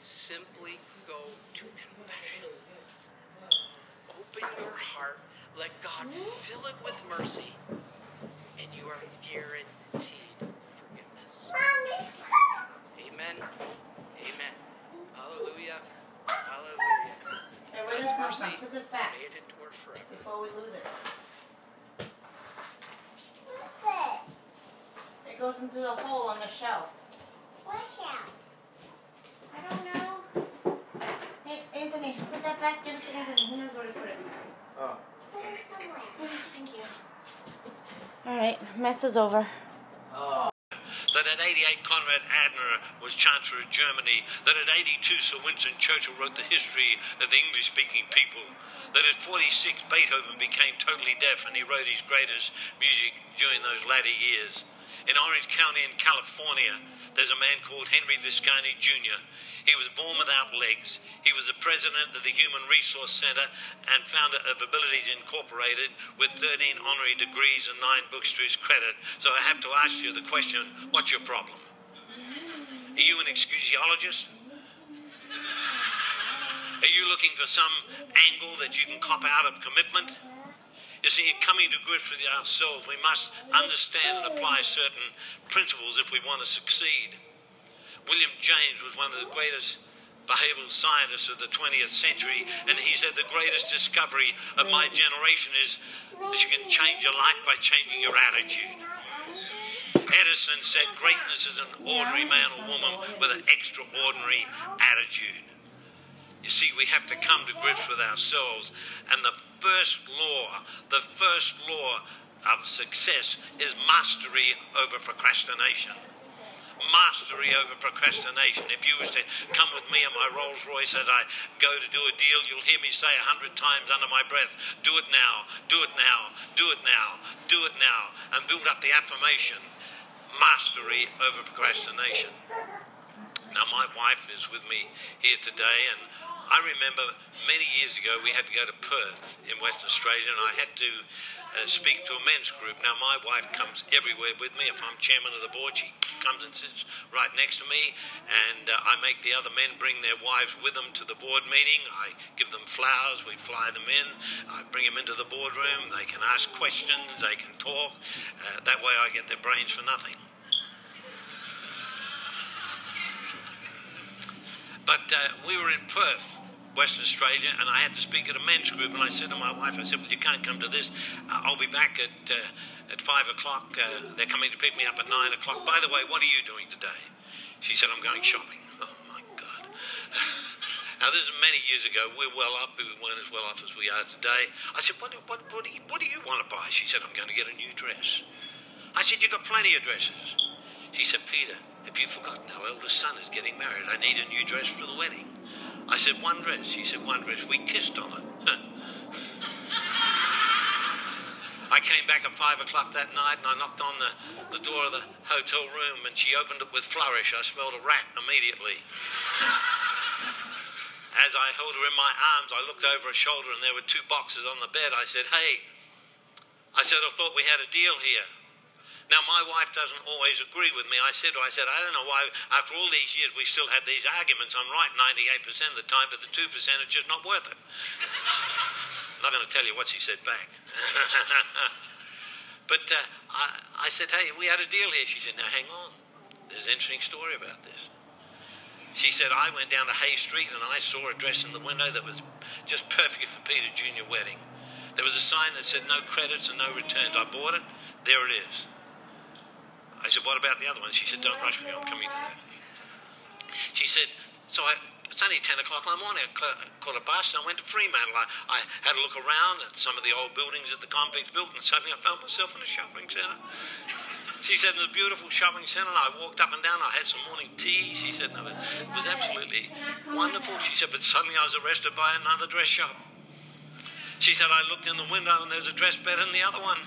simply go to confession. Open your heart, let God fill it with mercy, and you are guaranteed forgiveness. Amen. Amen. Hallelujah. Hallelujah. Where this mercy Put this back May it endure forever. before we lose it. What's this? It goes into the hole on the shelf. What shell? I don't know. Hey, Anthony, put that back. Give it to Anthony. Who knows where to put it. Oh. Put it somewhere. Thank you. All right, mess is over. Ah. that at 88 Konrad Adenauer was Chancellor of Germany, that at 82 Sir Winston Churchill wrote the history of the English speaking people, that at 46 Beethoven became totally deaf and he wrote his greatest music during those latter years. In Orange County in California, there's a man called Henry Viscardi Jr. He was born without legs. He was the president of the Human Resource Center and founder of Abilities Incorporated with 13 honorary degrees and nine books to his credit. So I have to ask you the question what's your problem? Are you an excusiologist? Are you looking for some angle that you can cop out of commitment? You see, in coming to grips with ourselves, we must understand and apply certain principles if we want to succeed. William James was one of the greatest behavioral scientists of the 20th century, and he said the greatest discovery of my generation is that you can change your life by changing your attitude. Edison said greatness is an ordinary man or woman with an extraordinary attitude. You see, we have to come to grips with ourselves, and the first law, the first law of success is mastery over procrastination mastery over procrastination. If you was to come with me in my Rolls Royce as I go to do a deal, you'll hear me say a hundred times under my breath, do it now, do it now, do it now, do it now, and build up the affirmation, mastery over procrastination. Now, my wife is with me here today, and I remember many years ago we had to go to Perth in Western Australia, and I had to uh, speak to a men's group. Now, my wife comes everywhere with me. If I'm chairman of the board, she comes and sits right next to me, and uh, I make the other men bring their wives with them to the board meeting. I give them flowers, we fly them in, I bring them into the boardroom. They can ask questions, they can talk. Uh, that way, I get their brains for nothing. But uh, we were in Perth Western Australia, and I had to speak at a men's group. And I said to my wife, I said, "Well, you can't come to this. Uh, I'll be back at uh, at five o'clock. Uh, they're coming to pick me up at nine o'clock. By the way, what are you doing today?" She said, "I'm going shopping." Oh my God! Now, this is many years ago. We're well off, but we weren't as well off as we are today. I said, what, what, what, do you, what do you want to buy? She said, I'm going to get a new dress. I said, You've got plenty of dresses. She said, Peter, have you forgotten our eldest son is getting married? I need a new dress for the wedding. I said, one dress. She said, one dress. We kissed on it. I came back at five o'clock that night and I knocked on the, the door of the hotel room and she opened it with flourish. I smelled a rat immediately. As I held her in my arms, I looked over her shoulder and there were two boxes on the bed. I said, Hey, I said, I thought we had a deal here. Now, my wife doesn't always agree with me. I said I said, I don't know why, after all these years, we still have these arguments. I'm right 98% of the time, but the 2% are just not worth it. I'm not going to tell you what she said back. but uh, I, I said, hey, we had a deal here. She said, now hang on. There's an interesting story about this. She said, I went down to Hay Street and I saw a dress in the window that was just perfect for Peter Jr. wedding. There was a sign that said no credits and no returns. I bought it. There it is. I said, what about the other one? She said, don't rush me, I'm coming to that. She said, so I, it's only 10 o'clock in the morning. I caught a bus and I went to Fremantle. I, I had a look around at some of the old buildings that the convicts built, and suddenly I found myself in a shopping centre. She said, in a beautiful shopping centre, and I walked up and down. I had some morning tea. She said, no, it was absolutely wonderful. She said, but suddenly I was arrested by another dress shop. She said, I looked in the window and there was a dress better than the other one.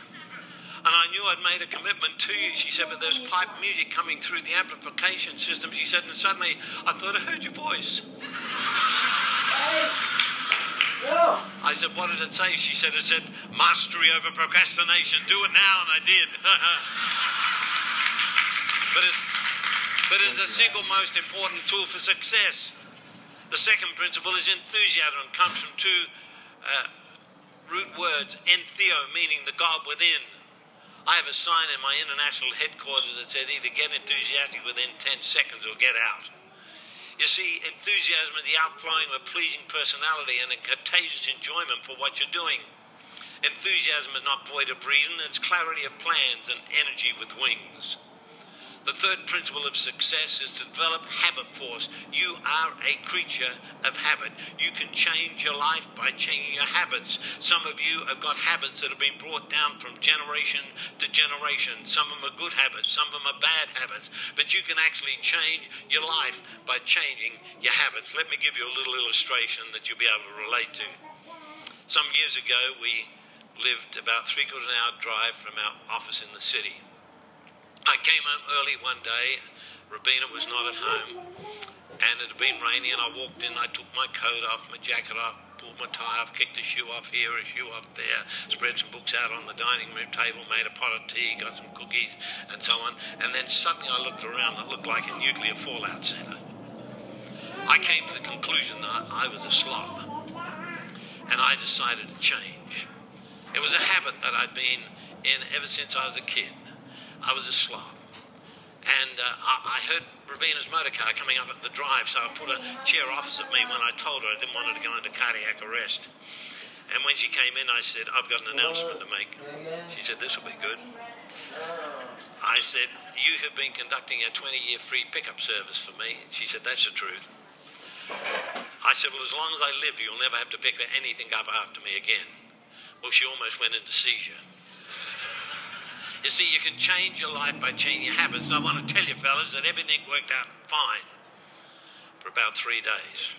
And I knew I'd made a commitment to you. She said, but there's pipe music coming through the amplification system. She said, and suddenly I thought I heard your voice. I said, what did it say? She said, it said, mastery over procrastination. Do it now. And I did. but it's, but it's the single most important tool for success. The second principle is enthusiasm. It comes from two uh, root words, entheo, meaning the God within, I have a sign in my international headquarters that says either get enthusiastic within 10 seconds or get out. You see, enthusiasm is the outflowing of a pleasing personality and a contagious enjoyment for what you're doing. Enthusiasm is not void of reason, it's clarity of plans and energy with wings. The third principle of success is to develop habit force. You are a creature of habit. You can change your life by changing your habits. Some of you have got habits that have been brought down from generation to generation. Some of them are good habits, some of them are bad habits. But you can actually change your life by changing your habits. Let me give you a little illustration that you'll be able to relate to. Some years ago, we lived about three quarters of an hour drive from our office in the city. I came home early one day. Rubina was not at home, and it had been raining. And I walked in. I took my coat off, my jacket off, pulled my tie off, kicked a shoe off here, a shoe off there, spread some books out on the dining room table, made a pot of tea, got some cookies, and so on. And then suddenly I looked around. It looked like a nuclear fallout center. I came to the conclusion that I was a slob, and I decided to change. It was a habit that I'd been in ever since I was a kid. I was a slob. And uh, I, I heard Rubina's motor car coming up at the drive, so I put a chair opposite me when I told her I didn't want her to go into cardiac arrest. And when she came in, I said, I've got an announcement to make. She said, This will be good. I said, You have been conducting a 20 year free pickup service for me. She said, That's the truth. I said, Well, as long as I live, you'll never have to pick anything up after me again. Well, she almost went into seizure. You see, you can change your life by changing your habits. And I want to tell you, fellas, that everything worked out fine for about three days.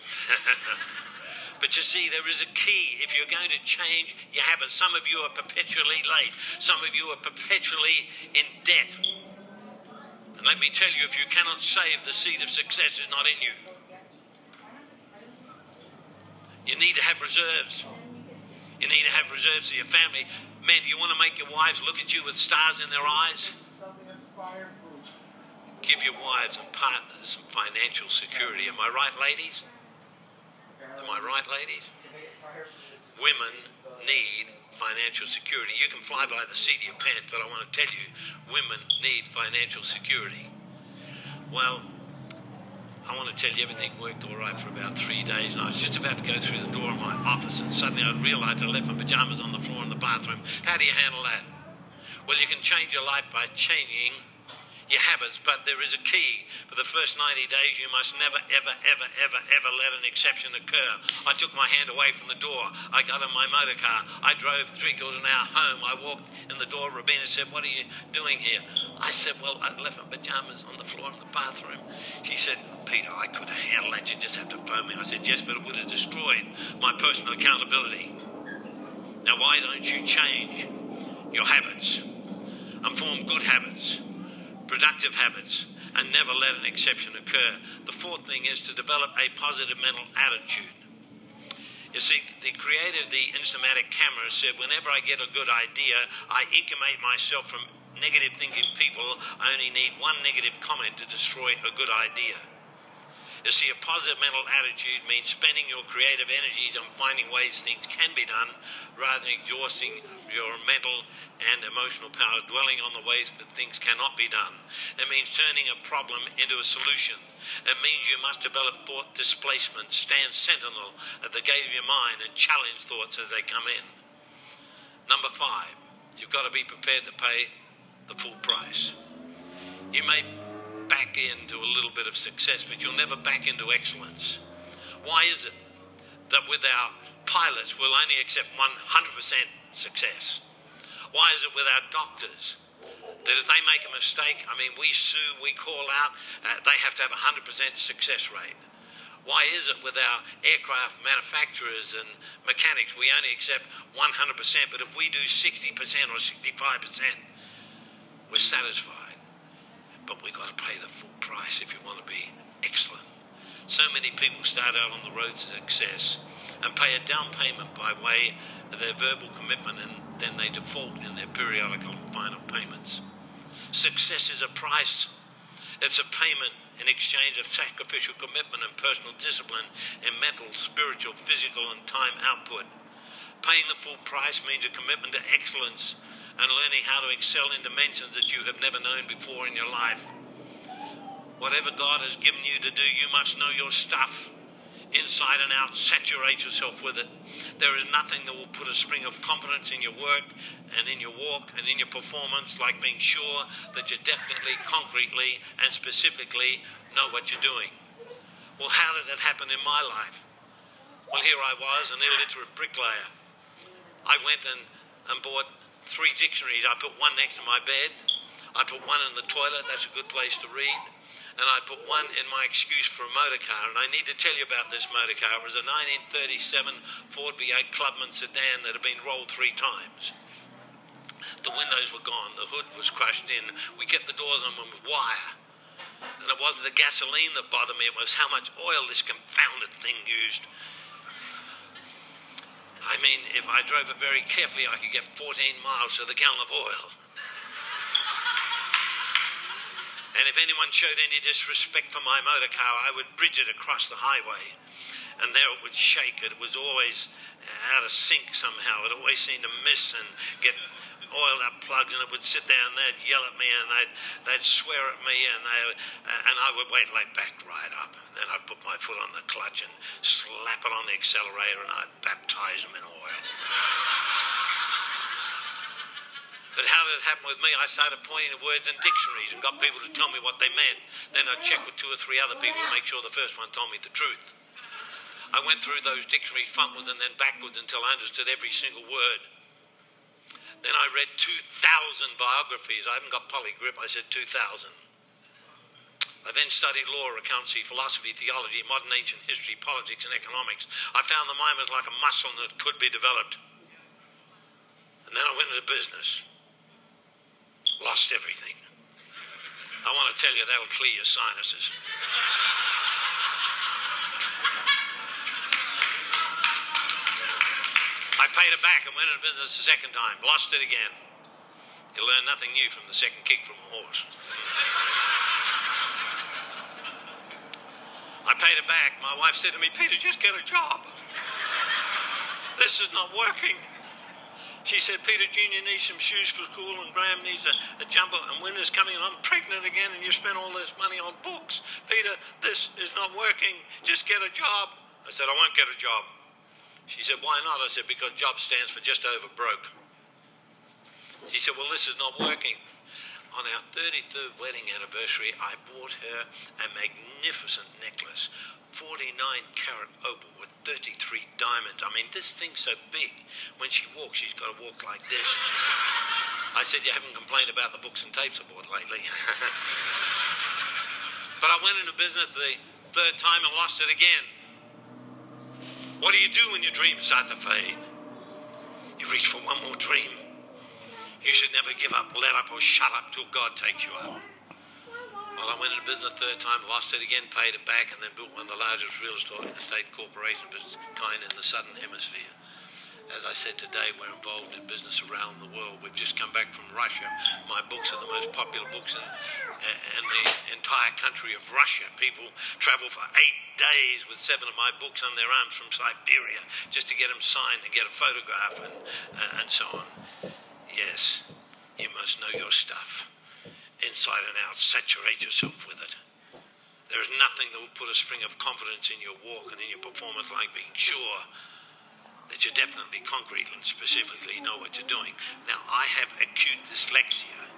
but you see, there is a key. If you're going to change your habits, some of you are perpetually late, some of you are perpetually in debt. And let me tell you, if you cannot save, the seed of success is not in you. You need to have reserves. You need to have reserves for your family. Men, do you want to make your wives look at you with stars in their eyes? Give your wives and partners some financial security. Am I right, ladies? Am I right, ladies? Women need financial security. You can fly by the seat of your pants, but I want to tell you, women need financial security. Well, I want to tell you everything worked all right for about three days, and I was just about to go through the door of my office, and suddenly I realized I left my pajamas on the floor in the bathroom. How do you handle that? Well, you can change your life by changing your habits, but there is a key. For the first 90 days, you must never, ever, ever, ever, ever let an exception occur. I took my hand away from the door. I got in my motor car. I drove three quarters an hour home. I walked in the door. Rubina said, What are you doing here? I said, Well, I left my pajamas on the floor in the bathroom. She said, Peter, I could have handled that. You just have to phone me. I said, Yes, but it would have destroyed my personal accountability. Now, why don't you change your habits and form good habits? Productive habits, and never let an exception occur. The fourth thing is to develop a positive mental attitude. You see, the creator of the Instamatic camera said, whenever I get a good idea, I incubate myself from negative thinking people. I only need one negative comment to destroy a good idea. You see, a positive mental attitude means spending your creative energies on finding ways things can be done rather than exhausting your mental and emotional powers dwelling on the ways that things cannot be done. It means turning a problem into a solution. It means you must develop thought displacement, stand sentinel at the gate of your mind, and challenge thoughts as they come in. Number five, you've got to be prepared to pay the full price. You may back into a little bit of success, but you'll never back into excellence. Why is it that with our pilots we'll only accept 100% success? Why is it with our doctors that if they make a mistake, I mean, we sue, we call out, uh, they have to have a 100% success rate? Why is it with our aircraft manufacturers and mechanics we only accept 100%, but if we do 60% or 65%, we're satisfied? But we've got to pay the full price if you want to be excellent. So many people start out on the road to success and pay a down payment by way of their verbal commitment and then they default in their periodical and final payments. Success is a price. It's a payment in exchange of sacrificial commitment and personal discipline in mental, spiritual, physical, and time output. Paying the full price means a commitment to excellence and learning how to excel in dimensions that you have never known before in your life. Whatever God has given you to do, you must know your stuff inside and out. Saturate yourself with it. There is nothing that will put a spring of confidence in your work and in your walk and in your performance like being sure that you definitely, concretely, and specifically know what you're doing. Well, how did that happen in my life? Well, here I was, an illiterate bricklayer. I went and, and bought three dictionaries. I put one next to my bed. I put one in the toilet. That's a good place to read. And I put one in my excuse for a motor car. And I need to tell you about this motor car. It was a 1937 Ford V8 Clubman sedan that had been rolled three times. The windows were gone, the hood was crushed in. We kept the doors on with wire. And it wasn't the gasoline that bothered me, it was how much oil this confounded thing used. I mean, if I drove it very carefully, I could get 14 miles to the gallon of oil. And if anyone showed any disrespect for my motor car, I would bridge it across the highway. And there it would shake. It was always out of sync somehow. It always seemed to miss and get oiled up plugs, and it would sit there and they'd yell at me and they'd they'd swear at me and they and I would wait like back right up. And then I'd put my foot on the clutch and slap it on the accelerator and I'd baptize them in oil. But how did it happen with me? I started pointing to words in dictionaries and got people to tell me what they meant. Then I'd check with two or three other people to make sure the first one told me the truth. I went through those dictionaries frontwards and then backwards until I understood every single word. Then I read 2,000 biographies. I haven't got polygrip, I said 2,000. I then studied law, accountancy, philosophy, theology, modern ancient history, politics, and economics. I found the mind was like a muscle that could be developed. And then I went into business. Lost everything. I want to tell you that'll clear your sinuses. I paid it back and went into business a second time. Lost it again. You learn nothing new from the second kick from a horse. I paid it back. My wife said to me, Peter, just get a job. This is not working. She said, Peter Jr. needs some shoes for school and Graham needs a, a jumper and winter's coming and I'm pregnant again and you spent all this money on books. Peter, this is not working. Just get a job. I said, I won't get a job. She said, Why not? I said, Because job stands for just over broke. She said, Well, this is not working. On our 33rd wedding anniversary, I bought her a magnificent necklace, 49 carat opal with 33 diamonds. I mean, this thing's so big. When she walks, she's got to walk like this. I said, You haven't complained about the books and tapes I bought lately. but I went into business the third time and lost it again. What do you do when your dreams start to fade? You reach for one more dream. You should never give up, let up, or shut up till God takes you out. Well, I went into business the third time, lost it again, paid it back, and then built one of the largest real estate corporations of its kind in the southern hemisphere. As I said today, we're involved in business around the world. We've just come back from Russia. My books are the most popular books in, in the entire country of Russia. People travel for eight days with seven of my books on their arms from Siberia just to get them signed and get a photograph and, uh, and so on. Yes, you must know your stuff inside and out. Saturate yourself with it. There is nothing that will put a spring of confidence in your walk and in your performance like being sure that you definitely concretely and specifically know what you're doing. Now, I have acute dyslexia.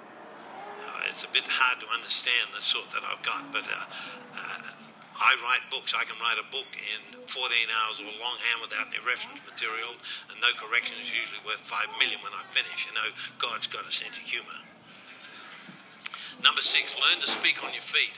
Uh, it's a bit hard to understand the sort that I've got, but uh, uh, I write books. I can write a book in 14 hours or longhand without any reference material and no corrections, usually worth 5 million when I finish. You know, God's got a sense of humor. Number six, learn to speak on your feet.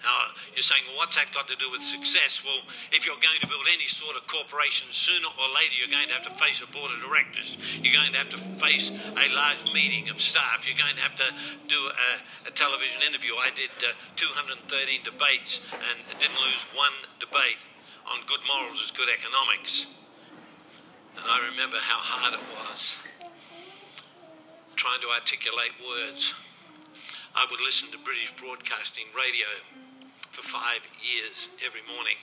Now, you're saying, well, what's that got to do with success? Well, if you're going to build any sort of corporation, sooner or later you're going to have to face a board of directors. You're going to have to face a large meeting of staff. You're going to have to do a, a television interview. I did uh, 213 debates and didn't lose one debate on good morals is good economics. And I remember how hard it was trying to articulate words. I would listen to British broadcasting radio for five years every morning.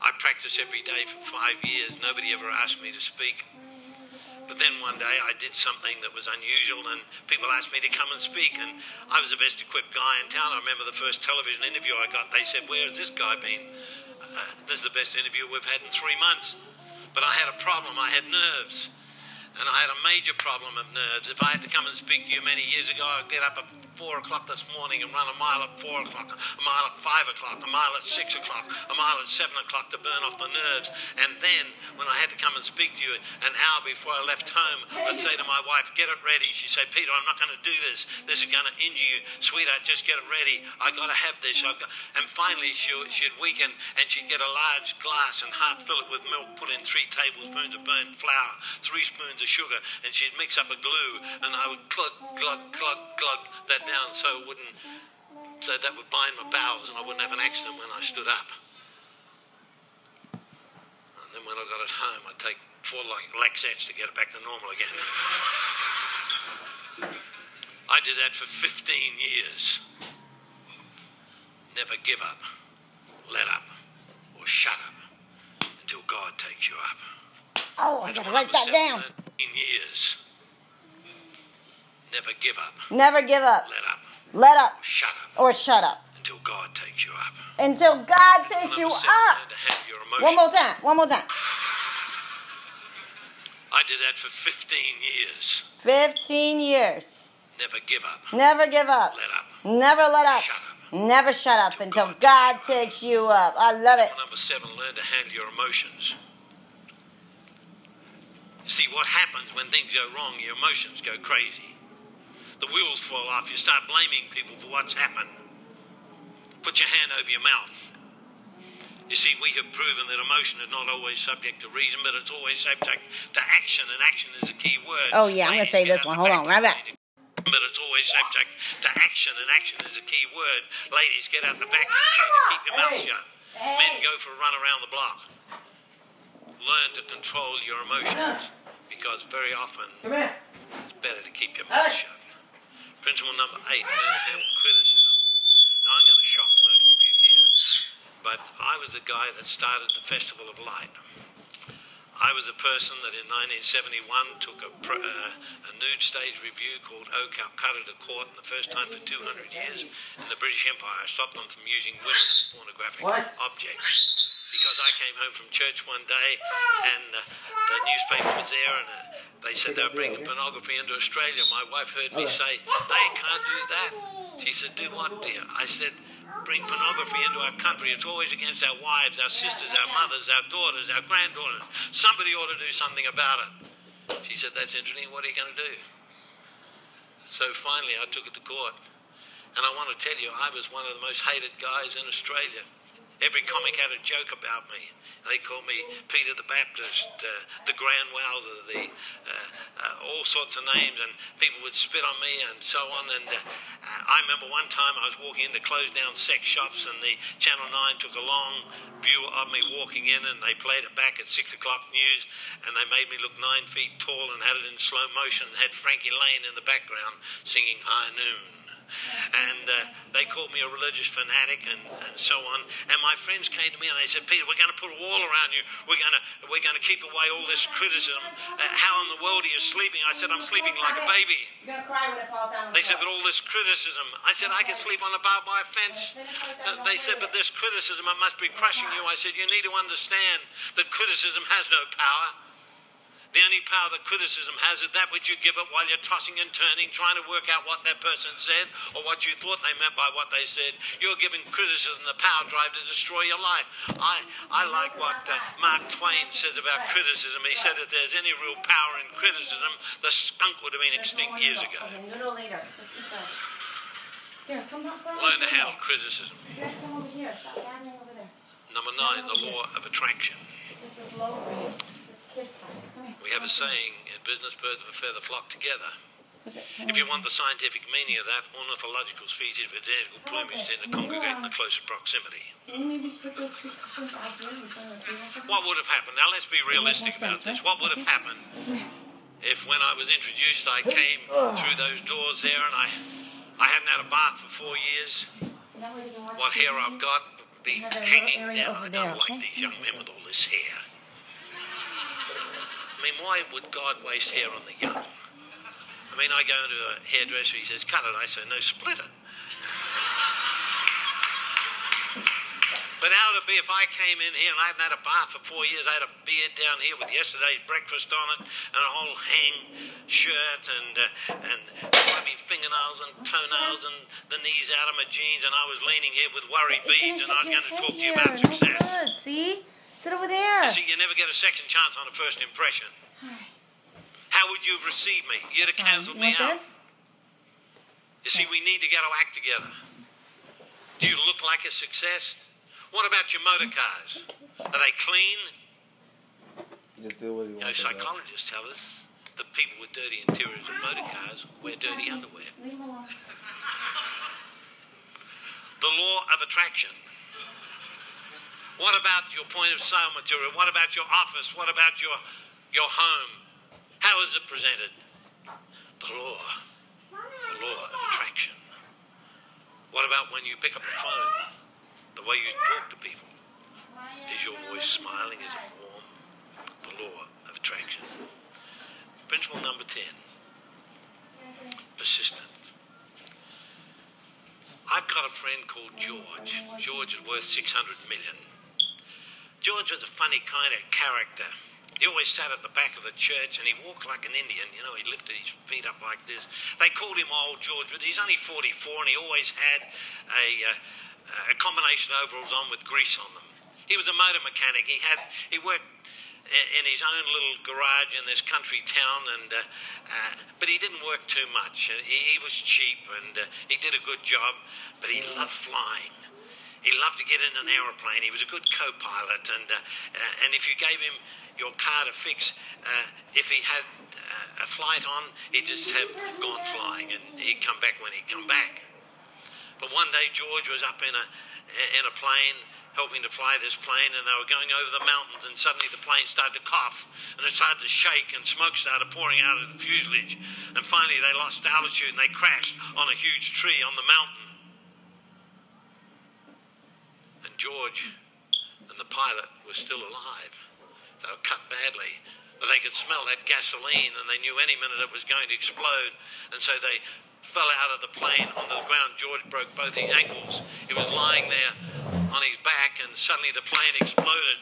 I practice every day for five years. Nobody ever asked me to speak. But then one day I did something that was unusual, and people asked me to come and speak, and I was the best equipped guy in town. I remember the first television interview I got. They said, Where has this guy been? Uh, this is the best interview we've had in three months. But I had a problem. I had nerves. And I had a major problem of nerves. If I had to come and speak to you many years ago, I'd get up at 4 o'clock this morning and run a mile at 4 o'clock, a mile at 5 o'clock, a mile at 6 o'clock, a mile at 7 o'clock to burn off the nerves. And then, when I had to come and speak to you an hour before I left home, I'd say to my wife, Get it ready. She'd say, Peter, I'm not going to do this. This is going to injure you. Sweetheart, just get it ready. i got to have this. Got... And finally, she, she'd weaken and she'd get a large glass and half fill it with milk, put in three tablespoons of burnt flour, three spoons of sugar, and she'd mix up a glue, and I would glug, glug, glug, glug that down so it wouldn't, so that would bind my bowels and I wouldn't have an accident when I stood up. And then when I got it home, I'd take four like Laxats to get it back to normal again. I did that for 15 years. Never give up, let up, or shut up until God takes you up. Oh, I gotta write that down. 15 years. Never give up. Never give up. Let up. Let up. Shut up. Or shut up. Until God takes you up. Until God takes you up. One more time. One more time. I did that for 15 years. 15 years. Never give up. Never give up. Let up. Never let up. Shut up. Never shut up until God takes you up. I love it. Number seven, learn to handle your emotions. You see, what happens when things go wrong, your emotions go crazy. The wheels fall off. You start blaming people for what's happened. Put your hand over your mouth. You see, we have proven that emotion is not always subject to reason, but it's always subject to action, and action is a key word. Oh, yeah, I'm going to say this one. Hold on, right back. But it's always subject to action, and action is a key word. Ladies, get out the vacuum cleaner, keep your mouth shut. Men, go for a run around the block. Learn to control your emotions, because very often it's better to keep your mouth shut. Principle number eight, learn to handle criticism. Now, I'm going to shock most of you here, but I was the guy that started the Festival of Light. I was a person that in 1971 took a, uh, a nude stage review called O Calcutta to court, and the first time for 200 years in the British Empire, stopped them from using women as pornographic What? objects. Because I came home from church one day, and uh, the newspaper was there, and uh, they said they were bringing pornography into Australia. My wife heard me say, "They can't do that." She said, "Do what, dear?" I said, "Bring pornography into our country. It's always against our wives, our sisters, our mothers, our daughters, our granddaughters. Somebody ought to do something about it." She said, "That's interesting. What are you going to do?" So finally, I took it to court, and I want to tell you, I was one of the most hated guys in Australia. Every comic had a joke about me. They called me Peter the Baptist, uh, the Grand Wowser, the uh, uh, all sorts of names, and people would spit on me and so on. And uh, I remember one time I was walking into closed down sex shops, and the Channel Nine took a long view of me walking in, and they played it back at six o'clock news, and they made me look nine feet tall and had it in slow motion, and had Frankie Laine in the background singing High Noon and uh, they called me a religious fanatic and, and so on. And my friends came to me and they said, "Peter, we're going to put a wall around you. We're going to we're going to keep away all this criticism. Uh, how in the world are you sleeping?" I said, "I'm sleeping like a baby." You're gonna cry when it falls down. They said, "But all this criticism." I said, "I can sleep on a barbed wire fence." Uh, they said, "But this criticism, it must be crushing you." I said, "You need to understand that criticism has no power." The only power that criticism has is that which you give it while you're tossing and turning, trying to work out what that person said or what you thought they meant by what they said. You're giving criticism the power drive to destroy your life. I, I like what uh, Mark Twain said about criticism. He said if there's any real power in criticism, the skunk would have been extinct years ago. Okay, noodle later. Let's eat. Here, come on. come on. Learn to handle criticism. Come over here. Stop gathering over there. Number nine, the law of attraction. This is low for you. This kid size. We have a saying in business birds of a feather flock together. If you want the scientific meaning of that, ornithological species with identical plumage tend to congregate in the closest proximity. Can you maybe put those two cushions out here in front of the table? What would have happened? Now let's be realistic about this. What would have happened if, when I was introduced, I came through those doors there and I, I hadn't had a bath for four years? What hair I've got would be hanging down. I don't like these young men with all this hair. I mean, why would God waste hair on the young? I mean, I go into a hairdresser, he says, cut it. I say, no, split it. But how would it be if I came in here and I hadn't had a bath for four years? I had a beard down here with yesterday's breakfast on it and a whole hang shirt and uh, and grubby fingernails fingernails and toenails and the knees out of my jeans, and I was leaning here with worry beads, and I was going to talk to you about success. Good. See? Sit over there. You see, you never get a second chance on a first impression. How would you have received me? You'd have cancelled me want out. this? You see, we need to get our act together. Do you look like a success? What about your motor cars? Are they clean? Just do what you You want. to do. psychologists tell us that people with dirty interiors of motor cars wear dirty underwear. Leave. The law of attraction. What about your point of sale material? What about your office? What about your your home? How is it presented? The law. The law of attraction. What about when you pick up the phone? The way you talk to people. Is your voice smiling? Is it warm? The law of attraction. Principle number 10. Persistent. I've got a friend called George. George is worth 600 million. George was a funny kind of character. He always sat at the back of the church and he walked like an Indian. You know, he lifted his feet up like this. They called him Old George, but he's only 44 and he always had a, uh, a combination overalls on with grease on them. He was a motor mechanic. He had he worked in his own little garage in this country town, and uh, uh, but he didn't work too much. He, he was cheap and uh, he did a good job, but he loved flying. He loved to get in an aeroplane. He was a good co-pilot, and uh, uh, and if you gave him your car to fix, uh, if he had uh, a flight on, he'd just have gone flying, and he'd come back when he'd come back. But one day George was up in a in a plane helping to fly this plane and they were going over the mountains and suddenly the plane started to cough and it started to shake and smoke started pouring out of the fuselage and finally they lost altitude and they crashed on a huge tree on the mountain. George and the pilot were still alive. They were cut badly, but they could smell that gasoline and they knew any minute it was going to explode. And so they fell out of the plane onto the ground. George broke both his ankles. He was lying there on his back, and suddenly the plane exploded.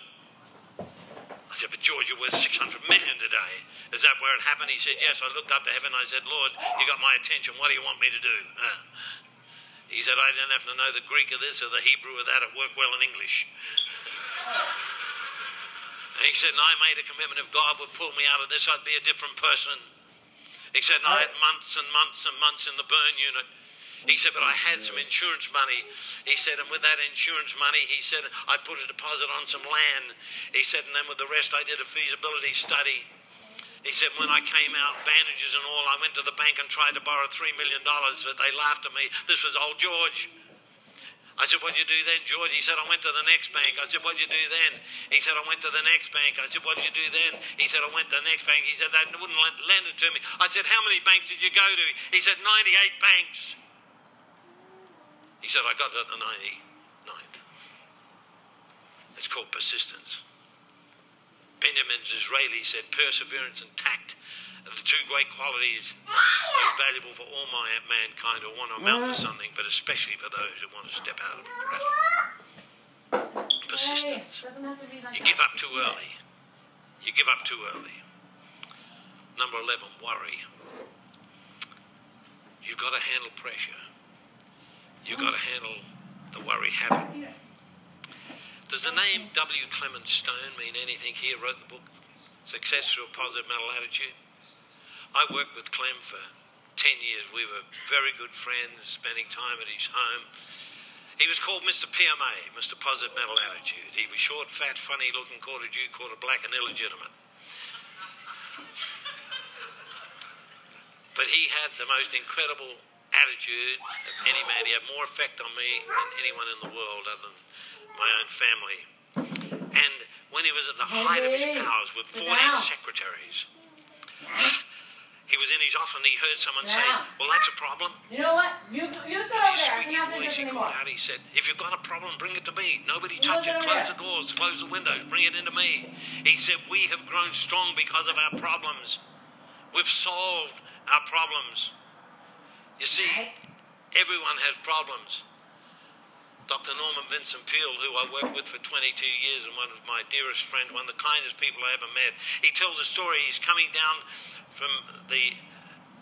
I said, But George, you're worth 600 million today. Is that where it happened? He said, Yes. I looked up to heaven. I said, Lord, you got my attention. What do you want me to do? Uh, he said, I didn't have to know the Greek of this or the Hebrew of that. It worked well in English. And he said, and I made a commitment if God would pull me out of this, I'd be a different person. He said, I had months and months and months in the burn unit. He said, but I had some insurance money. He said, and with that insurance money, he said, I put a deposit on some land. He said, and then with the rest, I did a feasibility study. He said, when I came out, bandages and all, I went to the bank and tried to borrow $3 million, but they laughed at me. This was old George. I said, what'd you do then, George? He said, I went to the next bank. I said, what'd you do then? He said, I went to the next bank. I said, what'd you do then? He said, I went to the next bank. He said, they wouldn't lend it to me. I said, how many banks did you go to? He said, 98 banks. He said, I got it at the 99th. It's called persistence. Benjamin Disraeli said, perseverance and tact are the two great qualities valuable for all my mankind who want to amount to something, but especially for those who want to step out of a cradle. Persistence. You give up too early. You give up too early. Number 11, worry. You've got to handle pressure. You've got to handle the worry habit. Does the name W. Clement Stone mean anything? He wrote the book Success Through a Positive Mental Attitude. I worked with Clem for 10 years. We were very good friends, spending time at his home. He was called Mr. PMA, Mr. Positive Mental Attitude. He was short, fat, funny looking, quarter Jew, quarter black, and illegitimate. But he had the most incredible attitude of any man. He had more effect on me than anyone in the world other than my own family. And when he was at the height of his powers with 14 secretaries, he was in his office and he heard someone say, Well, that's a problem. You know what? You, you sit over there. Squeaky voice, he called out, he said, If you've got a problem, bring it to me. Nobody touch it. Close the doors, close the windows, bring it into me. He said, We have grown strong because of our problems. We've solved our problems. You see, everyone has problems. Dr. Norman Vincent Peale, who I worked with for 22 years and one of my dearest friends, one of the kindest people I ever met, he tells a story. He's coming down from the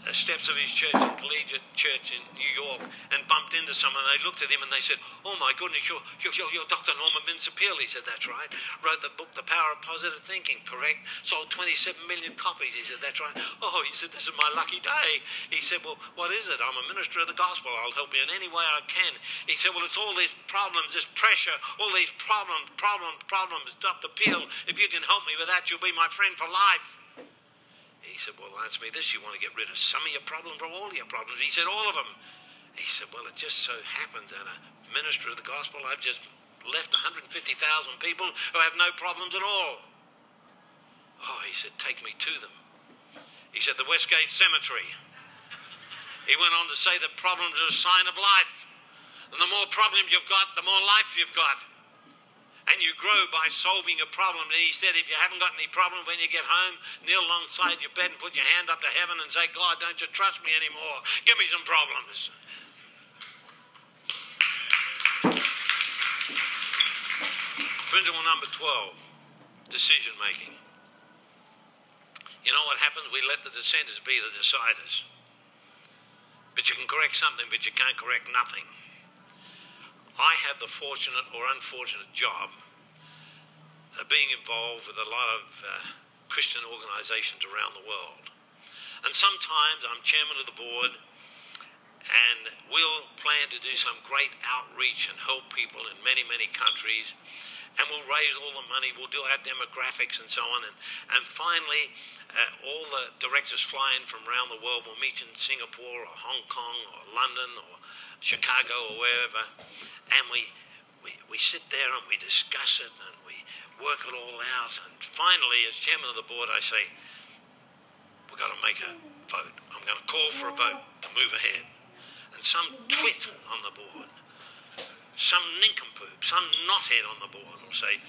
Uh, steps of his church in Collegiate Church in New York and bumped into someone. They looked at him and they said, "Oh my goodness, you're you're, you're, you're Dr. Norman Vincent Peale." He said, "That's right." Wrote the book, The Power of Positive Thinking. Correct. Sold 27 million copies. He said, "That's right." Oh, he said, "This is my lucky day." He said, "Well, what is it? I'm a minister of the gospel. I'll help you in any way I can." He said, "Well, it's all these problems, this pressure, all these problems, problems, problems, Dr. Peale. If you can help me with that, you'll be my friend for life." He said, Well, answer me this. You want to get rid of some of your problems or all your problems? He said, All of them. He said, Well, it just so happens that a minister of the gospel, I've just left 150,000 people who have no problems at all. Oh, he said, Take me to them. He said, The Westgate Cemetery. He went on to say that problems are a sign of life. And the more problems you've got, the more life you've got and you grow by solving a problem. And he said, if you haven't got any problem when you get home, kneel alongside your bed and put your hand up to heaven and say, God, don't you trust me anymore? Give me some problems. Principle number 12 decision making. You know what happens? We let the dissenters be the deciders. But you can correct something, but you can't correct nothing. I have the fortunate or unfortunate job of being involved with a lot of uh, Christian organizations around the world. And sometimes I'm chairman of the board, and we'll plan to do some great outreach and help people in many, many countries. And we'll raise all the money, we'll do our demographics and so on. And, and finally, uh, all the directors fly in from around the world. We'll meet in Singapore or Hong Kong or London or Chicago or wherever and we, we, we sit there and we discuss it and we work it all out. And finally, as chairman of the board, I say, we've got to make a vote. I'm going to call for a vote to move ahead. And some twit on the board, some nincompoop, some knothead on the board will say,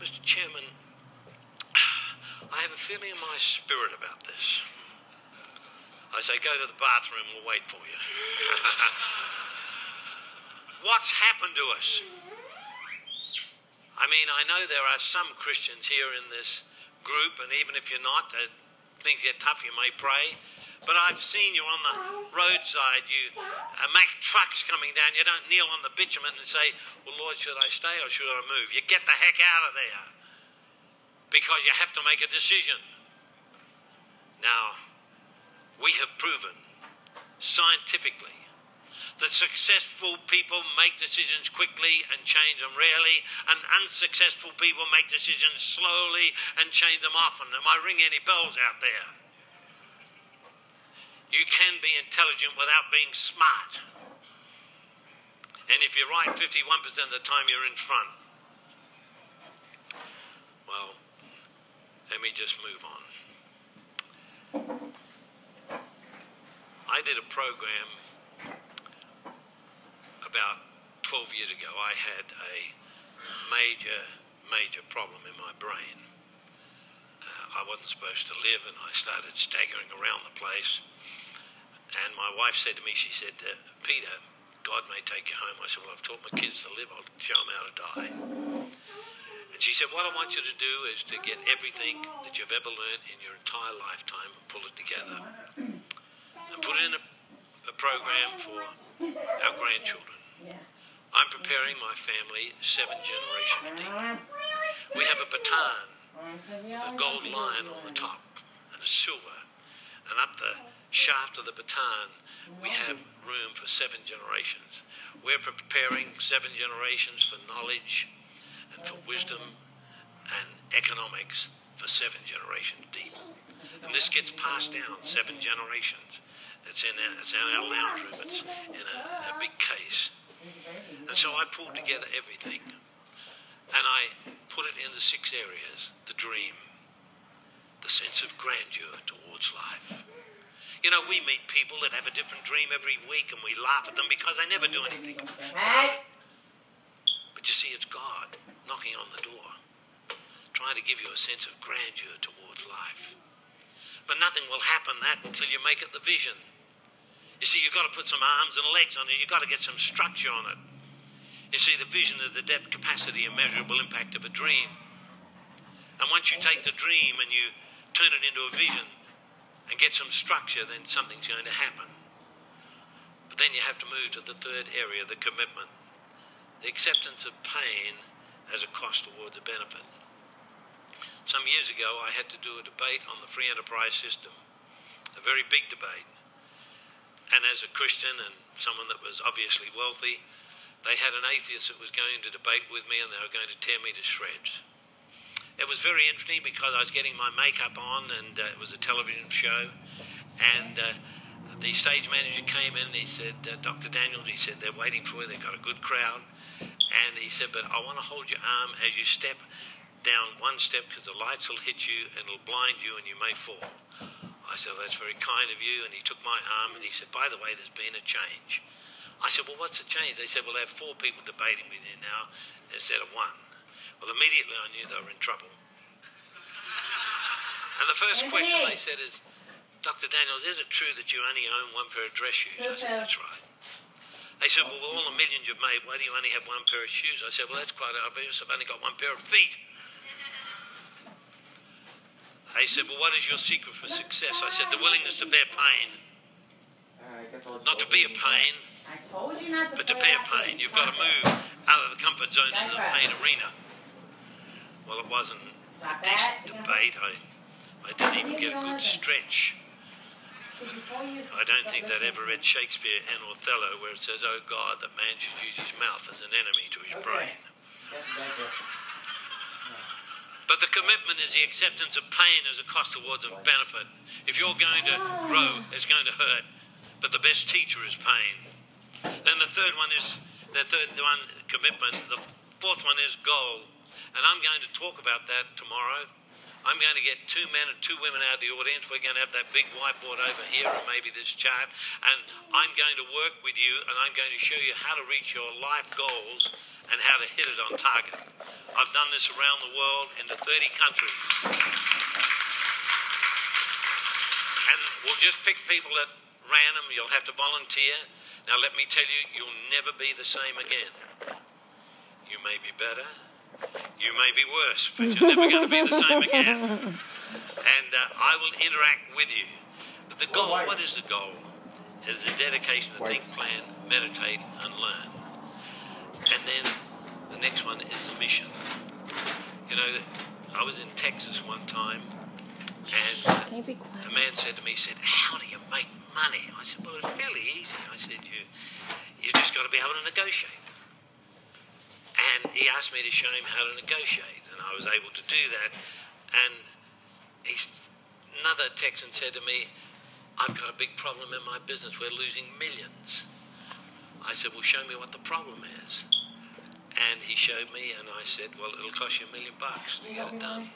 Mr. Chairman, I have a feeling in my spirit about this. I say, go to the bathroom, we'll wait for you. What's happened to us? I mean, I know there are some Christians here in this group, and even if you're not, uh, things get tough, you may pray. But I've seen you on the roadside, you uh, trucks coming down. You don't kneel on the bitumen and say, Well, Lord, should I stay or should I move? You get the heck out of there because you have to make a decision. Now, we have proven scientifically that successful people make decisions quickly and change them rarely, and unsuccessful people make decisions slowly and change them often. Am I ringing any bells out there? You can be intelligent without being smart. And if you're right 51% of the time, you're in front. Well, let me just move on. I did a program about 12 years ago, I had a major, major problem in my brain. Uh, I wasn't supposed to live, and I started staggering around the place. And my wife said to me, she said, uh, Peter, God may take you home. I said, Well, I've taught my kids to live, I'll show them how to die. And she said, What I want you to do is to get everything that you've ever learned in your entire lifetime and pull it together and put in a, a program for our grandchildren. I'm preparing my family seven generations deep. We have a baton with a gold lion on the top and a silver. And up the shaft of the baton, we have room for seven generations. We're preparing seven generations for knowledge and for wisdom and economics for seven generations deep. And this gets passed down seven generations. It's in our, it's in our lounge room. It's in a, a big case. And so I pulled together everything and I put it into six areas the dream, the sense of grandeur towards life. You know, we meet people that have a different dream every week and we laugh at them because they never do anything. But you see, it's God knocking on the door, trying to give you a sense of grandeur towards life. But nothing will happen that until you make it the vision. You see, you've got to put some arms and legs on it. You've got to get some structure on it. You see, the vision of the depth, capacity, and measurable impact of a dream. And once you take the dream and you turn it into a vision, and get some structure, then something's going to happen. But then you have to move to the third area, the commitment, the acceptance of pain as a cost towards a benefit. Some years ago, I had to do a debate on the free enterprise system, a very big debate. And as a Christian and someone that was obviously wealthy, they had an atheist that was going to debate with me and they were going to tear me to shreds. It was very interesting because I was getting my makeup on and uh, it was a television show. And uh, the stage manager came in and he said, uh, Dr. Daniels, he said, they're waiting for you, they've got a good crowd. And he said, but I want to hold your arm as you step down one step because the lights will hit you and it'll blind you and you may fall. I said, well, that's very kind of you. And he took my arm and he said, by the way, there's been a change. I said, well, what's the change? They said, well, they have four people debating with you now instead of one. Well, immediately I knew they were in trouble. And the first question they said is, Dr. Daniels, is it true that you only own one pair of dress shoes? I said, that's right. They said, well, with all the millions you've made, why do you only have one pair of shoes? I said, well, that's quite obvious. I've only got one pair of feet. They said, well, what is your secret for success? I said, the willingness to bear pain. Not to be a pain, but to bear pain. You've got to move out of the comfort zone into the pain arena. Well, it wasn't a decent debate. I, I didn't even get a good stretch. I don't think they'd ever read Shakespeare and Othello where it says, Oh God, that man should use his mouth as an enemy to his brain. But the commitment is the acceptance of pain as a cost towards a benefit. If you're going to grow, it's going to hurt. But the best teacher is pain. Then the third one is the third one commitment. The fourth one is goal. And I'm going to talk about that tomorrow. I'm going to get two men and two women out of the audience. We're going to have that big whiteboard over here and maybe this chart. And I'm going to work with you and I'm going to show you how to reach your life goals and how to hit it on target. I've done this around the world in the 30 countries. And we'll just pick people at random. You'll have to volunteer. Now, let me tell you, you'll never be the same again. You may be better, you may be worse, but you're never going to be the same again. And uh, I will interact with you. But the goal, what is the goal? It is a dedication to think, plan, meditate, and learn. And then the next one is the mission. You know, I was in Texas one time, and uh, a man said to me, he said, how do you make money? I said, well, it's fairly easy. I said, you, you just got to be able to negotiate. And he asked me to show him how to negotiate, and I was able to do that. And he's, another Texan said to me, I've got a big problem in my business. We're losing millions. I said, Well, show me what the problem is. And he showed me, and I said, Well, it'll cost you a million bucks to get it done.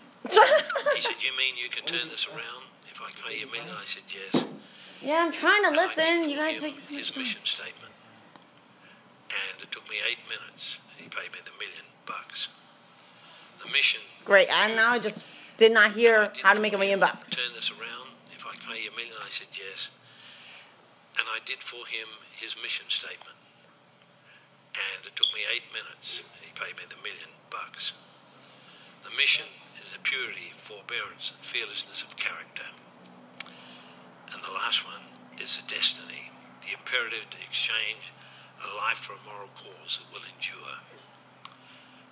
he said, You mean you can turn this around if I pay you a million? I said, Yes. Yeah, I'm trying to And listen. You guys make so his mission statement. And it took me eight minutes. He paid me the million bucks. The mission Great. I now I just did not hear how to make a million bucks. turn this around if I pay you a million? I said yes. And I did for him his mission statement. And it took me eight minutes. He paid me the million bucks. The mission is the purity, forbearance, and fearlessness of character. And the last one is the destiny, the imperative to exchange a life for a moral cause that will endure.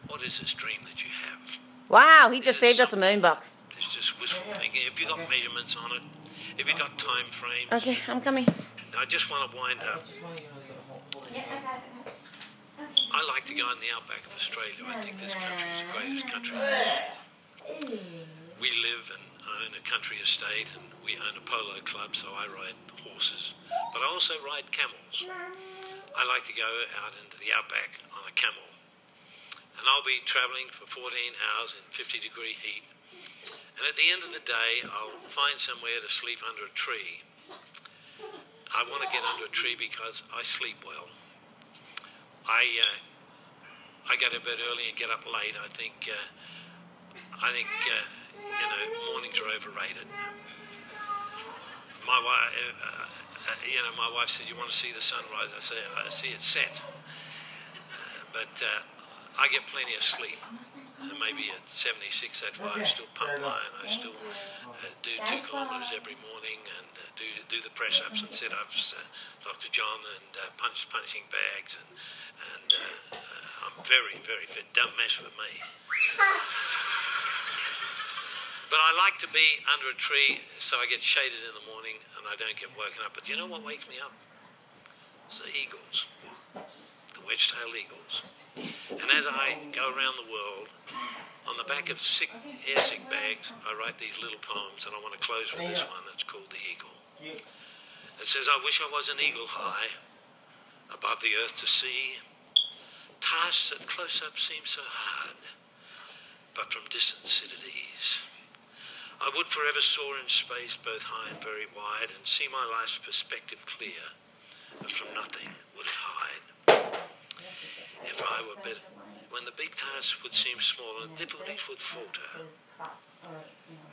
What is this dream that you have? Wow, he just saved us a million bucks. It's just wishful thinking. Have you got measurements on it? Have you got time frames? Okay, I'm coming. I just want to wind up. I like to go in the outback of Australia. I think this country is the greatest country. We live and own a country estate, and we own a polo club, so I ride horses. But I also ride camels. I like to go out into the outback on a camel. And I'll be traveling for 14 hours in 50 degree heat. And at the end of the day, I'll find somewhere to sleep under a tree. I want to get under a tree because I sleep well. I uh, I go to bed early and get up late. I think uh, I think uh, you know mornings are overrated. My wife, uh, you know, my wife says you want to see the sunrise. I say I see it set, uh, but uh, I get plenty of sleep. uh, maybe at 76, that's why I still pump iron. I still uh, do two kilometres every morning and uh, do do the press ups and sit ups, uh, Dr. John, and uh, punch punching bags. And, and uh, uh, I'm very, very fit. Don't mess with me. But I like to be under a tree so I get shaded in the morning and I don't get woken up. But you know what wakes me up? It's the eagles, the wedge-tailed eagles. And as I go around the world, on the back of sick, air sick bags, I write these little poems, and I want to close with this one. It's called The Eagle. It says, I wish I was an eagle high, above the earth to see. Tasks at close up seem so hard, but from distance sit at ease. I would forever soar in space, both high and very wide, and see my life's perspective clear, and from nothing would it hide. If I were better, when the big tasks would seem small and difficulties would falter,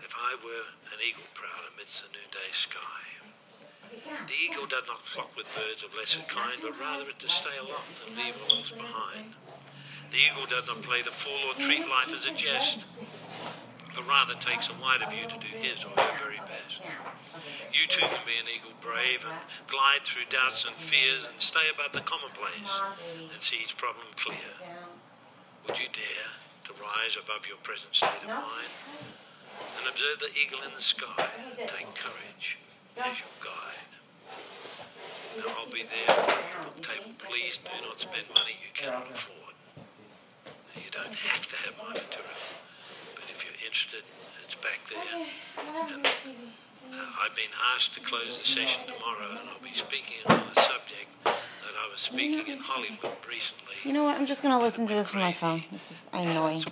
if I were an eagle proud amidst the noonday sky. The eagle does not flock with birds of lesser kind, but rather it to stay aloft and leave all else behind. The eagle does not play the fool or treat life as a jest, but rather takes a wider view to do his or her very best. You too can be an eagle brave and glide through doubts and fears and stay above the commonplace and see each problem clear. Would you dare to rise above your present state of mind and observe the eagle in the sky and take courage as your guide? Now I'll be there at the book table. Please do not spend money you cannot afford. You don't have to have my material interested, it's back there. And, uh, I've been asked to close the session tomorrow, and I'll be speaking on a subject that I was speaking in Hollywood recently. You know what? I'm just going to listen to this from my phone. This is annoying.